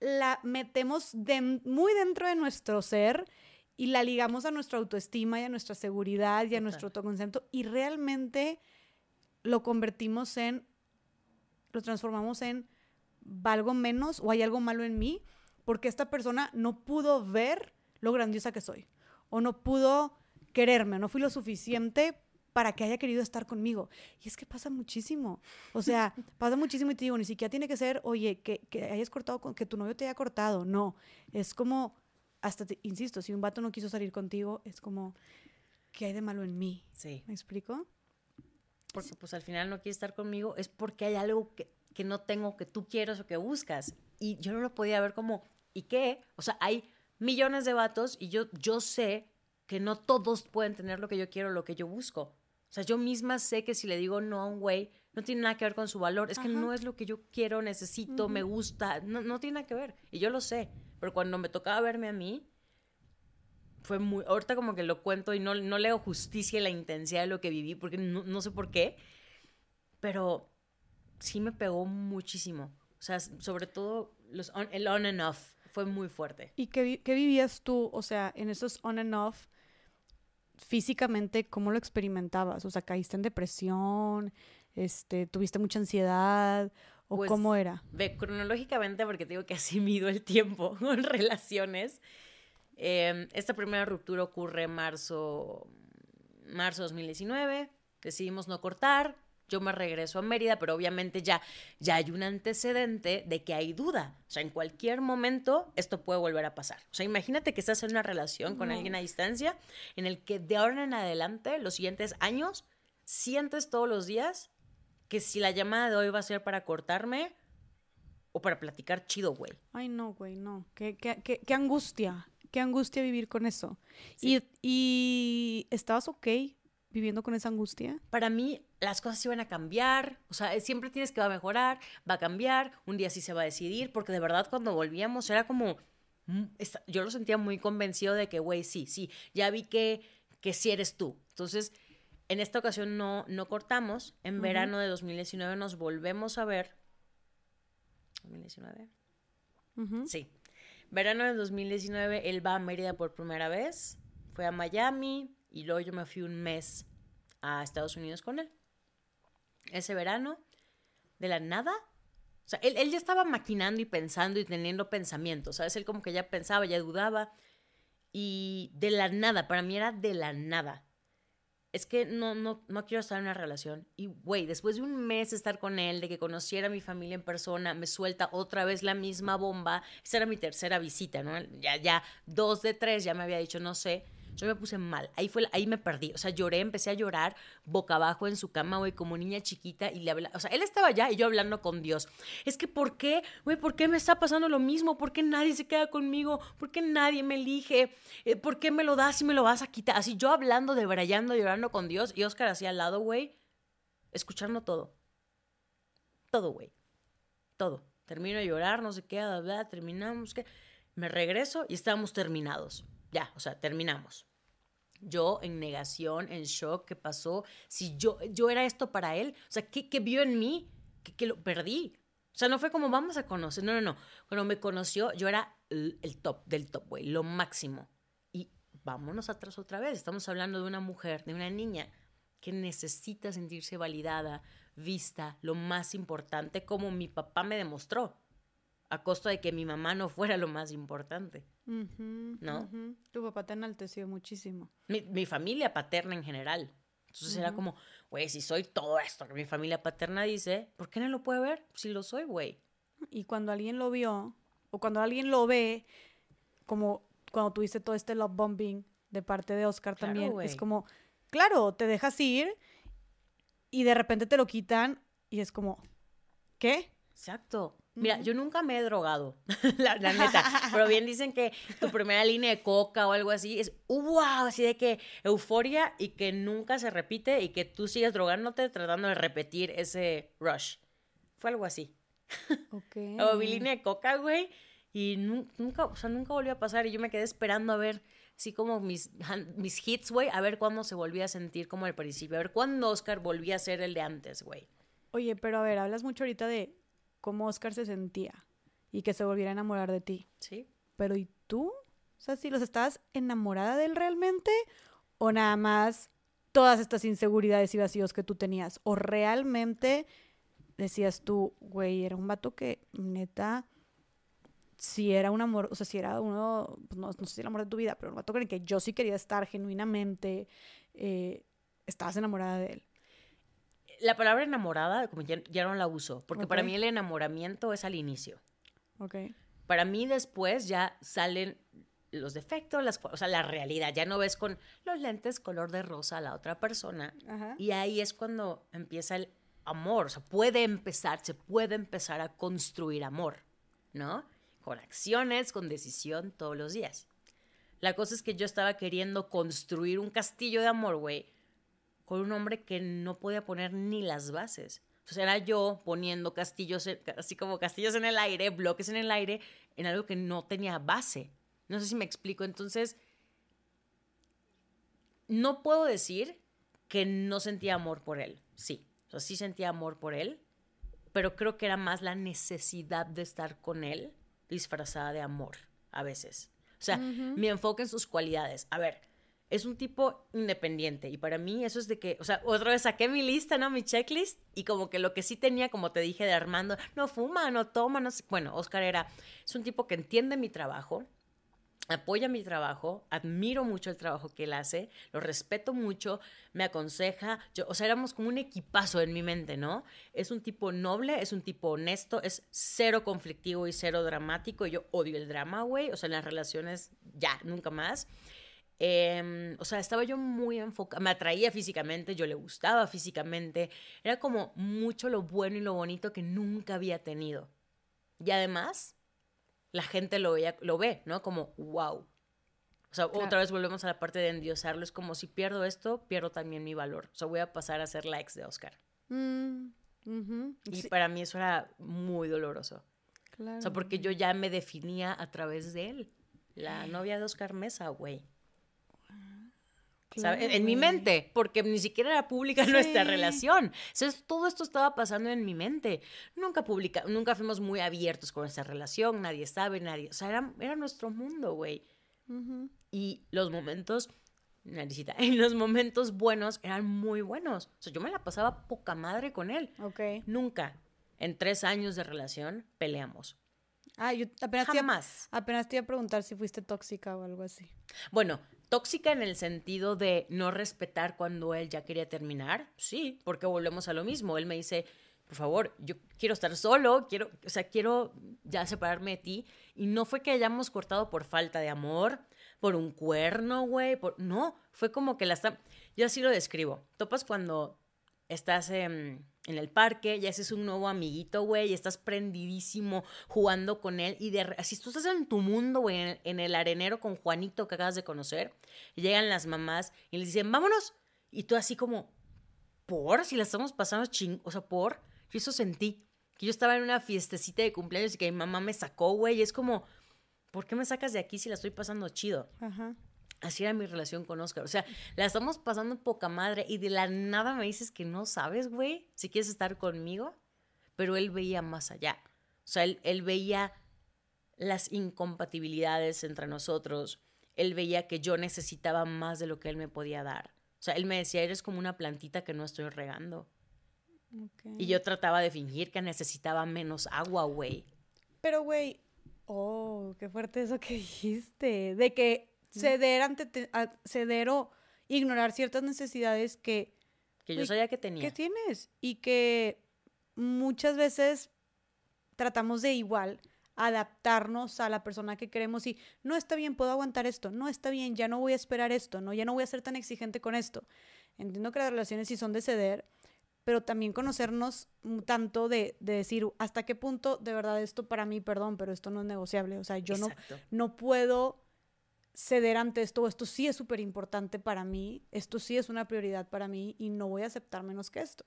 la metemos muy dentro de nuestro ser y la ligamos a nuestra autoestima y a nuestra seguridad y a nuestro autoconcepto y realmente lo convertimos en, lo transformamos en valgo menos o hay algo malo en mí porque esta persona no pudo ver lo grandiosa que soy o no pudo quererme, no fui lo suficiente para que haya querido estar conmigo. Y es que pasa muchísimo. O sea, pasa muchísimo y te digo, ni siquiera tiene que ser, oye, que, que hayas cortado, que tu novio te haya cortado. No, es como, hasta, te, insisto, si un vato no quiso salir contigo, es como, ¿qué hay de malo en mí? Sí. ¿Me explico? Porque pues al final no quiere estar conmigo, es porque hay algo que, que no tengo, que tú quieres o que buscas. Y yo no lo podía ver como, ¿y qué? O sea, hay millones de vatos y yo, yo sé que no todos pueden tener lo que yo quiero, lo que yo busco. O sea, yo misma sé que si le digo no a un güey, no tiene nada que ver con su valor. Es que no es lo que yo quiero, necesito, me gusta. No, no tiene nada que ver. Y yo lo sé. Pero cuando me tocaba verme a mí, fue muy. Ahorita como que lo cuento y no, no leo justicia y la intensidad de lo que viví, porque no, sé por qué. Pero sí me pegó muchísimo. O sea, sobre todo los el on and off fue muy fuerte. ¿Y qué, qué vivías tú, o sea, en esos on and off? físicamente, ¿cómo lo experimentabas? O sea, ¿caíste en depresión? Este, ¿Tuviste mucha ansiedad? ¿O pues, cómo era? Ve, cronológicamente, porque tengo que así mido el tiempo en relaciones. Em, esta primera ruptura ocurre en marzo, marzo 2019. Decidimos no cortar yo me regreso a Mérida, pero obviamente ya, ya hay un antecedente de que hay duda. O sea, en cualquier momento esto puede volver a pasar. O sea, imagínate que estás en una relación con alguien a distancia en el que de ahora en adelante, los siguientes años, sientes todos los días que si la llamada de hoy va a ser para cortarme o para platicar chido, güey. Ay, no, güey, no. Qué, qué, qué, angustia. Qué angustia vivir con eso. Y, y estabas ok viviendo con esa angustia? Para mí, las cosas iban a cambiar, o sea, siempre tienes que va a mejorar, va a cambiar, un día sí se va a decidir, porque de verdad cuando volvíamos era como, mm, yo lo sentía muy convencido de que, güey, sí, sí, ya vi que, que sí eres tú. Entonces, en esta ocasión no, no cortamos, en verano de 2019 nos volvemos a ver. ¿2019? Sí. Verano del 2019, él va a Mérida por primera vez, fue a Miami y luego yo me fui un mes a Estados Unidos con él. Ese verano, de la nada, o sea, él, él ya estaba maquinando y pensando y teniendo pensamientos, ¿sabes? Él como que ya pensaba, ya dudaba. Y de la nada, para mí era de la nada. Es que no, no, no quiero estar en una relación. Y, güey, después de un mes de estar con él, de que conociera a mi familia en persona, me suelta otra vez la misma bomba. Esa era mi tercera visita, ¿no? Ya, ya, dos de tres, ya me había dicho, no sé. Yo me puse mal. Ahí fue, ahí me perdí. O sea, lloré, empecé a llorar boca abajo en su cama, güey, como niña chiquita y le hablaba. O sea, él estaba allá y yo hablando con Dios. Es que, ¿por qué? Güey, ¿por qué me está pasando lo mismo? ¿Por qué nadie se queda conmigo? ¿Por qué nadie me elige? Eh, ¿Por qué me lo das y me lo vas a quitar? Así yo hablando, debrayando, llorando con Dios y Oscar así al lado, güey, escuchando todo. Todo, güey. Todo. Termino de llorar, no sé qué, bla, terminamos, que me regreso y estábamos terminados. Ya, o sea, terminamos. Yo en negación, en shock, ¿qué pasó? Si yo, yo era esto para él, o sea, ¿qué, qué vio en mí? Que, lo perdí. O sea, no fue como vamos a conocer, no, no, no. Cuando me conoció, yo era el, top del top, güey, lo máximo. Y vámonos atrás otra vez. Estamos hablando de una mujer, de una niña que necesita sentirse validada, vista, lo más importante, como mi papá me demostró a costa de que mi mamá no fuera lo más importante. ¿No? Tu papá te enalteció muchísimo. Mi, familia paterna en general. Entonces era como, güey, si soy todo esto que mi familia paterna dice, ¿por qué no lo puede ver? Si lo soy, güey. Y cuando alguien lo vio, o cuando alguien lo ve, como cuando tuviste todo este love bombing de parte de Oscar también, es como, claro, te dejas ir y de repente te lo quitan y es como, ¿qué? Exacto. Mira, yo nunca me he drogado, la, neta. Pero bien dicen que tu primera línea de coca o algo así es wow, así de que euforia y que nunca se repite y que tú sigues drogándote tratando de repetir ese rush. Fue algo así. Ok. o mi línea de coca, güey. Y nunca, o sea, nunca volvió a pasar. Y yo me quedé esperando a ver, así como mis, mis hits, güey, a ver cuándo se volvía a sentir como al principio. A ver cuándo Oscar volvía a ser el de antes, güey. Oye, pero a ver, hablas mucho ahorita de cómo Oscar se sentía y que se volviera a enamorar de ti. Sí. Pero ¿y tú? O sea, si los estabas enamorada de él realmente o nada más todas estas inseguridades y vacíos que tú tenías o realmente decías tú, güey, era un vato que neta si era un amor, o sea, si era uno, pues no, sé si el amor de tu vida, pero un vato con el que yo sí quería estar genuinamente, eh, estabas enamorada de él la palabra enamorada como ya, no la uso, porque para mí el enamoramiento es al inicio. Ok. Para mí después ya salen los defectos, las, o sea, la realidad. Ya no ves con los lentes color de rosa a la otra persona. Y ahí es cuando empieza el amor. O sea, puede empezar, se puede empezar a construir amor, ¿no? Con acciones, con decisión todos los días. La cosa es que yo estaba queriendo construir un castillo de amor, güey, con un hombre que no podía poner ni las bases. Entonces era yo poniendo castillos, así como castillos en el aire, bloques en el aire, en algo que no tenía base. No sé si me explico. Entonces, no puedo decir que no sentía amor por él. Sí, o sea, sí sentía amor por él, pero creo que era más la necesidad de estar con él disfrazada de amor a veces. O sea, mi enfoque en sus cualidades. A ver, es un tipo independiente y para mí eso es de que, o sea, otra vez saqué mi lista, ¿no? Mi checklist y como que lo que sí tenía, como te dije de Armando, no fuma, no toma, no sé. Bueno, Oscar era, es un tipo que entiende mi trabajo, apoya mi trabajo, admiro mucho el trabajo que él hace, lo respeto mucho, me aconseja, yo, o sea, éramos como un equipazo en mi mente, ¿no? Es un tipo noble, es un tipo honesto, es cero conflictivo y cero dramático, yo odio el drama, güey, o sea, en las relaciones ya, nunca más. Em, o sea, estaba yo muy enfocada, me atraía físicamente, yo le gustaba físicamente, era como mucho lo bueno y lo bonito que nunca había tenido. Y además, la gente lo, veía, lo ve, ¿no? Como, wow. O sea, otra vez volvemos a la parte de endiosarlo, es como si pierdo esto, pierdo también mi valor. O sea, voy a pasar a ser la ex de Oscar. Mm, y para mí eso era muy doloroso. O sea, porque yo ya me definía a través de él. La novia de Oscar Mesa, güey. En mi mente, porque ni siquiera era pública nuestra relación. Entonces, todo esto estaba pasando en mi mente. Nunca publica, nunca fuimos muy abiertos con nuestra relación, nadie sabe, nadie. O sea, era, nuestro mundo, güey. Y los momentos, naricita, en los momentos buenos eran muy buenos. O sea, yo me la pasaba poca madre con él. Ok. Nunca, en tres años de relación, peleamos. Ah, yo apenas Jamás. apenas te iba a preguntar si fuiste tóxica o algo así. Bueno, tóxica en el sentido de no respetar cuando él ya quería terminar, sí, porque volvemos a lo mismo. Él me dice, por favor, yo quiero estar solo, quiero, o sea, quiero ya separarme de ti. Y no fue que hayamos cortado por falta de amor, por un cuerno, güey, por... no, fue como que la está... Yo así lo describo. Topas cuando estás en el parque, ya ese es un nuevo amiguito, güey, y estás prendidísimo jugando con él. Y de, si tú estás en tu mundo, güey, en, el arenero con Juanito que acabas de conocer, llegan las mamás y les dicen, vámonos. Y tú así como, ¿por? Si la estamos pasando ching, o sea, ¿por? Yo eso sentí. Que yo estaba en una fiestecita de cumpleaños y que mi mamá me sacó, güey, y es como, ¿por qué me sacas de aquí si la estoy pasando chido? Ajá. Así era mi relación con Oscar. O sea, la estamos pasando poca madre y de la nada me dices que no sabes, güey, si quieres estar conmigo. Pero él veía más allá. O sea, él, él veía las incompatibilidades entre nosotros. Él veía que yo necesitaba más de lo que él me podía dar. O sea, él me decía, eres como una plantita que no estoy regando. Y yo trataba de fingir que necesitaba menos agua, güey. Pero, güey, oh, qué fuerte eso que dijiste. De que ceder ante ceder o ignorar ciertas necesidades que que yo sabía que tenía. Que tienes y que muchas veces tratamos de igual adaptarnos a la persona que queremos y no está bien, puedo aguantar esto, no está bien, ya no voy a esperar esto, no, ya no voy a ser tan exigente con esto. Entiendo que las relaciones sí son de ceder, pero también conocernos tanto de, de, decir hasta qué punto de verdad esto para mí, perdón, pero esto no es negociable. O sea, yo no, no puedo ceder ante esto, esto sí es súper importante para mí, esto sí es una prioridad para mí y no voy a aceptar menos que esto.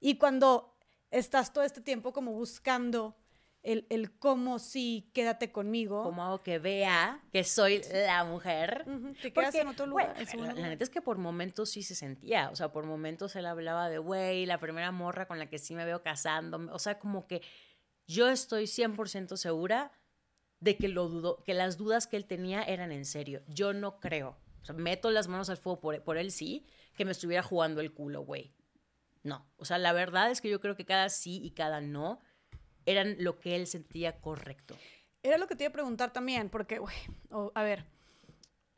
Y cuando estás todo este tiempo como buscando el, el cómo sí, quédate conmigo. Como hago que vea que soy la mujer. te quedas en otro lugar. la, neta es que por momentos sí se sentía, o sea, por momentos él hablaba de, güey, la primera morra con la que sí me veo casando, o sea, como que yo estoy 100% segura de que lo dudo, que las dudas que él tenía eran en serio. Yo no creo. O sea, meto las manos al fuego por, por él sí, que me estuviera jugando el culo, güey. No. O sea, la verdad es que yo creo que cada sí y cada no eran lo que él sentía correcto. Era lo que te iba a preguntar también, porque, güey, a ver,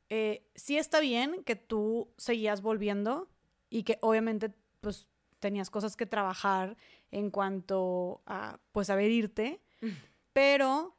eh, sí está bien que tú seguías volviendo y que obviamente, pues, tenías cosas que trabajar en cuanto a, pues, a ver irte, mm. pero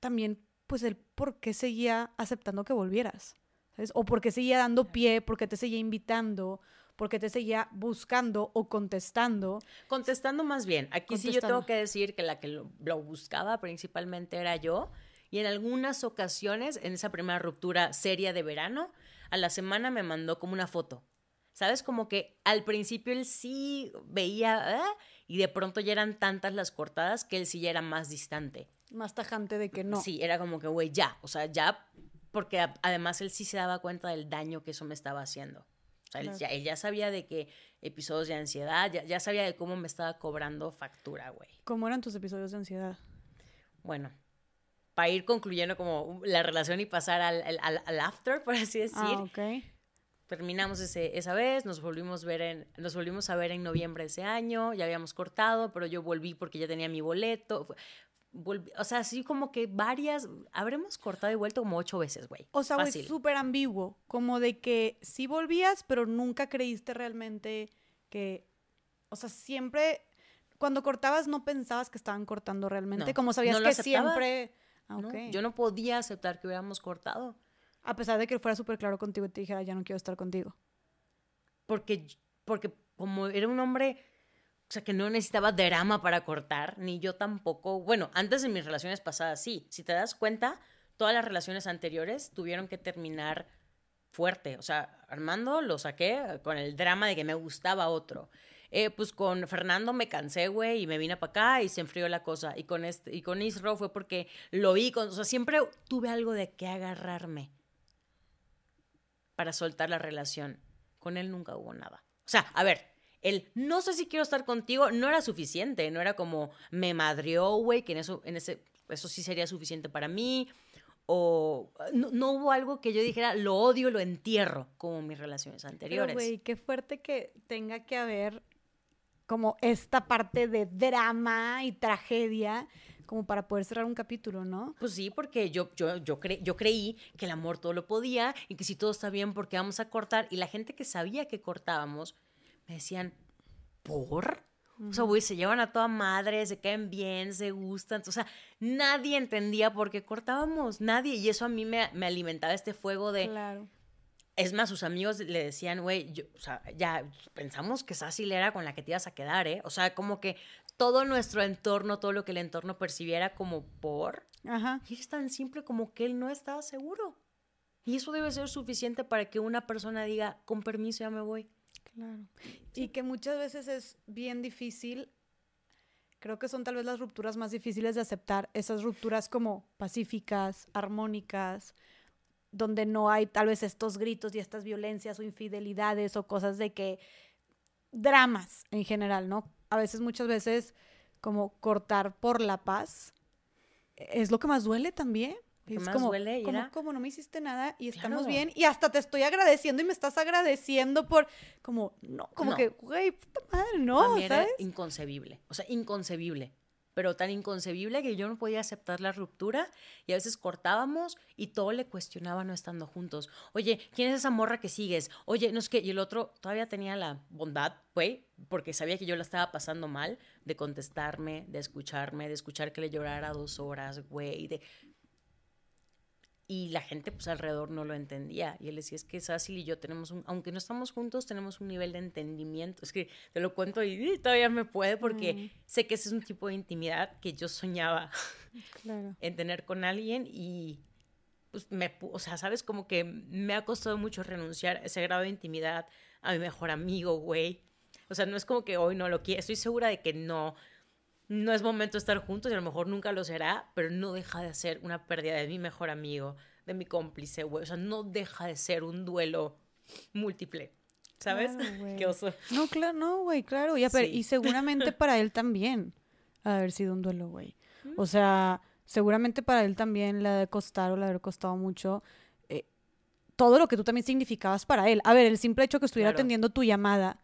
también, pues, el por qué seguía aceptando que volvieras, ¿sabes? O por qué seguía dando pie, por qué te seguía invitando, por qué te seguía buscando o contestando. Contestando más bien. Aquí sí yo tengo que decir que la que lo, lo buscaba principalmente era yo. Y en algunas ocasiones, en esa primera ruptura seria de verano, a la semana me mandó como una foto. ¿Sabes? Como que al principio él sí veía, ¿eh? y de pronto ya eran tantas las cortadas que él sí ya era más distante más tajante de que no. Sí, era como que, güey, ya, o sea, ya, porque además él sí se daba cuenta del daño que eso me estaba haciendo. O sea, él, ya, sabía de que episodios de ansiedad, ya, sabía de cómo me estaba cobrando factura, güey. ¿Cómo eran tus episodios de ansiedad? Bueno, para ir concluyendo como la relación y pasar al, al, after, por así decir. Ah, ok. Terminamos ese, esa vez, nos volvimos, ver en, nos volvimos a ver en noviembre de ese año, ya habíamos cortado, pero yo volví porque ya tenía mi boleto o sea, así como que varias, habremos cortado y vuelto como ocho veces, güey. O sea, güey, súper ambiguo, como de que sí volvías, pero nunca creíste realmente que, o sea, siempre, cuando cortabas no pensabas que estaban cortando realmente, como sabías que siempre... Ah, yo no podía aceptar que hubiéramos cortado. A pesar de que fuera súper claro contigo y te dijera, ya no quiero estar contigo. Porque, porque como era un hombre o sea, que no necesitaba drama para cortar, ni yo tampoco. Bueno, antes de mis relaciones pasadas, sí. Si te das cuenta, todas las relaciones anteriores tuvieron que terminar fuerte. O sea, Armando lo saqué con el drama de que me gustaba otro. Eh, pues con Fernando me cansé, güey, y me vine para acá y se enfrió la cosa. Y con, este, y con Isro fue porque lo vi, con, o sea, siempre tuve algo de qué agarrarme para soltar la relación. Con él nunca hubo nada. O sea, a ver, el no sé si quiero estar contigo no era suficiente, no era como me madrió, güey, que en eso, en ese, eso sí sería suficiente para mí. O no, hubo algo que yo dijera, lo odio, lo entierro, como mis relaciones anteriores. güey, qué fuerte que tenga que haber como esta parte de drama y tragedia como para poder cerrar un capítulo, ¿no? Pues sí, porque yo, yo, yo, yo creí que el amor todo lo podía y que si todo está bien, porque vamos a cortar? Y la gente que sabía que cortábamos me decían, ¿por? O sea, güey, se llevan a toda madre, se caen bien, se gustan. O sea, nadie entendía por qué cortábamos, nadie. Y eso a mí me, me alimentaba este fuego de... Claro. Es más, sus amigos le decían, güey, o sea, ya pensamos que Sassy era con la que te ibas a quedar, ¿eh? O sea, como que todo nuestro entorno, todo lo que el entorno percibiera como por. Ajá. Y es tan simple como que él no estaba seguro. Y eso debe ser suficiente para que una persona diga, con permiso, ya me voy. Claro. Y que muchas veces es bien difícil, creo que son tal vez las rupturas más difíciles de aceptar, esas rupturas como pacíficas, armónicas, donde no hay tal vez estos gritos y estas violencias o infidelidades o cosas de que dramas en general, ¿no? A veces, muchas veces, como cortar por la paz es lo que más duele también. Es como, duele, como, como, no me hiciste nada y estamos bien y hasta te estoy agradeciendo y me estás agradeciendo por, como, no, como que, güey, puta madre, no, ¿sabes? inconcebible, o sea, inconcebible pero tan inconcebible que yo no podía aceptar la ruptura y a veces cortábamos y todo le cuestionaba no estando juntos. Oye, ¿quién es esa morra que sigues? Oye, no es que, y el otro todavía tenía la bondad, güey, porque sabía que yo la estaba pasando mal, de contestarme, de escucharme, de escuchar que le llorara dos horas, güey, de y la gente pues alrededor no lo entendía. Y él decía, es que Sassy y yo tenemos un, aunque no estamos juntos, tenemos un nivel de entendimiento. Es que te lo cuento y, todavía me puede porque mm. sé que ese es un tipo de intimidad que yo soñaba en tener con alguien y pues me, o sea, sabes, como que me ha costado mucho renunciar a ese grado de intimidad a mi mejor amigo, güey. O sea, no es como que hoy no lo quiero, estoy segura de que no, no es momento de estar juntos y a lo mejor nunca lo será, pero no deja de ser una pérdida de mi mejor amigo, de mi cómplice, güey. O sea, no deja de ser un duelo múltiple. ¿Sabes? Qué oso. No, claro, no, güey, claro. Y, y seguramente para él también ha haber sido un duelo, güey. O sea, seguramente para él también le ha de costar o le ha de costado mucho eh, todo lo que tú también significabas para él. A ver, el simple hecho que estuviera atendiendo tu llamada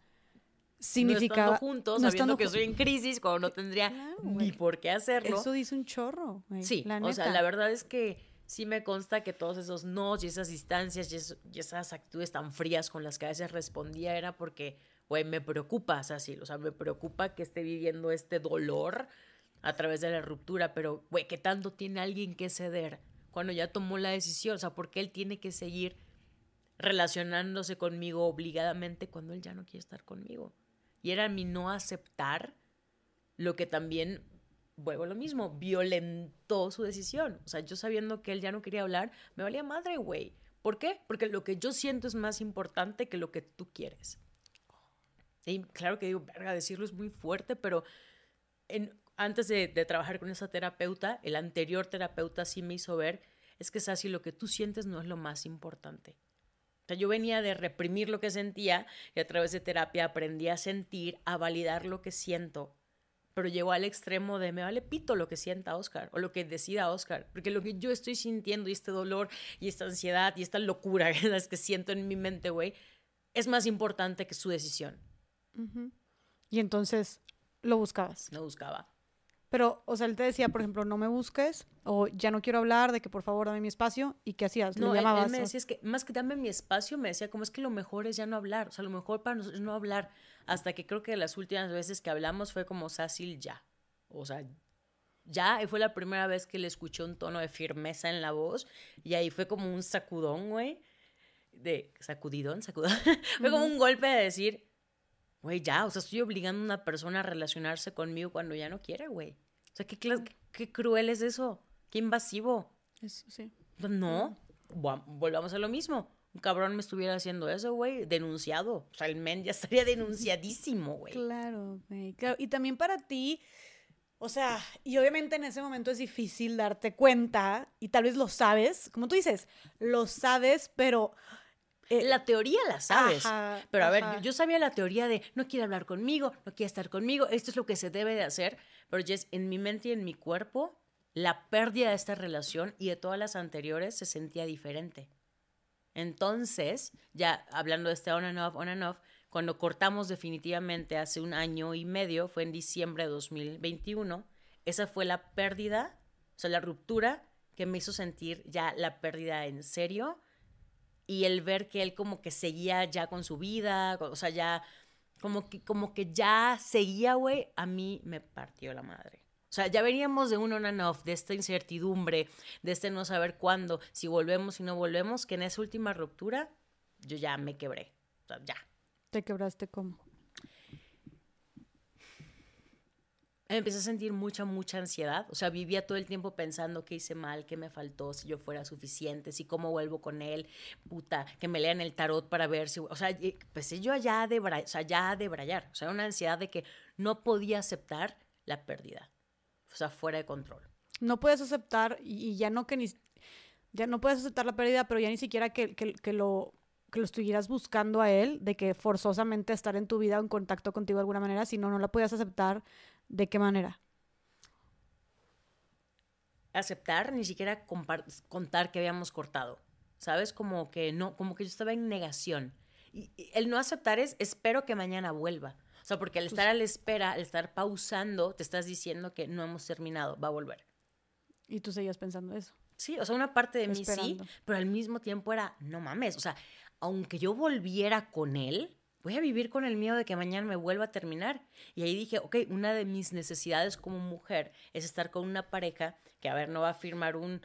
significaba... No estando juntos, sabiendo que estoy en crisis, cuando no tendría ni por qué hacerlo. Eso dice un chorro, Sí, o sea, la verdad es que sí me consta que todos esos nos y esas distancias y, esas actitudes tan frías con las que a veces respondía era porque, güey, me preocupa, así, o sea, me preocupa que esté viviendo este dolor a través de la ruptura, pero, güey, ¿qué tanto tiene alguien que ceder cuando ya tomó la decisión? O sea, porque él tiene que seguir relacionándose conmigo obligadamente cuando él ya no quiere estar conmigo? Y era mi no aceptar lo que también, vuelvo a lo mismo, violentó su decisión. O sea, yo sabiendo que él ya no quería hablar, me valía madre, güey. ¿Por qué? Porque lo que yo siento es más importante que lo que tú quieres. Y claro que digo, verga, decirlo es muy fuerte, pero en, antes de, trabajar con esa terapeuta, el anterior terapeuta sí me hizo ver, es que así, lo que tú sientes no es lo más importante. O sea, yo venía de reprimir lo que sentía y a través de terapia aprendí a sentir, a validar lo que siento. Pero llegó al extremo de me vale pito lo que sienta Oscar o lo que decida Oscar, porque lo que yo estoy sintiendo y este dolor y esta ansiedad y esta locura que siento en mi mente, güey, es más importante que su decisión. Y entonces lo buscabas. Lo buscaba. Pero, o sea, él te decía, por ejemplo, no me busques, o ya no quiero hablar, de que por favor dame mi espacio, ¿y qué hacías? No, llamabas, él, me decía, es que más que dame mi espacio, me decía, como es que lo mejor es ya no hablar, o sea, lo mejor para nosotros es no hablar, hasta que creo que las últimas veces que hablamos fue como, Sácil, ya, o sea, ya, y fue la primera vez que le escuché un tono de firmeza en la voz, y ahí fue como un sacudón, güey, de sacudidón, sacudón, fue como un golpe de decir, güey, ya, o sea, estoy obligando a una persona a relacionarse conmigo cuando ya no quiere, güey. O sea, ¿qué, qué cruel es eso, qué invasivo. Eso, sí. Pues no, volvamos a lo mismo. Un cabrón me estuviera haciendo eso, güey, denunciado. O sea, el men ya estaría denunciadísimo, güey. Claro, güey. Claro. Y también para ti, o sea, y obviamente en ese momento es difícil darte cuenta, y tal vez lo sabes, como tú dices, lo sabes, pero Eh, la teoría la sabes. pero a ver, yo, sabía la teoría de no quiere hablar conmigo, no quiere estar conmigo, esto es lo que se debe de hacer. Pero Jess, en mi mente y en mi cuerpo, la pérdida de esta relación y de todas las anteriores se sentía diferente. Entonces, ya hablando de este on and off, on and off, cuando cortamos definitivamente hace un año y medio, fue en diciembre de 2021, esa fue la pérdida, o sea, la ruptura que me hizo sentir ya la pérdida en serio y el ver que él como que seguía ya con su vida, o sea, ya como que, como que ya seguía, güey, a mí me partió la madre. O sea, ya veníamos de un on and off, de esta incertidumbre, de este no saber cuándo, si volvemos, y no volvemos, que en esa última ruptura yo ya me quebré. O sea, ya. ¿Te quebraste cómo? Empecé a sentir mucha, mucha ansiedad. O sea, vivía todo el tiempo pensando qué hice mal, qué me faltó, si yo fuera suficiente, si cómo vuelvo con él, puta, que me lean el tarot para ver si. O sea, pues yo ya de, o sea, ya de brayar. O sea, una ansiedad de que no podía aceptar la pérdida. O sea, fuera de control. No puedes aceptar, y ya no que ni. Ya no puedes aceptar la pérdida, pero ya ni siquiera que, que lo que lo estuvieras buscando a él, de que forzosamente estar en tu vida en contacto contigo de alguna manera, si no, no la podías aceptar, ¿de qué manera? Aceptar, ni siquiera contar que habíamos cortado, ¿sabes? Como que no, como que yo estaba en negación. Y, el no aceptar es, espero que mañana vuelva. O sea, porque al pues estar a la espera, al estar pausando, te estás diciendo que no hemos terminado, va a volver. Y tú seguías pensando eso. Sí, o sea, una parte de mí sí, pero al mismo tiempo era, no mames, o sea, aunque yo volviera con él, voy a vivir con el miedo de que mañana me vuelva a terminar. Y ahí dije, ok, una de mis necesidades como mujer es estar con una pareja que, a ver, no va a firmar un,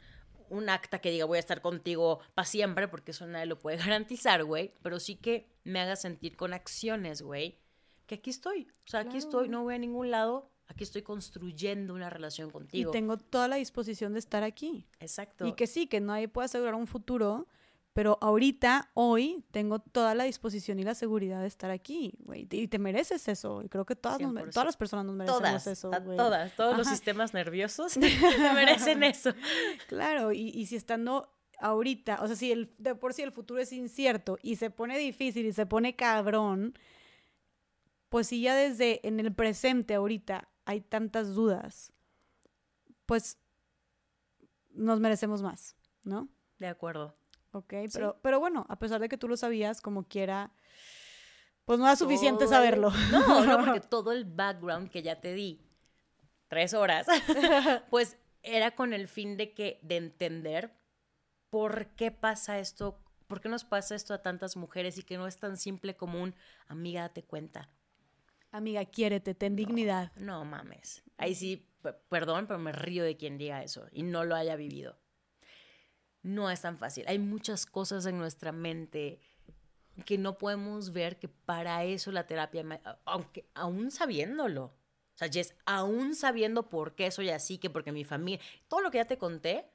un acta que diga voy a estar contigo para siempre, porque eso nadie lo puede garantizar, güey, pero sí que me haga sentir con acciones, güey, que aquí estoy. O sea, aquí estoy, no voy a ningún lado, aquí estoy construyendo una relación contigo. Y tengo toda la disposición de estar aquí. Exacto. Y que sí, que nadie puede asegurar un futuro pero ahorita, hoy, tengo toda la disposición y la seguridad de estar aquí, güey. Y te mereces eso. Y creo que todas, todas las personas nos merecemos eso, güey. Todas, todos los sistemas nerviosos merecen eso. Claro, y, y si estando ahorita, o sea, si el, de por sí el futuro es incierto y se pone difícil y se pone cabrón, pues si ya desde en el presente ahorita hay tantas dudas, pues nos merecemos más, ¿no? De acuerdo. Ok, pero, pero bueno, a pesar de que tú lo sabías, como quiera, pues no era suficiente saberlo. No, no, porque todo el background que ya te di, tres horas, pues era con el fin de que, de entender por qué pasa esto, por qué nos pasa esto a tantas mujeres y que no es tan simple como un amiga, date cuenta. Amiga, quiérete, ten dignidad. No mames. Ahí sí, perdón, pero me río de quien diga eso y no lo haya vivido no es tan fácil. Hay muchas cosas en nuestra mente que no podemos ver que para eso la terapia, aunque aún sabiéndolo, o sea, Jess, aún sabiendo por qué soy así, que porque mi familia, todo lo que ya te conté,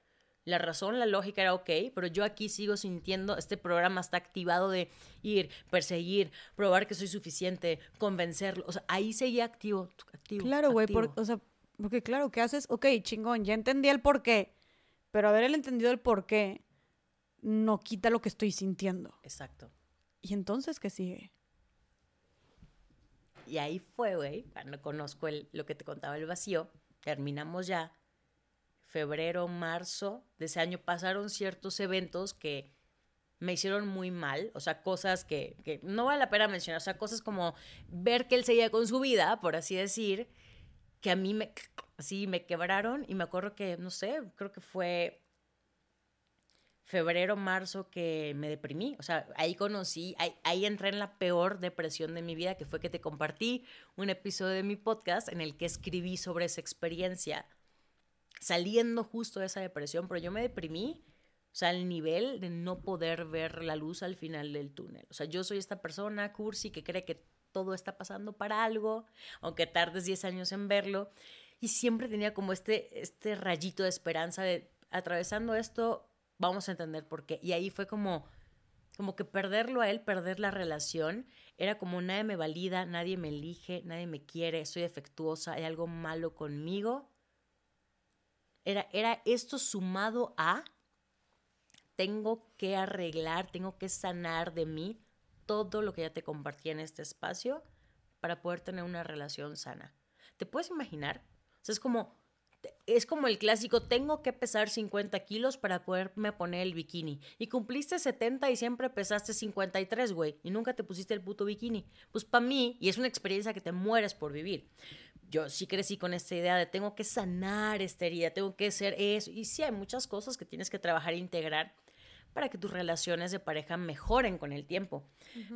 la razón, la lógica era ok, pero yo aquí sigo sintiendo, este programa está activado de ir, perseguir, probar que soy suficiente, convencerlo, o sea, ahí seguía activo, activo. Claro, güey, o sea, porque claro, ¿qué haces? Ok, chingón, ya entendí el por qué pero haber entendido el por qué no quita lo que estoy sintiendo. Exacto. ¿Y entonces qué sigue? Y ahí fue, güey, cuando conozco el, lo que te contaba el vacío, terminamos ya. Febrero, marzo de ese año pasaron ciertos eventos que me hicieron muy mal, o sea, cosas que, que no vale la pena mencionar, o sea, cosas como ver que él seguía con su vida, por así decir, que a mí me, así me quebraron y me acuerdo que, no sé, creo que fue febrero, marzo que me deprimí. O sea, ahí conocí, ahí, entré en la peor depresión de mi vida, que fue que te compartí un episodio de mi podcast en el que escribí sobre esa experiencia, saliendo justo de esa depresión, pero yo me deprimí. O sea, al nivel de no poder ver la luz al final del túnel. O sea, yo soy esta persona, cursi, que cree que todo está pasando para algo, aunque tardes 10 años en verlo. Y siempre tenía como este, este rayito de esperanza de atravesando esto, vamos a entender por qué. Y ahí fue como, como que perderlo a él, perder la relación, era como nadie me valida, nadie me elige, nadie me quiere, soy defectuosa, hay algo malo conmigo. Era, era esto sumado a tengo que arreglar, tengo que sanar de mí todo lo que ya te compartí en este espacio para poder tener una relación sana. ¿Te puedes imaginar? Es como, es como el clásico, tengo que pesar 50 kilos para poderme poner el bikini. Y cumpliste 70 y siempre pesaste 53, güey. Y nunca te pusiste el puto bikini. Pues para mí, y es una experiencia que te mueres por vivir. Yo sí crecí con esta idea de tengo que sanar esta herida, tengo que ser eso. Y sí hay muchas cosas que tienes que trabajar e integrar para que tus relaciones de pareja mejoren con el tiempo.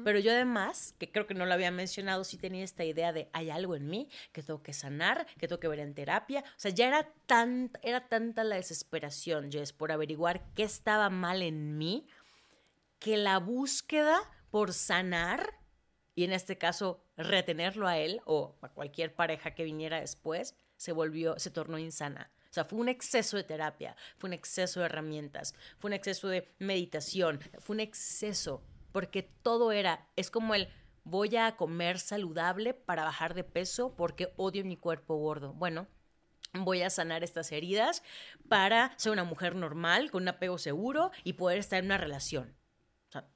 Pero yo además, que creo que no lo había mencionado, sí tenía esta idea de hay algo en mí que tengo que sanar, que tengo que ver en terapia. O sea, ya era, tan, era tanta la desesperación, Jess, por averiguar qué estaba mal en mí, que la búsqueda por sanar, y en este caso retenerlo a él o a cualquier pareja que viniera después, se volvió, se tornó insana. O sea, fue un exceso de terapia, fue un exceso de herramientas, fue un exceso de meditación, fue un exceso, porque todo era, es como el voy a comer saludable para bajar de peso porque odio mi cuerpo gordo. Bueno, voy a sanar estas heridas para ser una mujer normal, con un apego seguro y poder estar en una relación. O sea,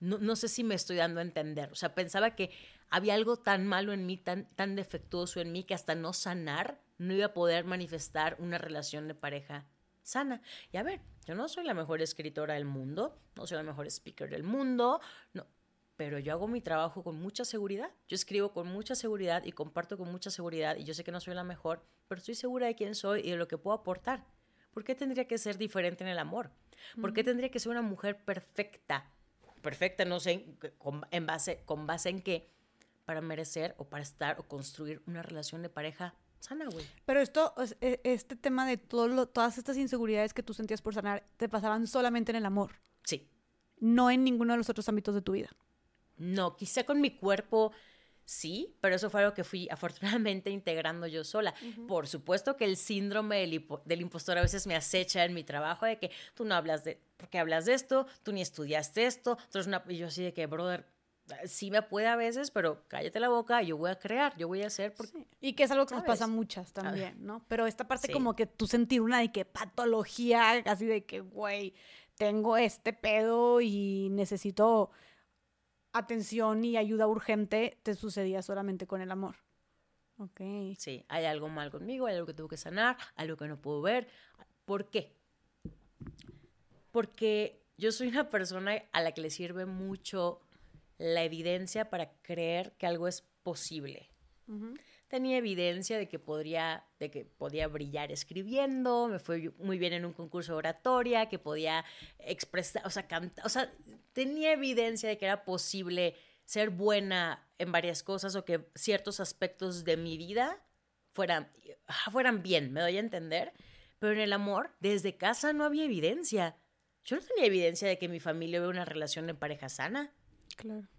no, no, sé si me estoy dando a entender. O sea, pensaba que había algo tan malo en mí, tan, tan defectuoso en mí, que hasta no sanar no iba a poder manifestar una relación de pareja sana. Y a ver, yo no soy la mejor escritora del mundo, no soy la mejor speaker del mundo, no, pero yo hago mi trabajo con mucha seguridad. Yo escribo con mucha seguridad y comparto con mucha seguridad y yo sé que no soy la mejor, pero estoy segura de quién soy y de lo que puedo aportar. ¿Por qué tendría que ser diferente en el amor? ¿Por qué tendría que ser una mujer perfecta? Perfecta, no sé, en base, con base en qué, para merecer o para estar o construir una relación de pareja sana, güey. Pero esto, e, este tema de todo todas estas inseguridades que tú sentías por sanar, te pasaban solamente en el amor. Sí. No en ninguno de los otros ámbitos de tu vida. No, quizá con mi cuerpo sí, pero eso fue algo que fui afortunadamente integrando yo sola. Por supuesto que el síndrome del, del, impostor a veces me acecha en mi trabajo de que tú no hablas de, ¿por qué hablas de esto? Tú ni estudiaste esto. Entonces, una, y yo así de que, brother, sí me puede a veces, pero cállate la boca, yo voy a crear, yo voy a hacer. Porque, Y que es algo que nos pasa muchas también, ¿no? Pero esta parte como que tú sentir una de que patología, así de que, güey, tengo este pedo y necesito atención y ayuda urgente, te sucedía solamente con el amor. Ok. Sí, hay algo mal conmigo, hay algo que tengo que sanar, algo que no puedo ver. ¿Por qué? Porque yo soy una persona a la que le sirve mucho la evidencia para creer que algo es posible. Tenía evidencia de que, podría, de que podía brillar escribiendo, me fue muy bien en un concurso de oratoria, que podía expresar, o sea, cantar, o sea, tenía evidencia de que era posible ser buena en varias cosas o que ciertos aspectos de mi vida fueran, fueran bien, me doy a entender. Pero en el amor, desde casa no había evidencia. Yo no tenía evidencia de que mi familia vea una relación de pareja sana.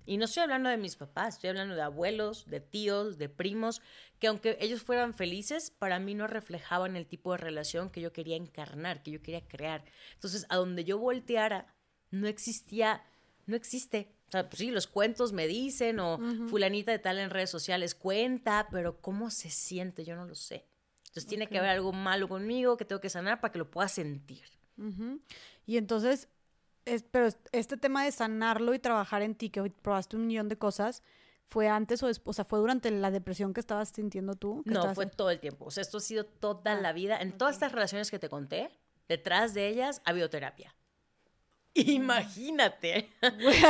Y no estoy hablando de mis papás, estoy hablando de abuelos, de tíos, de primos, que aunque ellos fueran felices, para mí no reflejaban el tipo de relación que yo quería encarnar, que yo quería crear. Entonces, a donde yo volteara, no existía, no existe. O sea, pues sí, los cuentos me dicen, o fulanita de tal en redes sociales cuenta, pero ¿cómo se siente? Yo no lo sé. Entonces tiene que haber algo malo conmigo que tengo que sanar para que lo pueda sentir. Y entonces, pero este tema de sanarlo y trabajar en ti, que hoy probaste un millón de cosas, ¿fue antes o después? O sea, ¿fue durante la depresión que estabas sintiendo tú? No, fue todo el tiempo. O sea, esto ha sido toda ah, la vida. En todas estas relaciones que te conté, detrás de ellas ha habido terapia. Imagínate.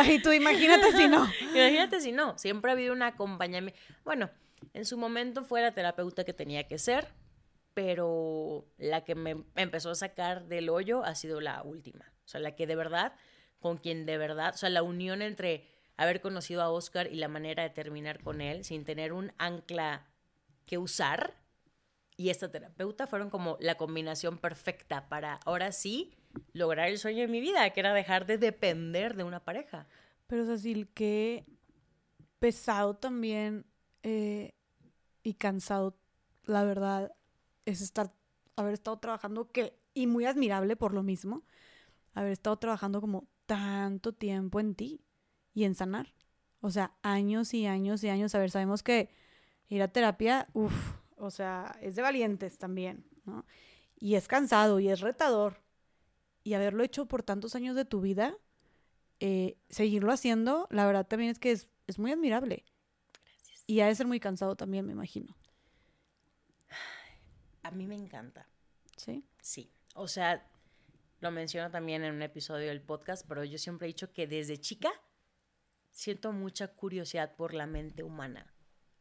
y tú imagínate si no. imagínate si no. Siempre ha habido un acompañamiento. Bueno, en su momento fue la terapeuta que tenía que ser, pero la que me empezó a sacar del hoyo ha sido la última. O sea, la que de verdad, con quien de verdad, o sea, la unión entre haber conocido a Oscar y la manera de terminar con él sin tener un ancla que usar y esta terapeuta fueron como la combinación perfecta para ahora sí lograr el sueño de mi vida, que era dejar de depender de una pareja. Pero Cecil, qué pesado también eh, y cansado, la verdad, es estar, haber estado trabajando que, y muy admirable por lo mismo, haber estado trabajando como tanto tiempo en ti y en sanar. O sea, años y años y años. A ver, sabemos que ir a terapia, uff, o sea, es de valientes también, ¿no? Y es cansado y es retador. y haberlo hecho por tantos años de tu vida, eh, seguirlo haciendo, la verdad también es que es, es muy admirable. Gracias. Y ha de ser muy cansado también, me imagino. A mí me encanta. ¿Sí? Sí. O sea, lo menciono también en un episodio del podcast, pero yo siempre he dicho que desde chica siento mucha curiosidad por la mente humana.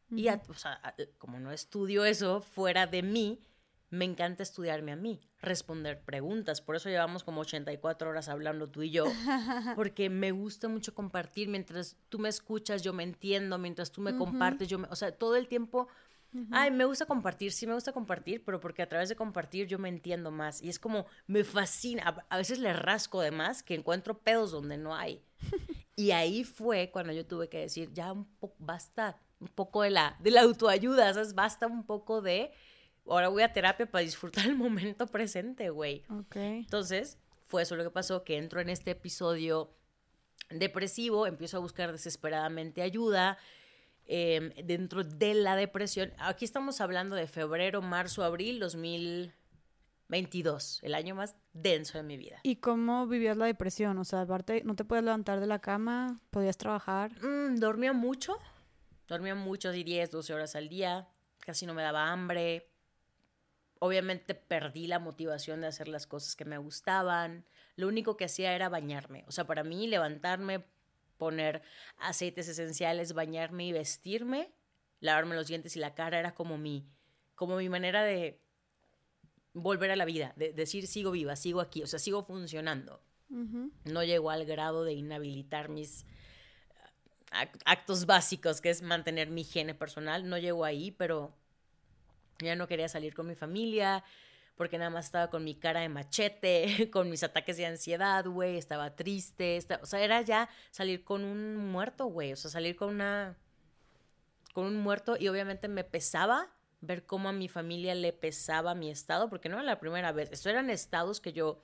Y, o sea, como no estudio eso fuera de mí, me encanta estudiarme a mí, responder preguntas. Por eso llevamos como 84 horas hablando tú y yo, porque me gusta mucho compartir. Mientras tú me escuchas, yo me entiendo. Mientras tú me compartes, yo me... O sea, todo el tiempo... Ay, me gusta compartir, sí me gusta compartir, pero porque a través de compartir yo me entiendo más. Y es como, me fascina. A, veces le rasco de más que encuentro pedos donde no hay. y ahí fue cuando yo tuve que decir, ya un poco, basta un poco de la, de la autoayuda, ¿sabes? Basta un poco de ahora voy a terapia para disfrutar el momento presente, güey. Ok. Entonces, fue eso lo que pasó, que entro en este episodio depresivo, empiezo a buscar desesperadamente ayuda. Em, dentro de la depresión, aquí estamos hablando de febrero, marzo, abril 2022, el año más denso de mi vida. ¿Y cómo vivías la depresión? O sea, aparte, ¿no te puedes levantar de la cama? ¿Podías trabajar? Mm, dormía mucho, dormía mucho, así 10, 12 horas al día, casi no me daba hambre, obviamente perdí la motivación de hacer las cosas que me gustaban. Lo único que hacía era bañarme. O sea, para mí levantarme, poner aceites esenciales, bañarme y vestirme, lavarme los dientes y la cara era como mi, como mi manera de volver a la vida, de decir sigo viva, sigo aquí, o sea, sigo funcionando. No llegó al grado de inhabilitar mis actos básicos, que es mantener mi higiene personal, no llegó ahí, pero ya no quería salir con mi familia porque nada más estaba con mi cara de machete, con mis ataques de ansiedad, güey, estaba triste, o sea, era ya salir con un muerto, güey, o sea, salir con una con un muerto y obviamente me pesaba ver cómo a mi familia le pesaba mi estado, porque no era la primera vez, estos eran estados que yo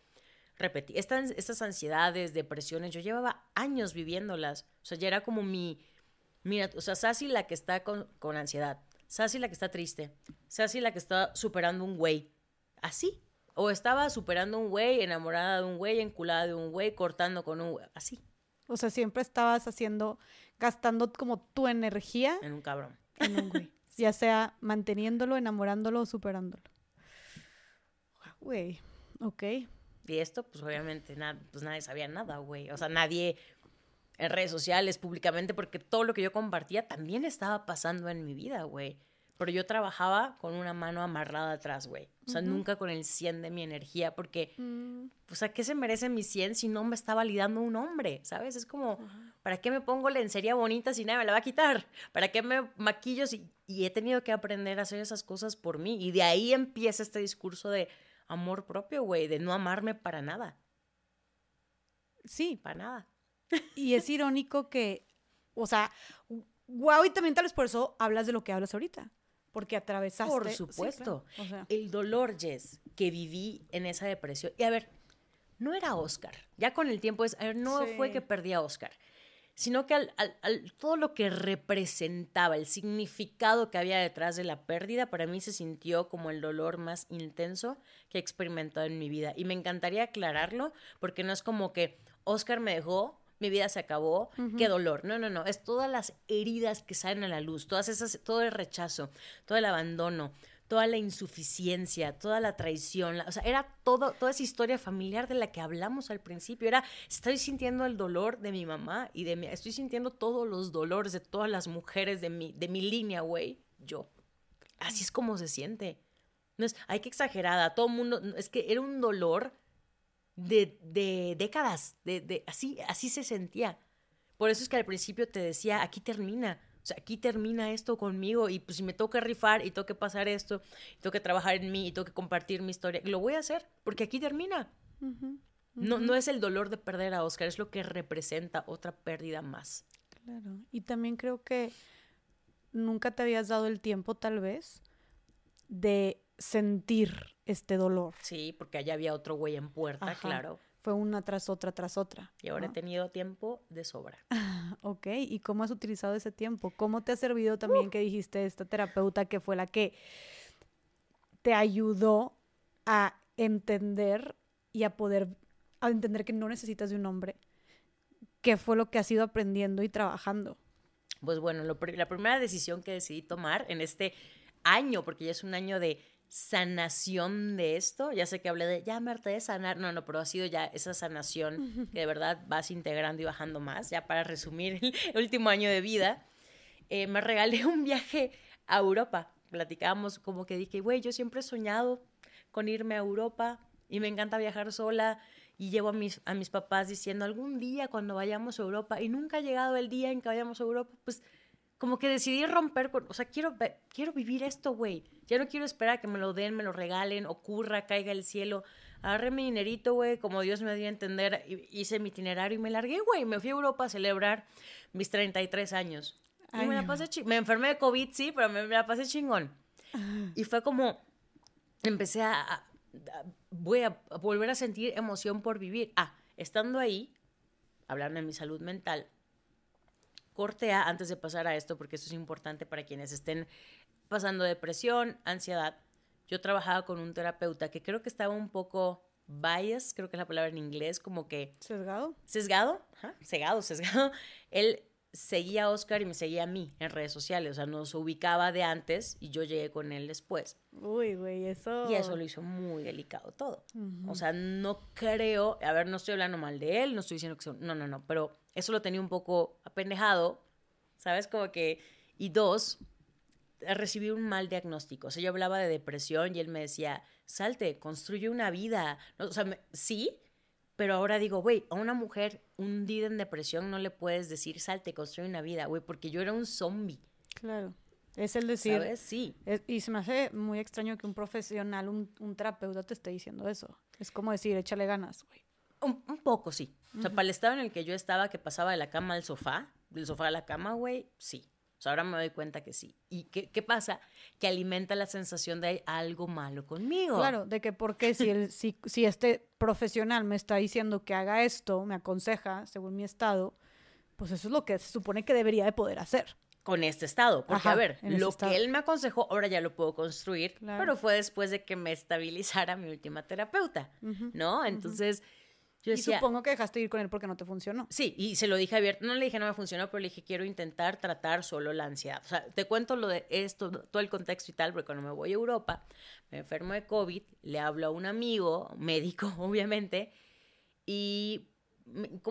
repetí, estas, estas ansiedades, depresiones, yo llevaba años viviéndolas, o sea, ya era como mi, mira, o sea, Sassy la que está con, con ansiedad, Sassy la que está triste. Sassy la que está superando un güey. Así. O estaba superando un güey, enamorada de un güey, enculada de un güey, cortando con un güey. Así. O sea, siempre estabas haciendo, gastando como tu energía. En un cabrón. En un güey. ya sea manteniéndolo, enamorándolo o superándolo. Güey, ok. Y esto, pues obviamente, pues nadie sabía nada, güey. O sea, nadie en redes sociales, públicamente, porque todo lo que yo compartía también estaba pasando en mi vida, güey. Pero yo trabajaba con una mano amarrada atrás, güey. O sea, nunca con el 100 de mi energía, porque, mm. o sea, ¿qué se merece mi 100 si no me está validando un hombre? ¿Sabes? Es como, ¿para qué me pongo lencería bonita si nadie me la va a quitar? ¿Para qué me maquillo si... Y he tenido que aprender a hacer esas cosas por mí. Y de ahí empieza este discurso de amor propio, güey, de no amarme para nada. Sí. Para nada. Y es irónico que, o sea, wow, y también tal vez por eso hablas de lo que hablas ahorita. Porque atravesaste. Por supuesto. El dolor, Jess, que viví en esa depresión. Y a ver, no era Oscar. Ya con el tiempo es, a ver, no fue que perdí a Oscar, sino que al, todo lo que representaba, el significado que había detrás de la pérdida, para mí se sintió como el dolor más intenso que he experimentado en mi vida. Y me encantaría aclararlo, porque no es como que Oscar me dejó mi vida se acabó, qué dolor. No, no, no, es todas las heridas que salen a la luz, todas esas, todo el rechazo, todo el abandono, toda la insuficiencia, toda la traición, o sea, era todo, toda esa historia familiar de la que hablamos al principio, era, estoy sintiendo el dolor de mi mamá y de mi, estoy sintiendo todos los dolores de todas las mujeres de mi, de mi línea, güey, yo. Así es como se siente. No es, hay que exagerada, todo el mundo, es que era un dolor de, de décadas, de, de, así, así se sentía. Por eso es que al principio te decía, aquí termina, o sea, aquí termina esto conmigo y pues si me toca rifar y tengo que pasar esto, y tengo que trabajar en mí y tengo que compartir mi historia, lo voy a hacer porque aquí termina. No, no es el dolor de perder a Oscar, es lo que representa otra pérdida más. Claro, y también creo que nunca te habías dado el tiempo tal vez de sentir este dolor. Sí, porque allá había otro güey en puerta, claro. Fue una tras otra tras otra. Y ahora he tenido tiempo de sobra. ok, ¿y cómo has utilizado ese tiempo? ¿Cómo te ha servido también que dijiste esta terapeuta que fue la que te ayudó a entender y a poder a entender que no necesitas de un hombre, ¿qué fue lo que has ido aprendiendo y trabajando? Pues bueno, la primera decisión que decidí tomar en este año, porque ya es un año de sanación de esto. Ya sé que hablé de, ya me de sanar. No, no, pero ha sido ya esa sanación que de verdad vas integrando y bajando más. Ya para resumir el último año de vida, eh, me regalé un viaje a Europa. Platicábamos como que dije, güey, yo siempre he soñado con irme a Europa y me encanta viajar sola. Y llevo a mis, a mis papás diciendo, algún día cuando vayamos a Europa, y nunca ha llegado el día en que vayamos a Europa, pues como que decidí romper con, o sea, quiero, quiero vivir esto, güey. Ya no quiero esperar a que me lo den, me lo regalen, ocurra, caiga el cielo. Agarré mi dinerito, güey, como Dios me dio a entender, hice mi itinerario y me largué, güey. Me fui a Europa a celebrar mis 33 años. y me la pasé Me enfermé de COVID, sí, pero me, la pasé chingón. Ah. Y fue como, empecé a, voy a, a volver a sentir emoción por vivir. Ah, estando ahí, hablando de mi salud mental, cortea antes de pasar a esto, porque esto es importante para quienes estén pasando depresión, ansiedad. Yo trabajaba con un terapeuta que creo que estaba un poco bias, creo que es la palabra en inglés, como que... ¿Sesgado? Sesgado, Ajá, sesgado, sesgado. Él seguía a Oscar y me seguía a mí en redes sociales, o sea, nos ubicaba de antes y yo llegué con él después. Uy, güey, eso... Y eso lo hizo muy delicado todo. O sea, no creo, a ver, no estoy hablando mal de él, no estoy diciendo que... Son, no, no, no, pero eso lo tenía un poco apendejado, ¿sabes? Como que... Y dos, recibí un mal diagnóstico. O sea, yo hablaba de depresión y él me decía, salte, construye una vida. o sea, sí, pero ahora digo, güey, a una mujer hundida en depresión no le puedes decir, salte, construye una vida, güey, porque yo era un zombie. Claro. Es el decir. ¿Sabes? Sí. y se me hace muy extraño que un profesional, un, un, terapeuta te esté diciendo eso. Es como decir, échale ganas, güey. Un, poco, sí. O sea, para el estado en el que yo estaba, que pasaba de la cama al sofá, del sofá a la cama, güey, sí. O sea, ahora me doy cuenta que sí. ¿Y qué, qué pasa? Que alimenta la sensación de hay algo malo conmigo. Claro, de que porque si, el, si, si este profesional me está diciendo que haga esto, me aconseja, según mi estado, pues eso es lo que se supone que debería de poder hacer con este estado. Porque, a ver, lo que él me aconsejó, ahora ya lo puedo construir, pero fue después de que me estabilizara mi última terapeuta, ¿no? Entonces, y supongo que dejaste ir con él porque no te funcionó. Sí, y se lo dije abierto. No le dije no me funcionó, pero le dije quiero intentar tratar solo la ansiedad. O sea, te cuento lo de esto, todo el contexto y tal, porque cuando me voy a Europa, me enfermo de COVID, le hablo a un amigo, médico, obviamente, y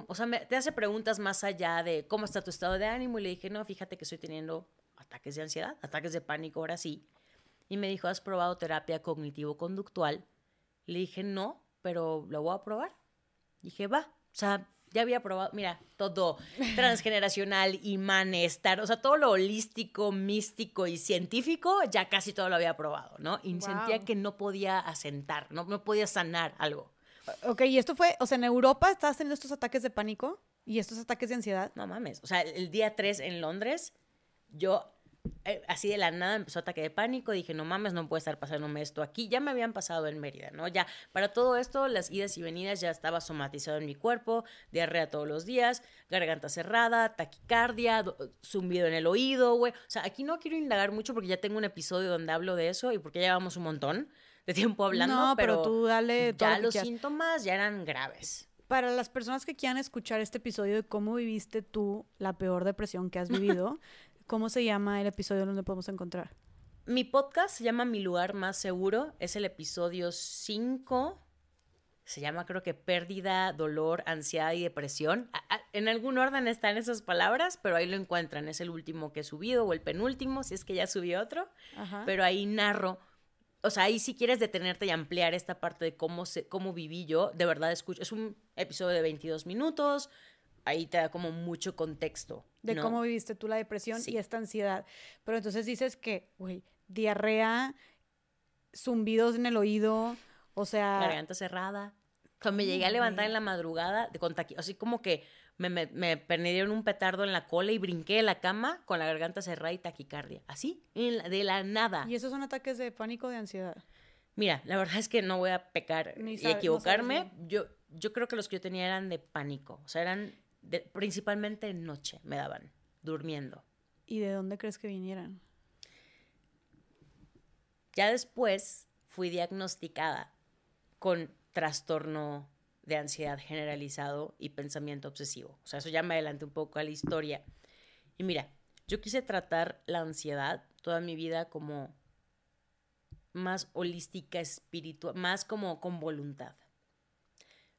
o sea, te hace preguntas más allá de cómo está tu estado de ánimo y le dije, no, fíjate que estoy teniendo ataques de ansiedad, ataques de pánico, ahora sí. Y me dijo, ¿has probado terapia cognitivo-conductual? Le dije, no, pero lo voy a probar. Dije, va, o sea, ya había probado, mira, todo transgeneracional, imán, estar, o sea, todo lo holístico, místico y científico, ya casi todo lo había probado, ¿no? Y sentía que no podía asentar, no, no podía sanar algo. Ok, y esto fue, o sea, en Europa estabas teniendo estos ataques de pánico y estos ataques de ansiedad. No mames, o sea, el día 3 en Londres, yo eh, así de la nada empezó ataque de pánico, dije, no mames, no puede estar pasándome esto aquí. Ya me habían pasado en Mérida, ¿no? Ya, para todo esto, las idas y venidas ya estaba somatizado en mi cuerpo, diarrea todos los días, garganta cerrada, taquicardia, zumbido en el oído, güey. O sea, aquí no quiero indagar mucho porque ya tengo un episodio donde hablo de eso y porque ya llevamos un montón de tiempo hablando. No, pero, tú dale. Ya los síntomas ya eran graves. Para las personas que quieran escuchar este episodio de cómo viviste tú la peor depresión que has vivido, ¿Cómo se llama el episodio donde podemos encontrar? Mi podcast se llama Mi lugar más seguro. Es el episodio 5. Se llama creo que pérdida, dolor, ansiedad y depresión. En algún orden están esas palabras, pero ahí lo encuentran. Es el último que he subido o el penúltimo, si es que ya subí otro. Pero ahí narro o sea, ahí si quieres detenerte y ampliar esta parte de cómo, se, cómo viví yo, de verdad escucho, es un episodio de 22 minutos, ahí te da como mucho contexto. De cómo viviste tú la depresión y esta ansiedad. Pero entonces dices que, güey, diarrea, zumbidos en el oído, o sea... Garganta cerrada. Cuando me llegué a levantar en la madrugada, de con así como que me, me, me perdieron un petardo en la cola y brinqué de la cama con la garganta cerrada y taquicardia. Así, de la nada. ¿Y esos son ataques de pánico o de ansiedad? Mira, la verdad es que no voy a pecar y equivocarme. yo, yo creo que los que yo tenía eran de pánico. O sea, eran principalmente en noche me daban, durmiendo. ¿Y de dónde crees que vinieran? Ya después fui diagnosticada con trastorno de ansiedad generalizado y pensamiento obsesivo. O sea, eso ya me adelante un poco a la historia. Y mira, yo quise tratar la ansiedad toda mi vida como más holística, espiritual, más como con voluntad.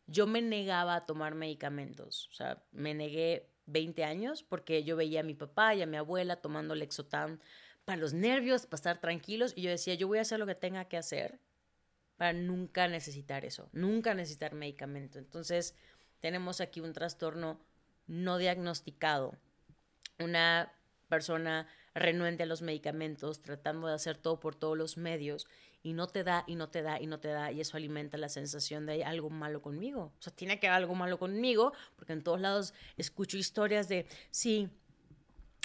Yo me negaba a tomar medicamentos, o sea, me negué 20 años porque yo veía a mi papá y a mi abuela tomando Lexotan para los nervios, para estar tranquilos, y yo decía, yo voy a hacer lo que tenga que hacer para nunca necesitar eso, nunca necesitar medicamento. Entonces, tenemos aquí un trastorno no diagnosticado, una persona renuente a los medicamentos, tratando de hacer todo por todos los medios, y no te da, y no te da, y no te da, y eso alimenta la sensación de hay algo malo conmigo. O sea, tiene que haber algo malo conmigo, porque en todos lados escucho historias de, sí,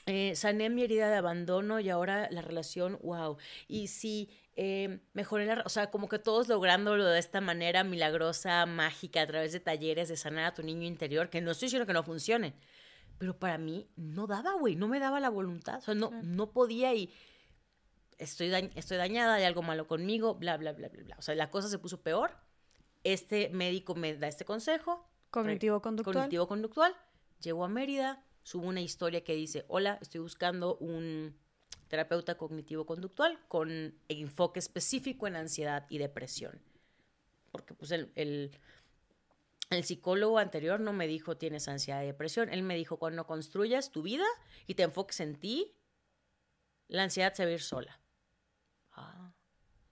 eh, sané mi herida de abandono y ahora la relación, wow. Y sí, eh, mejoré la, o sea, como que todos lográndolo de esta manera milagrosa, mágica, a través de talleres de sanar a tu niño interior, que no estoy diciendo que no funcione, pero para mí no daba, güey, no me daba la voluntad, o sea, no, no podía y estoy, estoy dañada, hay algo malo conmigo, bla, bla, bla, bla, bla. O sea, la cosa se puso peor. Este médico me da este consejo. Cognitivo-conductual. Cognitivo-conductual. Llego a Mérida, subo una historia que dice, hola, estoy buscando un terapeuta cognitivo-conductual con enfoque específico en ansiedad y depresión. Porque pues el, el, el, psicólogo anterior no me dijo tienes ansiedad y depresión, él me dijo cuando construyas tu vida y te enfoques en ti, la ansiedad se va a ir sola.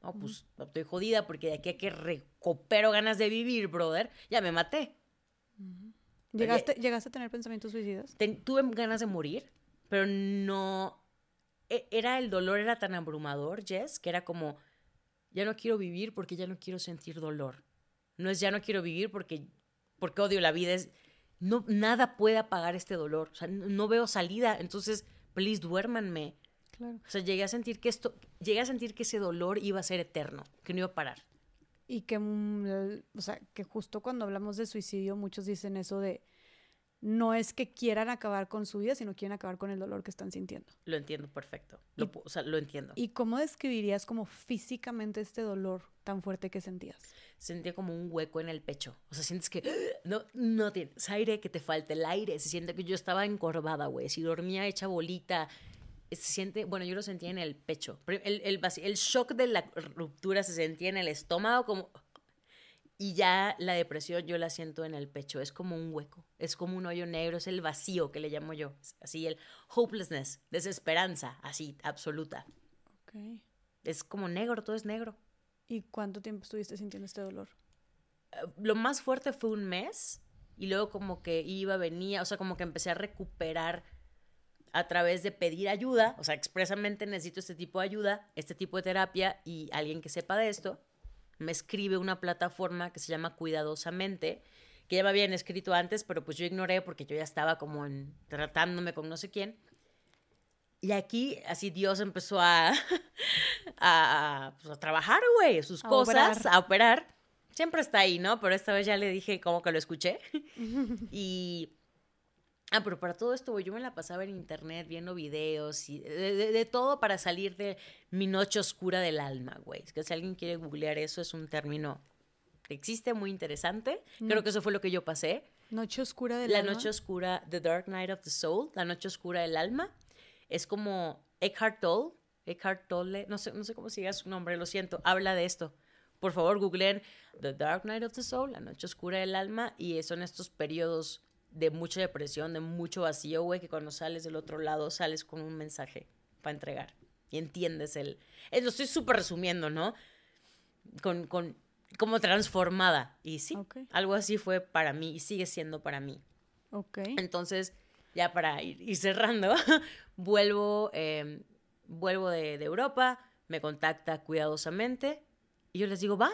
No, pues estoy jodida porque de aquí a que recupero ganas de vivir, brother, ya me maté. ¿Llegaste, ¿Llegaste a tener pensamientos suicidas? tuve ganas de morir, pero no... E, era el dolor, era tan abrumador, Jess, que era como, ya no quiero vivir porque ya no quiero sentir dolor. No es ya no quiero vivir porque, porque odio la vida, es no, nada puede apagar este dolor. O sea, no, veo salida, entonces, please, duérmanme. Claro. O sea, llegué a sentir que esto, llegué a sentir que ese dolor iba a ser eterno, que no iba a parar. Y que, mm, o sea, que justo cuando hablamos de suicidio, muchos dicen eso de, no es que quieran acabar con su vida, sino quieren acabar con el dolor que están sintiendo. Lo entiendo perfecto. Lo, o sea, lo entiendo. ¿Y cómo describirías como físicamente este dolor tan fuerte que sentías? Sentía como un hueco en el pecho. O sea, sientes que no, no tienes aire, que te falta el aire. Se siente que yo estaba encorvada, güey. Si dormía hecha bolita, se siente, bueno, yo lo sentía en el pecho. El, el, el, shock de la ruptura se sentía en el estómago como... Y ya la depresión yo la siento en el pecho, es como un hueco, es como un hoyo negro, es el vacío que le llamo yo, así el hopelessness, desesperanza, así, absoluta. Okay. Es como negro, todo es negro. ¿Y cuánto tiempo estuviste sintiendo este dolor? Eh, lo más fuerte fue un mes y luego como que iba, venía, o sea, como que empecé a recuperar a través de pedir ayuda, o sea, expresamente necesito este tipo de ayuda, este tipo de terapia y alguien que sepa de esto, me escribe una plataforma que se llama Cuidadosamente, que ya me habían escrito antes, pero pues yo ignoré porque yo ya estaba como tratándome con no sé quién. Y aquí, así Dios empezó a, a, pues, a trabajar, güey, sus cosas, a operar. Siempre está ahí, ¿no? Pero esta vez ya le dije como que lo escuché. y Ah, pero para todo esto, yo me la pasaba en internet viendo videos y de, todo para salir de mi noche oscura del alma, güey. Es que si alguien quiere googlear eso, es un término que existe, muy interesante. Creo que eso fue lo que yo pasé. Noche oscura del la alma. La noche oscura, The Dark Night of the Soul, la noche oscura del alma. Es como Eckhart Tolle, Eckhart Tolle, no sé, no sé cómo siga su nombre, lo siento, habla de esto. Por favor, googleen The Dark Night of the Soul, la noche oscura del alma, y son estos periodos de mucha depresión, de mucho vacío, güey, que cuando sales del otro lado sales con un mensaje para entregar y entiendes el... Eh, lo estoy súper resumiendo, ¿no? Con, con, como transformada. Y sí, algo así fue para mí y sigue siendo para mí. Ok. Entonces, ya para ir, cerrando, vuelvo, em, vuelvo de, de Europa, me contacta cuidadosamente y yo les digo, va,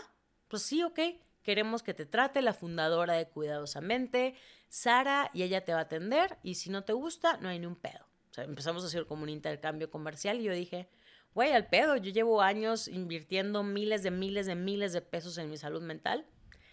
pues sí, ok queremos que te trate la fundadora de Cuidadosamente, Sara, y ella te va a atender, y si no te gusta, no hay ni un pedo. O sea, empezamos a hacer como un intercambio comercial y yo dije, güey, al pedo, yo llevo años invirtiendo miles de miles de miles de pesos en mi salud mental,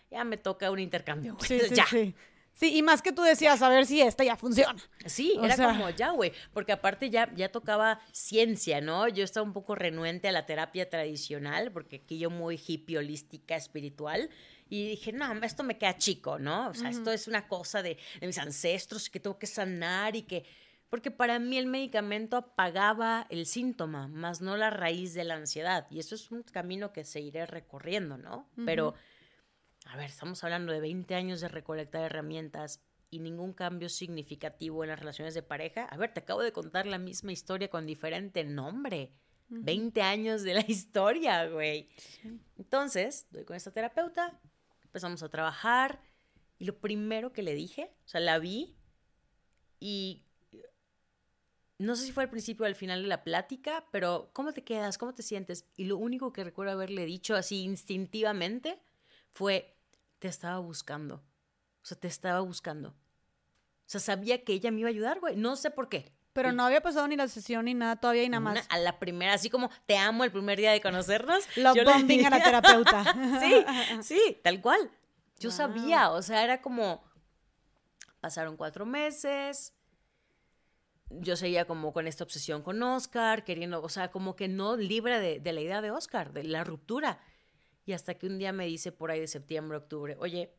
ya me toca un intercambio. Sí, sí, ya. Sí. Sí, y más que tú decías, a ver si esta ya funciona. Sí, era como ya, güey, porque aparte ya, ya tocaba ciencia, ¿no? Yo estaba un poco renuente a la terapia tradicional, porque aquí yo muy hippie, holística, espiritual, y dije, no, esto me queda chico, ¿no? O sea, esto es una cosa de, de mis ancestros que tengo que sanar y que... Porque para mí el medicamento apagaba el síntoma, más no la raíz de la ansiedad. Y eso es un camino que seguiré recorriendo, ¿no? Pero a ver, estamos hablando de 20 años de recolectar herramientas y ningún cambio significativo en las relaciones de pareja. A ver, te acabo de contar la misma historia con diferente nombre. 20 años de la historia, güey. Entonces, doy con esta terapeuta, empezamos a trabajar y lo primero que le dije, o sea, la vi y no sé si fue al principio o al final de la plática, pero ¿cómo te quedas? ¿Cómo te sientes? Y lo único que recuerdo haberle dicho así instintivamente fue, te estaba buscando. O sea, te estaba buscando. O sea, sabía que ella me iba a ayudar, güey. No sé por qué. Pero no había pasado ni la sesión ni nada todavía y nada más. a la primera, así como te amo el primer día de conocernos. Lo bombing a la terapeuta. sí, sí, tal cual. Yo sabía, o sea, era como, pasaron cuatro meses, yo seguía como con esta obsesión con Oscar, queriendo, o sea, como que no libre de, de la idea de Oscar, de la ruptura. Y hasta que un día me dice por ahí de septiembre, octubre, oye,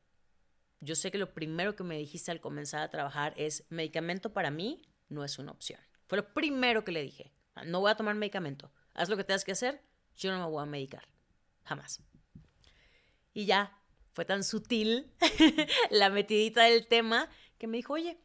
yo sé que lo primero que me dijiste al comenzar a trabajar es medicamento para mí no es una opción. Fue lo primero que le dije. No voy a tomar medicamento. Haz lo que tengas que hacer. Yo no me voy a medicar. Jamás. Y ya, fue tan sutil la metidita del tema que me dijo, oye,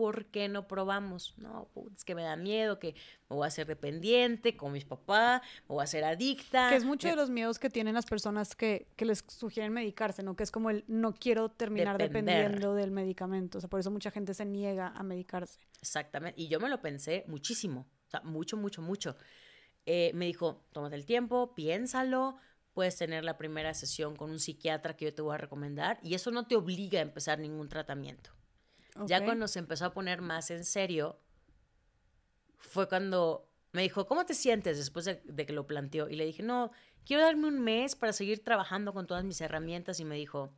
¿por qué no probamos? No, es que me da miedo, que me voy a hacer dependiente con mis papás, me voy a hacer adicta. Que es mucho de los miedos que tienen las personas que, les sugieren medicarse, ¿no? Que es como el no quiero terminar dependiendo del medicamento. O sea, por eso mucha gente se niega a medicarse. Exactamente. Y yo me lo pensé muchísimo. O sea, mucho, mucho, mucho. Eh, me dijo, tómate el tiempo, piénsalo, puedes tener la primera sesión con un psiquiatra que yo te voy a recomendar y eso no te obliga a empezar ningún tratamiento. Ya cuando se empezó a poner más en serio, fue cuando me dijo, ¿cómo te sientes después de, que lo planteó? Y le dije, no, quiero darme un mes para seguir trabajando con todas mis herramientas. Y me dijo,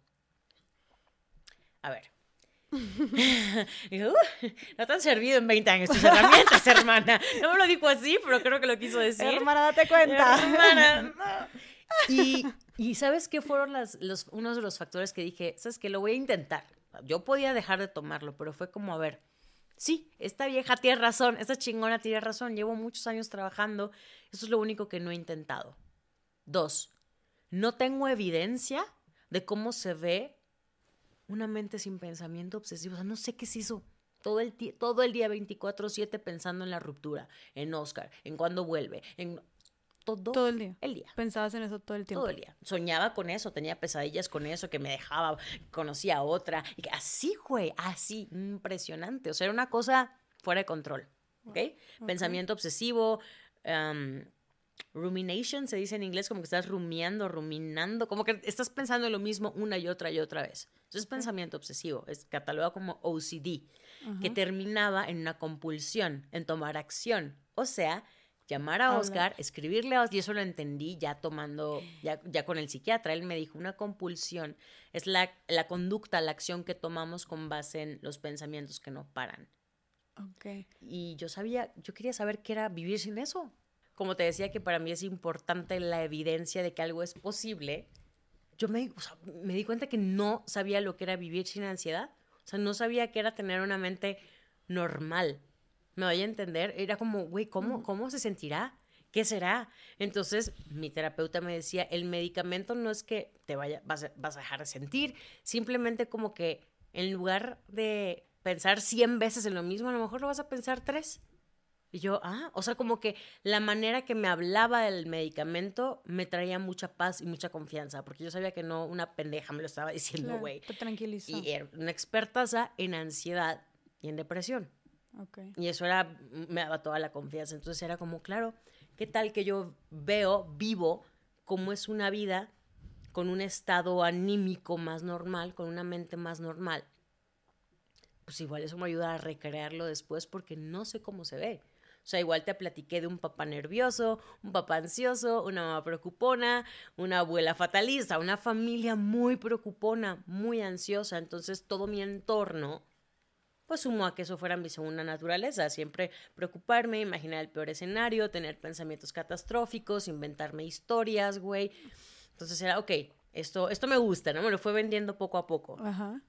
a ver. dijo, no te han servido en 20 años tus herramientas, hermana. No me lo dijo así, pero creo que lo quiso decir. Hermana, date cuenta. Hermana, y, y, ¿sabes qué fueron las, los, unos de los factores que dije? ¿Sabes que Lo voy a intentar. Yo podía dejar de tomarlo, pero fue como, a ver, sí, esta vieja tiene razón, esta chingona tiene razón, llevo muchos años trabajando, eso es lo único que no he intentado. Dos, no tengo evidencia de cómo se ve una mente sin pensamiento obsesivo, o sea, no sé qué se hizo. Todo el, todo el día 24/7 pensando en la ruptura, en Oscar, en cuándo vuelve, en todo, el día. El día. Pensabas en eso todo el tiempo. Todo el día. Soñaba con eso, tenía pesadillas con eso, que me dejaba, conocía a otra. Y que así, güey, así, impresionante. O sea, era una cosa fuera de control. ¿Ok? Pensamiento obsesivo. rumination se dice en inglés como que estás rumiando, ruminando, como que estás pensando en lo mismo una y otra y otra vez. Entonces, es pensamiento obsesivo, es catalogado como OCD, que terminaba en una compulsión, en tomar acción. O sea, llamar a Oscar, escribirle a Oscar, y eso lo entendí ya tomando, ya, ya con el psiquiatra, él me dijo, una compulsión es la, la conducta, la acción que tomamos con base en los pensamientos que no paran. Okay. Y yo sabía, yo quería saber qué era vivir sin eso. Como te decía que para mí es importante la evidencia de que algo es posible, yo me, me di cuenta que no sabía lo que era vivir sin ansiedad. O sea, no sabía qué era tener una mente normal me voy a entender, era como, güey, ¿cómo, ¿cómo se sentirá? ¿Qué será? Entonces, mi terapeuta me decía, el medicamento no es que te vaya, vas a, vas a dejar de sentir, simplemente como que en lugar de pensar 100 veces en lo mismo, a lo mejor lo vas a pensar tres. Y yo, ah, o sea, como que la manera que me hablaba del medicamento me traía mucha paz y mucha confianza, porque yo sabía que no una pendeja me lo estaba diciendo, güey. te tranquilizó. Y era una experta en ansiedad y en depresión. Y eso era, me daba toda la confianza. Entonces era como, claro, ¿qué tal que yo veo, vivo, cómo es una vida con un estado anímico más normal, con una mente más normal? Pues igual eso me ayuda a recrearlo después porque no sé cómo se ve. O sea, igual te platiqué de un papá nervioso, un papá ansioso, una mamá preocupona, una abuela fatalista, una familia muy preocupona, muy ansiosa. Entonces todo mi entorno, pues sumó a que eso fuera mi segunda naturaleza. Siempre preocuparme, imaginar el peor escenario, tener pensamientos catastróficos, inventarme historias, güey. Entonces era, ok, esto, esto me gusta, ¿no? Me lo fue vendiendo poco a poco. Ajá.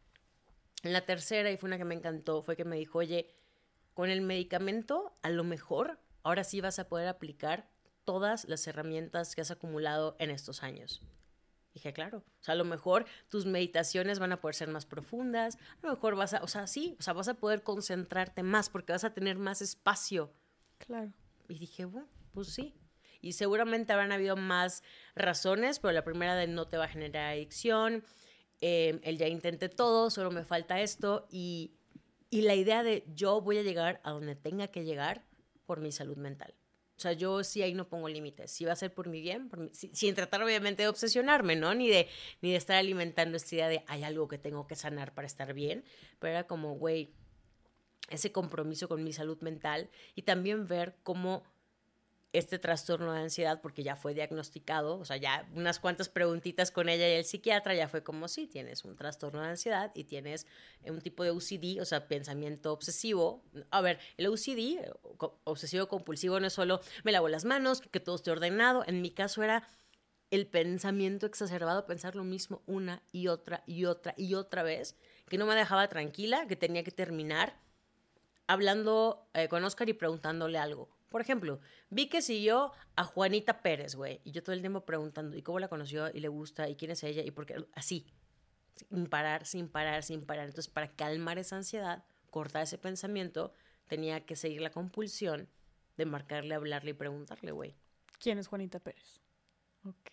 En la tercera, y fue una que me encantó, fue que me dijo, oye, con el medicamento, a lo mejor ahora sí vas a poder aplicar todas las herramientas que has acumulado en estos años. Dije, claro, o sea, a lo mejor tus meditaciones van a poder ser más profundas, a lo mejor vas a, o sea, sí, o sea, vas a poder concentrarte más porque vas a tener más espacio. Claro. Y dije, bueno, pues sí. Y seguramente habrán habido más razones, pero la primera de no te va a generar adicción, eh, el ya intenté todo, solo me falta esto y y la idea de yo voy a llegar a donde tenga que llegar por mi salud mental. O sea, yo sí ahí no pongo límites. Si va a ser por mi bien, sin tratar obviamente de obsesionarme, ¿no? Ni de, ni de estar alimentando esta idea de hay algo que tengo que sanar para estar bien. Pero era como, güey, ese compromiso con mi salud mental y también ver cómo este trastorno de ansiedad porque ya fue diagnosticado, o sea, ya unas cuantas preguntitas con ella y el psiquiatra ya fue como, sí, tienes un trastorno de ansiedad y tienes un tipo de OCD, o sea, pensamiento obsesivo. A ver, el OCD, obsesivo compulsivo, no es solo me lavo las manos, que todo esté ordenado, en mi caso era el pensamiento exacerbado, pensar lo mismo una y otra y otra y otra vez, que no me dejaba tranquila, que tenía que terminar hablando eh, con Oscar y preguntándole algo por ejemplo, vi que siguió a Juanita Pérez, güey, y yo todo el tiempo preguntando, ¿y cómo la conoció? ¿Y le gusta? ¿Y quién es ella? ¿Y por qué? Así, sin parar, sin parar, sin parar. Entonces, para calmar esa ansiedad, cortar ese pensamiento, tenía que seguir la compulsión de marcarle, hablarle y preguntarle, güey. ¿Quién es Juanita Pérez?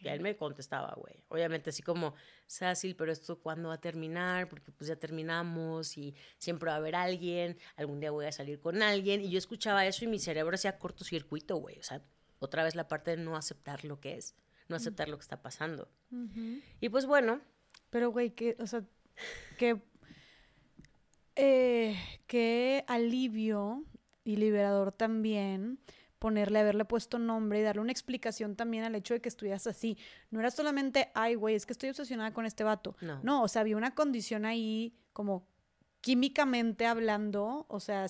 Y él me contestaba, güey. Obviamente así como, Sácil, pero esto cuándo va a terminar, porque pues ya terminamos y siempre va a haber alguien, algún día voy a salir con alguien. Y yo escuchaba eso y mi cerebro hacía cortocircuito, güey. O sea, otra vez la parte de no aceptar lo que es, no aceptar lo que está pasando. Y pues bueno. Pero, güey, que, o sea, que, eh, qué alivio y liberador también ponerle, haberle puesto nombre y darle una explicación también al hecho de que estuvieras así. No era solamente, ay, güey, es que estoy obsesionada con este vato. No. no, o sea, había una condición ahí como químicamente hablando, o sea,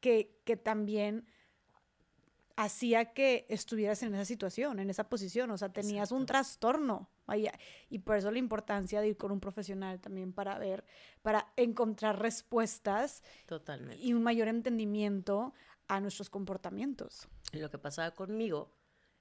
que, que también hacía que estuvieras en esa situación, en esa posición, o sea, tenías un trastorno. Vaya, y por eso la importancia de ir con un profesional también para ver, para encontrar respuestas Totalmente. y un mayor entendimiento a nuestros comportamientos. Lo que pasaba conmigo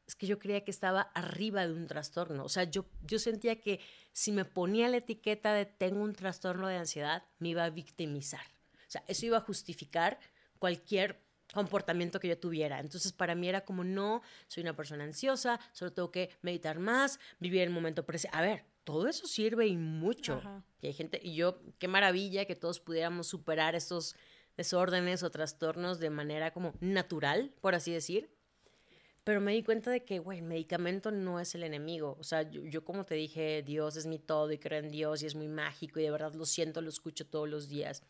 es que yo creía que estaba arriba de un trastorno. O sea, yo, yo sentía que si me ponía la etiqueta de tengo un trastorno de ansiedad, me iba a victimizar. O sea, eso iba a justificar cualquier comportamiento que yo tuviera. Entonces, para mí era como, no, soy una persona ansiosa, solo tengo que meditar más, vivir el momento presente. A ver, todo eso sirve y mucho. Y hay gente, y yo, qué maravilla que todos pudiéramos superar estos desórdenes o trastornos de manera como natural, por así decir. Pero me di cuenta de que, güey, el medicamento no es el enemigo. O sea, yo, como te dije, Dios es mi todo y creo en Dios y es muy mágico y de verdad lo siento, lo escucho todos los días.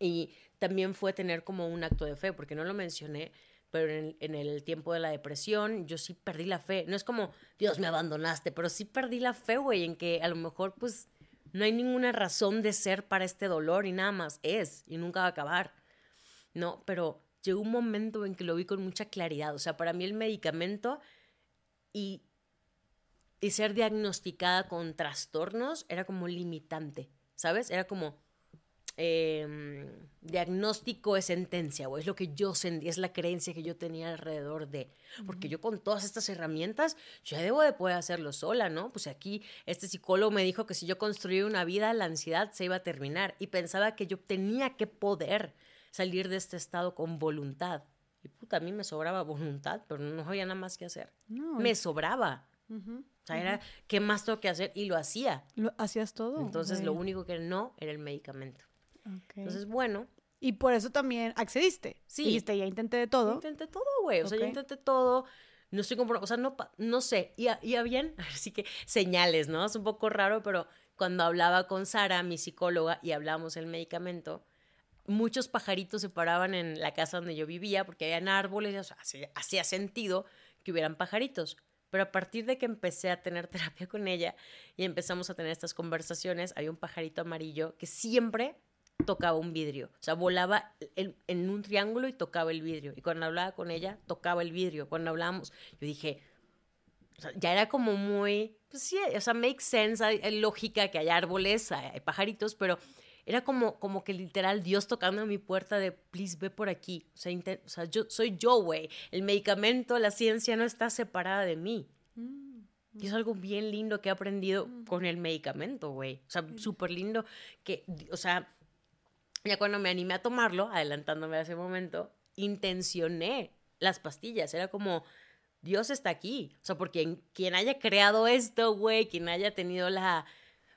Y también fue tener como un acto de fe, porque no lo mencioné, pero en, en, el tiempo de la depresión yo sí perdí la fe. No es como, Dios me abandonaste, pero sí perdí la fe, güey, en que a lo mejor pues no hay ninguna razón de ser para este dolor y nada más es y nunca va a acabar. No, pero llegó un momento en que lo vi con mucha claridad. O sea, para mí el medicamento y, y ser diagnosticada con trastornos era como limitante, ¿sabes? Era como, Em, diagnóstico es sentencia, o es lo que yo sentí, es la creencia que yo tenía alrededor de, porque yo con todas estas herramientas, ya debo de poder hacerlo sola, ¿no? Pues aquí este psicólogo me dijo que si yo construía una vida, la ansiedad se iba a terminar y pensaba que yo tenía que poder salir de este estado con voluntad. Y puta, a mí me sobraba voluntad, pero no había nada más que hacer. me sobraba. O sea, era, ¿qué más tengo que hacer? Y lo hacía. ¿Lo hacías todo? Entonces, lo único que no era el medicamento. Entonces, bueno. Y por eso también accediste. Sí. Dijiste, ya intenté de todo. Intenté todo, güey. O sea, ya intenté todo. No estoy como, o sea, no, no sé. Y, y habían, así que señales, ¿no? Es un poco raro, pero cuando hablaba con Sara, mi psicóloga, y hablamos el medicamento, muchos pajaritos se paraban en la casa donde yo vivía porque habían árboles, o sea, hacía sentido que hubieran pajaritos. Pero a partir de que empecé a tener terapia con ella y empezamos a tener estas conversaciones, había un pajarito amarillo que siempre tocaba un vidrio. O sea, volaba en, un triángulo y tocaba el vidrio. Y cuando hablaba con ella, tocaba el vidrio. Cuando hablábamos, yo dije, ya era como muy, pues sí, o sea, make sense, hay, lógica que hay árboles, hay, pajaritos, pero era como, como que literal Dios tocando a mi puerta de, please, ve por aquí. O sea, o sea yo soy yo, güey. El medicamento, la ciencia no está separada de mí. Mm. Y es algo bien lindo que he aprendido mm. con el medicamento, güey. O sea, súper lindo que, o sea, ya cuando me animé a tomarlo, adelantándome a ese momento, intencioné las pastillas. Era como, Dios está aquí. O sea, porque quien haya creado esto, güey, quien haya tenido la,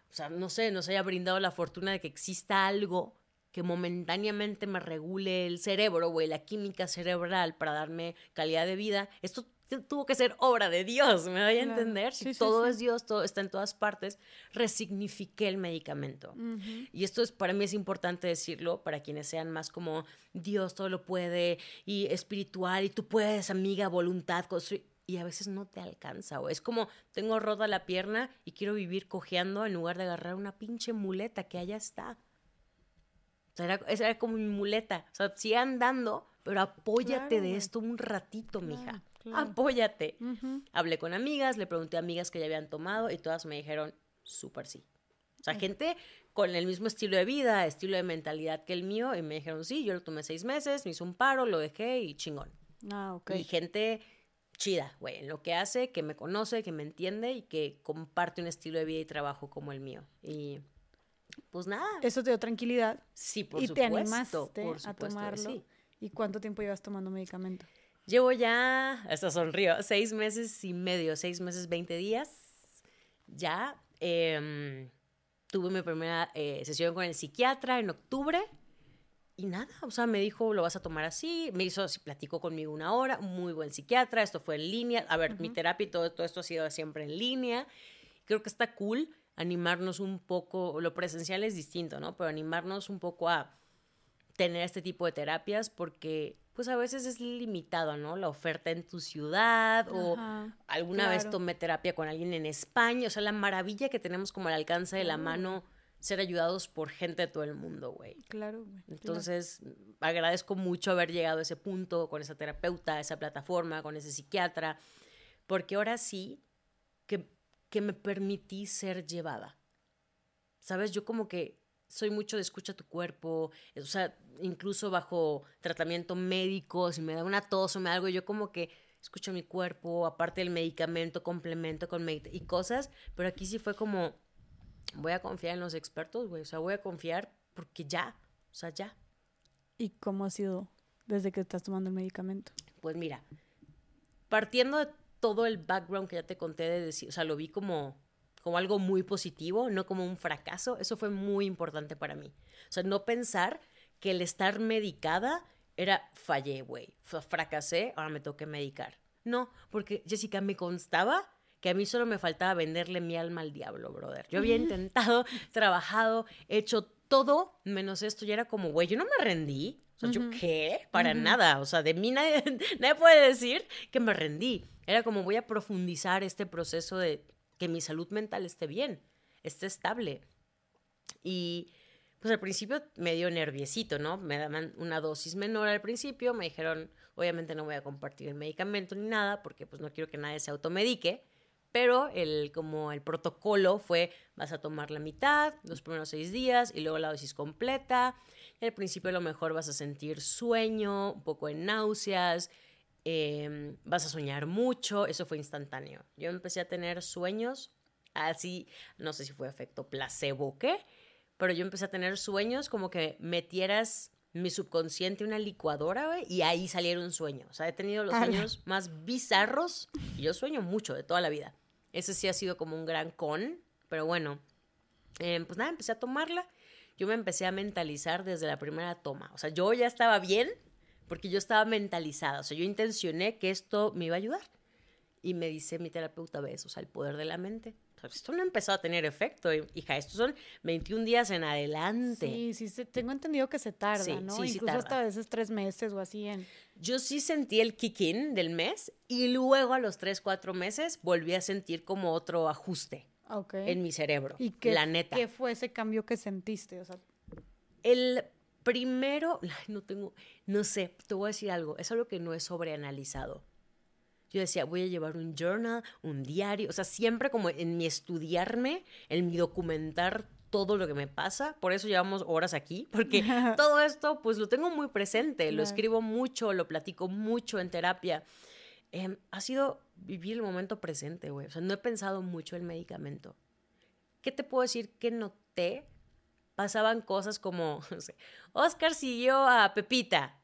o sea, no sé, nos haya brindado la fortuna de que exista algo que momentáneamente me regule el cerebro, güey, la química cerebral para darme calidad de vida. Esto tuvo que ser obra de Dios, ¿me voy a entender? Si todo es Dios, todo está en todas partes, resignifiqué el medicamento. Y esto es, para mí es importante decirlo, para quienes sean más como Dios todo lo puede y espiritual y tú puedes, amiga, voluntad, construir. Y a veces no te alcanza, o es como tengo rota la pierna y quiero vivir cojeando en lugar de agarrar una pinche muleta que allá está. O sea, era, esa era como mi muleta. O sea, sigue andando, pero apóyate de esto un ratito, mija apóyate. Hablé con amigas, le pregunté a amigas que ya habían tomado y todas me dijeron, súper sí. O sea, gente con el mismo estilo de vida, estilo de mentalidad que el mío, y me dijeron, sí, yo lo tomé seis meses, me hizo un paro, lo dejé y chingón. Ah, ok. Y gente chida, güey, en lo que hace, que me conoce, que me entiende y que comparte un estilo de vida y trabajo como el mío. Y pues nada. Eso te dio tranquilidad. Sí, por y supuesto. Y te animaste a tomarlo. ¿Y cuánto tiempo llevas tomando medicamento? Llevo ya, hasta sonrío, seis meses y medio, seis meses, veinte días. Ya em, tuve mi primera eh, sesión con el psiquiatra en octubre. Y nada, o sea, me dijo, lo vas a tomar así. Me hizo, platicó conmigo una hora, muy buen psiquiatra. Esto fue en línea. A ver, mi terapia y todo, todo esto ha sido siempre en línea. Creo que está cool animarnos un poco. Lo presencial es distinto, ¿no? Pero animarnos un poco a tener este tipo de terapias porque pues a veces es limitado, ¿no? La oferta en tu ciudad o alguna vez tomé terapia con alguien en España, o sea, la maravilla que tenemos como al alcance de la mano ser ayudados por gente de todo el mundo, güey. Claro, güey. Entonces, agradezco mucho haber llegado a ese punto con esa terapeuta, esa plataforma, con ese psiquiatra, porque ahora sí que, que me permití ser llevada. ¿Sabes? Yo como que soy mucho de escucha tu cuerpo, o sea, incluso bajo tratamiento médico, si me da una tos o me da algo, yo como que escucho mi cuerpo, aparte del medicamento, complemento con y cosas, pero aquí sí fue como, voy a confiar en los expertos, güey, o sea, voy a confiar porque ya, o sea, ya. ¿Y cómo ha sido desde que estás tomando el medicamento? Pues mira, partiendo de todo el background que ya te conté de decir, o sea, lo vi como como algo muy positivo, no como un fracaso, eso fue muy importante para mí. O sea, no pensar que el estar medicada era fallé, güey, fracasé, ahora me toqué medicar. No, porque Jessica me constaba que a mí solo me faltaba venderle mi alma al diablo, brother. Yo había intentado, trabajado, hecho todo menos esto y era como, güey, yo no me rendí. O sea, ¿yo qué? Para nada. O sea, de mí nadie, nadie puede decir que me rendí. Era como voy a profundizar este proceso de que mi salud mental esté bien, esté estable. Y pues al principio me dio nerviosito, ¿no? Me daban una dosis menor al principio, me dijeron, obviamente no voy a compartir el medicamento ni nada, porque pues no quiero que nadie se automedique, pero el, como el protocolo fue, vas a tomar la mitad, los primeros seis días, y luego la dosis completa, y al principio a lo mejor vas a sentir sueño, un poco de náuseas, Em, vas a soñar mucho, eso fue instantáneo. Yo empecé a tener sueños, así, no sé si fue efecto placebo o qué, pero yo empecé a tener sueños como que metieras mi subconsciente una licuadora, y ahí saliera un sueño. O sea, he tenido los sueños más bizarros y yo sueño mucho de toda la vida. Ese sí ha sido como un gran con, pero bueno, em, pues nada, empecé a tomarla. Yo me empecé a mentalizar desde la primera toma. O sea, yo ya estaba bien, porque yo estaba mentalizada, o sea, yo intencioné que esto me iba a ayudar. Y me dice mi terapeuta, ves, o sea, el poder de la mente. esto no empezó a tener efecto, hija. Estos son 21 días en adelante. Sí, sí, tengo entendido que se tarda, ¿no? Sí, Incluso hasta a veces tres meses o así en... Yo sí sentí el kick-in del mes y luego a los tres, cuatro meses volví a sentir como otro ajuste en mi cerebro. ¿Y qué, la neta. ¿Qué fue ese cambio que sentiste? O sea... El primero, no tengo, no sé, te voy a decir algo, es algo que no es sobreanalizado. Yo decía, voy a llevar un journal, un diario, o sea, siempre como en mi estudiarme, en mi documentar todo lo que me pasa, por eso llevamos horas aquí, porque todo esto pues lo tengo muy presente, lo escribo mucho, lo platico mucho en terapia. Em, ha sido vivir el momento presente, güey, o sea, no he pensado mucho el medicamento. ¿Qué te puedo decir que noté? Pasaban cosas como, no sé, Oscar siguió a Pepita.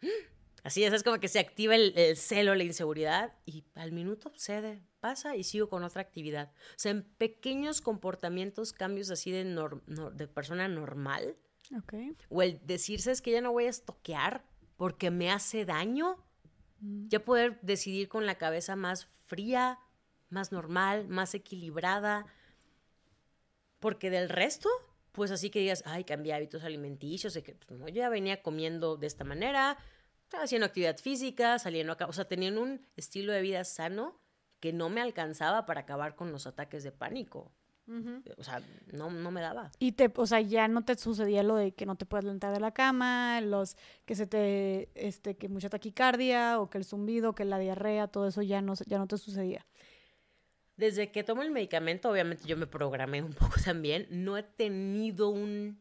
Así es, es como que se activa el, celo, la inseguridad y al minuto cede, pasa y sigo con otra actividad. O sea, en pequeños comportamientos, cambios así de, de persona normal. Okay. O el decirse es que ya no voy a estoquear porque me hace daño. Mm. Ya poder decidir con la cabeza más fría, más normal, más equilibrada. Porque del resto, pues así que digas, ay, cambié hábitos alimenticios, de que pues, yo ya venía comiendo de esta manera, haciendo actividad física, saliendo acá, o sea, tenían un estilo de vida sano que no me alcanzaba para acabar con los ataques de pánico. O sea, no, no, me daba. Y te, o sea, ya no te sucedía lo de que no te puedes levantar de la cama, los que se te, este, que mucha taquicardia, o que el zumbido, que la diarrea, todo eso ya no, ya no te sucedía. Desde que tomo el medicamento, obviamente yo me programé un poco también. No he tenido un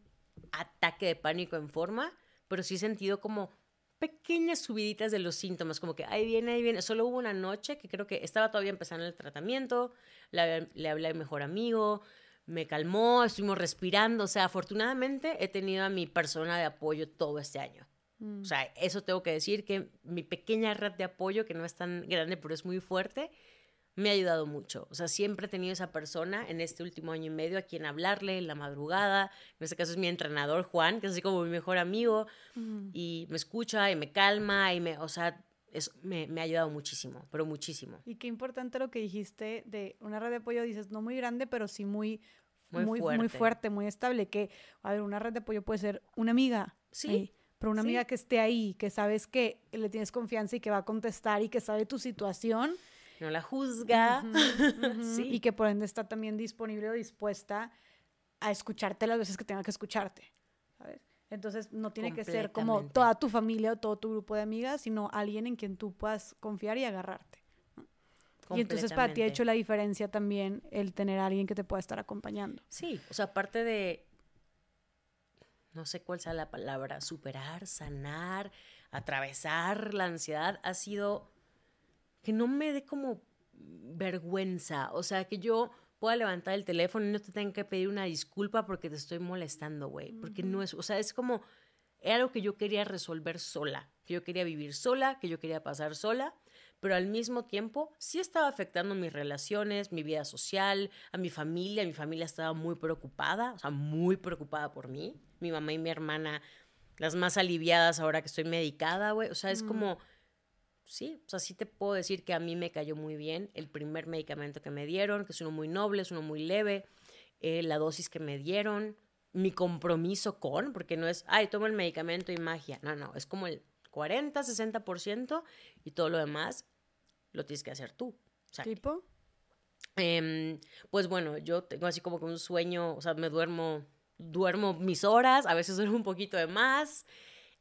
ataque de pánico en forma, pero sí he sentido como pequeñas subiditas de los síntomas, como que ahí viene, ahí viene. Solo hubo una noche que creo que estaba todavía empezando el tratamiento, le, le hablé a mi mejor amigo, me calmó, estuvimos respirando. O sea, afortunadamente he tenido a mi persona de apoyo todo este año. Mm. O sea, eso tengo que decir que mi pequeña red de apoyo, que no es tan grande, pero es muy fuerte, me ha ayudado mucho. O sea, siempre he tenido esa persona en este último año y medio a quien hablarle en la madrugada. En este caso es mi entrenador Juan, que es así como mi mejor amigo y me escucha y me calma y me, o sea, eso me, me, ha ayudado muchísimo, pero muchísimo. Y qué importante lo que dijiste de una red de apoyo, dices, no muy grande, pero sí muy, muy, fuerte. muy fuerte, muy estable. Que, a ver, una red de apoyo puede ser una amiga. Sí. pero una amiga que esté ahí, que sabes que le tienes confianza y que va a contestar y que sabe tu situación no la juzga. sí. Y que por ende está también disponible o dispuesta a escucharte las veces que tenga que escucharte. ¿sabes? Entonces no tiene que ser como toda tu familia o todo tu grupo de amigas, sino alguien en quien tú puedas confiar y agarrarte. Y entonces para ti ha hecho la diferencia también el tener a alguien que te pueda estar acompañando. Sí, o sea, aparte de, no sé cuál sea la palabra, superar, sanar, atravesar la ansiedad, ha sido que no me dé como vergüenza, o sea, que yo pueda levantar el teléfono y no te tenga que pedir una disculpa porque te estoy molestando, güey, porque no es, o sea, es como, era algo que yo quería resolver sola, que yo quería vivir sola, que yo quería pasar sola, pero al mismo tiempo sí estaba afectando mis relaciones, mi vida social, a mi familia, mi familia estaba muy preocupada, o sea, muy preocupada por mí, mi mamá y mi hermana, las más aliviadas ahora que estoy medicada, güey, o sea, es como sí, o sea, sí te puedo decir que a mí me cayó muy bien el primer medicamento que me dieron, que es uno muy noble, es uno muy leve, eh, la dosis que me dieron, mi compromiso con, porque no es, ay, tomo el medicamento y magia, no, no, es como el 40, 60% y todo lo demás lo tienes que hacer tú. ¿Tipo? Em, pues bueno, yo tengo así como que un sueño, o sea, me duermo, duermo mis horas, a veces duermo un poquito de más.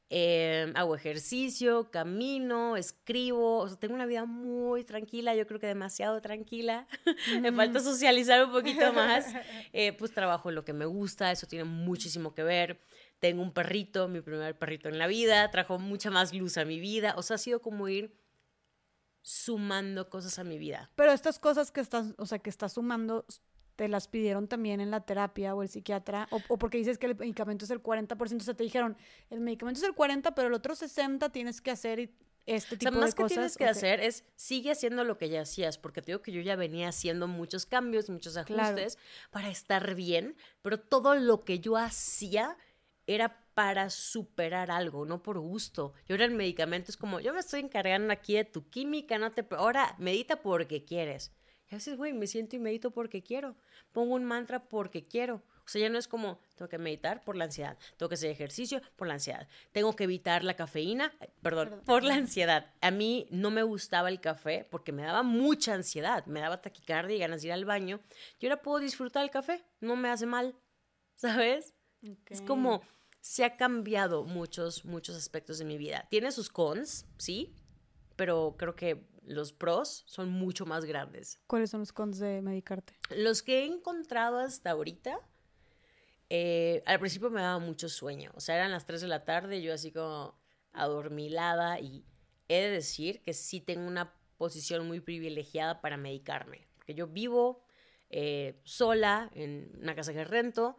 Em, hago ejercicio, camino, escribo, o sea, tengo una vida muy tranquila, yo creo que demasiado tranquila, me falta socializar un poquito más, eh, pues trabajo en lo que me gusta, eso tiene muchísimo que ver, tengo un perrito, mi primer perrito en la vida, trajo mucha más luz a mi vida, o sea, ha sido como ir sumando cosas a mi vida. Pero estas cosas que estás, o sea, que estás sumando, te las pidieron también en la terapia o el psiquiatra, o, porque dices que el medicamento es el 40%, o sea, te dijeron, el medicamento es el 40%, pero el otro 60% tienes que hacer este tipo o sea, más que tienes que hacer es, sigue haciendo lo que ya hacías, porque te digo que yo ya venía haciendo muchos cambios, muchos ajustes para estar bien, pero todo lo que yo hacía era para superar algo, no por gusto. Y ahora el medicamento es como, yo me estoy encargando aquí de tu química, no te... Ahora, medita porque quieres. Y a veces, güey, me siento y medito porque quiero. Pongo un mantra porque quiero. O sea, ya no es como, tengo que meditar por la ansiedad, tengo que hacer ejercicio por la ansiedad, tengo que evitar la cafeína, eh, perdón, por la ansiedad. A mí no me gustaba el café porque me daba mucha ansiedad, me daba taquicardia y ganas de ir al baño. Y ahora puedo disfrutar el café, no me hace mal, ¿sabes? Es como, se ha cambiado muchos, muchos aspectos de mi vida. Tiene sus cons, sí, pero creo que los pros son mucho más grandes. ¿Cuáles son los cons de medicarte? Los que he encontrado hasta ahorita eh, al principio me daba mucho sueño, o sea, eran las 3 de la tarde, yo así como adormilada y he de decir que sí tengo una posición muy privilegiada para medicarme, porque yo vivo eh, sola en una casa que rento,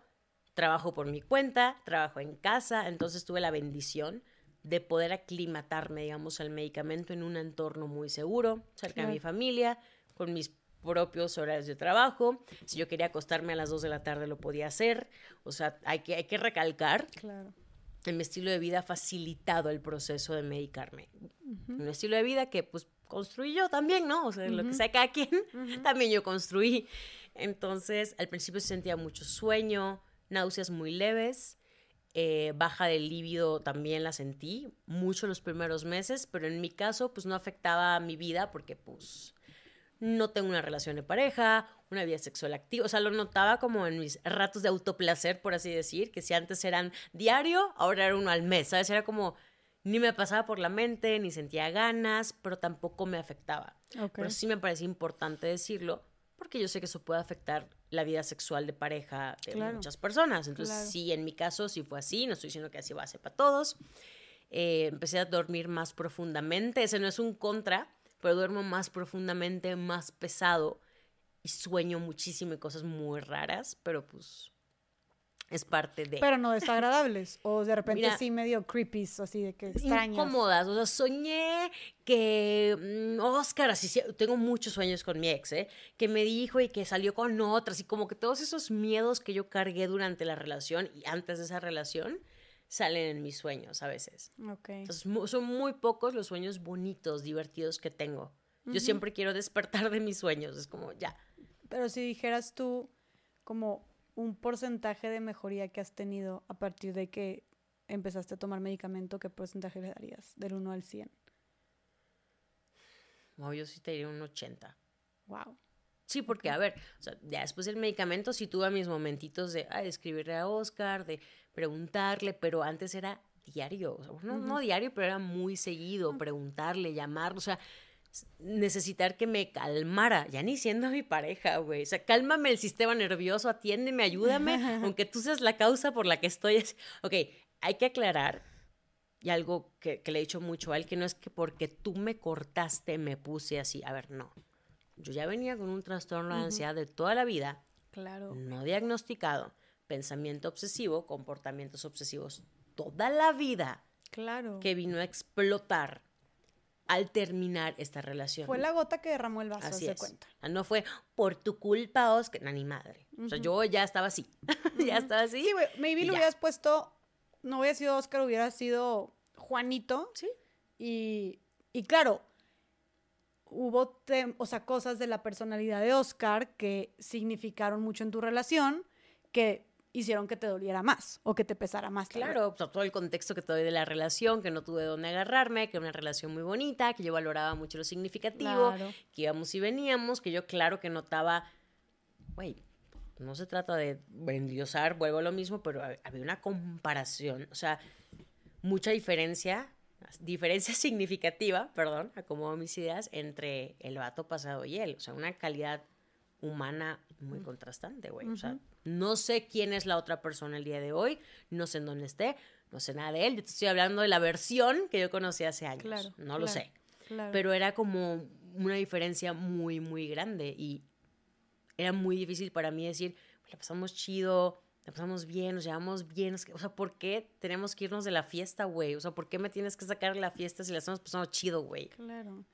trabajo por mi cuenta, trabajo en casa, entonces tuve la bendición de poder aclimatarme, digamos, al medicamento en un entorno muy seguro, cerca de mi familia, con mis propios horarios de trabajo. Si yo quería acostarme a las 2 de la tarde lo podía hacer. O sea, hay que, hay que recalcar claro. que mi estilo de vida ha facilitado el proceso de medicarme. Un estilo de vida que pues construí yo también, ¿no? O sea, lo que sea cada quien, también yo construí. Entonces, al principio se sentía mucho sueño, náuseas muy leves. Eh, baja de líbido también la sentí mucho los primeros meses, pero en mi caso pues no afectaba mi vida porque pues no tengo una relación de pareja, una vida sexual activa. O sea, lo notaba como en mis ratos de autoplacer, por así decir, que si antes eran diario, ahora era uno al mes, ¿sabes? Era como, ni me pasaba por la mente, ni sentía ganas, pero tampoco me afectaba. Pero sí me parece importante decirlo, porque yo sé que eso puede afectar la vida sexual de pareja de muchas personas. Entonces, sí, en mi caso sí fue así, no estoy diciendo que así va a ser para todos. Eh, empecé a dormir más profundamente, ese no es un contra, pero duermo más profundamente, más pesado y sueño muchísimo y cosas muy raras, pero pues es parte de... Pero no desagradables, o de repente sí medio creepy, así de que extrañas. Incómodas, o sea, soñé que mm, Oscar, así, tengo muchos sueños con mi ex, ¿eh? Que me dijo y que salió con otras, y como que todos esos miedos que yo cargué durante la relación y antes de esa relación, salen en mis sueños a veces. Entonces, son muy pocos los sueños bonitos, divertidos que tengo. Yo siempre quiero despertar de mis sueños, es como ya. Pero si dijeras tú como un porcentaje de mejoría que has tenido a partir de que empezaste a tomar medicamento, ¿qué porcentaje le darías? Del 1 al 100. No, yo sí te diría un 80. Wow. Sí, porque, a ver, o sea, ya después del medicamento sí tuve mis momentitos de, ay, escribirle a Oscar, de preguntarle, pero antes era diario, no, no, diario, pero era muy seguido, preguntarle, llamarlo, o sea, necesitar que me calmara, ya ni siendo mi pareja, güey, o sea, cálmame el sistema nervioso, atiéndeme, ayúdame, aunque tú seas la causa por la que estoy, ok, hay que aclarar, y algo que, que le he dicho mucho a él, que no es que porque tú me cortaste me puse así, a ver, no. Yo ya venía con un trastorno de ansiedad de toda la vida, claro. no diagnosticado, pensamiento obsesivo, comportamientos obsesivos toda la vida, claro. que vino a explotar al terminar esta relación. Fue la gota que derramó el vaso, Así cuenta. No fue por tu culpa, Oscar, no, ni madre. O sea, yo ya estaba así. ya estaba así. Sí, güey, maybe lo hubieras puesto, no hubiera sido Oscar, hubiera sido Juanito. Sí. Y, y claro, hubo o sea, cosas de la personalidad de Oscar que significaron mucho en tu relación que hicieron que te doliera más o que te pesara más. Claro, todo el contexto que te doy de la relación, que no tuve dónde agarrarme, que era una relación muy bonita, que yo valoraba mucho lo significativo, que íbamos y veníamos, que yo claro que notaba, güey, no se trata de endiosar, vuelvo a lo mismo, pero había una comparación, o sea, mucha diferencia diferencia significativa, perdón, acomodo mis ideas, entre el vato pasado y él. O sea, una calidad humana muy contrastante, güey. O sea, no sé quién es la otra persona el día de hoy, no sé en dónde esté, no sé nada de él. Yo te estoy hablando de la versión que yo conocí hace años. no lo sé. Pero era como una diferencia muy, muy grande y era muy difícil para mí decir, pues, la pasamos chido, la pasamos bien, nos llevamos bien. O sea, ¿por qué tenemos que irnos de la fiesta, güey? O sea, ¿por qué me tienes que sacar de la fiesta si la estamos pasando chido, güey? Claro.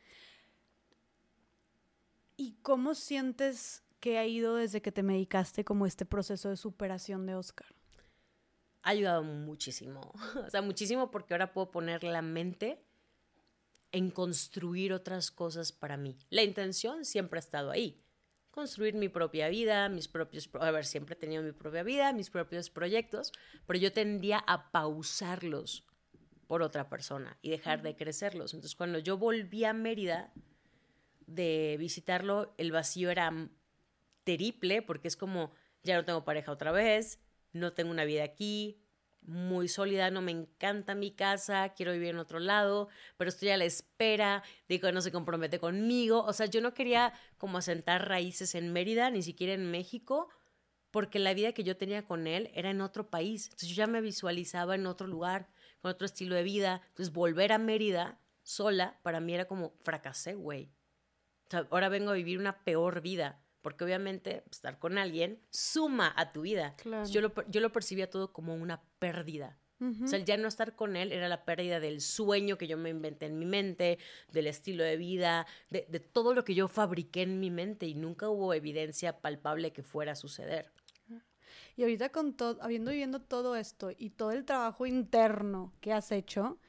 ¿Y cómo sientes que ha ido desde que te medicaste como este proceso de superación de Oscar? ha ayudado muchísimo. O sea, muchísimo porque ahora puedo poner la mente en construir otras cosas para mí. La intención siempre ha estado ahí. Construir mi propia vida, mis propios... A ver, siempre he tenido mi propia vida, mis propios proyectos, pero yo tendía a pausarlos por otra persona y dejar de crecerlos. Entonces, cuando yo volví a Mérida de visitarlo, el vacío era terrible porque es como, ya no tengo pareja otra vez, no tengo una vida aquí, muy sólida, no me encanta mi casa, quiero vivir en otro lado, pero estoy a la espera de que no se compromete conmigo. O sea, yo no quería como asentar raíces en Mérida, ni siquiera en México, porque la vida que yo tenía con él era en otro país. Entonces yo ya me visualizaba en otro lugar, con otro estilo de vida. Entonces volver a Mérida sola, para mí era como fracasé, güey. O sea, ahora vengo a vivir una peor vida porque obviamente estar con alguien suma a tu vida. Yo, lo, yo lo percibía todo como una pérdida. O sea, el ya no estar con él era la pérdida del sueño que yo me inventé en mi mente, del estilo de vida, de, todo lo que yo fabriqué en mi mente y nunca hubo evidencia palpable que fuera a suceder. Y ahorita con todo, habiendo viviendo todo esto y todo el trabajo interno que has hecho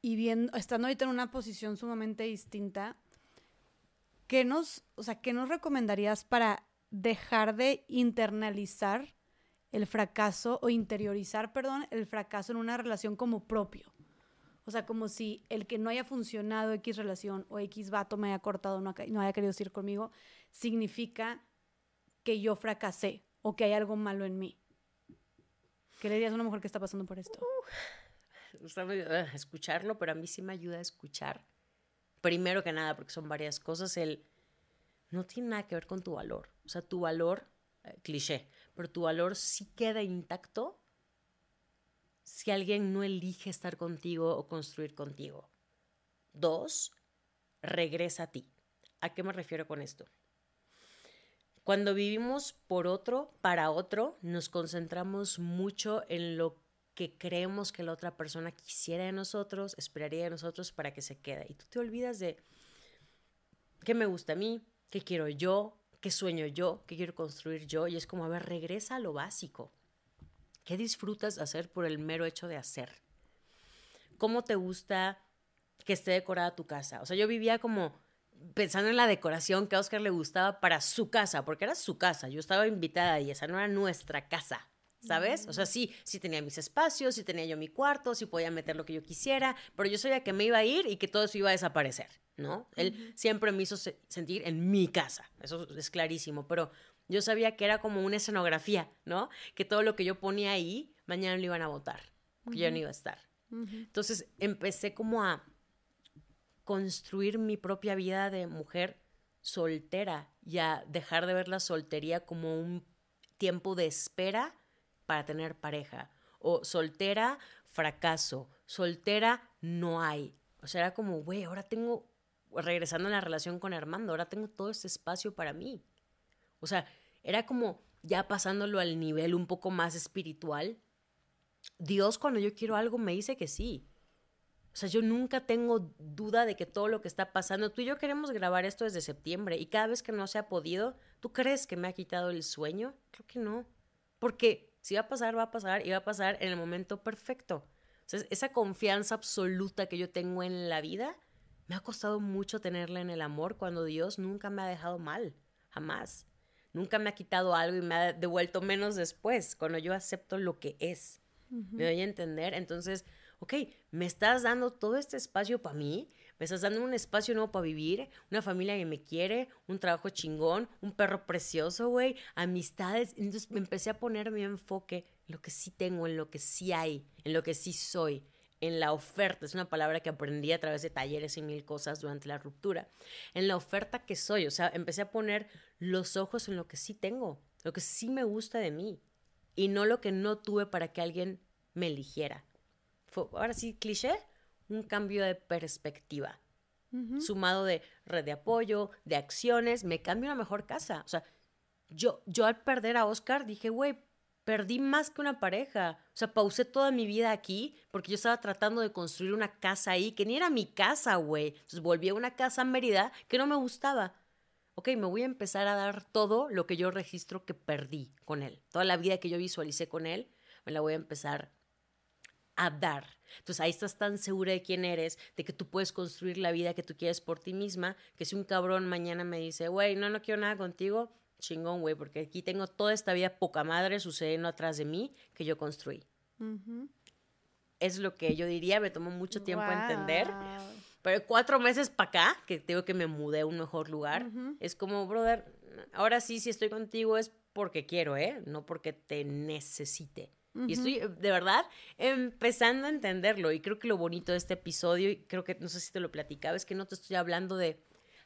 y viendo, estando ahorita en una posición sumamente distinta, ¿qué nos, o sea, ¿qué nos recomendarías para dejar de internalizar el fracaso o interiorizar, perdón, el fracaso en una relación como propio? O sea, como si el que no haya funcionado X relación o X vato me haya cortado, no, no haya querido ir conmigo, significa que yo fracasé o que hay algo malo en mí. ¿Qué le dirías a una mujer que está pasando por esto? Uh, escucharlo, pero a mí sí me ayuda a escuchar primero que nada, porque son varias cosas, el no tiene nada que ver con tu valor. O sea, tu valor, eh, cliché, pero tu valor sí queda intacto si alguien no elige estar contigo o construir contigo. Dos, regresa a ti. ¿A qué me refiero con esto? Cuando vivimos por otro, para otro, nos concentramos mucho en lo que creemos que la otra persona quisiera de nosotros, esperaría de nosotros para que se quede. Y tú te olvidas de qué me gusta a mí, qué quiero yo, qué sueño yo, qué quiero construir yo. Y es como, a ver, regresa a lo básico. ¿Qué disfrutas hacer por el mero hecho de hacer? ¿Cómo te gusta que esté decorada tu casa? O sea, yo vivía como pensando en la decoración que a Oscar le gustaba para su casa, porque era su casa. Yo estaba invitada y esa no era nuestra casa. ¿Sabes? O sea, sí, sí tenía mis espacios, sí tenía yo mi cuarto, sí podía meter lo que yo quisiera, pero yo sabía que me iba a ir y que todo eso iba a desaparecer, ¿no? Él siempre me hizo sentir en mi casa, eso es clarísimo, pero yo sabía que era como una escenografía, ¿no? Que todo lo que yo ponía ahí, mañana lo iban a votar, que yo no iba a estar. Entonces empecé como a construir mi propia vida de mujer soltera y a dejar de ver la soltería como un tiempo de espera para tener pareja. O soltera, fracaso. Soltera, no hay. O sea, era como, güey, ahora tengo, regresando a la relación con Armando, ahora tengo todo este espacio para mí. O sea, era como ya pasándolo al nivel un poco más espiritual. Dios cuando yo quiero algo me dice que sí. O sea, yo nunca tengo duda de que todo lo que está pasando, tú y yo queremos grabar esto desde septiembre y cada vez que no se ha podido, ¿tú crees que me ha quitado el sueño? Creo que no. Porque si va a pasar, va a pasar y va a pasar en el momento perfecto. esa confianza absoluta que yo tengo en la vida, me ha costado mucho tenerla en el amor cuando Dios nunca me ha dejado mal, jamás. Nunca me ha quitado algo y me ha devuelto menos después, cuando yo acepto lo que es. ¿Me doy a entender? Entonces, ok, me estás dando todo este espacio para mí, me estás dando un espacio nuevo para vivir, una familia que me quiere, un trabajo chingón, un perro precioso, güey, amistades. Entonces me empecé a poner mi enfoque en lo que sí tengo, en lo que sí hay, en lo que sí soy, en la oferta. Es una palabra que aprendí a través de talleres y mil cosas durante la ruptura. En la oferta que soy. O sea, empecé a poner los ojos en lo que sí tengo, lo que sí me gusta de mí y no lo que no tuve para que alguien me eligiera. ahora sí, cliché, un cambio de perspectiva. Sumado de red de apoyo, de acciones, me cambio una mejor casa. O sea, yo, yo al perder a Oscar dije, güey, perdí más que una pareja. O sea, pausé toda mi vida aquí porque yo estaba tratando de construir una casa ahí que ni era mi casa, güey. Entonces volví a una casa en Mérida que no me gustaba. Ok, me voy a empezar a dar todo lo que yo registro que perdí con él. Toda la vida que yo visualicé con él, me la voy a empezar a dar. Entonces ahí estás tan segura de quién eres, de que tú puedes construir la vida que tú quieres por ti misma, que si un cabrón mañana me dice, güey, no, no quiero nada contigo, chingón, güey, porque aquí tengo toda esta vida poca madre sucediendo atrás de mí que yo construí. Es lo que yo diría, me tomó mucho tiempo entender. Pero cuatro meses para acá, que tengo que me mudé a un mejor lugar, es como, brother, ahora sí, si estoy contigo es porque quiero, ¿eh? No porque te necesite. Y estoy, de verdad, empezando a entenderlo. Y creo que lo bonito de este episodio, y creo que, no sé si te lo platicaba, es que no te estoy hablando de,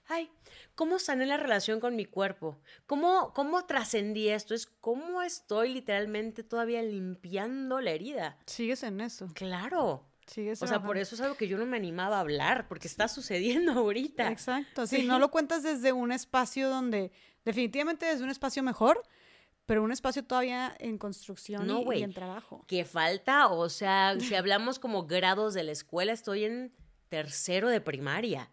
ay, ¿cómo sané la relación con mi cuerpo? ¿Cómo, cómo trascendí esto? Es cómo estoy literalmente todavía limpiando la herida. Sigues en eso. Claro. Sigues o sea, por eso es algo que yo no me animaba a hablar, porque está sucediendo ahorita. Exacto. Sí, no lo cuentas desde un espacio donde, definitivamente desde un espacio mejor, pero un espacio todavía en construcción y, en trabajo. Que falta, o sea, si hablamos como grados de la escuela, estoy en tercero de primaria.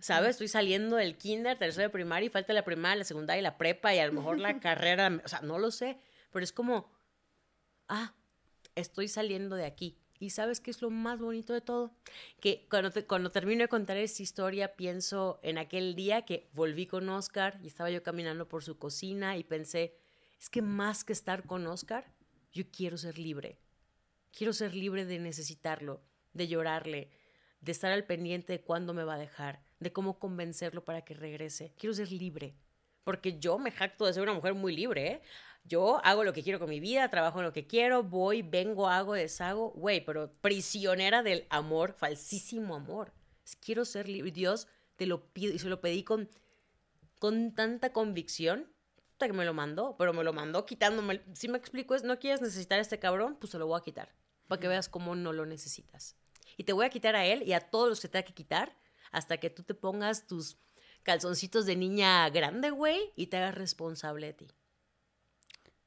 ¿Sabes? Estoy saliendo del kinder, tercero de primaria y falta la primaria, la segunda y la prepa y a lo mejor la carrera, o sea, no lo sé, pero es como, ah, estoy saliendo de aquí. ¿Y sabes qué es lo más bonito de todo? Que cuando, cuando termino de contar esta historia, pienso en aquel día que volví con Oscar y estaba yo caminando por su cocina y pensé, es que más que estar con Oscar, yo quiero ser libre. Quiero ser libre de necesitarlo, de llorarle, de estar al pendiente de cuándo me va a dejar, de cómo convencerlo para que regrese. Quiero ser libre. Porque yo me jacto de ser una mujer muy libre, ¿eh? Yo hago lo que quiero con mi vida, trabajo en lo que quiero, voy, vengo, hago, deshago. Güey, pero prisionera del amor, falsísimo amor. Quiero ser libre. Dios te lo pido y se lo pedí con, con tanta convicción que me lo mandó, pero me lo mandó quitándome. Si me explico, es no quieres necesitar a este cabrón, pues se lo voy a quitar. Para que veas cómo no lo necesitas. Y te voy a quitar a él y a todos los que te hay que quitar hasta que tú te pongas tus calzoncitos de niña grande, güey, y te hagas responsable de ti.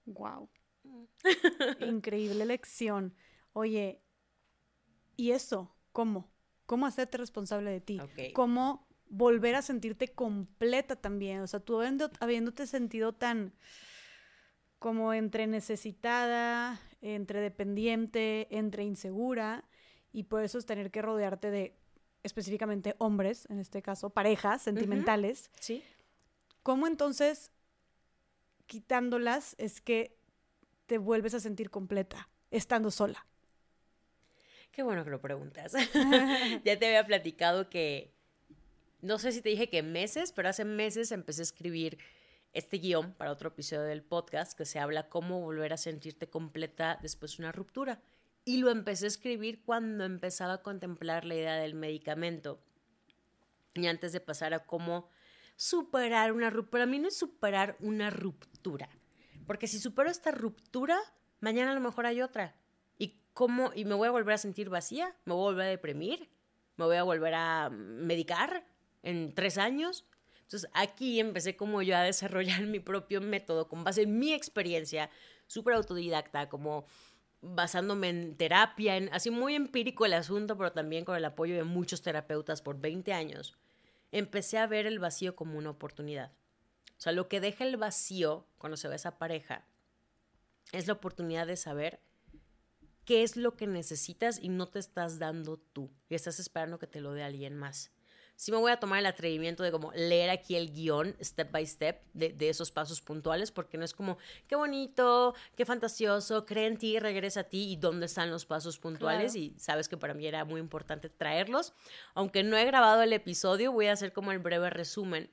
Wow. Increíble lección. Oye, ¿y eso? ¿Cómo? ¿Cómo hacerte responsable de ti? ¿Cómo volver a sentirte completa también? O sea, tú habiéndote sentido tan como entre necesitada, entre dependiente, entre insegura, y por eso es tener que rodearte de específicamente hombres, en este caso, parejas sentimentales. Sí. ¿Cómo entonces, quitándolas, es que te vuelves a sentir completa, estando sola? Qué bueno que lo preguntas. ya te había platicado que, no sé si te dije que meses, pero hace meses empecé a escribir este guion para otro episodio del podcast que se habla cómo volver a sentirte completa después de una ruptura. Y lo empecé a escribir cuando empezaba a contemplar la idea del medicamento. Y antes de pasar a cómo superar una ruptura. Para mí no es superar una ruptura. Porque si supero esta ruptura, mañana a lo mejor hay otra. ¿Y cómo? ¿Y me voy a volver a sentir vacía? ¿Me voy a volver a deprimir? ¿Me voy a volver a medicar en tres años? Entonces aquí empecé como yo a desarrollar mi propio método con base en mi experiencia, súper autodidacta, como basándome en terapia, en, así muy empírico el asunto, pero también con el apoyo de muchos terapeutas por 20 años, empecé a ver el vacío como una oportunidad. O sea, lo que deja el vacío cuando se ve esa pareja es la oportunidad de saber qué es lo que necesitas y no te estás dando tú y estás esperando que te lo dé alguien más sí me voy a tomar el atrevimiento de como leer aquí el guion step by step de, esos pasos puntuales, porque no es como, qué bonito, qué fantasioso, cree en ti, regresa a ti y dónde están los pasos puntuales. Y sabes que para mí era muy importante traerlos. Aunque no he grabado el episodio, voy a hacer como el breve resumen.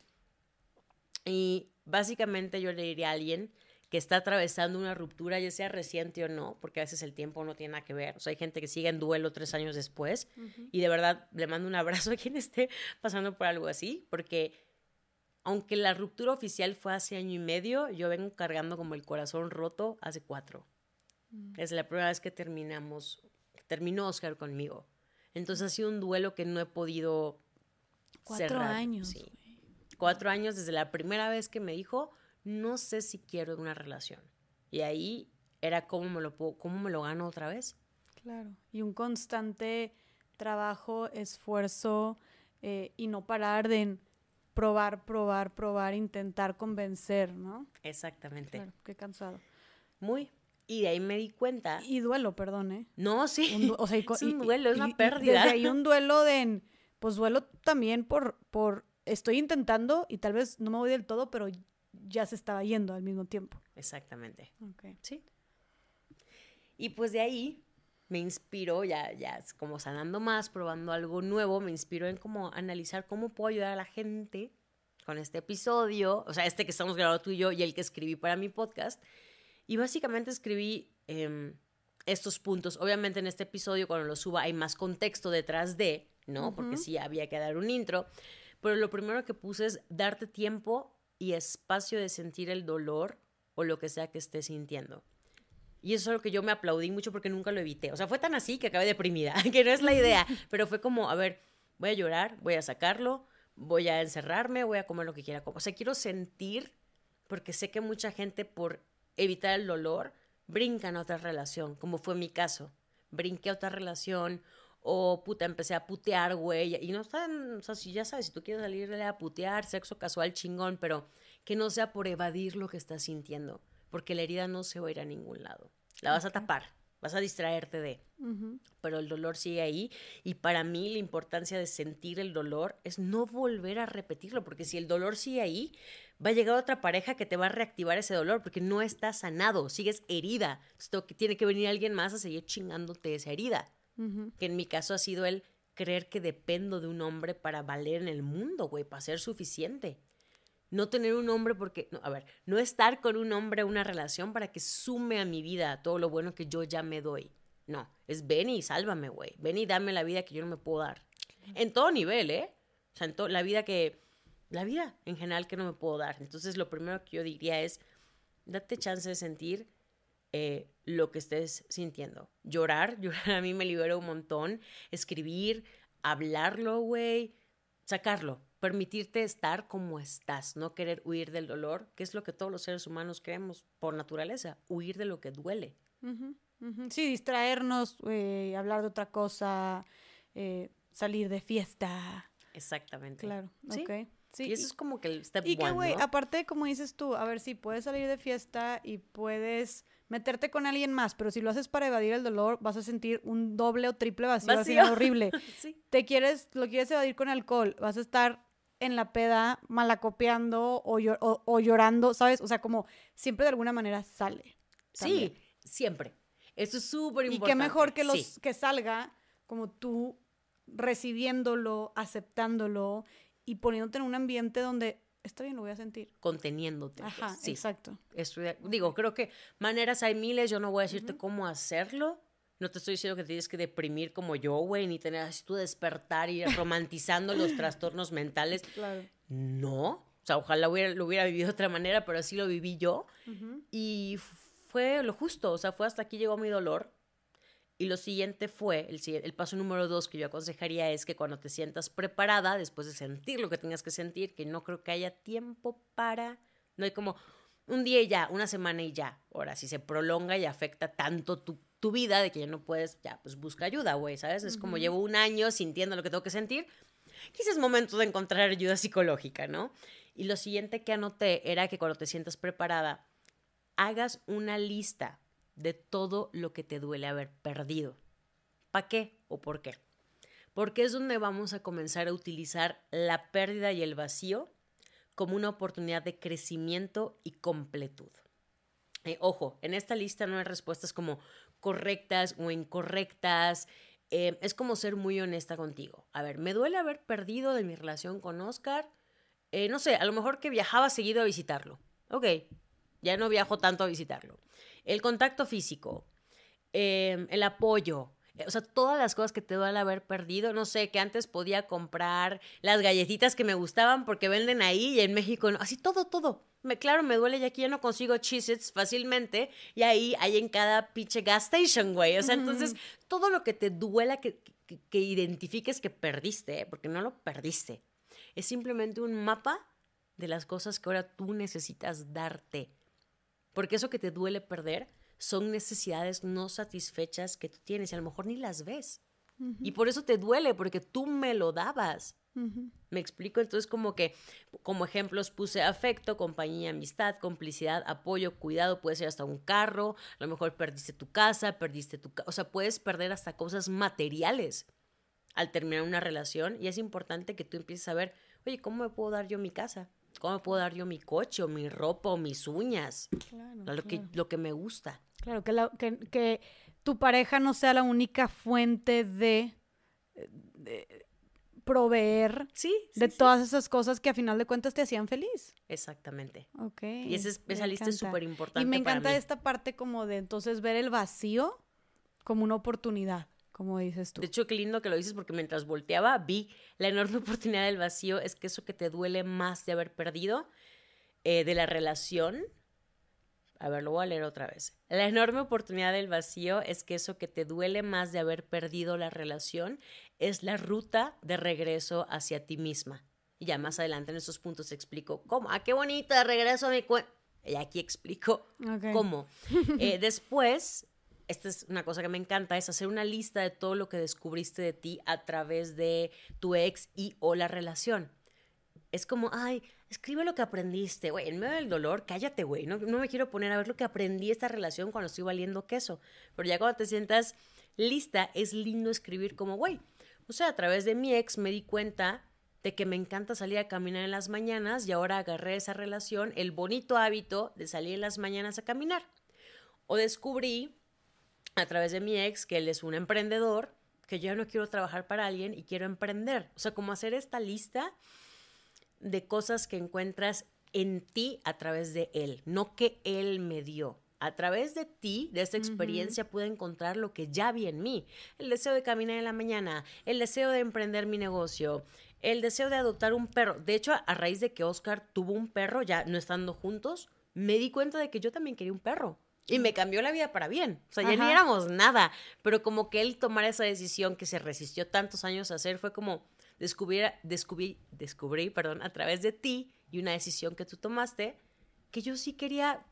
Y básicamente yo le diría a alguien que está atravesando una ruptura, ya sea reciente o no, porque a veces el tiempo no tiene nada que ver. O sea, hay gente que sigue en duelo tres años después y de verdad le mando un abrazo a quien esté pasando por algo así, porque aunque la ruptura oficial fue hace año y medio, yo vengo cargando como el corazón roto hace cuatro. Mm. Es la primera vez que terminamos, terminó Oscar conmigo. Entonces ha sido un duelo que no he podido Cuatro años. Sí. Cuatro años desde la primera vez que me dijo, no sé si quiero una relación. Y ahí era cómo me lo, puedo, cómo me lo gano otra vez. Claro, y un constante trabajo, esfuerzo eh, y no parar de probar, probar, probar, intentar convencer, ¿no? Exactamente. Claro, qué cansado. Muy. Y de ahí me di cuenta. Y duelo, perdón, ¿eh? No, sí. o sea, es un duelo, es una pérdida. desde ahí un duelo de, pues duelo también por, por, estoy intentando y tal vez no me voy del todo, pero ya se estaba yendo al mismo tiempo. Exactamente. Sí. Y pues de ahí me inspiró, ya, ya como sanando más, probando algo nuevo, me inspiró en como analizar cómo puedo ayudar a la gente con este episodio, o sea, este que estamos grabando tú y yo y el que escribí para mi podcast. Y básicamente escribí em, estos puntos. Obviamente en este episodio, cuando lo suba, hay más contexto detrás de, ¿no? Porque sí había que dar un intro. Pero lo primero que puse es darte tiempo y espacio de sentir el dolor o lo que sea que estés sintiendo. Y eso es lo que yo me aplaudí mucho porque nunca lo evité. O sea, fue tan así que acabé deprimida, que no es la idea. Pero fue como, a ver, voy a llorar, voy a sacarlo, voy a encerrarme, voy a comer lo que quiera comer. O sea, quiero sentir, porque sé que mucha gente por evitar el dolor brinca en otra relación, como fue mi caso. Brinqué a otra relación o puta, empecé a putear, güey. Y no están, o sea, si ya sabes, si tú quieres salirle a putear, sexo casual chingón, pero que no sea por evadir lo que estás sintiendo porque la herida no se va a ir a ningún lado. La vas a tapar, vas a distraerte de, pero el dolor sigue ahí y para mí la importancia de sentir el dolor es no volver a repetirlo, porque si el dolor sigue ahí, va a llegar otra pareja que te va a reactivar ese dolor porque no está sanado, sigues herida. Entonces tiene que venir alguien más a seguir chingándote esa herida. Que en mi caso ha sido el creer que dependo de un hombre para valer en el mundo, güey, para ser suficiente no tener un hombre porque, no, a ver, no estar con un hombre en una relación para que sume a mi vida todo lo bueno que yo ya me doy. No, es ven y sálvame, güey. Ven y dame la vida que yo no me puedo dar. En todo nivel, ¿eh? O sea, en la vida que, la vida en general que no me puedo dar. Entonces, lo primero que yo diría es, date chance de sentir eh, lo que estés sintiendo. Llorar, llorar a mí me libera un montón. Escribir, hablarlo, güey, sacarlo permitirte estar como estás, no querer huir del dolor, que es lo que todos los seres humanos queremos por naturaleza, huir de lo que duele. Sí, distraernos, eh, hablar de otra cosa, eh, salir de fiesta. Exactamente. Claro, ¿Sí? Sí, y eso es como que el step Y que, güey, aparte, como dices tú, a ver, si puedes salir de fiesta y puedes meterte con alguien más, pero si lo haces para evadir el dolor, vas a sentir un doble o triple vacío, vacío. horrible. sí. Te quieres, lo quieres evadir con alcohol, vas a estar en la peda malacopeando o, o, llorando, ¿sabes? O sea, como siempre de alguna manera sale. Sí, siempre. Eso es súper importante. Y qué mejor que, los, que salga como tú recibiéndolo, aceptándolo y poniéndote en un ambiente donde está bien, lo voy a sentir. Conteniéndote. Pues, Ajá, exacto. digo, creo que maneras hay miles, yo no voy a decirte cómo hacerlo, no te estoy diciendo que tienes que deprimir como yo, güey, ni tener así tu despertar y romantizando los trastornos mentales. Claro. No. O sea, ojalá hubiera, lo hubiera vivido de otra manera, pero así lo viví yo. Y fue lo justo. O sea, fue hasta aquí llegó mi dolor. Y lo siguiente fue, el, el paso número dos que yo aconsejaría es que cuando te sientas preparada, después de sentir lo que tengas que sentir, que no creo que haya tiempo para, no hay como un día y ya, una semana y ya. Ahora, si se prolonga y afecta tanto tu tu vida, de que ya no puedes, ya, pues busca ayuda, güey, ¿sabes? Es como llevo un año sintiendo lo que tengo que sentir. Quizás es momento de encontrar ayuda psicológica, ¿no? Y lo siguiente que anoté era que cuando te sientas preparada, hagas una lista de todo lo que te duele haber perdido. ¿Para qué o por qué? Porque es donde vamos a comenzar a utilizar la pérdida y el vacío como una oportunidad de crecimiento y completud. Eh, ojo, en esta lista no hay respuestas como correctas o incorrectas. Eh, es como ser muy honesta contigo. A ver, me duele haber perdido de mi relación con Oscar. Eh, no sé, a lo mejor que viajaba seguido a visitarlo. Ok, ya no viajo tanto a visitarlo. El contacto físico, em, el apoyo, o sea, todas las cosas que te duele haber perdido. No sé, que antes podía comprar las galletitas que me gustaban porque venden ahí y en México, así todo, todo me, claro, me duele y aquí ya no consigo cheez fácilmente y ahí hay en cada pinche gas station, güey. O sea, entonces, todo lo que te duela que, que, identifiques que perdiste, ¿eh? porque no lo perdiste, es simplemente un mapa de las cosas que ahora tú necesitas darte. Porque eso que te duele perder son necesidades no satisfechas que tú tienes y a lo mejor ni las ves. Y por eso te duele, porque tú me lo dabas. ¿Me explico? Entonces como que como ejemplos puse afecto, compañía, amistad, complicidad, apoyo, cuidado, puede ser hasta un carro, a lo mejor perdiste tu casa, perdiste tu... o sea, puedes perder hasta cosas materiales al terminar una relación y es importante que tú empieces a ver, oye, ¿cómo me puedo dar yo mi casa? ¿Cómo me puedo dar yo mi coche o mi ropa o mis uñas? Claro, lo, Que, lo que me gusta. Claro, que, la, que, que, tu pareja no sea la única fuente de, proveer de todas esas cosas que a final de cuentas te hacían feliz. Exactamente. Ok. Y esa, esa lista es súper importante. Y me encanta esta parte como de entonces ver el vacío como una oportunidad como dices tú. De hecho, qué lindo que lo dices porque mientras volteaba vi la enorme oportunidad del vacío, es que eso que te duele más de haber perdido eh, de la relación, a ver, lo voy a leer otra vez. La enorme oportunidad del vacío es que eso que te duele más de haber perdido la relación es la ruta de regreso hacia ti misma. Y ya más adelante en esos puntos explico cómo. ¡Ah, qué bonito! De regreso a mi cuenta. Y aquí explico cómo. Eh, después esta es una cosa que me encanta, es hacer una lista de todo lo que descubriste de ti a través de tu ex y o la relación. Es como, ay, escribe lo que aprendiste, güey, en medio del dolor, cállate, güey, no, no me quiero poner a ver lo que aprendí esta relación cuando estoy valiendo queso. Pero ya cuando te sientas lista, es lindo escribir como, güey, o sea, a través de mi ex me di cuenta de que me encanta salir a caminar en las mañanas y ahora agarré esa relación, el bonito hábito de salir en las mañanas a caminar. O descubrí a través de mi ex que él es un emprendedor, que yo no quiero trabajar para alguien y quiero emprender. O sea, como hacer esta lista de cosas que encuentras en ti a través de él, no que él me dio. A través de ti, de esta experiencia, pude encontrar lo que ya vi en mí. El deseo de caminar en la mañana, el deseo de emprender mi negocio, el deseo de adoptar un perro. De hecho, a raíz de que Oscar tuvo un perro, ya no estando juntos, me di cuenta de que yo también quería un perro. Y me cambió la vida para bien. O sea, ya ni éramos nada. Pero como que él tomar esa decisión que se resistió tantos años a hacer fue como descubrir, descubrí, descubrí, perdón, a través de ti y una decisión que tú tomaste, que yo sí quería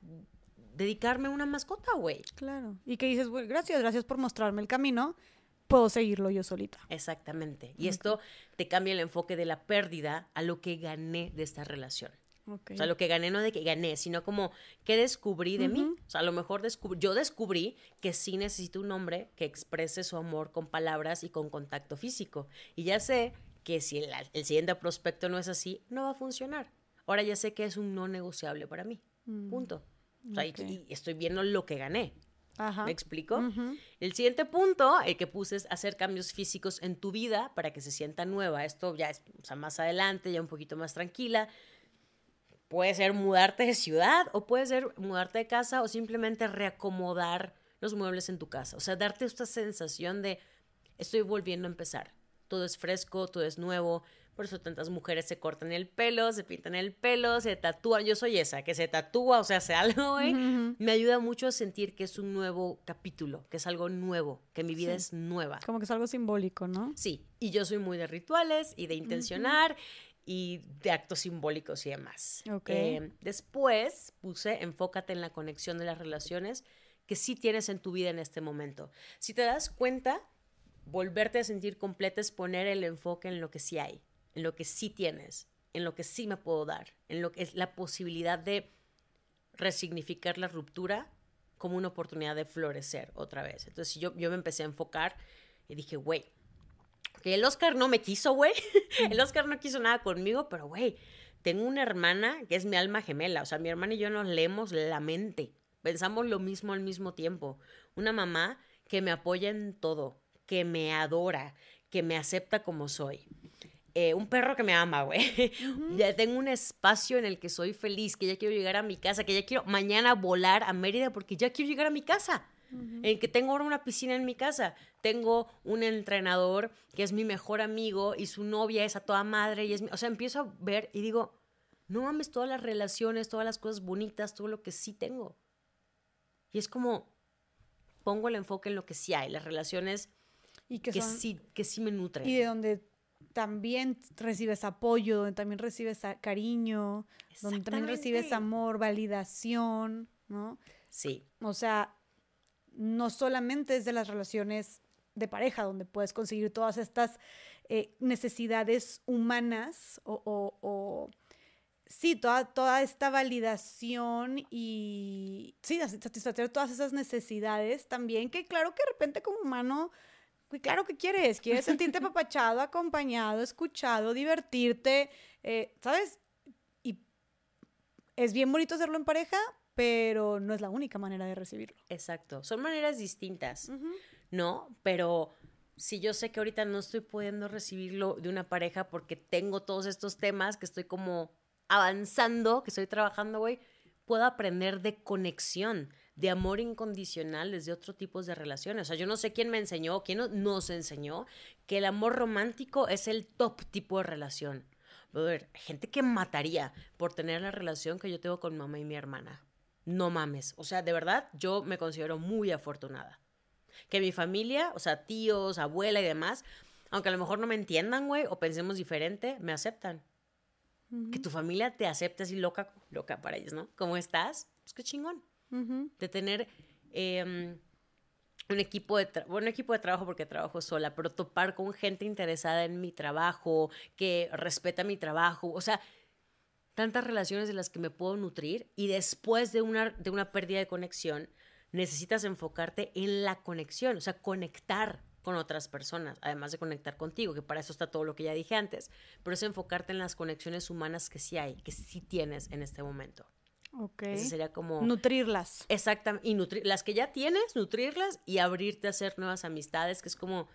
dedicarme a una mascota, güey. Claro. Y que dices, güey, gracias, gracias por mostrarme el camino. Puedo seguirlo yo solita. Exactamente. Y esto te cambia el enfoque de la pérdida a lo que gané de esta relación. O sea, lo que gané no de que gané, sino como que descubrí de mí. O sea, a lo mejor yo descubrí que sí necesito un hombre que exprese su amor con palabras y con contacto físico. Y ya sé que si el, siguiente prospecto no es así, no va a funcionar. Ahora ya sé que es un no negociable para mí. Mm, punto. O sea, y, estoy viendo lo que gané. ¿Me explico? El siguiente punto, el que puse es hacer cambios físicos en tu vida para que se sienta nueva. Esto ya es o sea, más adelante, ya un poquito más tranquila. Puede ser mudarte de ciudad o puede ser mudarte de casa o simplemente reacomodar los muebles en tu casa. O sea, darte esta sensación de estoy volviendo a empezar. Todo es fresco, todo es nuevo. Por eso tantas mujeres se cortan el pelo, se pintan el pelo, se tatúan. Yo soy esa, que se tatúa, o sea, hace algo, güey. Me ayuda mucho a sentir que es un nuevo capítulo, que es algo nuevo, que mi vida es nueva. Como que es algo simbólico, ¿no? Sí, y yo soy muy de rituales y de intencionar y de actos simbólicos y demás. Eh, después puse enfócate en la conexión de las relaciones que sí tienes en tu vida en este momento. Si te das cuenta, volverte a sentir completa es poner el enfoque en lo que sí hay, en lo que sí tienes, en lo que sí me puedo dar, en lo que es la posibilidad de resignificar la ruptura como una oportunidad de florecer otra vez. Entonces yo, yo me empecé a enfocar y dije, güey, que el Oscar no me quiso, güey. el Oscar no quiso nada conmigo, pero, güey, tengo una hermana que es mi alma gemela. O sea, mi hermana y yo nos leemos la mente. Pensamos lo mismo al mismo tiempo. Una mamá que me apoya en todo, que me adora, que me acepta como soy. Eh, un perro que me ama, güey. Ya tengo un espacio en el que soy feliz, que ya quiero llegar a mi casa, que ya quiero mañana volar a Mérida porque ya quiero llegar a mi casa en que tengo ahora una piscina en mi casa, tengo un entrenador que es mi mejor amigo y su novia es a toda madre y es, o sea, empiezo a ver y digo, no mames todas las relaciones, todas las cosas bonitas, todo lo que sí tengo. Y es como pongo el enfoque en lo que sí hay, las relaciones y que, sí que sí me nutren. Y de donde también recibes apoyo, donde también recibes cariño, donde también recibes amor, validación, ¿no? Sí. O sea, no solamente es de las relaciones de pareja, donde puedes conseguir todas estas eh, necesidades humanas o, sí, toda, toda esta validación y sí, satisfacer todas esas necesidades también, que claro que de repente como humano, claro que quieres, quieres sentirte apapachado, acompañado, escuchado, divertirte, eh, ¿sabes? Y es bien bonito hacerlo en pareja, pero no es la única manera de recibirlo. Exacto, son maneras distintas, ¿no? Pero si yo sé que ahorita no estoy pudiendo recibirlo de una pareja porque tengo todos estos temas que estoy como avanzando, que estoy trabajando, güey, puedo aprender de conexión, de amor incondicional desde otro tipo de relaciones. O sea, yo no sé quién me enseñó, quién nos enseñó que el amor romántico es el top tipo de relación. Ver, gente que mataría por tener la relación que yo tengo con mamá y mi hermana no mames. O sea, de verdad, yo me considero muy afortunada. Que mi familia, o sea, tíos, abuela y demás, aunque a lo mejor no me entiendan, güey, o pensemos diferente, me aceptan. Que tu familia te acepte así loca, loca para ellos, ¿no? ¿Cómo estás? Pues qué chingón. De tener em, un equipo de, bueno, equipo de trabajo porque trabajo sola, pero topar con gente interesada en mi trabajo, que respeta mi trabajo. O sea, tantas relaciones de las que me puedo nutrir y después de una, de una pérdida de conexión, necesitas enfocarte en la conexión, o sea, conectar con otras personas, además de conectar contigo, que para eso está todo lo que ya dije antes, pero es enfocarte en las conexiones humanas que sí hay, que sí tienes en este momento. Ok. Ese sería como... Nutrirlas. Exactamente. Y nutrir, las que ya tienes, nutrirlas y abrirte a hacer nuevas amistades, que es como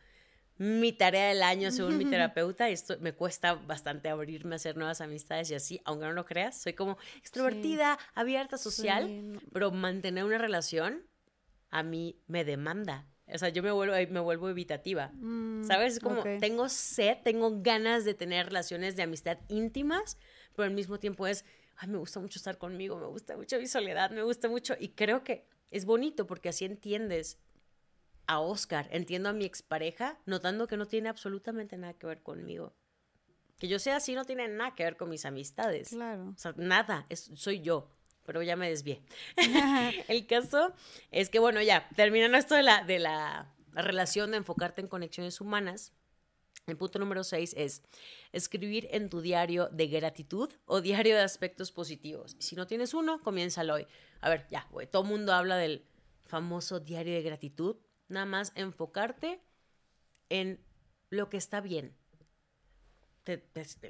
mi tarea del año según mi terapeuta y esto me cuesta bastante abrirme a hacer nuevas amistades y así, aunque no lo creas, soy como extrovertida, abierta, social, pero mantener una relación a mí me demanda. O sea, yo me vuelvo, me vuelvo evitativa. Mm, ¿Sabes? Como tengo sed, tengo ganas de tener relaciones de amistad íntimas, pero al mismo tiempo es, ay, me gusta mucho estar conmigo, me gusta mucho mi soledad, me gusta mucho. Y creo que es bonito porque así entiendes a Oscar, entiendo a mi expareja, notando que no tiene absolutamente nada que ver conmigo. Que yo sea así no tiene nada que ver con mis amistades. Claro. O sea, nada, es, soy yo. Pero ya me desvié. el caso es que, bueno, ya, terminando esto de la, de la relación de enfocarte en conexiones humanas, el punto número seis es escribir en tu diario de gratitud o diario de aspectos positivos. Si no tienes uno, comiénzalo hoy. A ver, ya, güey, todo el mundo habla del famoso diario de gratitud, Nada más enfocarte en lo que está bien. Te,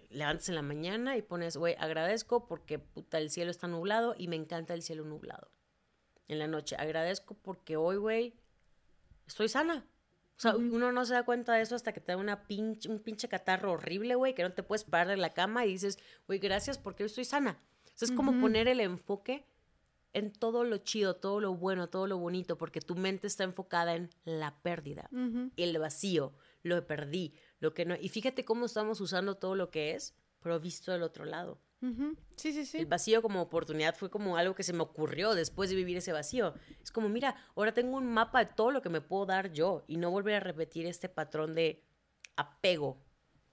levantas en la mañana y pones, güey, agradezco porque puta, el cielo está nublado y me encanta el cielo nublado. En la noche, agradezco porque hoy, güey, estoy sana. O sea, uno no se da cuenta de eso hasta que te da una pinche, un pinche catarro horrible, güey, que no te puedes parar de la cama y dices, güey, gracias porque hoy estoy sana. O es como poner el enfoque en todo lo chido, todo lo bueno, todo lo bonito, porque tu mente está enfocada en la pérdida, el vacío, lo perdí, lo que no. Y fíjate cómo estamos usando todo lo que es, pero visto del otro lado. Sí, sí, sí. El vacío como oportunidad fue como algo que se me ocurrió después de vivir ese vacío. Es como, mira, ahora tengo un mapa de todo lo que me puedo dar yo y no volver a repetir este patrón de apego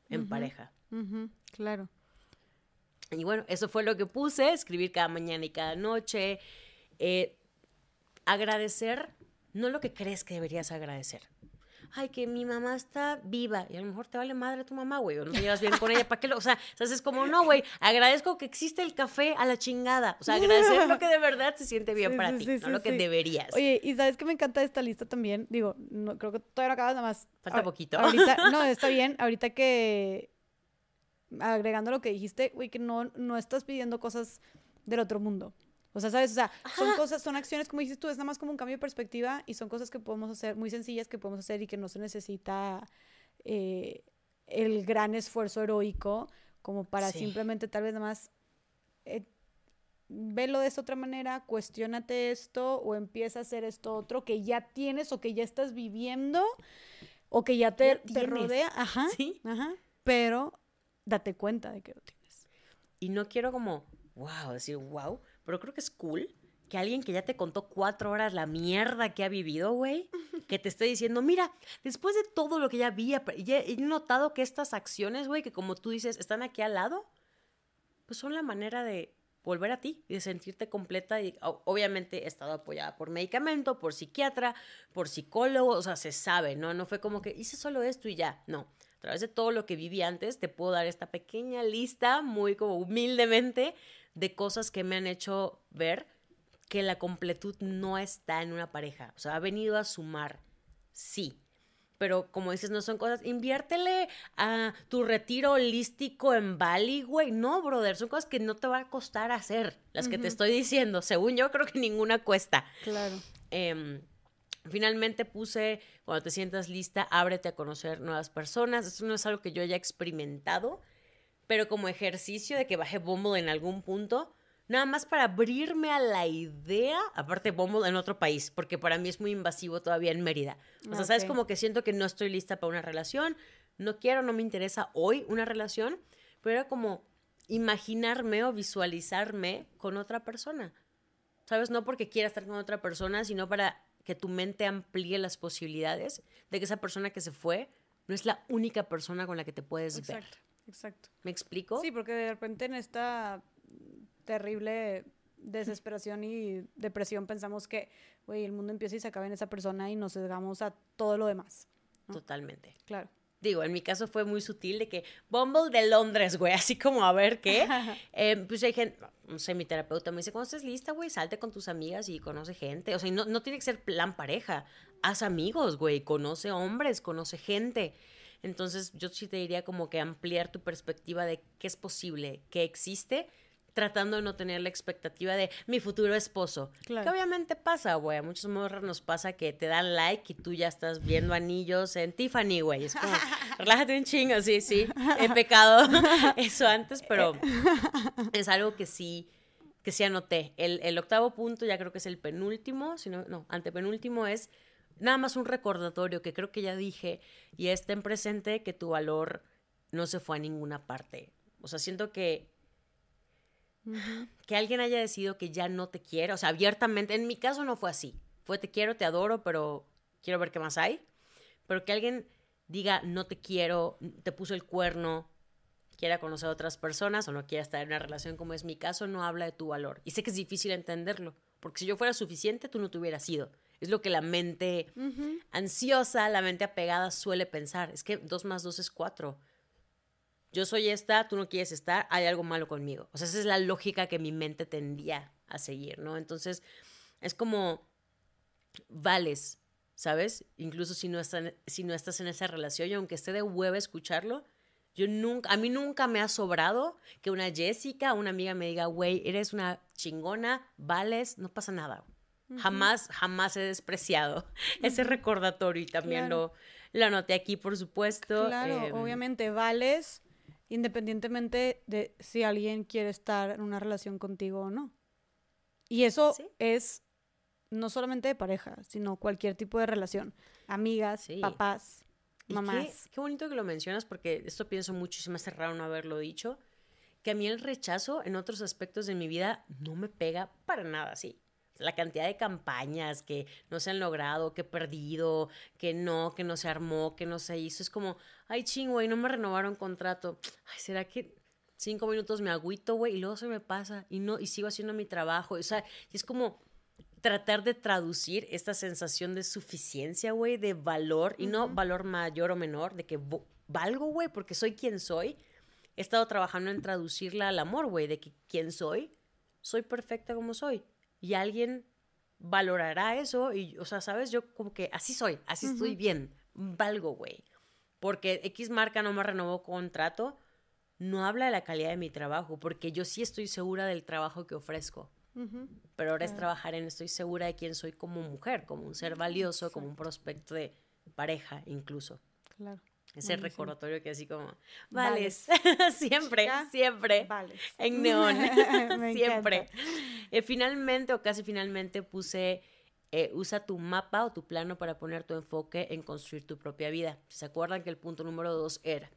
en pareja. Claro. Y bueno, eso fue lo que puse, escribir cada mañana y cada noche. Eh, agradecer, no lo que crees que deberías agradecer. Ay, que mi mamá está viva y a lo mejor te vale madre tu mamá, güey, o no te llevas bien con ella, ¿para qué lo? O sea, es como, no, güey, agradezco que existe el café a la chingada. O sea, agradecer lo que de verdad se siente bien para ti, no lo que deberías. Oye, y sabes que me encanta esta lista también, digo, no, creo que todavía no acabas nada más. Falta poquito. Ahorita, no, está bien, ahorita que agregando lo que dijiste, güey, que no, no estás pidiendo cosas del otro mundo. O sea, ¿sabes? O sea, son cosas, son acciones, como dices tú, es nada más como un cambio de perspectiva y son cosas que podemos hacer, muy sencillas que podemos hacer y que no se necesita eh, el gran esfuerzo heroico como para simplemente tal vez nada más eh, velo de esta otra manera, cuestionate esto o empieza a hacer esto otro que ya tienes o que ya estás viviendo o que ya te, te rodea. Ajá. Sí. Ajá. Pero date cuenta de que lo tienes. Y no quiero como, wow, decir wow, pero creo que es cool que alguien que ya te contó cuatro horas la mierda que ha vivido, güey, que te esté diciendo, mira, después de todo lo que ya vi, he notado que estas acciones, güey, que como tú dices, están aquí al lado, pues son la manera de volver a ti y de sentirte completa. Y obviamente he estado apoyada por medicamento, por psiquiatra, por psicólogo, o sea, se sabe, ¿no? No fue como que hice solo esto y ya, no través de todo lo que viví antes, te puedo dar esta pequeña lista, muy como humildemente, de cosas que me han hecho ver que la completud no está en una pareja. O sea, ha venido a sumar, sí. Pero como dices, no son cosas, inviértele a tu retiro holístico en Bali, güey. No, brother, son cosas que no te va a costar hacer, las que te estoy diciendo. Según yo, creo que ninguna cuesta. Claro. Eh, Finalmente puse, cuando te sientas lista, ábrete a conocer nuevas personas. Esto no es algo que yo haya experimentado, pero como ejercicio de que baje Bumble en algún punto, nada más para abrirme a la idea, aparte Bumble en otro país, porque para mí es muy invasivo todavía en Mérida. O sea, sabes como que siento que no estoy lista para una relación, no quiero, no me interesa hoy una relación, pero era como imaginarme o visualizarme con otra persona. ¿Sabes? No porque quiera estar con otra persona, sino para que tu mente amplíe las posibilidades de que esa persona que se fue no es la única persona con la que te puedes exacto, ver. Exacto. ¿Me explico? Sí, porque de repente en esta terrible desesperación y depresión pensamos que, güey, el mundo empieza y se acaba en esa persona y nos cegamos a todo lo demás. Totalmente. Claro digo, en mi caso fue muy sutil de que Bumble de Londres, güey, así como a ver qué. Em, pues hay gente, no sé, mi terapeuta me dice, cuando estés lista, güey, salte con tus amigas y conoce gente. O sea, no, no tiene que ser plan pareja. Haz amigos, güey, conoce hombres, conoce gente. Entonces, yo sí te diría como que ampliar tu perspectiva de qué es posible, qué existe tratando de no tener la expectativa de mi futuro esposo. Claro. Que obviamente pasa, güey. A muchos morras nos pasa que te dan like y tú ya estás viendo anillos en Tiffany, güey. Es como, relájate un chingo, sí, sí. He pecado eso antes, pero es algo que sí, que sí anoté. El, el octavo punto, ya creo que es el penúltimo, sino, no, antepenúltimo es nada más un recordatorio que creo que ya dije y es ten presente que tu valor no se fue a ninguna parte. O sea, siento que que alguien haya decidido que ya no te quiere, o sea, abiertamente, en mi caso no fue así. Fue te quiero, te adoro, pero quiero ver qué más hay. Pero que alguien diga no te quiero, te puso el cuerno, quiera conocer a otras personas o no quiera estar en una relación como es mi caso, no habla de tu valor. Y sé que es difícil entenderlo, porque si yo fuera suficiente, tú no te hubieras ido. Es lo que la mente ansiosa, la mente apegada suele pensar. Es que dos más dos es cuatro yo soy esta, tú no quieres estar, hay algo malo conmigo. O sea, esa es la lógica que mi mente tendía a seguir, ¿no? Entonces, es como, vales, ¿sabes? Incluso si no, si no estás en esa relación, y aunque esté de huevo escucharlo, yo nunca, a mí nunca me ha sobrado que una Jessica, una amiga me diga, güey, eres una chingona, vales, no pasa nada. Jamás, jamás he despreciado ese recordatorio y también lo, lo anoté aquí, por supuesto. Claro, em, obviamente, vales independientemente de si alguien quiere estar en una relación contigo o no. Y eso es no solamente de pareja, sino cualquier tipo de relación. Amigas, papás, mamás. Qué, bonito que lo mencionas porque esto pienso mucho y se me hace raro no haberlo dicho. Que a mí el rechazo en otros aspectos de mi vida no me pega para nada, sí la cantidad de campañas que no se han logrado, que he perdido, que no, que no se armó, que no se hizo. Es como, ay, ching, güey, no me renovaron contrato. Ay, ¿será que cinco minutos me agüito, güey? Y luego se me pasa y no, y sigo haciendo mi trabajo. O sea, es como tratar de traducir esta sensación de suficiencia, güey, de valor, y no valor mayor o menor, de que valgo, güey, porque soy quien soy. He estado trabajando en traducirla al amor, güey, de que quien soy, soy perfecta como soy y alguien valorará eso y, o sea, ¿sabes? Yo como que así soy, así estoy bien, valgo, güey. Porque X marca no me renovó contrato, no habla de la calidad de mi trabajo, porque yo sí estoy segura del trabajo que ofrezco. Pero ahora es trabajar en, estoy segura de quién soy como mujer, como un ser valioso, como un prospecto de pareja incluso. Claro. Ese recordatorio que así como, vales, siempre, siempre, vales. en neón, siempre. Eh, finalmente o casi finalmente puse, eh, usa tu mapa o tu plano para poner tu enfoque en construir tu propia vida. Se acuerdan que el punto número dos era,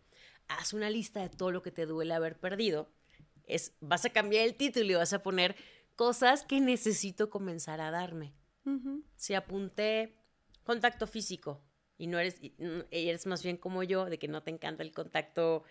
haz una lista de todo lo que te duele haber perdido. Es, vas a cambiar el título y vas a poner cosas que necesito comenzar a darme. Si apunté contacto físico, y no eres, eres más bien como yo, de que no te encanta el contacto,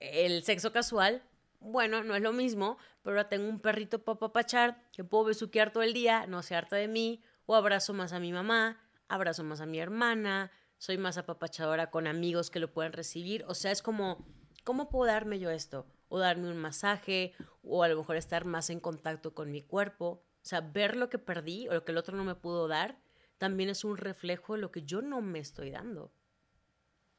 el sexo casual, bueno, no es lo mismo, pero tengo un perrito para que puedo besuquear todo el día, no se harta de mí, o abrazo más a mi mamá, abrazo más a mi hermana, soy más apapachadora con amigos que lo puedan recibir. O sea, es como, ¿cómo puedo darme yo esto? O darme un masaje, o a lo mejor estar más en contacto con mi cuerpo. O sea, ver lo que perdí o lo que el otro no me pudo dar, también es un reflejo de lo que yo no me estoy dando.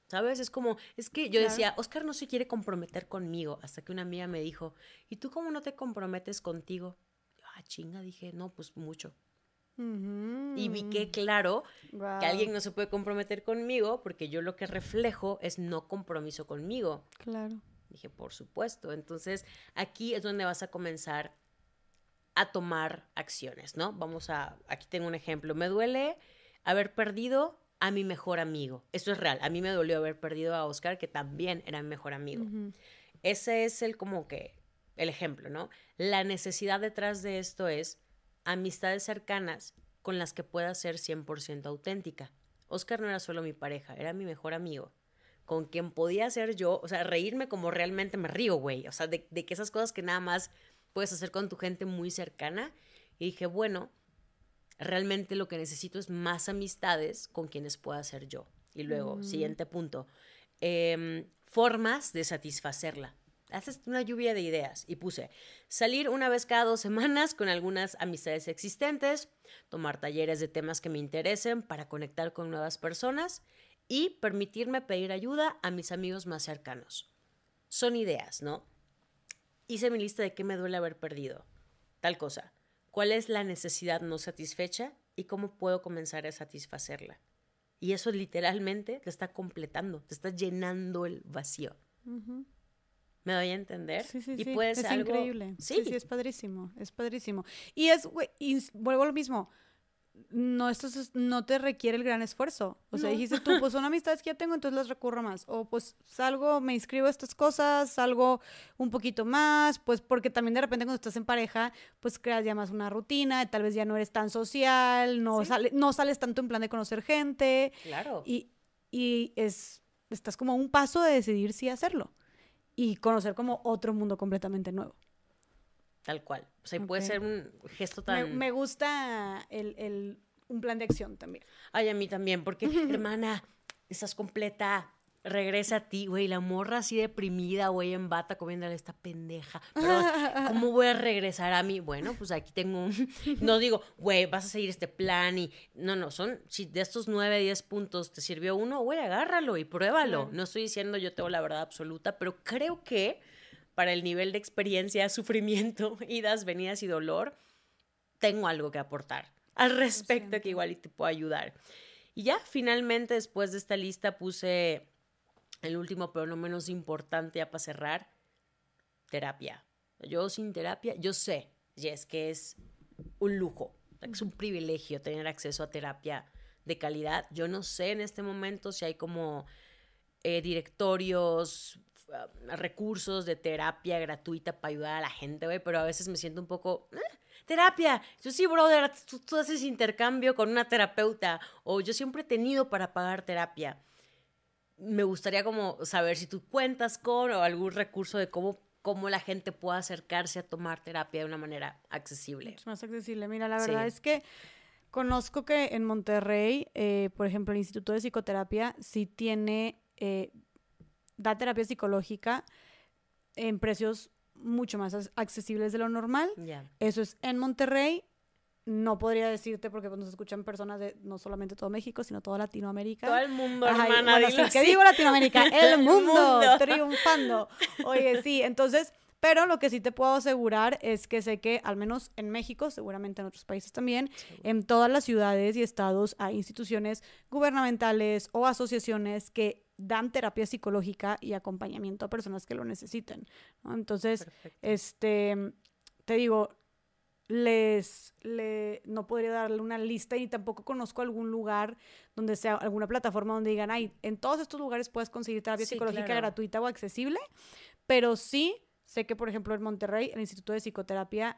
¿Sabes? Es como, es que yo decía, Oscar no se quiere comprometer conmigo, hasta que una amiga me dijo, ¿y tú cómo no te comprometes contigo? ah, chinga, dije, no, pues mucho. Y vi que, claro, que alguien no se puede comprometer conmigo porque yo lo que reflejo es no compromiso conmigo. Claro. Dije, por supuesto. Entonces, aquí es donde vas a comenzar a tomar acciones, ¿no? Vamos a, aquí tengo un ejemplo. Me duele haber perdido a mi mejor amigo. Esto es real. A mí me dolió haber perdido a Oscar, que también era mi mejor amigo. Ese es el como que el ejemplo, ¿no? La necesidad detrás de esto es amistades cercanas con las que pueda ser 100% auténtica. Oscar no era solo mi pareja, era mi mejor amigo, con quien podía ser yo, o sea, reírme como realmente me río, güey, o sea, de, de que esas cosas que nada más puedes hacer con tu gente muy cercana. Y dije, bueno, realmente lo que necesito es más amistades con quienes pueda ser yo. Y luego, mm. siguiente punto, em, formas de satisfacerla haces una lluvia de ideas y puse salir una vez cada dos semanas con algunas amistades existentes, tomar talleres de temas que me interesen para conectar con nuevas personas y permitirme pedir ayuda a mis amigos más cercanos. Son ideas, ¿no? Hice mi lista de qué me duele haber perdido. Tal cosa. ¿Cuál es la necesidad no satisfecha y cómo puedo comenzar a satisfacerla? Y eso literalmente te está completando, te está llenando el vacío. ¿Me doy a entender? Sí, sí, y sí. puede ser es increíble. ¿Sí? ¿Sí? es padrísimo, es padrísimo. Y es, güey, vuelvo a lo mismo, no, esto no te requiere el gran esfuerzo. O sea, dijiste tú, pues son amistades que ya tengo, entonces las recurro más. O pues salgo, me inscribo a estas cosas, salgo un poquito más, pues porque también de repente cuando estás en pareja, pues creas ya más una rutina, tal vez ya no eres tan social, no, sale, no sales tanto en plan de conocer gente. Claro. Y, y es, estás como a un paso de decidir si hacerlo y conocer como otro mundo completamente nuevo. Tal cual. O sea, puede ser un gesto tan... Me, gusta el, un plan de acción también. Ay, a mí también, porque, hermana, estás completa, regresa a ti, güey, la morra así deprimida, güey, en bata comiéndole esta pendeja. Pero, ¿cómo voy a regresar a mí? Bueno, pues aquí tengo un... No digo, güey, vas a seguir este plan y... No, no, son... Si de estos nueve, diez puntos te sirvió uno, güey, agárralo y pruébalo. No estoy diciendo yo tengo la verdad absoluta, pero creo que para el nivel de experiencia, sufrimiento, idas, venidas y dolor, tengo algo que aportar al respecto que igual y te puedo ayudar. Y ya finalmente después de esta lista puse el último, pero no menos importante, ya para cerrar, terapia. Yo sin terapia, yo sé, y es que es un lujo, es un privilegio tener acceso a terapia de calidad. Yo no sé en este momento si hay como eh, directorios, ah, recursos de terapia gratuita para ayudar a la gente, güey, pero a veces me siento un poco... Eh, terapia. Yo sí, brother, tú, haces intercambio con una terapeuta o yo siempre he tenido para pagar terapia me gustaría como saber si tú cuentas con o algún recurso de cómo, cómo la gente pueda acercarse a tomar terapia de una manera accesible. Es más accesible. Mira, la verdad es que conozco que en Monterrey, eh, por ejemplo, el Instituto de Psicoterapia sí tiene, eh, da terapia psicológica en precios mucho más accesibles de lo normal. Eso es en Monterrey no podría decirte porque pues, nos escuchan personas de no solamente todo México, sino toda Latinoamérica. Todo el mundo, hermana. ¿Qué digo Latinoamérica? El, mundo, triunfando. Oye, sí, entonces, pero lo que sí te puedo asegurar es que sé que al menos en México, seguramente en otros países también, en todas las ciudades y estados hay instituciones gubernamentales o asociaciones que dan terapia psicológica y acompañamiento a personas que lo necesiten. Entonces, este, te digo, les, le, no podría darle una lista y tampoco conozco algún lugar donde sea alguna plataforma donde digan, ay, en todos estos lugares puedes conseguir terapia psicológica gratuita o accesible, pero sí sé que, por ejemplo, en Monterrey, el Instituto de Psicoterapia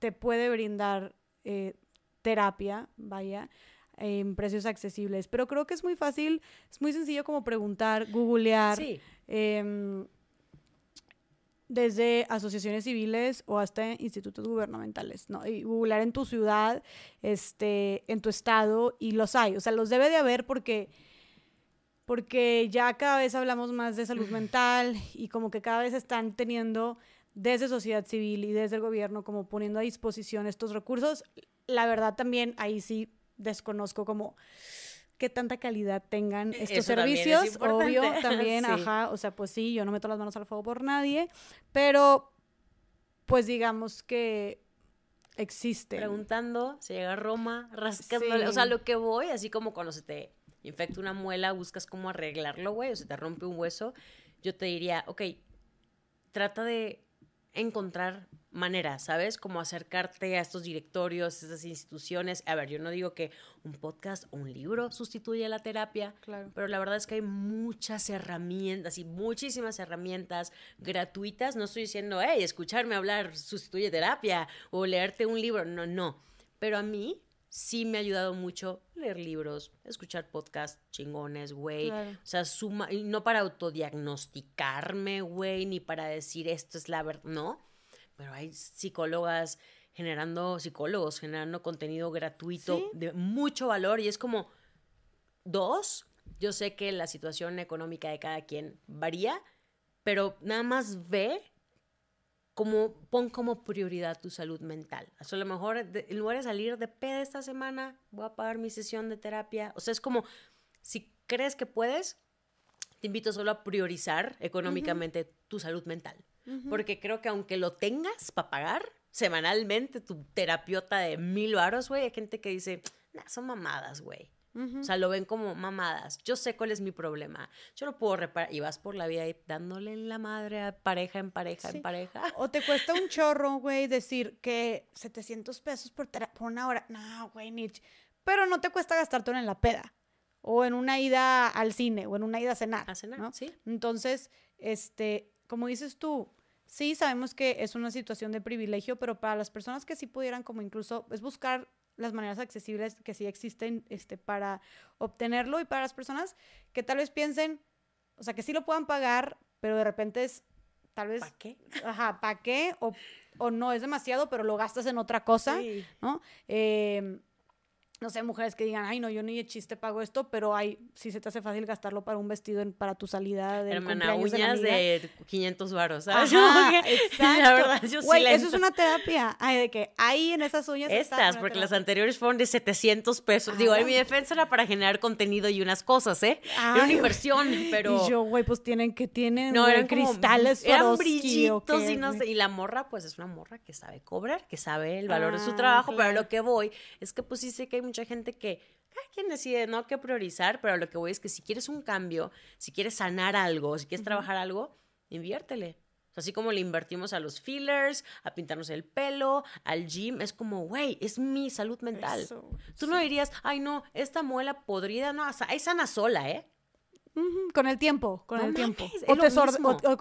te puede brindar eh, terapia, vaya, en precios accesibles, pero creo que es muy fácil, es muy sencillo como preguntar, googlear. Sí. Em, desde asociaciones civiles o hasta institutos gubernamentales, ¿no? Y googlear en tu ciudad, este, en tu estado, y los hay. O sea, los debe de haber porque porque ya cada vez hablamos más de salud mental y como que cada vez están teniendo desde sociedad civil y desde el gobierno como poniendo a disposición estos recursos. La verdad también ahí sí desconozco como qué tanta calidad tengan e-, estos servicios, obvio, también, ajá, o sea, pues sí, yo no meto las manos al fuego por nadie, pero pues digamos que existe. Preguntando, se llega a Roma, rascándole, o sea, lo que voy, así como cuando se te infecta una muela, buscas cómo arreglarlo, güey, o se te rompe un hueso, yo te diría, ok, trata de encontrar maneras, ¿sabes? Como acercarte a estos directorios, a estas instituciones. A ver, yo no digo que un podcast o un libro sustituye la terapia, claro. pero la verdad es que hay muchas herramientas y muchísimas herramientas gratuitas. No estoy diciendo, hey, escucharme hablar sustituye terapia o leerte un libro. No, no. Pero a mí sí me ha ayudado mucho leer libros, escuchar podcasts chingones, güey. O sea, suma, y no para autodiagnosticarme, güey, ni para decir esto es la verdad, no. Pero hay psicólogas generando, psicólogos generando contenido gratuito de mucho valor y es como, dos, yo sé que la situación económica de cada quien varía, pero nada más ve como pon como prioridad tu salud mental. O sea, a lo mejor en lugar de salir de peda esta semana, voy a pagar mi sesión de terapia. O sea, es como, si crees que puedes, te invito solo a priorizar económicamente tu salud mental. Porque creo que aunque lo tengas para pagar semanalmente tu terapeuta de mil varos, güey, hay gente que dice, nah, son mamadas, güey. O sea, lo ven como mamadas. Yo sé cuál es mi problema. Yo lo puedo reparar. Y vas por la vida ahí dándole en la madre a pareja en pareja en pareja. O te cuesta un chorro, güey, decir que 700 pesos por, por una hora. No, güey, Nietzsche. Pero no te cuesta gastártelo en la peda. O en una ida al cine. O en una ida a cenar. A cenar, sí. Entonces, este, como dices tú, sí sabemos que es una situación de privilegio, pero para las personas que sí pudieran como incluso es buscar las maneras accesibles que sí existen este, para obtenerlo y para las personas que tal vez piensen, o sea, que sí lo puedan pagar, pero de repente es tal vez... ¿Para qué? Ajá, ¿para qué? O, o, no es demasiado, pero lo gastas en otra cosa, ¿no? Eh, no sé, mujeres que digan, ay, no, yo ni de chiste pago esto, pero hay, si se te hace fácil gastarlo para un vestido para tu salida de Hermana, uñas de, 500 varos, ¿sabes? Ajá, exacto. La verdad, yo Güey, eso es una terapia. Ay, de que ahí en esas uñas Estas, porque las anteriores fueron de 700 pesos. Digo, en mi defensa era para generar contenido y unas cosas, ¿eh? era una inversión, pero... Y yo, güey, pues tienen que tienen, no, eran cristales Eran brillitos y no sé. Y la morra, pues es una morra que sabe cobrar, que sabe el valor de su ah, trabajo, pero lo que voy es que pues sí sé que hay mucha gente que cada quien decide no qué priorizar, pero lo que voy es que si quieres un cambio, si quieres sanar algo, si quieres trabajar algo, inviértele. Así como le invertimos a los fillers, a pintarnos el pelo, al gym, es como, güey, es mi salud mental. Tú no dirías, ay, no, esta muela podrida, no, ahí sana sola, ¿eh? Con el tiempo, con el tiempo. O, te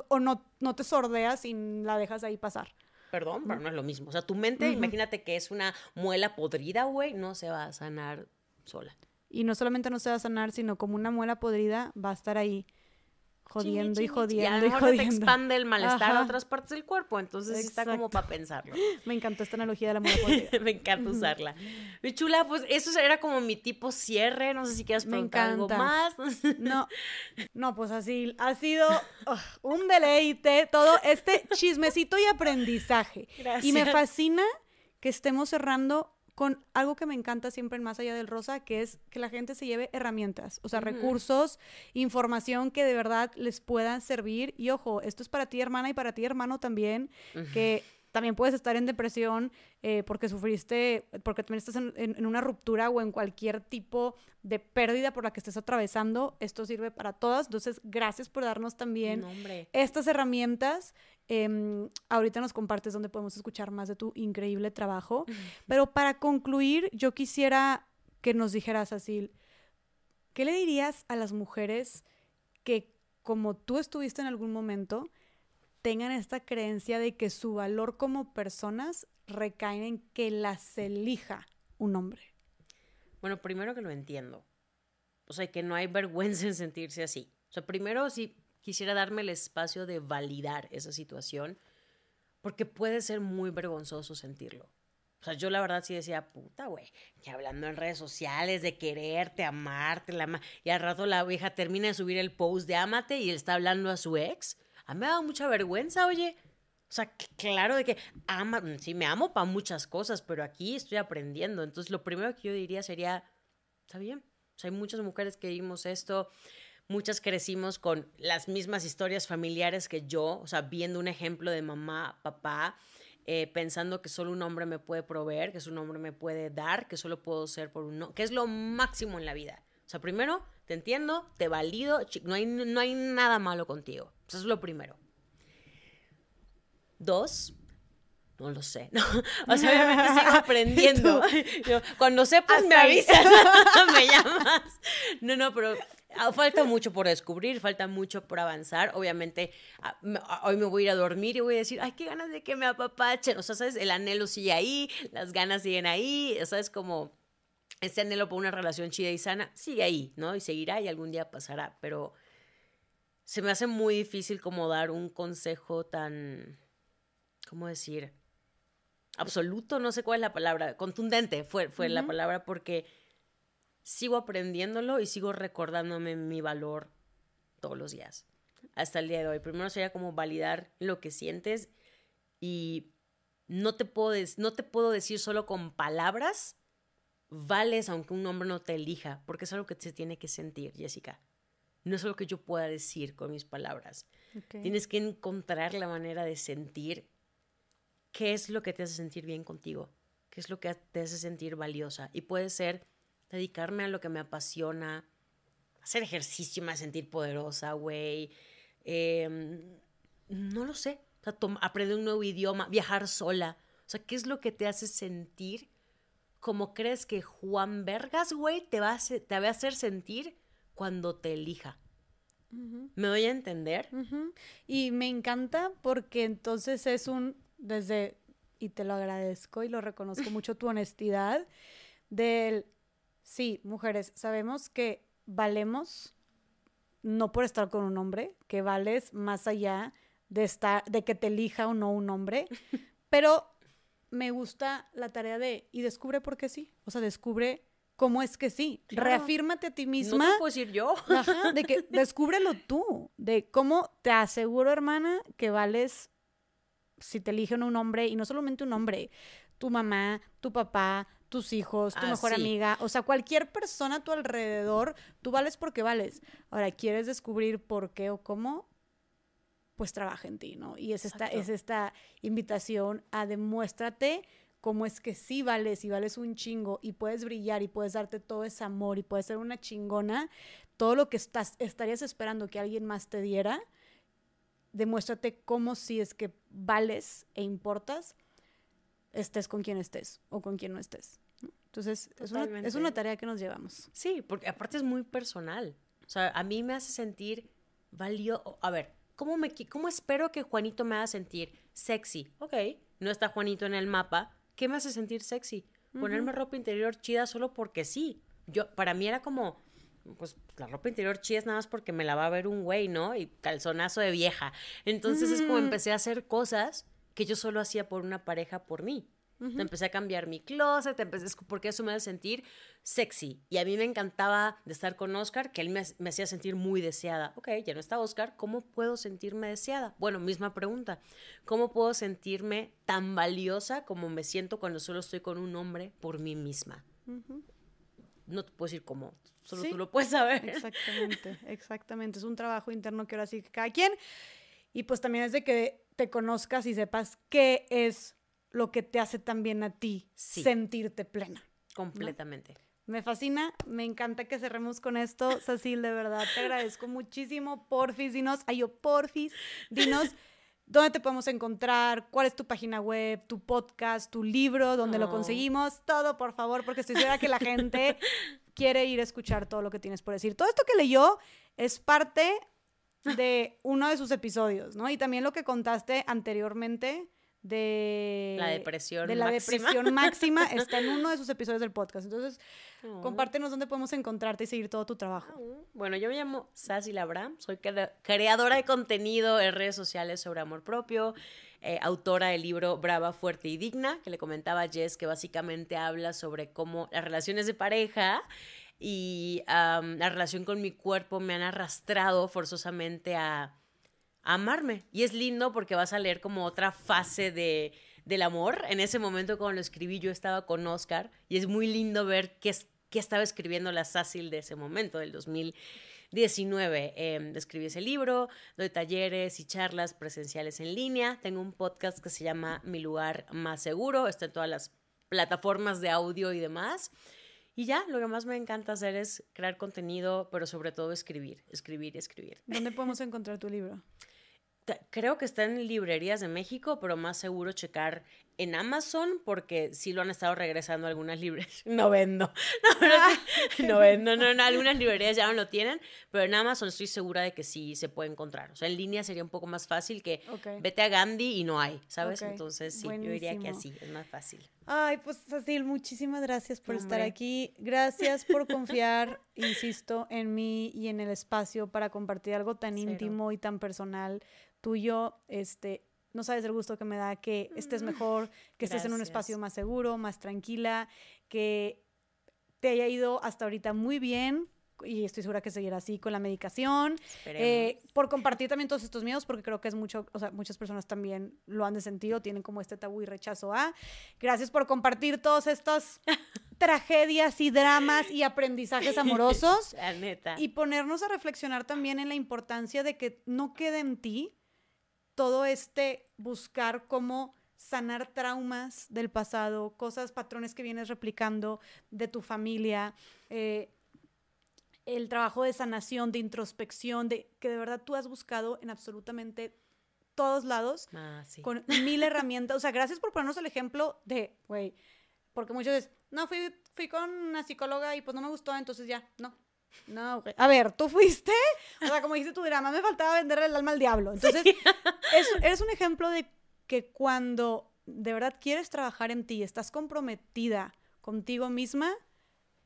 o, no, no te sordeas y la dejas ahí pasar perdón, pero no es lo mismo. O sea, tu mente, imagínate que es una muela podrida, güey, no se va a sanar sola. Y no solamente no se va a sanar, sino como una muela podrida va a estar ahí jodiendo y jodiendo y, a jodiendo. te expande el malestar a otras partes del cuerpo, entonces está como para pensarlo. Me encantó esta analogía de la podrida. Me encanta usarla. Mi chula, pues eso era como mi tipo cierre, no sé si quieres preguntar algo más. no, no, pues así ha sido un deleite todo este chismecito y aprendizaje. Gracias. Y me fascina que estemos cerrando con algo que me encanta siempre en Más Allá del Rosa, que es que la gente se lleve herramientas, o sea, recursos, información que de verdad les puedan servir. Y ojo, esto es para ti, hermana, y para ti, hermano, también, que también puedes estar en depresión eh, porque sufriste, porque también estás en, una ruptura o en cualquier tipo de pérdida por la que estés atravesando. Esto sirve para todas. Entonces, gracias por darnos también estas herramientas. Em, ahorita nos compartes donde podemos escuchar más de tu increíble trabajo. Pero para concluir, yo quisiera que nos dijeras así, ¿qué le dirías a las mujeres que como tú estuviste en algún momento, tengan esta creencia de que su valor como personas recae en que las elija un hombre? Bueno, primero que lo entiendo. O sea, que no hay vergüenza en sentirse así. O sea, primero sí quisiera darme el espacio de validar esa situación, porque puede ser muy vergonzoso sentirlo. O sea, yo la verdad sí decía, puta, güey, que hablando en redes sociales de quererte, amarte, la y al rato la vieja termina de subir el post de ámate y está hablando a su ex. A me ha dado mucha vergüenza, oye. O sea, claro de que ama, mm, sí, me amo para muchas cosas, pero aquí estoy aprendiendo. Entonces, lo primero que yo diría sería, está bien. O sea, hay muchas mujeres que vimos esto, muchas crecimos con las mismas historias familiares que yo, o sea, viendo un ejemplo de mamá, papá, eh, pensando que solo un hombre me puede proveer, que solo un hombre me puede dar, que solo puedo ser por uno, que es lo máximo en la vida. O sea, primero, te entiendo, te valido, no hay, no hay nada malo contigo. Eso es lo primero. Dos, no lo sé. O sea, obviamente sigo aprendiendo. Cuando sepas, me avisas, me llamas. No, no, pero ah, falta mucho por descubrir, falta mucho por avanzar. Obviamente, ah, ah, hoy me voy a ir a dormir y voy a decir, ay, qué ganas de que me apapachen. O sea, ¿sabes? El anhelo sigue ahí, las ganas siguen ahí. O sea, es como ese anhelo por una relación chida y sana sigue ahí, ¿no? Y seguirá y algún día pasará. Pero se me hace muy difícil como dar un consejo tan, ¿cómo decir? absoluto, no sé cuál es la palabra, contundente fue, fue la palabra porque sigo aprendiéndolo y sigo recordándome mi valor todos los días, hasta el día de hoy. Primero sería como validar lo que sientes y no te puedo, no te puedo decir solo con palabras, vales aunque un hombre no te elija, porque es algo que se tiene que sentir, Jessica. No es algo que yo pueda decir con mis palabras. Tienes que encontrar la manera de sentir qué es lo que te hace sentir bien contigo, qué es lo que te hace sentir valiosa. Y puede ser dedicarme a lo que me apasiona, hacer ejercicio me hace sentir poderosa, güey. Em, no lo sé. aprender un nuevo idioma, viajar sola. O sea, ¿qué es lo que te hace sentir como crees que Juan Vergas, güey, te, va a te va a hacer sentir cuando te elija? ¿Me doy a entender? Y me encanta porque entonces es un desde, y te lo agradezco y lo reconozco mucho, tu honestidad del, sí, mujeres, sabemos que valemos no por estar con un hombre, que vales más allá de estar, de que te elija o no un hombre, pero me gusta la tarea de, y descubre por qué sí, o sea, descubre cómo es que sí, reafírmate a ti misma. No te puedo decir yo. de que descúbrelo tú, de cómo te aseguro, hermana, que vales si te eligen un hombre, y no solamente un hombre, tu mamá, tu papá, tus hijos, tu ah, mejor amiga, o sea, cualquier persona a tu alrededor, tú vales porque vales. Ahora, ¿quieres descubrir por qué o cómo? Pues trabaja en ti, ¿no? Y es esta, es esta invitación a demuéstrate cómo es que sí vales y vales un chingo y puedes brillar y puedes darte todo ese amor y puedes ser una chingona, todo lo que estás, estarías esperando que alguien más te diera, demuéstrate cómo si es que vales e importas, estés con quien estés o con quien no estés. Entonces, es una, es una, tarea que nos llevamos. Sí, porque aparte es muy personal. O sea, a mí me hace sentir valioso. A ver, ¿cómo, me, ¿cómo espero que Juanito me haga sentir sexy? Ok, no está Juanito en el mapa. ¿Qué me hace sentir sexy? Ponerme ropa interior chida solo porque sí. Yo, para mí era como, pues la ropa interior chida es nada más porque me la va a ver un güey, ¿no? Y calzonazo de vieja. Entonces es como empecé a hacer cosas que yo solo hacía por una pareja por mí. Empecé a cambiar mi closet, empecé, porque eso me hace sentir sexy. Y a mí me encantaba de estar con Oscar, que él me, me, hacía sentir muy deseada. Ok, ya no está Oscar, ¿cómo puedo sentirme deseada? Bueno, misma pregunta. ¿Cómo puedo sentirme tan valiosa como me siento cuando solo estoy con un hombre por mí misma? No te puedo decir cómo, Solo tú lo puedes saber. Exactamente, exactamente. Es un trabajo interno que ahora sí que cada quien. Y pues también es de que te conozcas y sepas qué es lo que te hace también a ti sentirte plena. Completamente. Me fascina, me encanta que cerremos con esto. Cecil, de verdad, te agradezco muchísimo. Porfis, dinos, ay yo, porfis, dinos dónde te podemos encontrar, cuál es tu página web, tu podcast, tu libro, dónde lo conseguimos, todo, por favor, porque estoy segura que la gente quiere ir a escuchar todo lo que tienes por decir. Todo esto que leyó es parte de uno de sus episodios, ¿no? Y también lo que contaste anteriormente de la depresión de la depresión máxima está en uno de sus episodios del podcast. Entonces, oh. compártenos dónde podemos encontrarte y seguir todo tu trabajo. Oh. Bueno, yo me llamo Sassy Labram, soy creadora de contenido en redes sociales sobre amor propio, eh, autora del libro Brava, Fuerte y Digna, que le comentaba a Jess, que básicamente habla sobre cómo las relaciones de pareja y la relación con mi cuerpo me han arrastrado forzosamente a amarme. Y es lindo porque vas a leer como otra fase de, del amor. En ese momento cuando lo escribí yo estaba con Oscar y es muy lindo ver qué, qué estaba escribiendo la Sácil de ese momento, del 2019. Eh, escribí ese libro, doy talleres y charlas presenciales en línea. Tengo un podcast que se llama Mi lugar más seguro. Está en todas las plataformas de audio y demás. Y ya, lo que más me encanta hacer es crear contenido, pero sobre todo escribir, escribir escribir. ¿Dónde podemos encontrar tu libro? Creo que está en librerías de México, pero más seguro checar en Amazon porque sí lo han estado regresando algunas librerías. No vendo. No, no vendo. No, no, algunas librerías ya no lo tienen, pero en Amazon estoy segura de que sí se puede encontrar. O sea, en línea sería un poco más fácil que vete a Gandhi y no hay, ¿sabes? Entonces sí, yo diría que así, es más fácil. Ay, pues Cecil, muchísimas gracias por estar aquí. Gracias por confiar, insisto, en mí y en el espacio para compartir algo tan íntimo y tan personal tuyo, este, no sabes el gusto que me da que estés mm, mejor, que estés en un espacio más seguro, más tranquila, que te haya ido hasta ahorita muy bien, y estoy segura que seguirá así con la medicación, eh, por compartir también todos estos miedos, porque creo que es mucho, o sea, muchas personas también lo han de sentido, tienen como este tabú y rechazo a. Gracias por compartir todas estas tragedias y dramas y aprendizajes amorosos. La neta. Y ponernos a reflexionar también en la importancia de que no quede en ti todo este buscar cómo sanar traumas del pasado, cosas, patrones que vienes replicando de tu familia, eh, el trabajo de sanación, de introspección, de que de verdad tú has buscado en absolutamente todos lados, ah, con mil herramientas. O sea, gracias por ponernos el ejemplo de, güey, porque muchas veces, no, fui, fui con una psicóloga y pues no me gustó, entonces ya, no, no, güey. A ver, tú fuiste, o sea, como dice tu drama, me faltaba venderle el alma al diablo. Entonces, eres un ejemplo de que cuando de verdad quieres trabajar en ti, estás comprometida contigo misma,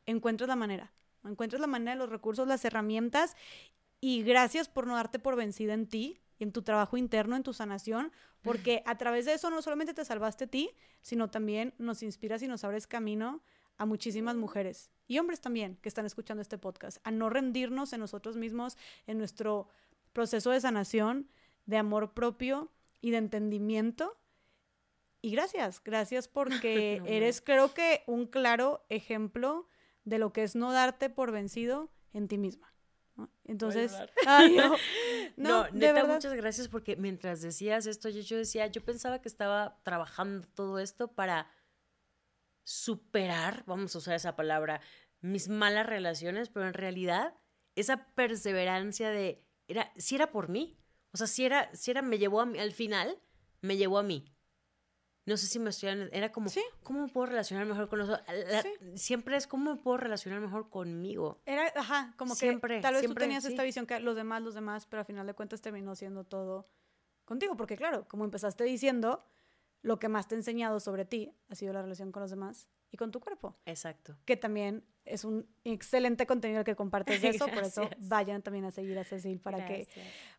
encuentras la manera. Encuentras la manera, los recursos, las herramientas. Y gracias por no darte por vencida en ti, en tu trabajo interno, en tu sanación, porque a través de eso no solamente te salvaste a ti, sino también nos inspiras y nos abres camino a muchísimas mujeres y hombres también que están escuchando este podcast, a no rendirnos en nosotros mismos, en nuestro proceso de sanación, de amor propio y de entendimiento. Y gracias, gracias porque eres creo que un claro ejemplo de lo que es no darte por vencido en ti misma. Entonces, no, neta, muchas gracias porque mientras decías esto, yo decía, yo pensaba que estaba trabajando todo esto para superar, vamos a usar esa palabra, mis malas relaciones, pero en realidad esa perseverancia de, era, si era por mí, o sea, si era, si era, me llevó a mí, al final, me llevó a mí. No sé si me estoy, era como, ¿cómo me puedo relacionar mejor con los otros? Siempre es, ¿cómo me puedo relacionar mejor conmigo? Era, ajá, como siempre, que tal vez tú tenías esta visión que los demás, los demás, pero al final de cuentas terminó siendo todo contigo, porque claro, como empezaste diciendo, lo que más te ha enseñado sobre ti ha sido la relación con los demás y con tu cuerpo. Exacto. Que también es un excelente contenido que compartes de eso, por eso vayan también a seguir a Cecil para que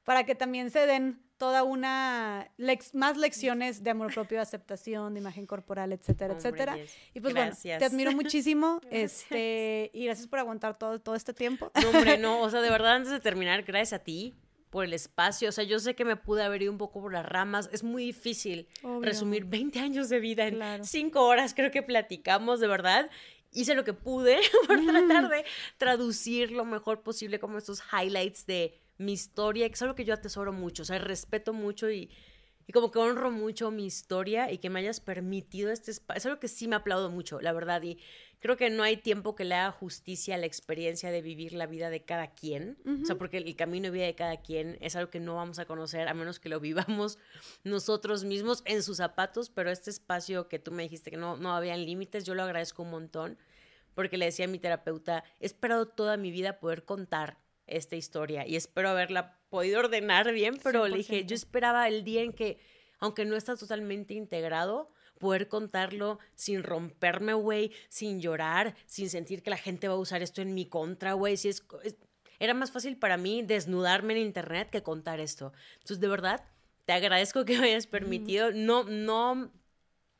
para que también se den toda una más lecciones de amor propio, de aceptación, de imagen corporal, etcétera, etcétera. Y pues bueno, te admiro muchísimo, este y gracias por aguantar todo todo este tiempo. No, hombre, no, o sea, de verdad antes de terminar, gracias a ti por el espacio. O sea, yo sé que me pude haber ido un poco por las ramas. Es muy difícil resumir 20 años de vida en 5 horas, creo que platicamos, de verdad. Hice lo que pude por tratar de traducir lo mejor posible como estos highlights de mi historia, que es algo que yo atesoro mucho, o sea, respeto mucho y, y como que honro mucho mi historia y que me hayas permitido este espacio. Es algo que sí me aplaudo mucho, la verdad. Y creo que no hay tiempo que le haga justicia a la experiencia de vivir la vida de cada quien. O sea, porque el camino de vida de cada quien es algo que no vamos a conocer a menos que lo vivamos nosotros mismos en sus zapatos. Pero este espacio que tú me dijiste que no, no habían límites, yo lo agradezco un montón. Porque le decía a mi terapeuta, he esperado toda mi vida poder contar esta historia y espero haberla podido ordenar bien, pero le dije, yo esperaba el día en que aunque no está totalmente integrado, poder contarlo sin romperme, güey, sin llorar, sin sentir que la gente va a usar esto en mi contra, güey. Si es, era más fácil para mí desnudarme en internet que contar esto. Entonces, de verdad, te agradezco que me hayas permitido. No, no,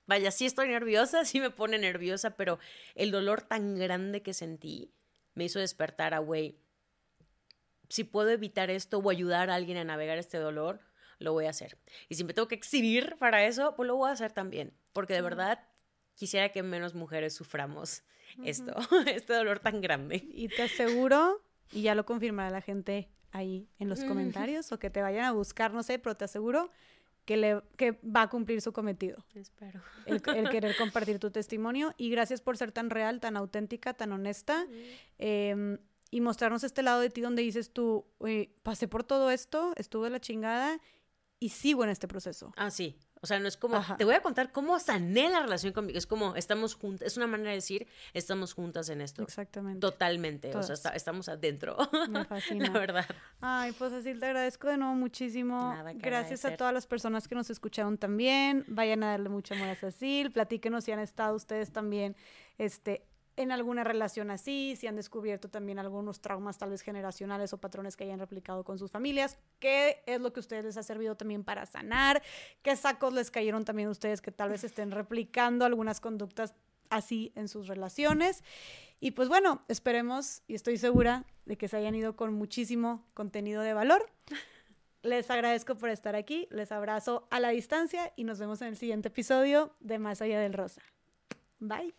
vaya, sí estoy nerviosa, sí me pone nerviosa, pero el dolor tan grande que sentí me hizo despertar a, güey, si puedo evitar esto o ayudar a alguien a navegar este dolor, lo voy a hacer. Y si me tengo que exhibir para eso, pues lo voy a hacer también, porque de verdad quisiera que menos mujeres suframos esto, este dolor tan grande. Y te aseguro, y ya lo confirmará la gente ahí en los comentarios, o que te vayan a buscar, no sé, pero te aseguro que, le, que va a cumplir su cometido. Espero. El, querer compartir tu testimonio. Y gracias por ser tan real, tan auténtica, tan honesta. Em, y mostrarnos este lado de ti donde dices tú, pasé por todo esto, estuve la chingada y sigo en este proceso. Ah, sí. O sea, no es como, te voy a contar cómo sané la relación conmigo. Es como, estamos juntas, es una manera de decir, estamos juntas en esto. Exactamente. Totalmente. O sea, estamos adentro. Me fascina. La verdad. Ay, pues así te agradezco de nuevo muchísimo. Gracias a todas las personas que nos escucharon también. Vayan a darle mucho amor a Cecil. Platíquenos si han estado ustedes también este, en alguna relación así, si han descubierto también algunos traumas tal vez generacionales o patrones que hayan replicado con sus familias, qué es lo que a ustedes les ha servido también para sanar, qué sacos les cayeron también a ustedes que tal vez estén replicando algunas conductas así en sus relaciones. Y pues bueno, esperemos y estoy segura de que se hayan ido con muchísimo contenido de valor. Les agradezco por estar aquí, les abrazo a la distancia y nos vemos en el siguiente episodio de Más allá del Rosa. Bye.